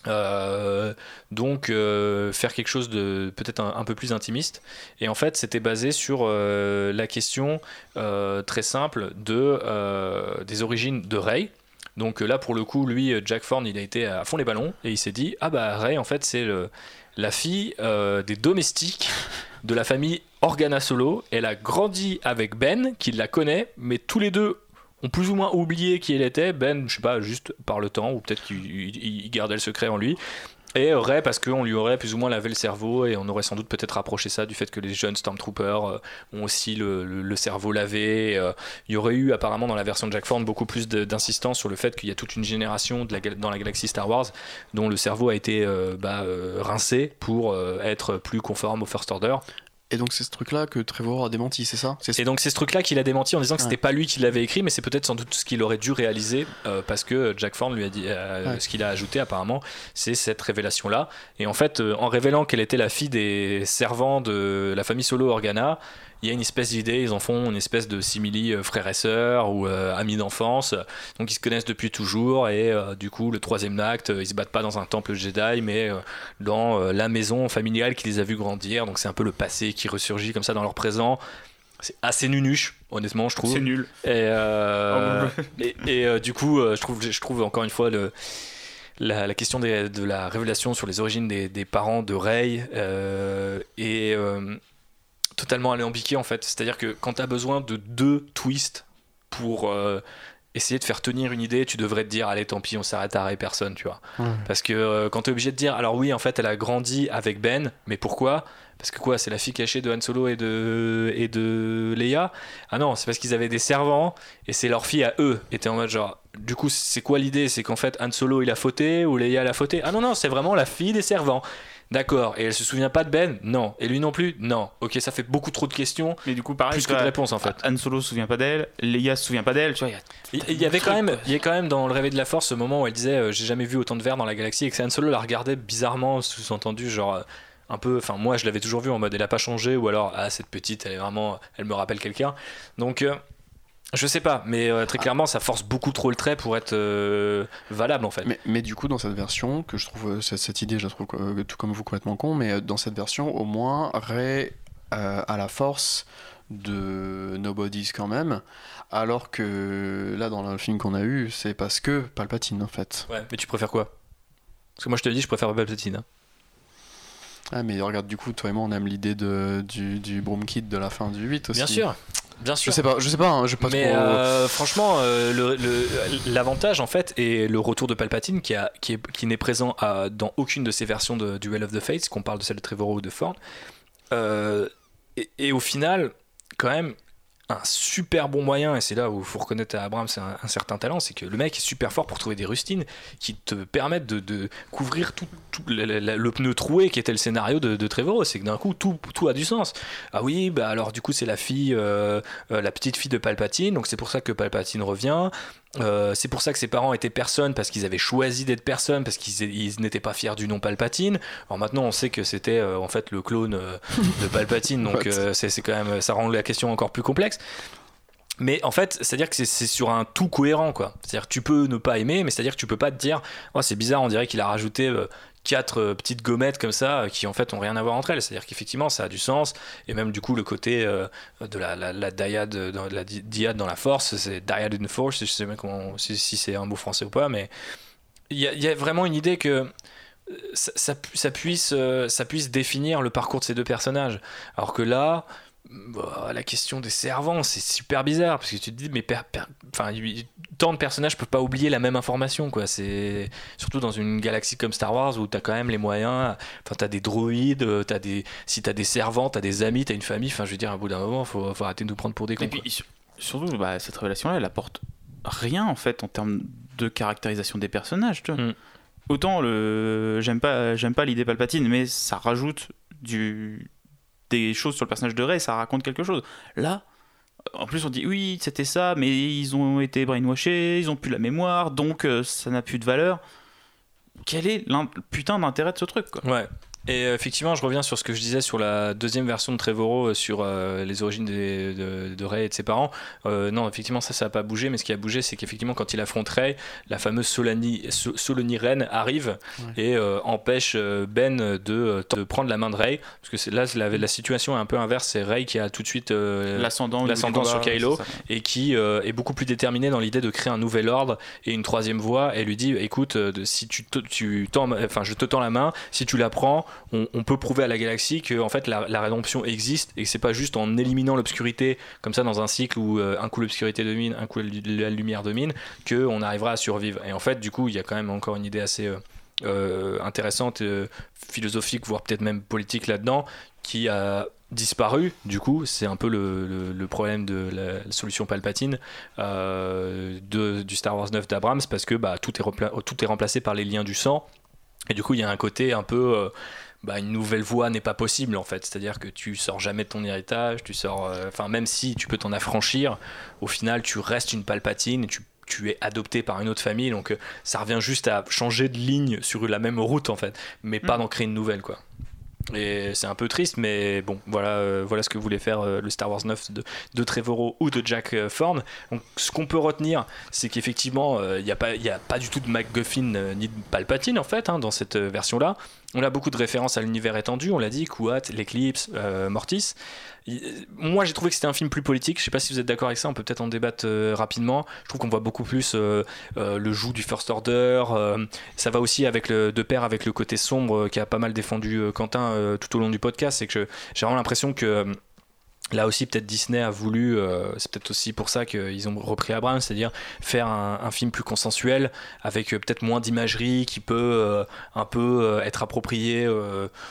euh, donc euh, faire quelque chose de peut-être un, peu plus intimiste. Et en fait c'était basé sur euh, la question très simple de des origines de Ray donc là pour le coup lui Jack Thorne il a été à fond les ballons et il s'est dit ah bah Ray en fait c'est la fille des domestiques de la famille Organa Solo elle a grandi avec Ben qui la connaît mais tous les deux ont plus ou moins oublié qui elle était. Ben, je sais pas, juste par le temps, ou peut-être qu'il gardait le secret en lui. Et Ray, parce qu'on lui aurait plus ou moins lavé le cerveau, et on aurait sans doute peut-être rapproché ça du fait que les jeunes Stormtroopers euh, ont aussi le, cerveau lavé. Euh, il y aurait eu apparemment dans la version de Jack Thorne beaucoup plus d'insistance sur le fait qu'il y a toute une génération dans la galaxie Star Wars dont le cerveau a été euh, bah, rincé pour être plus conforme au First Order. Et donc c'est ce truc-là que Trevor a démenti, c'est ça? Et donc c'est ce truc-là qu'il a démenti en disant que c'était pas lui qui l'avait écrit, mais c'est peut-être sans doute ce qu'il aurait dû réaliser euh, parce que Jack Thorne lui a dit euh, ce qu'il a ajouté apparemment, c'est cette révélation-là. Et en fait, euh, en révélant qu'elle était la fille des servants de la famille Solo Organa, il y a une espèce d'idée, ils en font une espèce de simili euh, frères et sœurs ou euh, amis d'enfance. Donc ils se connaissent depuis toujours et euh, du coup le troisième acte, ils se battent pas dans un temple Jedi mais dans la maison familiale qui les a vus grandir. Donc c'est un peu le passé qui ressurgit comme ça dans leur présent. C'est assez nunuche, honnêtement, je trouve. C'est nul. Et, et, du coup, je trouve, je trouve encore une fois le, la, question de la révélation sur les origines des, des parents de Rey et totalement alambiqué en fait. C'est-à-dire que quand tu as besoin de deux twists pour euh, essayer de faire tenir une idée, tu devrais te dire allez tant pis, on s'arrête à Ray personne, tu vois. Parce que euh, quand tu es obligé de dire alors oui, en fait, elle a grandi avec Ben, mais pourquoi? Parce que quoi, c'est la fille cachée de Han Solo et de, et de Leia? Ah non, c'est parce qu'ils avaient des servants et c'est leur fille à eux. Était en mode genre, du coup, c'est quoi l'idée? C'est qu'en fait, Han Solo il a fauté ou Leia a fauté? Ah non, non, c'est vraiment la fille des servants. D'accord. Et elle se souvient pas de Ben? Non. Et lui non plus? Non. Ok, ça fait beaucoup trop de questions. Mais du coup, pareil. Plus que de réponses en fait. Han Solo se souvient pas d'elle, Leia se souvient pas d'elle. Tu vois, il y, avait quand même, il y a quand même dans le réveil de la Force ce moment où elle disait euh, j'ai jamais vu autant de verre dans la galaxie et que Han Solo la regardait bizarrement, sous-entendu genre. Euh, un peu, enfin moi je l'avais toujours vu en mode elle a pas changé ou alors ah cette petite elle est vraiment, elle me rappelle quelqu'un. Donc euh, je sais pas, mais euh, très clairement, ça force beaucoup trop le trait pour être euh, valable en fait. Mais, du coup, dans cette version, que je trouve euh, cette, idée, je la trouve tout comme vous complètement con, mais dans cette version, au moins, Ray a la force de Nobody's quand même, alors que là, dans le film qu'on a eu, c'est parce que Palpatine en fait. Ouais, mais tu préfères quoi? Parce que moi, je te dis, je préfère Palpatine. Hein. Ah, mais regarde, du coup, toi et moi, on aime l'idée du, du Broom Kit de la fin du 8 aussi. Bien sûr. Bien sûr. Je sais pas, je sais pas, hein, je pas Mais euh, franchement, euh, l'avantage en fait est le retour de Palpatine qui, a, qui, qui n'est présent à, dans aucune de ces versions de Duel of the Fates, qu'on parle de celle de Trevorrow ou de Ford. Euh, et, et, au final, quand même, un super bon moyen, et c'est là où il faut reconnaître à Abrams un, un, certain talent, c'est que le mec est super fort pour trouver des rustines qui te permettent de, couvrir tout, le, pneu troué qui était le scénario de, de Trevorrow. C'est que d'un coup, tout, tout a du sens. Ah oui, bah alors du coup, c'est la fille, euh, euh, la petite fille de Palpatine, donc c'est pour ça que Palpatine revient. Euh, c'est pour ça que ses parents étaient personnes parce qu'ils avaient choisi d'être personnes parce qu'ils n'étaient pas fiers du nom Palpatine. Alors maintenant on sait que c'était euh, en fait le clone euh, de Palpatine donc c'est quand même ça rend la question encore plus complexe. Mais en fait, c'est-à-dire que c'est sur un tout cohérent, quoi. C'est-à-dire que tu peux ne pas aimer, mais c'est-à-dire que tu peux pas te dire, oh, c'est bizarre, on dirait qu'il a rajouté quatre euh, petites gommettes comme ça euh, qui en fait ont rien à voir entre elles. C'est-à-dire qu'effectivement ça a du sens et même du coup le côté euh, de la, la, la, dyade, dans, la dans la force, c'est dyade in force, je sais même si, c'est un mot français ou pas, mais il y, a vraiment une idée que ça puisse définir le parcours de ces deux personnages. Alors que là, bah, la question des servants, c'est super bizarre parce que tu te dis, mais enfin, tant de personnages peuvent pas oublier la même information, quoi. C'est surtout dans une galaxie comme Star Wars où t'as quand même les moyens. Enfin, t'as des droïdes, as des, si t'as des servants, t'as des amis, t'as une famille. Enfin, je veux dire, à bout d'un moment, faut, faut arrêter de nous prendre pour des cons. Et puis, surtout, bah, cette révélation-là, elle apporte rien en fait en termes de caractérisation des personnages. Tu vois. Mm. Autant le, j'aime pas, j'aime pas l'idée Palpatine, mais ça rajoute du des choses sur le personnage de Rey, ça raconte quelque chose. Là, en plus, on dit oui, c'était ça, mais ils ont été brainwashés, ils ont plus la mémoire, donc euh, ça n'a plus de valeur. Quel est le putain d'intérêt de ce truc Ouais. Et euh, effectivement, je reviens sur ce que je disais sur la deuxième version de Trevorrow, euh, sur euh, les origines de, de, Ray et de ses parents. non, effectivement, ça, ça n'a pas bougé, mais ce qui a bougé, c'est qu'effectivement, quand il affronte Ray, la fameuse Solani, Reine arrive et empêche Ben de, de, prendre la main de Ray. Parce que là, la, la situation est un peu inverse. C'est Ray qui a tout de suite l'ascendant sur Kylo et qui est beaucoup plus déterminé dans l'idée de créer un nouvel ordre et une troisième voie. Et lui dit écoute, si tu, tu tends, enfin, je te tends la main, si tu la prends, on, peut prouver à la galaxie que en fait la, rédemption existe et que c'est pas juste en éliminant l'obscurité comme ça dans un cycle où euh, un coup l'obscurité domine, un coup la lumière domine, que on arrivera à survivre. Et en fait, du coup, il y a quand même encore une idée assez euh, euh, intéressante, philosophique, voire peut-être même politique là-dedans, qui a disparu. Du coup, c'est un peu le, problème de la, solution Palpatine du Star Wars 9 d'Abrams parce que bah, tout, est tout est remplacé par les liens du sang. Et du coup, il y a un côté un peu bah, une nouvelle voie n'est pas possible en fait. C'est-à-dire que tu sors jamais de ton héritage, tu sors, euh, enfin même si tu peux t'en affranchir, au final tu restes une palpatine et tu, tu es adopté par une autre famille. Donc euh, ça revient juste à changer de ligne sur la même route en fait, mais pas mm. d'en créer une nouvelle quoi. Et c'est un peu triste, mais bon, voilà, euh, voilà ce que voulait faire euh, le Star Wars 9 de, de Trevorrow ou de Jack euh, Thorne. Donc, ce qu'on peut retenir, c'est qu'effectivement, il n'y a, pas, a pas du tout de MacGuffin ni de Palpatine en fait hein, dans cette version-là. On a beaucoup de références à l'univers étendu, on l'a dit, Kuat, l'Eclipse, Mortis moi j'ai trouvé que c'était un film plus politique. Je sais pas si vous êtes d'accord avec ça, on peut peut-être en débattre euh, rapidement. Je trouve qu'on voit beaucoup plus euh, euh, le joug du First Order. ça va aussi avec de pair avec le côté sombre qui a pas mal défendu Quentin tout au long du podcast. C'est que j'ai vraiment l'impression que Là aussi, peut-être Disney a voulu, euh, c'est peut-être aussi pour ça qu'ils ont repris Abrams, c'est-à-dire faire un, film plus consensuel, avec euh, peut-être moins d'imagerie, qui peut euh, un peu être approprié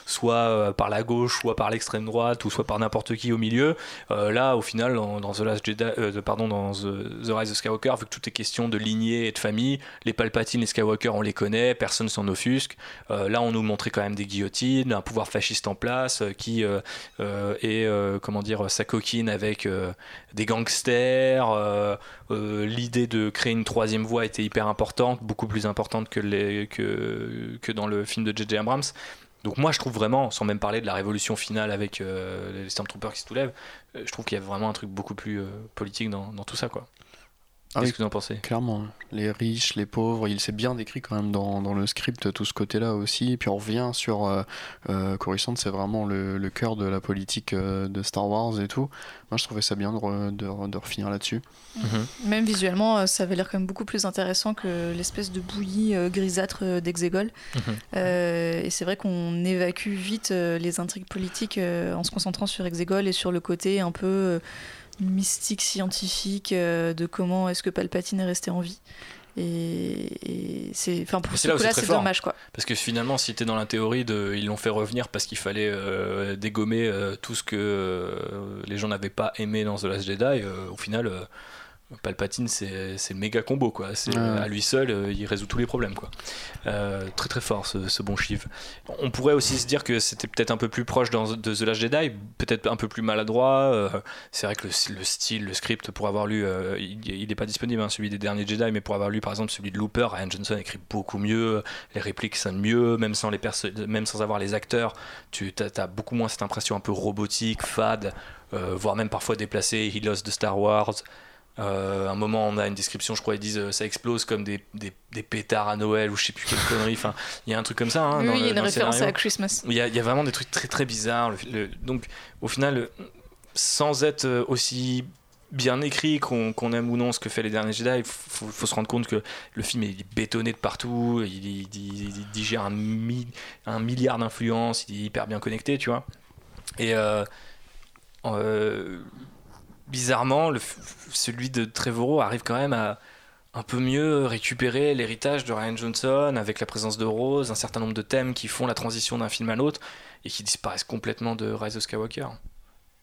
soit par la gauche, soit par l'extrême droite, ou soit par n'importe qui au milieu. là, au final, dans, The Last Jedi, pardon, dans The, Rise of Skywalker, vu que tout est question de lignée et de famille, les Palpatine, les Skywalker, on les connaît, personne s'en offusque. là, on nous montrait quand même des guillotines, un pouvoir fasciste en place, qui est, comment dire, sa coquine avec euh, des gangsters. Euh, euh, l'idée de créer une troisième voie était hyper importante, beaucoup plus importante que, dans le film de J.J. Abrams. Donc moi je trouve vraiment, sans même parler de la révolution finale avec les Stormtroopers qui se soulèvent, je trouve qu'il y a vraiment un truc beaucoup plus politique dans, dans, tout ça quoi. Ah Qu'est-ce que vous en pensez Clairement, les riches, les pauvres, il s'est bien décrit quand même dans, dans, le script tout ce côté-là aussi. Et puis on revient sur euh, euh Coruscant, c'est vraiment le, le, cœur de la politique euh, de Star Wars et tout. Moi je trouvais ça bien de, de, de refinir là-dessus. Mhm. Même visuellement, euh, ça avait l'air quand même beaucoup plus intéressant que l'espèce de bouillie grisâtre d'Exegol. Mhm. et c'est vrai qu'on évacue vite les intrigues politiques en se concentrant sur Exegol et sur le côté un peu mystique scientifique euh, de comment est-ce que Palpatine est resté en vie. Et, c'est enfin pour ce coup-là c'est dommage quoi parce que finalement si tu es dans la théorie de ils l'ont fait revenir parce qu'il fallait euh, dégommer euh, tout ce que les gens n'avaient pas aimé dans The Last Jedi au final Palpatine, c'est le méga combo, quoi. C'est à lui seul, euh, il résout tous les problèmes, quoi. Euh, très très fort ce, bon Shiv. On pourrait aussi se dire que c'était peut-être un peu plus proche dans, de The Last Jedi, peut-être un peu plus maladroit. Euh, c'est vrai que le, style, le script, pour avoir lu, il n'est pas disponible, hein, celui des derniers Jedi, mais pour avoir lu par exemple celui de Looper, Ryan Johnson écrit beaucoup mieux, les répliques sonnent mieux, même sans les même sans avoir les acteurs, tu as, beaucoup moins cette impression un peu robotique, fade, voire même parfois déplacée. He Lost de Star Wars. Euh, un moment, on a une description, je crois, ils disent euh, ça explose comme des, des, des, pétards à Noël ou je sais plus quelle connerie. Enfin, il y a un truc comme ça. Hein, oui, il y a une référence à Christmas. Il y, a, y, a vraiment des trucs très très bizarres. donc, au final, sans être euh, aussi bien écrit, qu'on aime ou non ce que fait les derniers Jedi, il faut, se rendre compte que le film est bétonné de partout, il, digère un, un milliard d'influences, il est hyper bien connecté, tu vois. Et euh, bizarrement, celui de Trevorrow arrive quand même à un peu mieux récupérer l'héritage de Ryan Johnson avec la présence de Rose, un certain nombre de thèmes qui font la transition d'un film à l'autre et qui disparaissent complètement de Rise of Skywalker.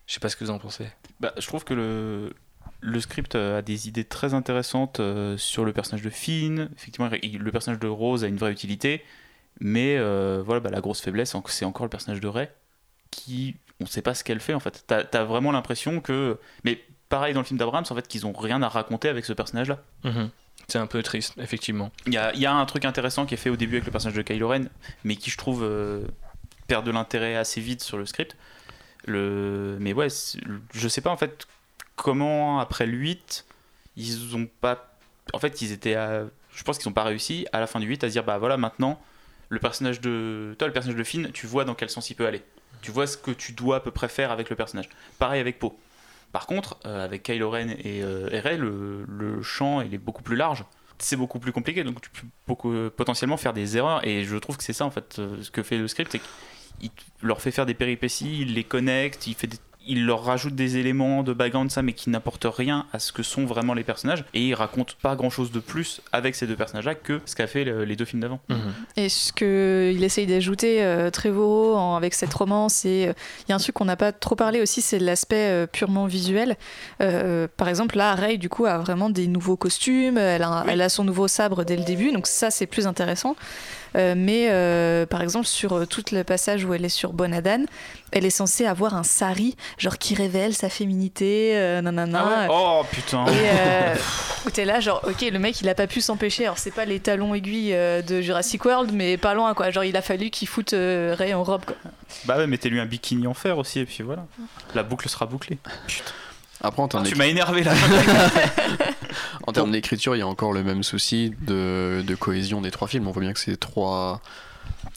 Je sais pas ce que vous en pensez. Bah, je trouve que le, le script a des idées très intéressantes euh, sur le personnage de Finn. Effectivement, le personnage de Rose a une vraie utilité, mais euh, voilà, bah, la grosse faiblesse, c'est encore le personnage de Rey qui on sait pas ce qu'elle fait en fait. T'as as vraiment l'impression que. Mais pareil dans le film d'Abrams, en fait, qu'ils ont rien à raconter avec ce personnage-là. Mhm. C'est un peu triste, effectivement. Il y a, y a, un truc intéressant qui est fait au début avec le personnage de Kylo Ren, mais qui je trouve euh, perd de l'intérêt assez vite sur le script. Le... Mais ouais, je sais pas en fait comment après le 8, ils ont pas. En fait, ils étaient à... Je pense qu'ils ont pas réussi à la fin du 8 à dire bah voilà, maintenant, le personnage de. Toi, le personnage de Finn, tu vois dans quel sens il peut aller. Tu vois ce que tu dois à peu près faire avec le personnage. Pareil avec Poe. Par contre, euh, avec Kylo Ren et euh, le, champ il est beaucoup plus large. C'est beaucoup plus compliqué, donc tu peux euh, potentiellement faire des erreurs. Et je trouve que c'est ça en fait, ce que fait le script, c'est qu'il leur fait faire des péripéties, il les connecte, il fait des il leur rajoute des éléments de background ça mais qui n'apportent rien à ce que sont vraiment les personnages. Et il raconte pas grand chose de plus avec ces deux personnages là que ce qu'a fait les deux films d'avant. Mhm. et ce qu'il essaye d'ajouter euh, Trevorrow avec cette romance et euh, il y a un truc qu'on n'a pas trop parlé aussi c'est l'aspect euh, purement visuel. Euh, par exemple là Rey du coup a vraiment des nouveaux costumes elle a, elle a son nouveau sabre dès le début donc ça c'est plus intéressant mais euh, par exemple, sur euh, tout le passage où elle est sur Bonadan, elle est censée avoir un sari, genre qui révèle sa féminité, nanana. Ah oh putain Et t'es là, genre, ok, le mec il a pas pu s'empêcher. Alors c'est pas les talons aiguilles de Jurassic World, mais pas loin quoi. Genre il a fallu qu'il foute Ray en robe quoi. Bah ouais, mettez-lui un bikini en fer aussi, et puis voilà. La boucle sera bouclée. Putain. Après, en ah, tu m'as énervé là. en termes d'écriture, il y a encore le même souci de, de, cohésion des trois films. On voit bien que c'est trois,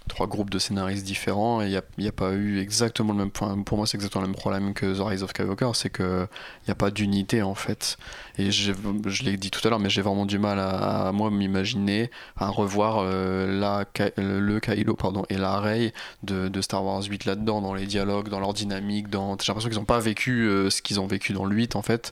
trois groupes de scénaristes différents et il n'y a, a, pas eu exactement le même point. Pour moi, c'est exactement le même problème que The Rise of Skywalker, c'est qu'il n'y a pas d'unité en fait. Et je l'ai dit tout à l'heure, mais j'ai vraiment du mal à, moi m'imaginer, à revoir euh, la, le Kylo pardon, et la Rey de, de Star Wars 8 là-dedans, dans les dialogues, dans leur dynamique. Dans... J'ai l'impression qu'ils n'ont pas vécu euh, ce qu'ils ont vécu dans le 8 en fait.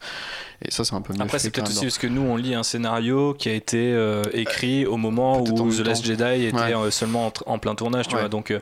Et ça, c'est un peu mieux Après, c'est peut-être aussi parce que nous, on lit un scénario qui a été euh, écrit au moment où The Last Jedi était seulement en, plein tournage, tu vois, donc,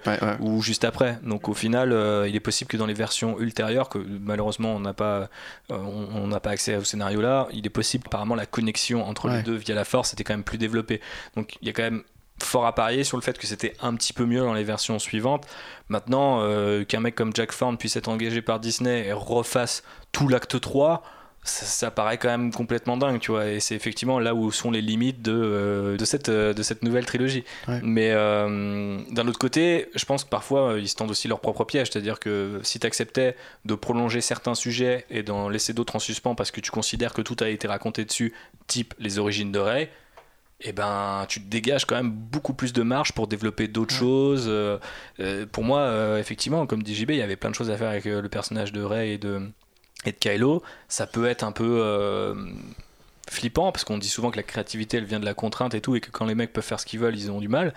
ou juste après. Donc au final, il est possible que dans les versions ultérieures, que malheureusement on n'a pas, on n'a pas accès au scénario là, il est possible apparemment la connexion entre les deux via la force était quand même plus développée. Donc il y a quand même fort à parier sur le fait que c'était un petit peu mieux dans les versions suivantes. Maintenant, euh, qu'un mec comme Jack Thorne puisse être engagé par Disney et refasse tout l'acte 3, ça, paraît quand même complètement dingue, tu vois. Et c'est effectivement là où sont les limites de, euh, de, cette, euh, de cette nouvelle trilogie. Mais euh, d'un autre côté, je pense que parfois, ils se tendent aussi leur propre piège. C'est-à-dire que si tu acceptais de prolonger certains sujets et d'en laisser d'autres en suspens parce que tu considères que tout a été raconté dessus, type les origines de Rey, eh ben, tu te dégages quand même beaucoup plus de marge pour développer d'autres choses. pour moi, effectivement, comme dit JB, il y avait plein de choses à faire avec le personnage de Rey et de, et de Kylo, ça peut être un peu euh, flippant parce qu'on dit souvent que la créativité elle vient de la contrainte et tout et que quand les mecs peuvent faire ce qu'ils veulent ils ont du mal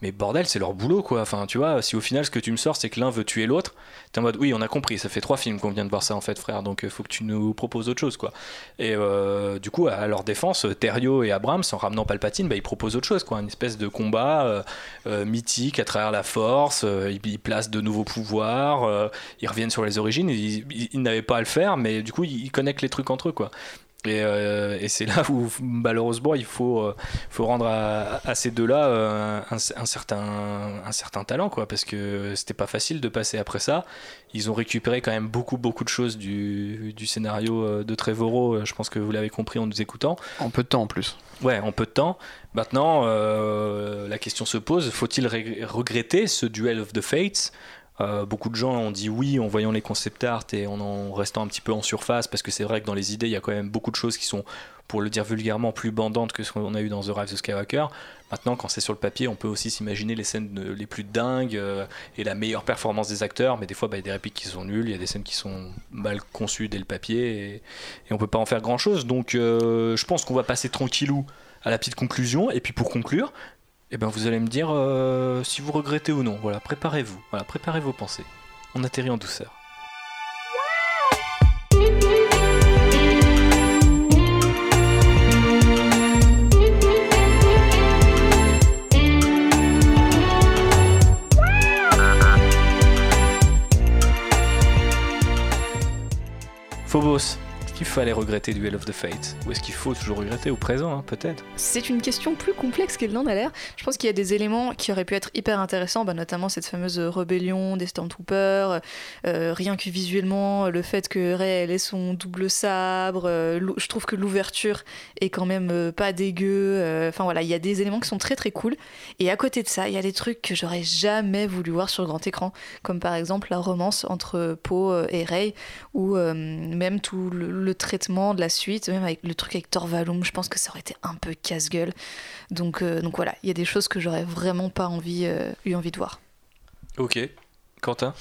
mais bordel, c'est leur boulot quoi. Enfin, tu vois, si au final ce que tu me sors c'est que l'un veut tuer l'autre, t'es en mode oui, on a compris, ça fait trois films qu'on vient de voir ça en fait, frère, donc euh, faut que tu nous proposes autre chose quoi. Et euh, du coup, à leur défense, Terrio et Abrams, en ramenant Palpatine, bah, ils proposent autre chose quoi, une espèce de combat euh, mythique à travers la force, ils, placent de nouveaux pouvoirs, ils reviennent sur les origines, ils, ils n'avaient pas à le faire, mais du coup, ils connectent les trucs entre eux quoi. Euh, et, c'est là où malheureusement il faut, euh, faut rendre à, ces deux-là euh, un, certain, un certain talent, quoi, parce que c'était pas facile de passer après ça. Ils ont récupéré quand même beaucoup, beaucoup de choses du, du scénario de Trevorrow, je pense que vous l'avez compris en nous écoutant. En peu de temps en plus. Ouais, en peu de temps. Maintenant, la question se pose, faut-il regretter ce duel of the fates? Euh, beaucoup de gens ont dit oui en voyant les concept art et en, restant un petit peu en surface parce que c'est vrai que dans les idées il y a quand même beaucoup de choses qui sont pour le dire vulgairement plus bandantes que ce qu'on a eu dans The Rise of Skywalker. Maintenant quand c'est sur le papier on peut aussi s'imaginer les scènes les plus dingues euh, et la meilleure performance des acteurs mais des fois bah, il y a des répliques qui sont nulles, il y a des scènes qui sont mal conçues dès le papier et, on peut pas en faire grand chose donc euh, je pense qu'on va passer tranquillou à la petite conclusion et puis pour conclure et eh ben vous allez me dire euh, si vous regrettez ou non. Voilà, préparez-vous. Voilà, préparez vos pensées. On atterrit en douceur. Phobos, qu'il fallait regretter Duel of the Fates Ou est-ce qu'il faut toujours regretter au présent, hein, peut-être? C'est une question plus complexe qu'elle n'en a l'air. Je pense qu'il y a des éléments qui auraient pu être hyper intéressants, bah, notamment cette fameuse rébellion des Stormtroopers, euh, rien que visuellement, le fait que Rey ait son double sabre, euh, je trouve que l'ouverture est quand même euh, pas dégueu. Enfin voilà, il y a des éléments qui sont très très cool. Et à côté de ça, il y a des trucs que j'aurais jamais voulu voir sur grand écran, comme par exemple la romance entre Poe et Rey, ou même tout le le traitement de la suite, même avec le truc avec Torvalum, je pense que ça aurait été un peu casse-gueule. Donc, euh, donc voilà, il y a des choses que j'aurais vraiment pas envie, euh, eu envie de voir. Ok. Quentin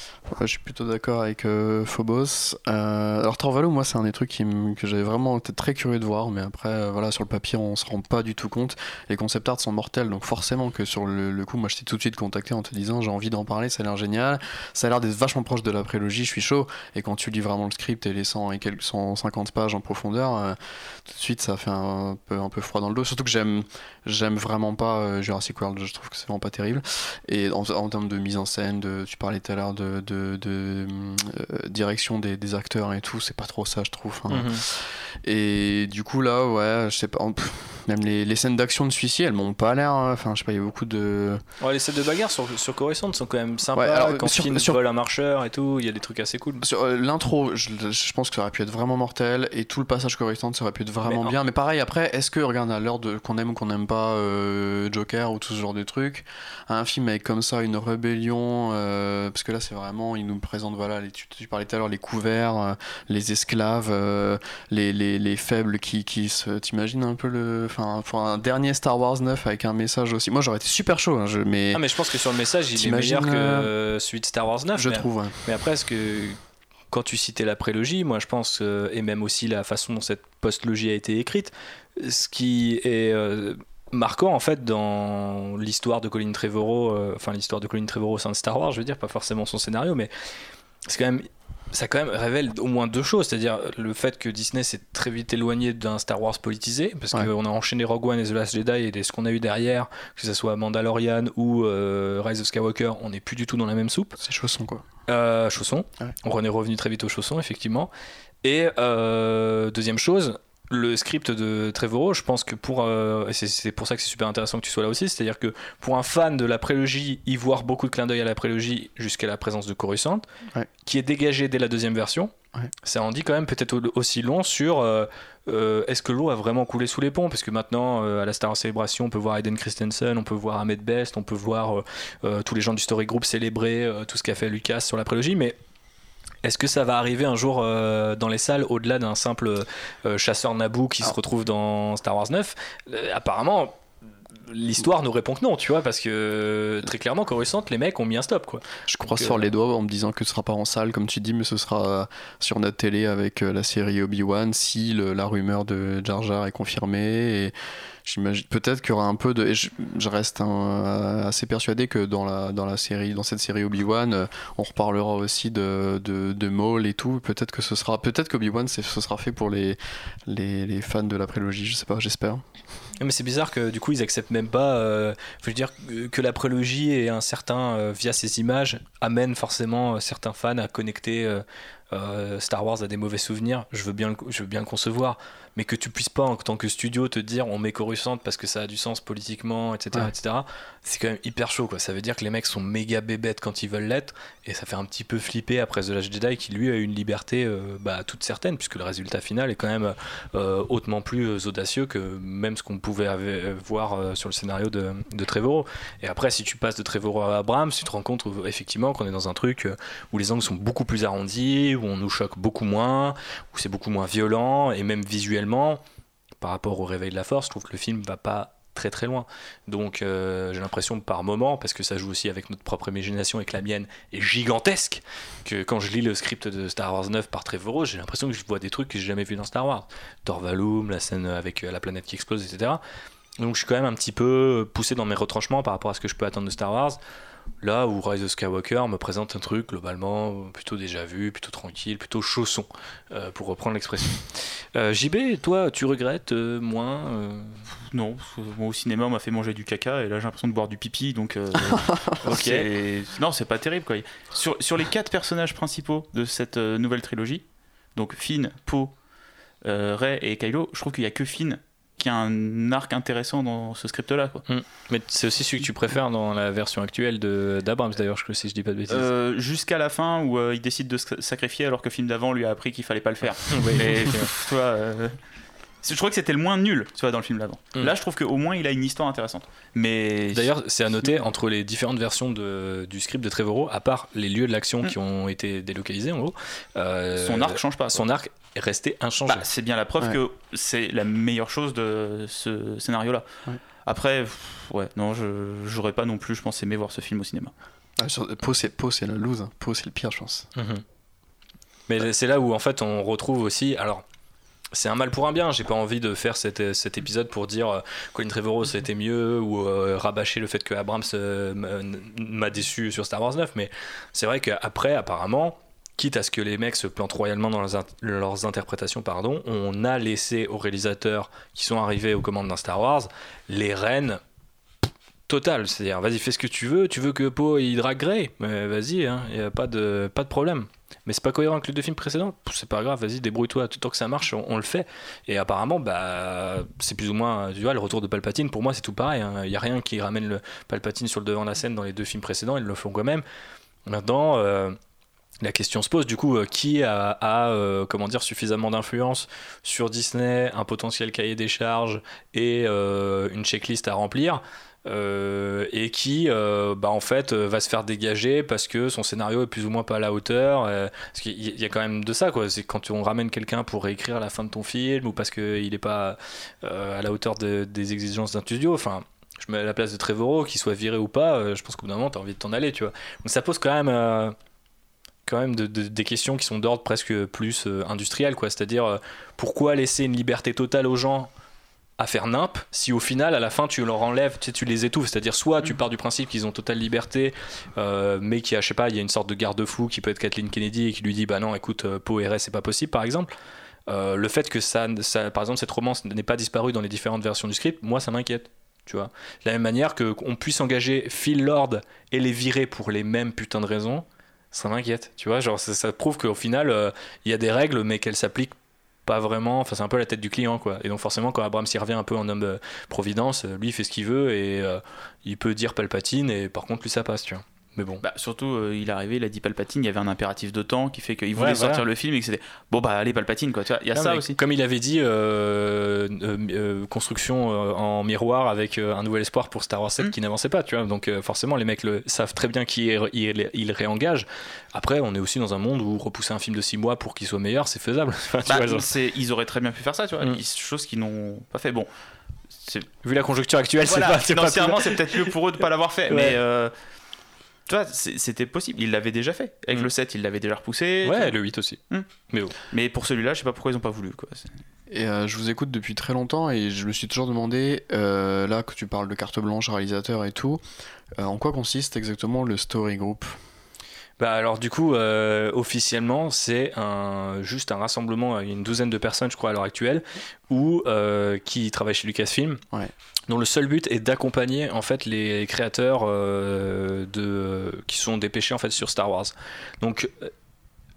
Je suis plutôt d'accord avec euh, Phobos. Euh, alors Torvalo, moi, c'est un des trucs que j'avais vraiment été très curieux de voir, mais après, euh, voilà, sur le papier, on se rend pas du tout compte. Les concept arts sont mortels, donc forcément que sur le, coup, moi, je t'ai tout de suite contacté en te disant j'ai envie d'en parler, ça a l'air génial, ça a l'air d'être vachement proche de la prélogie, je suis chaud. Et quand tu lis vraiment le script et les 100 et quelques 150 pages en profondeur, tout de suite, ça fait un peu, froid dans le dos. Surtout que j'aime, j'aime vraiment pas Jurassic World, je trouve que c'est vraiment pas terrible. Et en, en termes de mise en scène, de, tu parlais tout à l'heure de, de, euh, direction des, des, acteurs et tout, c'est pas trop ça, je trouve. Hein. Mhm. Et du coup, là, ouais, je sais pas. Même les, les scènes d'action de celui-ci, elles m'ont pas l'air. Hein. Enfin, je sais pas, il y a beaucoup de. Ouais, les scènes de bagarre sur, sur Coruscant sont quand même sympas. alors, quand sur, Finn sur... vole un marcheur et tout, il y a des trucs assez cool. Sur euh, l'intro, je, je, pense que ça aurait pu être vraiment mortel. Et tout le passage Coruscant, ça aurait pu être vraiment bien. Mais pareil, après, est-ce que, regarde, à l'heure qu'on aime ou qu'on n'aime pas euh, Joker ou tout ce genre de trucs, un film avec comme ça une rébellion parce que là c'est vraiment, il nous présente, voilà, les, tu, parlais tout à l'heure, les couverts, les esclaves, les, les, les, faibles qui, qui se. T'imagines un peu le. Enfin, pour un dernier Star Wars 9 avec un message aussi. Moi j'aurais été super chaud, hein, je, mais. Ah, mais je pense que sur le message, il est meilleur que celui de Star Wars 9. Je trouve, Mais après, est-ce que quand tu citais la prélogie, moi je pense, et même aussi la façon dont cette postlogie a été écrite, ce qui est euh, marquant en fait dans l'histoire de Colin Trevorrow, euh, enfin l'histoire de Colin Trevorrow au sein de Star Wars, je veux dire, pas forcément son scénario, mais c'est quand même ça quand même révèle au moins deux choses, c'est-à-dire le fait que Disney s'est très vite éloigné d'un Star Wars politisé, parce qu'on a enchaîné Rogue One et The Last Jedi et ce qu'on a eu derrière, que ce soit Mandalorian ou euh, Rise of Skywalker, on n'est plus du tout dans la même soupe. C'est chausson quoi. Euh, chausson. On est revenu très vite aux chaussons, effectivement. Et euh, deuxième chose, le script de Trevorrow, je pense que pour. Euh, c'est pour ça que c'est super intéressant que tu sois là aussi, c'est-à-dire que pour un fan de la prélogie, y voir beaucoup de clins d'œil à la prélogie jusqu'à la présence de Coruscant, qui est dégagé dès la deuxième version, ça en dit quand même peut-être aussi long sur euh, euh, est-ce que l'eau a vraiment coulé sous les ponts? Parce que maintenant, à la Star Célébration, on peut voir Aiden Christensen, on peut voir Ahmed Best, on peut voir tous les gens du Story Group célébrer tout ce qu'a fait Lucas sur la prélogie, mais est-ce que ça va arriver un jour euh, dans les salles au-delà d'un simple euh, chasseur Naboo qui se retrouve dans Star Wars 9 euh, Apparemment, l'histoire nous répond que non, tu vois, parce que très clairement, Coruscant, les mecs ont mis un stop, quoi. Je croise sur les doigts en me disant que ce sera pas en salle, comme tu dis, mais ce sera sur notre télé avec la série Obi-Wan si la rumeur de Jar Jar est confirmée. Et J'imagine peut-être qu'il y aura un peu de. Je, reste assez persuadé que dans la, dans la série, dans cette série Obi-Wan, euh, on reparlera aussi de, de, Maul et tout. Peut-être que ce sera. Peut-être qu'Obi-Wan, ce sera fait pour les, les, les, fans de la prélogie, je sais pas, j'espère. Mais c'est bizarre que du coup ils acceptent même pas. Euh, veux dire que la prélogie et un certain euh, via ces images amène forcément certains fans à connecter Star Wars à des mauvais souvenirs. Je veux bien je veux bien le concevoir mais que tu puisses pas en tant que studio te dire on met Coruscant parce que ça a du sens politiquement, etc., etc. C'est quand même hyper chaud, quoi. Ça veut dire que les mecs sont méga bébêtes quand ils veulent l'être, et ça fait un petit peu flipper après The Last Jedi qui lui a une liberté euh, bah, toute certaine, puisque le résultat final est quand même euh, hautement plus audacieux que même ce qu'on pouvait voir euh, sur le scénario de, de Trevorrow. Et après, si tu passes de Trevorrow à Abrams, tu te rends compte effectivement qu'on est dans un truc où les angles sont beaucoup plus arrondis, où on nous choque beaucoup moins, où c'est beaucoup moins violent, et même visuellement par rapport au réveil de la force, je trouve que le film va pas très très loin. Donc euh, j'ai l'impression par moment, parce que ça joue aussi avec notre propre imagination et que la mienne est gigantesque, que quand je lis le script de Star Wars 9 par Trevorrow, j'ai l'impression que je vois des trucs que j'ai jamais vu dans Star Wars. Thor la scène avec euh, la planète qui explose, etc. Donc je suis quand même un petit peu poussé dans mes retranchements par rapport à ce que je peux attendre de Star Wars. Là où Rise of Skywalker me présente un truc globalement plutôt déjà vu, plutôt tranquille, plutôt chausson, euh, pour reprendre l'expression. Euh, JB, toi, tu regrettes euh, moins Non, moi au cinéma, on m'a fait manger du caca et là j'ai l'impression de boire du pipi, donc. ok. Non, c'est pas terrible quoi. Sur, sur les quatre personnages principaux de cette nouvelle trilogie, donc Finn, Poe, Rey et Kylo, je trouve qu'il y a que Finn qui a un arc intéressant dans ce script-là. Quoi. Hmm. Mais c'est aussi celui que tu préfères dans la version actuelle d'Abrams, d'ailleurs, je si je dis pas de bêtises. Euh, jusqu'à la fin où euh, il décide de se sacrifier alors que le film d'avant lui a appris qu'il fallait pas le faire. Euh, je crois que c'était le moins nul tu vois, dans le film d'avant. Hmm. Là, je trouve qu'au moins il a une histoire intéressante. Mais d'ailleurs, c'est à noter entre les différentes versions de, du script de Trevorrow, à part les lieux de l'action hmm. qui ont été délocalisés en gros, son arc change pas. Son arc est resté inchangé. Bah, c'est bien la preuve que c'est la meilleure chose de ce scénario-là. Après, ouais, non, je j'aurais pas non plus, je pense, aimé voir ce film au cinéma. Ah, sur, Pau, c'est le lose. Hein. Pau, c'est le pire, je pense. Mhm. Mais c'est là où, en fait, on retrouve aussi. Alors, c'est un mal pour un bien. J'ai pas envie de faire cet, cet épisode pour dire euh, Colin Trevorrow c'était mieux ou euh, rabâcher le fait que Abrams euh, m'a déçu sur Star Wars 9. Mais c'est vrai qu'après, apparemment, quitte à ce que les mecs se plantent royalement dans leurs, interprétations, pardon, on a laissé aux réalisateurs qui sont arrivés aux commandes d'un Star Wars les rênes totales. C'est-à-dire, vas-y, fais ce que tu veux, tu veux que Poe il drague Grey, vas-y, il hein, n'y a pas de, pas de problème. Mais c'est pas cohérent avec les deux films précédents, c'est pas grave, vas-y, débrouille-toi, tant que ça marche, on, le fait. Et apparemment, bah, c'est plus ou moins, tu vois, le retour de Palpatine, pour moi, c'est tout pareil. Il hein. n'y a rien qui ramène le Palpatine sur le devant de la scène dans les deux films précédents, ils le font quand même. Maintenant, euh, la question se pose du coup, euh, qui a, euh, comment dire suffisamment d'influence sur Disney, un potentiel cahier des charges et une checklist à remplir? Et qui, bah, en fait, va se faire dégager parce que son scénario est plus ou moins pas à la hauteur. parce qu'il y a quand même de ça, quoi. C'est quand on ramène quelqu'un pour réécrire la fin de ton film ou parce qu'il n'est pas à la hauteur des exigences d'un studio. Enfin, je mets à la place de Trevorrow, qu'il soit viré ou pas, je pense qu'au bout d'un moment, tu as envie de t'en aller, tu vois. Donc ça pose quand même quand même des questions qui sont d'ordre presque plus euh, industriel, quoi. C'est-à-dire, euh, pourquoi laisser une liberté totale aux gens à faire nimp si au final à la fin tu leur enlèves tu, tu les étouffes c'est à dire soit tu mm. pars du principe qu'ils ont totale liberté euh, mais qu'il y a je sais pas il y a une sorte de garde-fou qui peut être Kathleen Kennedy et qui lui dit bah non écoute Poe RS c'est pas possible par exemple le fait que ça, ça, par exemple cette romance n'ait pas disparu dans les différentes versions du script moi ça m'inquiète tu vois de la même manière que qu'on puisse engager Phil Lord et les virer pour les mêmes putains de raisons ça m'inquiète. Tu vois, genre ça, prouve qu'au final, euh, il y a des règles, mais qu'elles s'appliquent pas vraiment. Enfin, c'est un peu la tête du client, quoi. Et donc forcément, quand Abraham s'y revient un peu en homme de providence, euh, lui il fait ce qu'il veut et euh, il peut dire Palpatine et par contre lui ça passe, tu vois. Mais bon. Bah, surtout, euh, il est arrivé, il a dit Palpatine, il y avait un impératif de temps qui fait qu'il voulait sortir le film et que c'était bon, bah allez, Palpatine, quoi. Tu vois, il y a ça aussi. Comme il avait dit, euh, euh, construction en miroir avec un nouvel espoir pour Star Wars 7 hmm. qui n'avançait pas, tu vois. Donc forcément, les mecs le, savent très bien qui il, il, réengage. Après, on est aussi dans un monde où repousser un film de 6 mois pour qu'il soit meilleur, c'est faisable. Bah, ils auraient très bien pu faire ça, tu vois. Hmm. Chose qu'ils n'ont pas fait. Bon. Vu la conjoncture actuelle, c'est pas. Financièrement, c'est peut-être mieux pour eux de pas l'avoir fait. Mais tu vois, c'était possible. Il l'avait déjà fait. Avec mm. le 7, il l'avait déjà repoussé. Ouais, le 8 aussi. Mm. Mais, Mais pour celui-là, je sais pas pourquoi ils ont pas voulu. Quoi. Et euh, je vous écoute depuis très longtemps et je me suis toujours demandé, euh, là que tu parles de carte blanche, réalisateur et tout, euh, en quoi consiste exactement le Story Group? Bah alors du coup, euh, officiellement, c'est un, juste un rassemblement, une douzaine de personnes, je crois, à l'heure actuelle, où, euh, qui travaillent chez Lucasfilm, ouais. dont le seul but est d'accompagner en fait les créateurs euh, de, qui sont dépêchés en fait sur Star Wars. Donc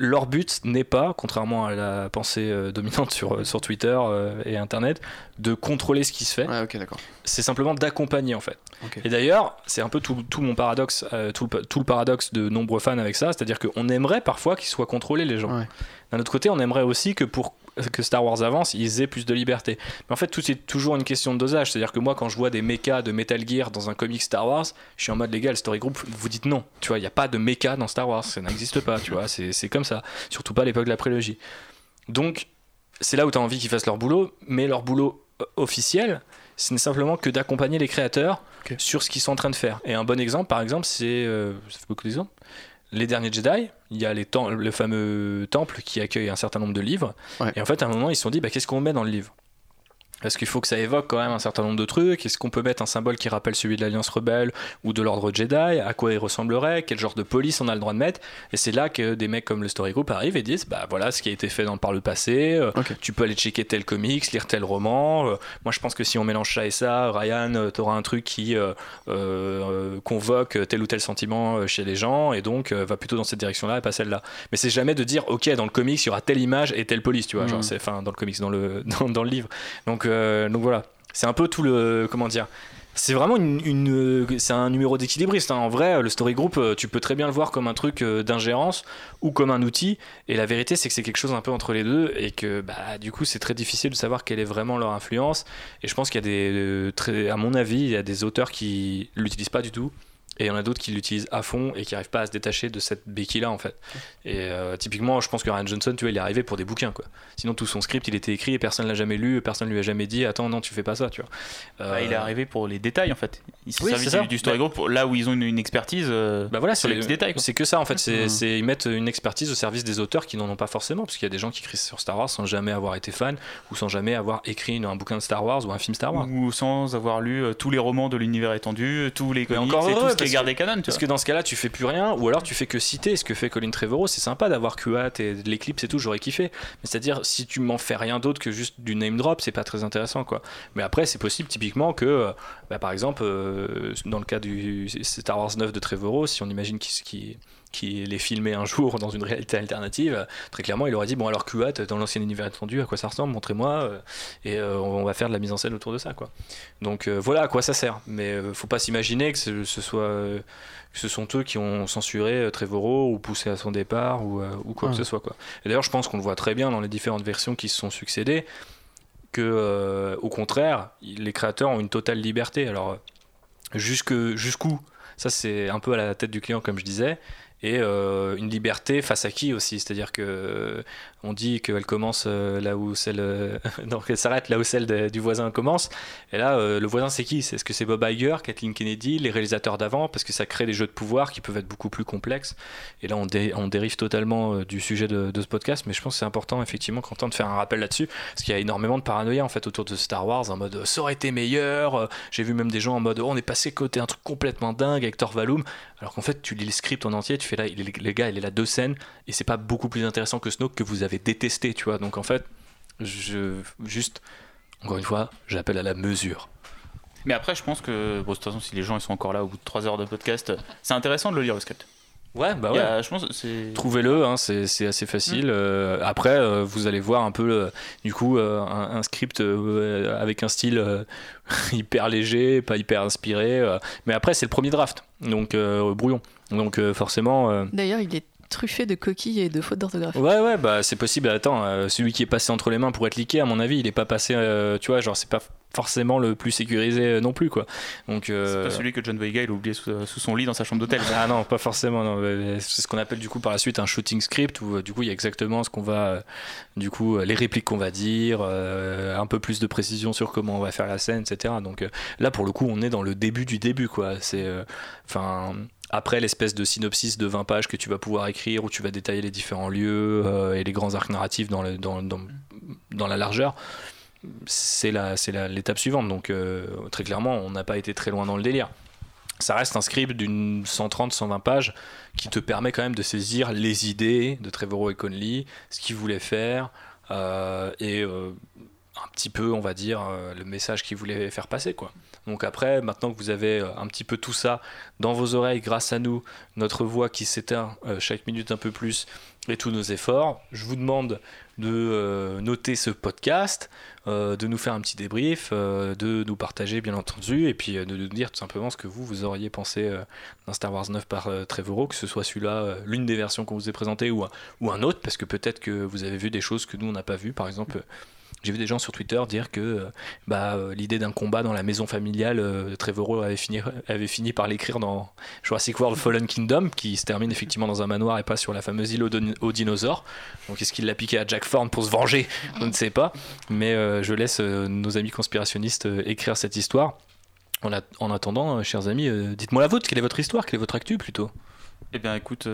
leur but n'est pas, contrairement à la pensée euh, dominante sur, euh, sur Twitter euh, et Internet, de contrôler ce qui se fait. c'est simplement d'accompagner en fait. Et d'ailleurs, c'est un peu tout, tout mon paradoxe, tout, le, tout, le, paradoxe de nombreux fans avec ça, c'est-à-dire qu'on aimerait parfois qu'ils soient contrôlés les gens. D'un autre côté, on aimerait aussi que pour que Star Wars avance, ils aient plus de liberté. Mais en fait, tout c'est toujours une question de dosage. C'est-à-dire que moi, quand je vois des mechas de Metal Gear dans un comic Star Wars, je suis en mode légal, Story Group, vous dites non. Tu vois, il n'y a pas de mecha dans Star Wars, ça n'existe pas, tu vois, c'est comme ça. Surtout pas à l'époque de la prélogie. Donc, c'est là où tu as envie qu'ils fassent leur boulot, mais leur boulot euh, officiel, ce n'est simplement que d'accompagner les créateurs sur ce qu'ils sont en train de faire. Et un bon exemple, par exemple, c'est. Euh, ça fait beaucoup d'exemples les derniers Jedi, il y a les le fameux temple qui accueille un certain nombre de livres. Et en fait, à un moment, ils se sont dit, bah, qu'est-ce qu'on met dans le livre? Parce qu'il faut que ça évoque quand même un certain nombre de trucs. Est-ce qu'on peut mettre un symbole qui rappelle celui de l'Alliance Rebelle ou de l'Ordre Jedi? À quoi il ressemblerait? Quel genre de police on a le droit de mettre? Et c'est là que des mecs comme le Story Group arrivent et disent Bah voilà ce qui a été fait dans, par le passé. Euh, tu peux aller checker tel comics, lire tel roman. Euh, moi je pense que si on mélange ça et ça, Ryan, euh, t'auras un truc qui convoque tel ou tel sentiment chez les gens et donc va plutôt dans cette direction-là et pas celle-là. Mais c'est jamais de dire Ok, dans le comics il y aura telle image et telle police, tu vois. Genre, hmm. c'est, enfin, dans le comics, dans le, dans, dans le livre. Donc donc voilà, c'est un peu tout le. Comment dire c'est vraiment une, c'est un numéro d'équilibriste. Hein. En vrai, le story group, euh, tu peux très bien le voir comme un truc euh, d'ingérence ou comme un outil. Et la vérité, c'est que c'est quelque chose un peu entre les deux et que bah, du coup, c'est très difficile de savoir quelle est vraiment leur influence. Et je pense qu'il y a des, à mon avis, il y a des auteurs qui l'utilisent pas du tout et il y en a d'autres qui l'utilisent à fond et qui n'arrivent pas à se détacher de cette béquille là en fait. Et euh, typiquement, je pense que Ryan Johnson, tu vois, il est arrivé pour des bouquins quoi. Sinon tout son script, il était écrit et personne l'a jamais lu, personne lui a jamais dit attends non tu fais pas ça, tu vois. Bah, il est arrivé pour les détails en fait. Il s'est servi du, story group là où ils ont une, expertise. Euh, bah voilà, sur les petits détails. C'est que ça en fait, c'est mmh. ils mettent une expertise au service des auteurs qui n'en ont pas forcément, parce qu'il y a des gens qui écrivent sur Star Wars sans jamais avoir été fan ou sans jamais avoir écrit un bouquin de Star Wars ou un film Star Wars ou sans avoir lu euh, tous les romans de l'univers étendu, tous les comics et tout ce qui est gardé canon. Parce que dans ce cas-là, tu fais plus rien, ou alors tu fais que citer ce que fait Colin Trevorrow. C'est sympa d'avoir QAT et l'éclipse et tout, j'aurais kiffé. Mais c'est-à-dire, si tu m'en fais rien d'autre que juste du name drop, c'est pas très intéressant, quoi. Mais après, c'est possible typiquement que, euh, bah, par exemple, euh, dans le cas du Star Wars 9 de Trevorrow, si on imagine qu'il qui les filmé un jour dans une réalité alternative, très clairement, il aurait dit bon alors QAT dans l'ancien univers étendu, à quoi ça ressemble, montrez-moi, euh, et on va faire de la mise en scène autour de ça, quoi. Donc voilà à quoi ça sert. Mais faut pas s'imaginer que ce, ce soit ce sont eux qui ont censuré euh, Trevorrow ou poussé à son départ ou, euh, ou quoi que ce soit. Quoi. Et d'ailleurs, je pense qu'on le voit très bien dans les différentes versions qui se sont succédées, que euh, au contraire, les créateurs ont une totale liberté. Alors, jusqu'où? Ça, c'est un peu à la tête du client, comme je disais. Et euh, une liberté face à qui aussi? C'est-à-dire que euh, on dit qu'elle commence euh, là où celle donc elle s'arrête là où celle du voisin commence. Et là le voisin c'est qui? Est-ce que c'est Bob Iger Kathleen Kennedy les réalisateurs d'avant? Parce que ça crée des jeux de pouvoir qui peuvent être beaucoup plus complexes. Et là on, on dérive totalement du sujet de, ce podcast. Mais je pense que c'est important effectivement quand on de faire un rappel là-dessus. Parce qu'il y a énormément de paranoïa en fait autour de Star Wars en mode ça aurait été meilleur. J'ai vu même des gens en mode oh, on est passé côté un truc complètement dingue avec Thor Valum alors qu'en fait tu lis le script en entier tu là, les gars, il est là deux scènes. Et c'est pas beaucoup plus intéressant que Snoke que vous avez détesté, tu vois. Donc en fait, je juste encore une fois, j'appelle à la mesure. Mais après, je pense que, bon, de toute façon, si les gens ils sont encore là au bout de trois heures de podcast, c'est intéressant de le lire le script. Ouais, bah ouais. je pense Trouvez-le, hein, c'est assez facile. Mm. Euh, après, euh, vous allez voir un peu, euh, du coup, un, script avec un style hyper léger, pas hyper inspiré. mais après, c'est le premier draft, donc brouillon. Donc forcément. D'ailleurs, il est truffé de coquilles et de fautes d'orthographe. Ouais, ouais, bah c'est possible. Attends, celui qui est passé entre les mains pour être liqué, à mon avis, il est pas passé, tu vois, genre c'est pas forcément le plus sécurisé euh, non plus quoi. Donc euh, c'est pas celui que John Boyega il a oublié sous, son lit dans sa chambre d'hôtel. ah non, pas forcément. C'est ce qu'on appelle du coup par la suite un shooting script où du coup il y a exactement ce qu'on va, euh, du coup les répliques qu'on va dire, un peu plus de précision sur comment on va faire la scène, etc. Donc là pour le coup on est dans le début du début quoi. C'est enfin. Après l'espèce de synopsis de 20 pages que tu vas pouvoir écrire où tu vas détailler les différents lieux et les grands arcs narratifs dans, la largeur, c'est l'étape suivante. Donc euh, très clairement, on n'a pas été très loin dans le délire. Ça reste un script d'une 130-120 pages qui te permet quand même de saisir les idées de Trevorrow et Conley, ce qu'ils voulaient faire, euh, et euh, un petit peu, on va dire, le message qu'ils voulaient faire passer. Quoi. Donc après, maintenant que vous avez un petit peu tout ça dans vos oreilles grâce à nous, notre voix qui s'éteint chaque minute un peu plus, et tous nos efforts, je vous demande de noter ce podcast, euh, de nous faire un petit débrief, euh, de nous partager bien entendu, et puis euh, de nous dire tout simplement ce que vous, vous auriez pensé d'un Star Wars 9 par Trevorrow, que ce soit celui-là, l'une des versions qu'on vous a présentées, ou, ou un autre, parce que peut-être que vous avez vu des choses que nous, on n'a pas vues, par exemple j'ai vu des gens sur Twitter dire que euh, bah, euh, l'idée d'un combat dans la maison familiale, euh, Trevorrow avait fini, avait fini par l'écrire dans Jurassic World Fallen Kingdom, qui se termine effectivement dans un manoir et pas sur la fameuse île aux, dinosaures. Donc est-ce qu'il l'a piqué à Jack Thorne pour se venger? Je ne sais pas. Mais je laisse nos amis conspirationnistes écrire cette histoire. En, en attendant, chers amis, dites-moi la vôtre. Quelle est votre histoire? Quelle est votre actu plutôt? Eh bien, écoute,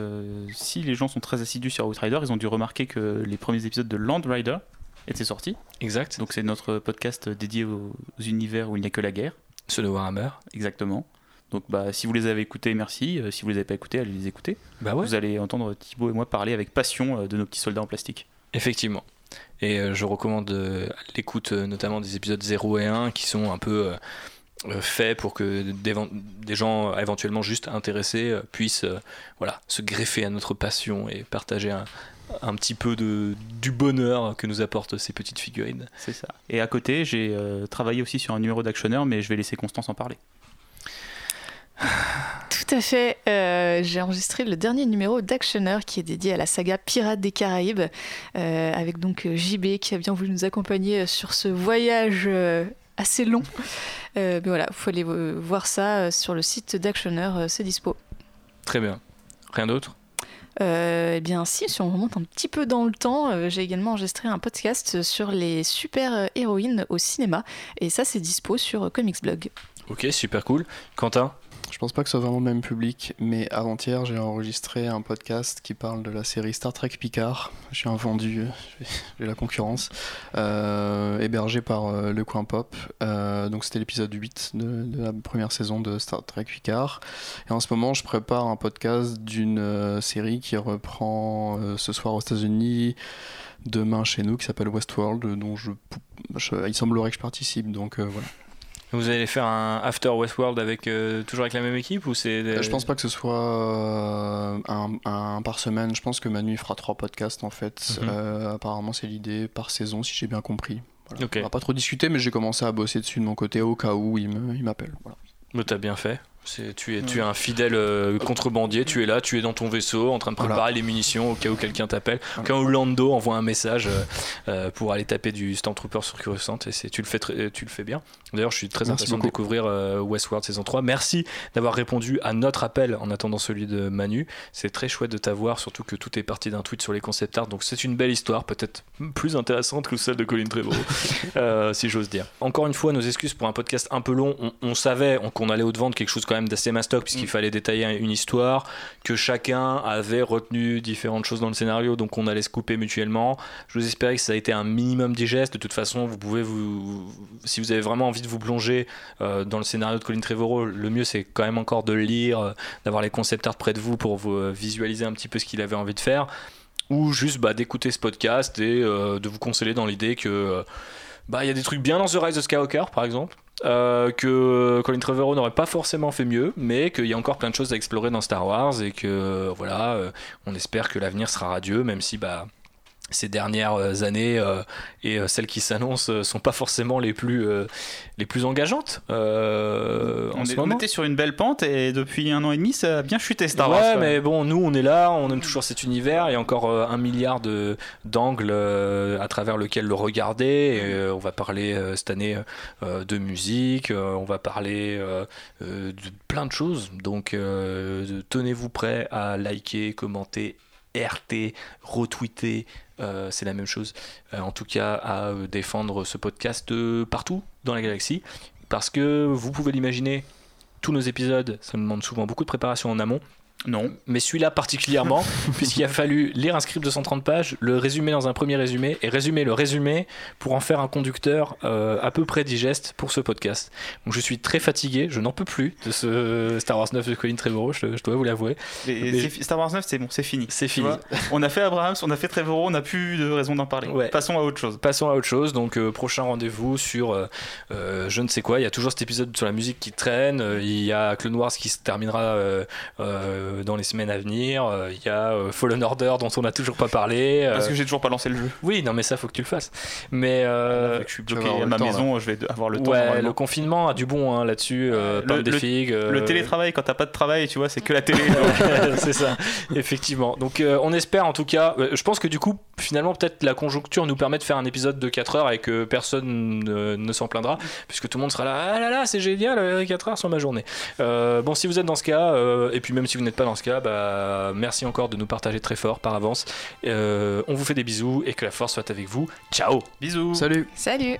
si les gens sont très assidus sur Outrider, ils ont dû remarquer que les premiers épisodes de Land Rider, était sorti. Exact. Donc c'est notre podcast dédié aux, univers où il n'y a que la guerre. Ceux de Warhammer. Exactement. Donc bah, si vous les avez écoutés, merci. Euh, si vous les avez pas écoutés, allez les écouter. Bah Vous allez entendre Thibaut et moi parler avec passion euh, de nos petits soldats en plastique. Effectivement. Et euh, je recommande l'écoute notamment des épisodes 0 et 1 qui sont un peu faits pour que des, gens éventuellement juste intéressés puissent voilà, se greffer à notre passion et partager un, un petit peu de, du bonheur que nous apportent ces petites figurines. C'est ça. Et à côté, j'ai euh, travaillé aussi sur un numéro d'actionneur, mais je vais laisser Constance en parler. Tout à fait. Euh, j'ai enregistré le dernier numéro d'Actionneur qui est dédié à la saga Pirates des Caraïbes, euh, avec donc JB qui a bien voulu nous accompagner sur ce voyage assez long. mais voilà, il faut aller voir ça sur le site d'Actionneur, c'est dispo. Très bien. Rien d'autre? Eh bien, si, si on remonte un petit peu dans le temps, euh, j'ai également enregistré un podcast sur les super héroïnes au cinéma. Et ça, c'est dispo sur Comics Blog. Ok, super cool. Quentin je pense pas que ce soit vraiment le même public, mais avant-hier, j'ai enregistré un podcast qui parle de la série Star Trek Picard. J'ai un vendu, j'ai la concurrence, euh, hébergé par euh, Le Coin Pop. Euh, donc c'était l'épisode 8 de, la première saison de Star Trek Picard. Et en ce moment, je prépare un podcast d'une série qui reprend ce soir aux États-Unis demain chez nous qui s'appelle Westworld dont je, il semblerait que je participe donc voilà vous allez faire un After Westworld avec euh, toujours avec la même équipe ou c'est euh, Je pense pas que ce soit euh, un, par semaine. Je pense que Manu fera trois podcasts en fait. Mhm. apparemment, c'est l'idée par saison, si j'ai bien compris. On va pas trop discuter, mais j'ai commencé à bosser dessus de mon côté au cas où il m'appelle. Voilà. Mais t'as bien fait. Tu es, tu es un fidèle euh, contrebandier, tu es là, tu es dans ton vaisseau en train de préparer les munitions au cas où quelqu'un t'appelle. Au cas où Lando envoie un message euh, euh, pour aller taper du Stormtrooper sur Coruscant et tu le fais, tu le fais bien. D'ailleurs, je suis très impatient de découvrir Westworld saison 3. Merci d'avoir répondu à notre appel en attendant celui de Manu. C'est très chouette de t'avoir, surtout que tout est parti d'un tweet sur les concept art. Donc c'est une belle histoire, peut-être plus intéressante que celle de Colin Trevorrow, si j'ose dire. Encore une fois, nos excuses pour un podcast un peu long. On, on savait qu'on allait au-devant de quelque chose quand même d'assez mastoc puisqu'il mm. fallait détailler une histoire, que chacun avait retenu différentes choses dans le scénario, donc on allait se couper mutuellement. Je vous espérais que ça a été un minimum digeste. De toute façon, vous pouvez vous, si vous avez vraiment envie de vous plonger euh, dans le scénario de Colin Trevorrow, le mieux c'est quand même encore de le lire, euh, d'avoir les concept art près de vous pour vous euh, visualiser un petit peu ce qu'il avait envie de faire, ou juste bah, d'écouter ce podcast et de vous consoler dans l'idée que bah il y a des trucs bien dans The Rise of Skywalker par exemple euh, que Colin Trevorrow n'aurait pas forcément fait mieux, mais qu'il y a encore plein de choses à explorer dans Star Wars et que voilà, euh, on espère que l'avenir sera radieux, même si bah ces dernières euh, années euh, et euh, celles qui s'annoncent sont pas forcément les plus les plus engageantes euh, on, est, on, était sur une belle pente et depuis un an et demi ça a bien chuté Star Wars. Ouais, mais bon, nous on est là, on aime toujours cet univers. Il y a encore un milliard de d'angles à travers lequel le regarder. Et, on va parler cette année de musique, on va parler de plein de choses. Donc tenez-vous prêts à liker, commenter RT, retweeter, euh, c'est la même chose. Euh, en tout cas, à euh, défendre ce podcast partout dans la galaxie. Parce que vous pouvez l'imaginer, tous nos épisodes, ça nous demande souvent beaucoup de préparation en amont. Non. Mais celui-là particulièrement, puisqu'il a fallu lire un script de 130 pages, le résumer dans un premier résumé, et résumer le résumé pour en faire un conducteur euh, à peu près digeste pour ce podcast. Donc je suis très fatigué, je n'en peux plus de ce Star Wars 9 de Colin Trevorrow, je, dois vous l'avouer. Star Wars 9, c'est bon, c'est fini. C'est fini. on a fait Abrahams, on a fait Trevorrow, on n'a plus de raison d'en parler. Passons à autre chose. Passons à autre chose. Donc euh, prochain rendez-vous sur euh, je ne sais quoi. Il y a toujours cet épisode sur la musique qui traîne. il y a Clone Wars qui se terminera euh, dans les semaines à venir. Euh, il y a euh, Fallen Order dont on n'a toujours pas parlé. Parce que j'ai toujours pas lancé le jeu. Oui, non, mais ça faut que tu le fasses. Mais je suis bloqué à ma maison, je vais avoir le temps. Ouais, le confinement a du bon hein, là-dessus. le, des figues. Le télétravail, quand t'as pas de travail, tu vois, c'est que la télé. c'est ça, effectivement. Donc on espère en tout cas. je pense que du coup, finalement, peut-être la conjoncture nous permet de faire un épisode de 4 heures et que personne ne, s'en plaindra, puisque tout le monde sera là. Ah là là, c'est génial, 4 heures sur ma journée. bon, si vous êtes dans ce cas, et puis même si vous n'êtes pas dans ce cas, bah, merci encore de nous partager très fort par avance. Euh, on vous fait des bisous et que la force soit avec vous. Ciao Bisous Salut Salut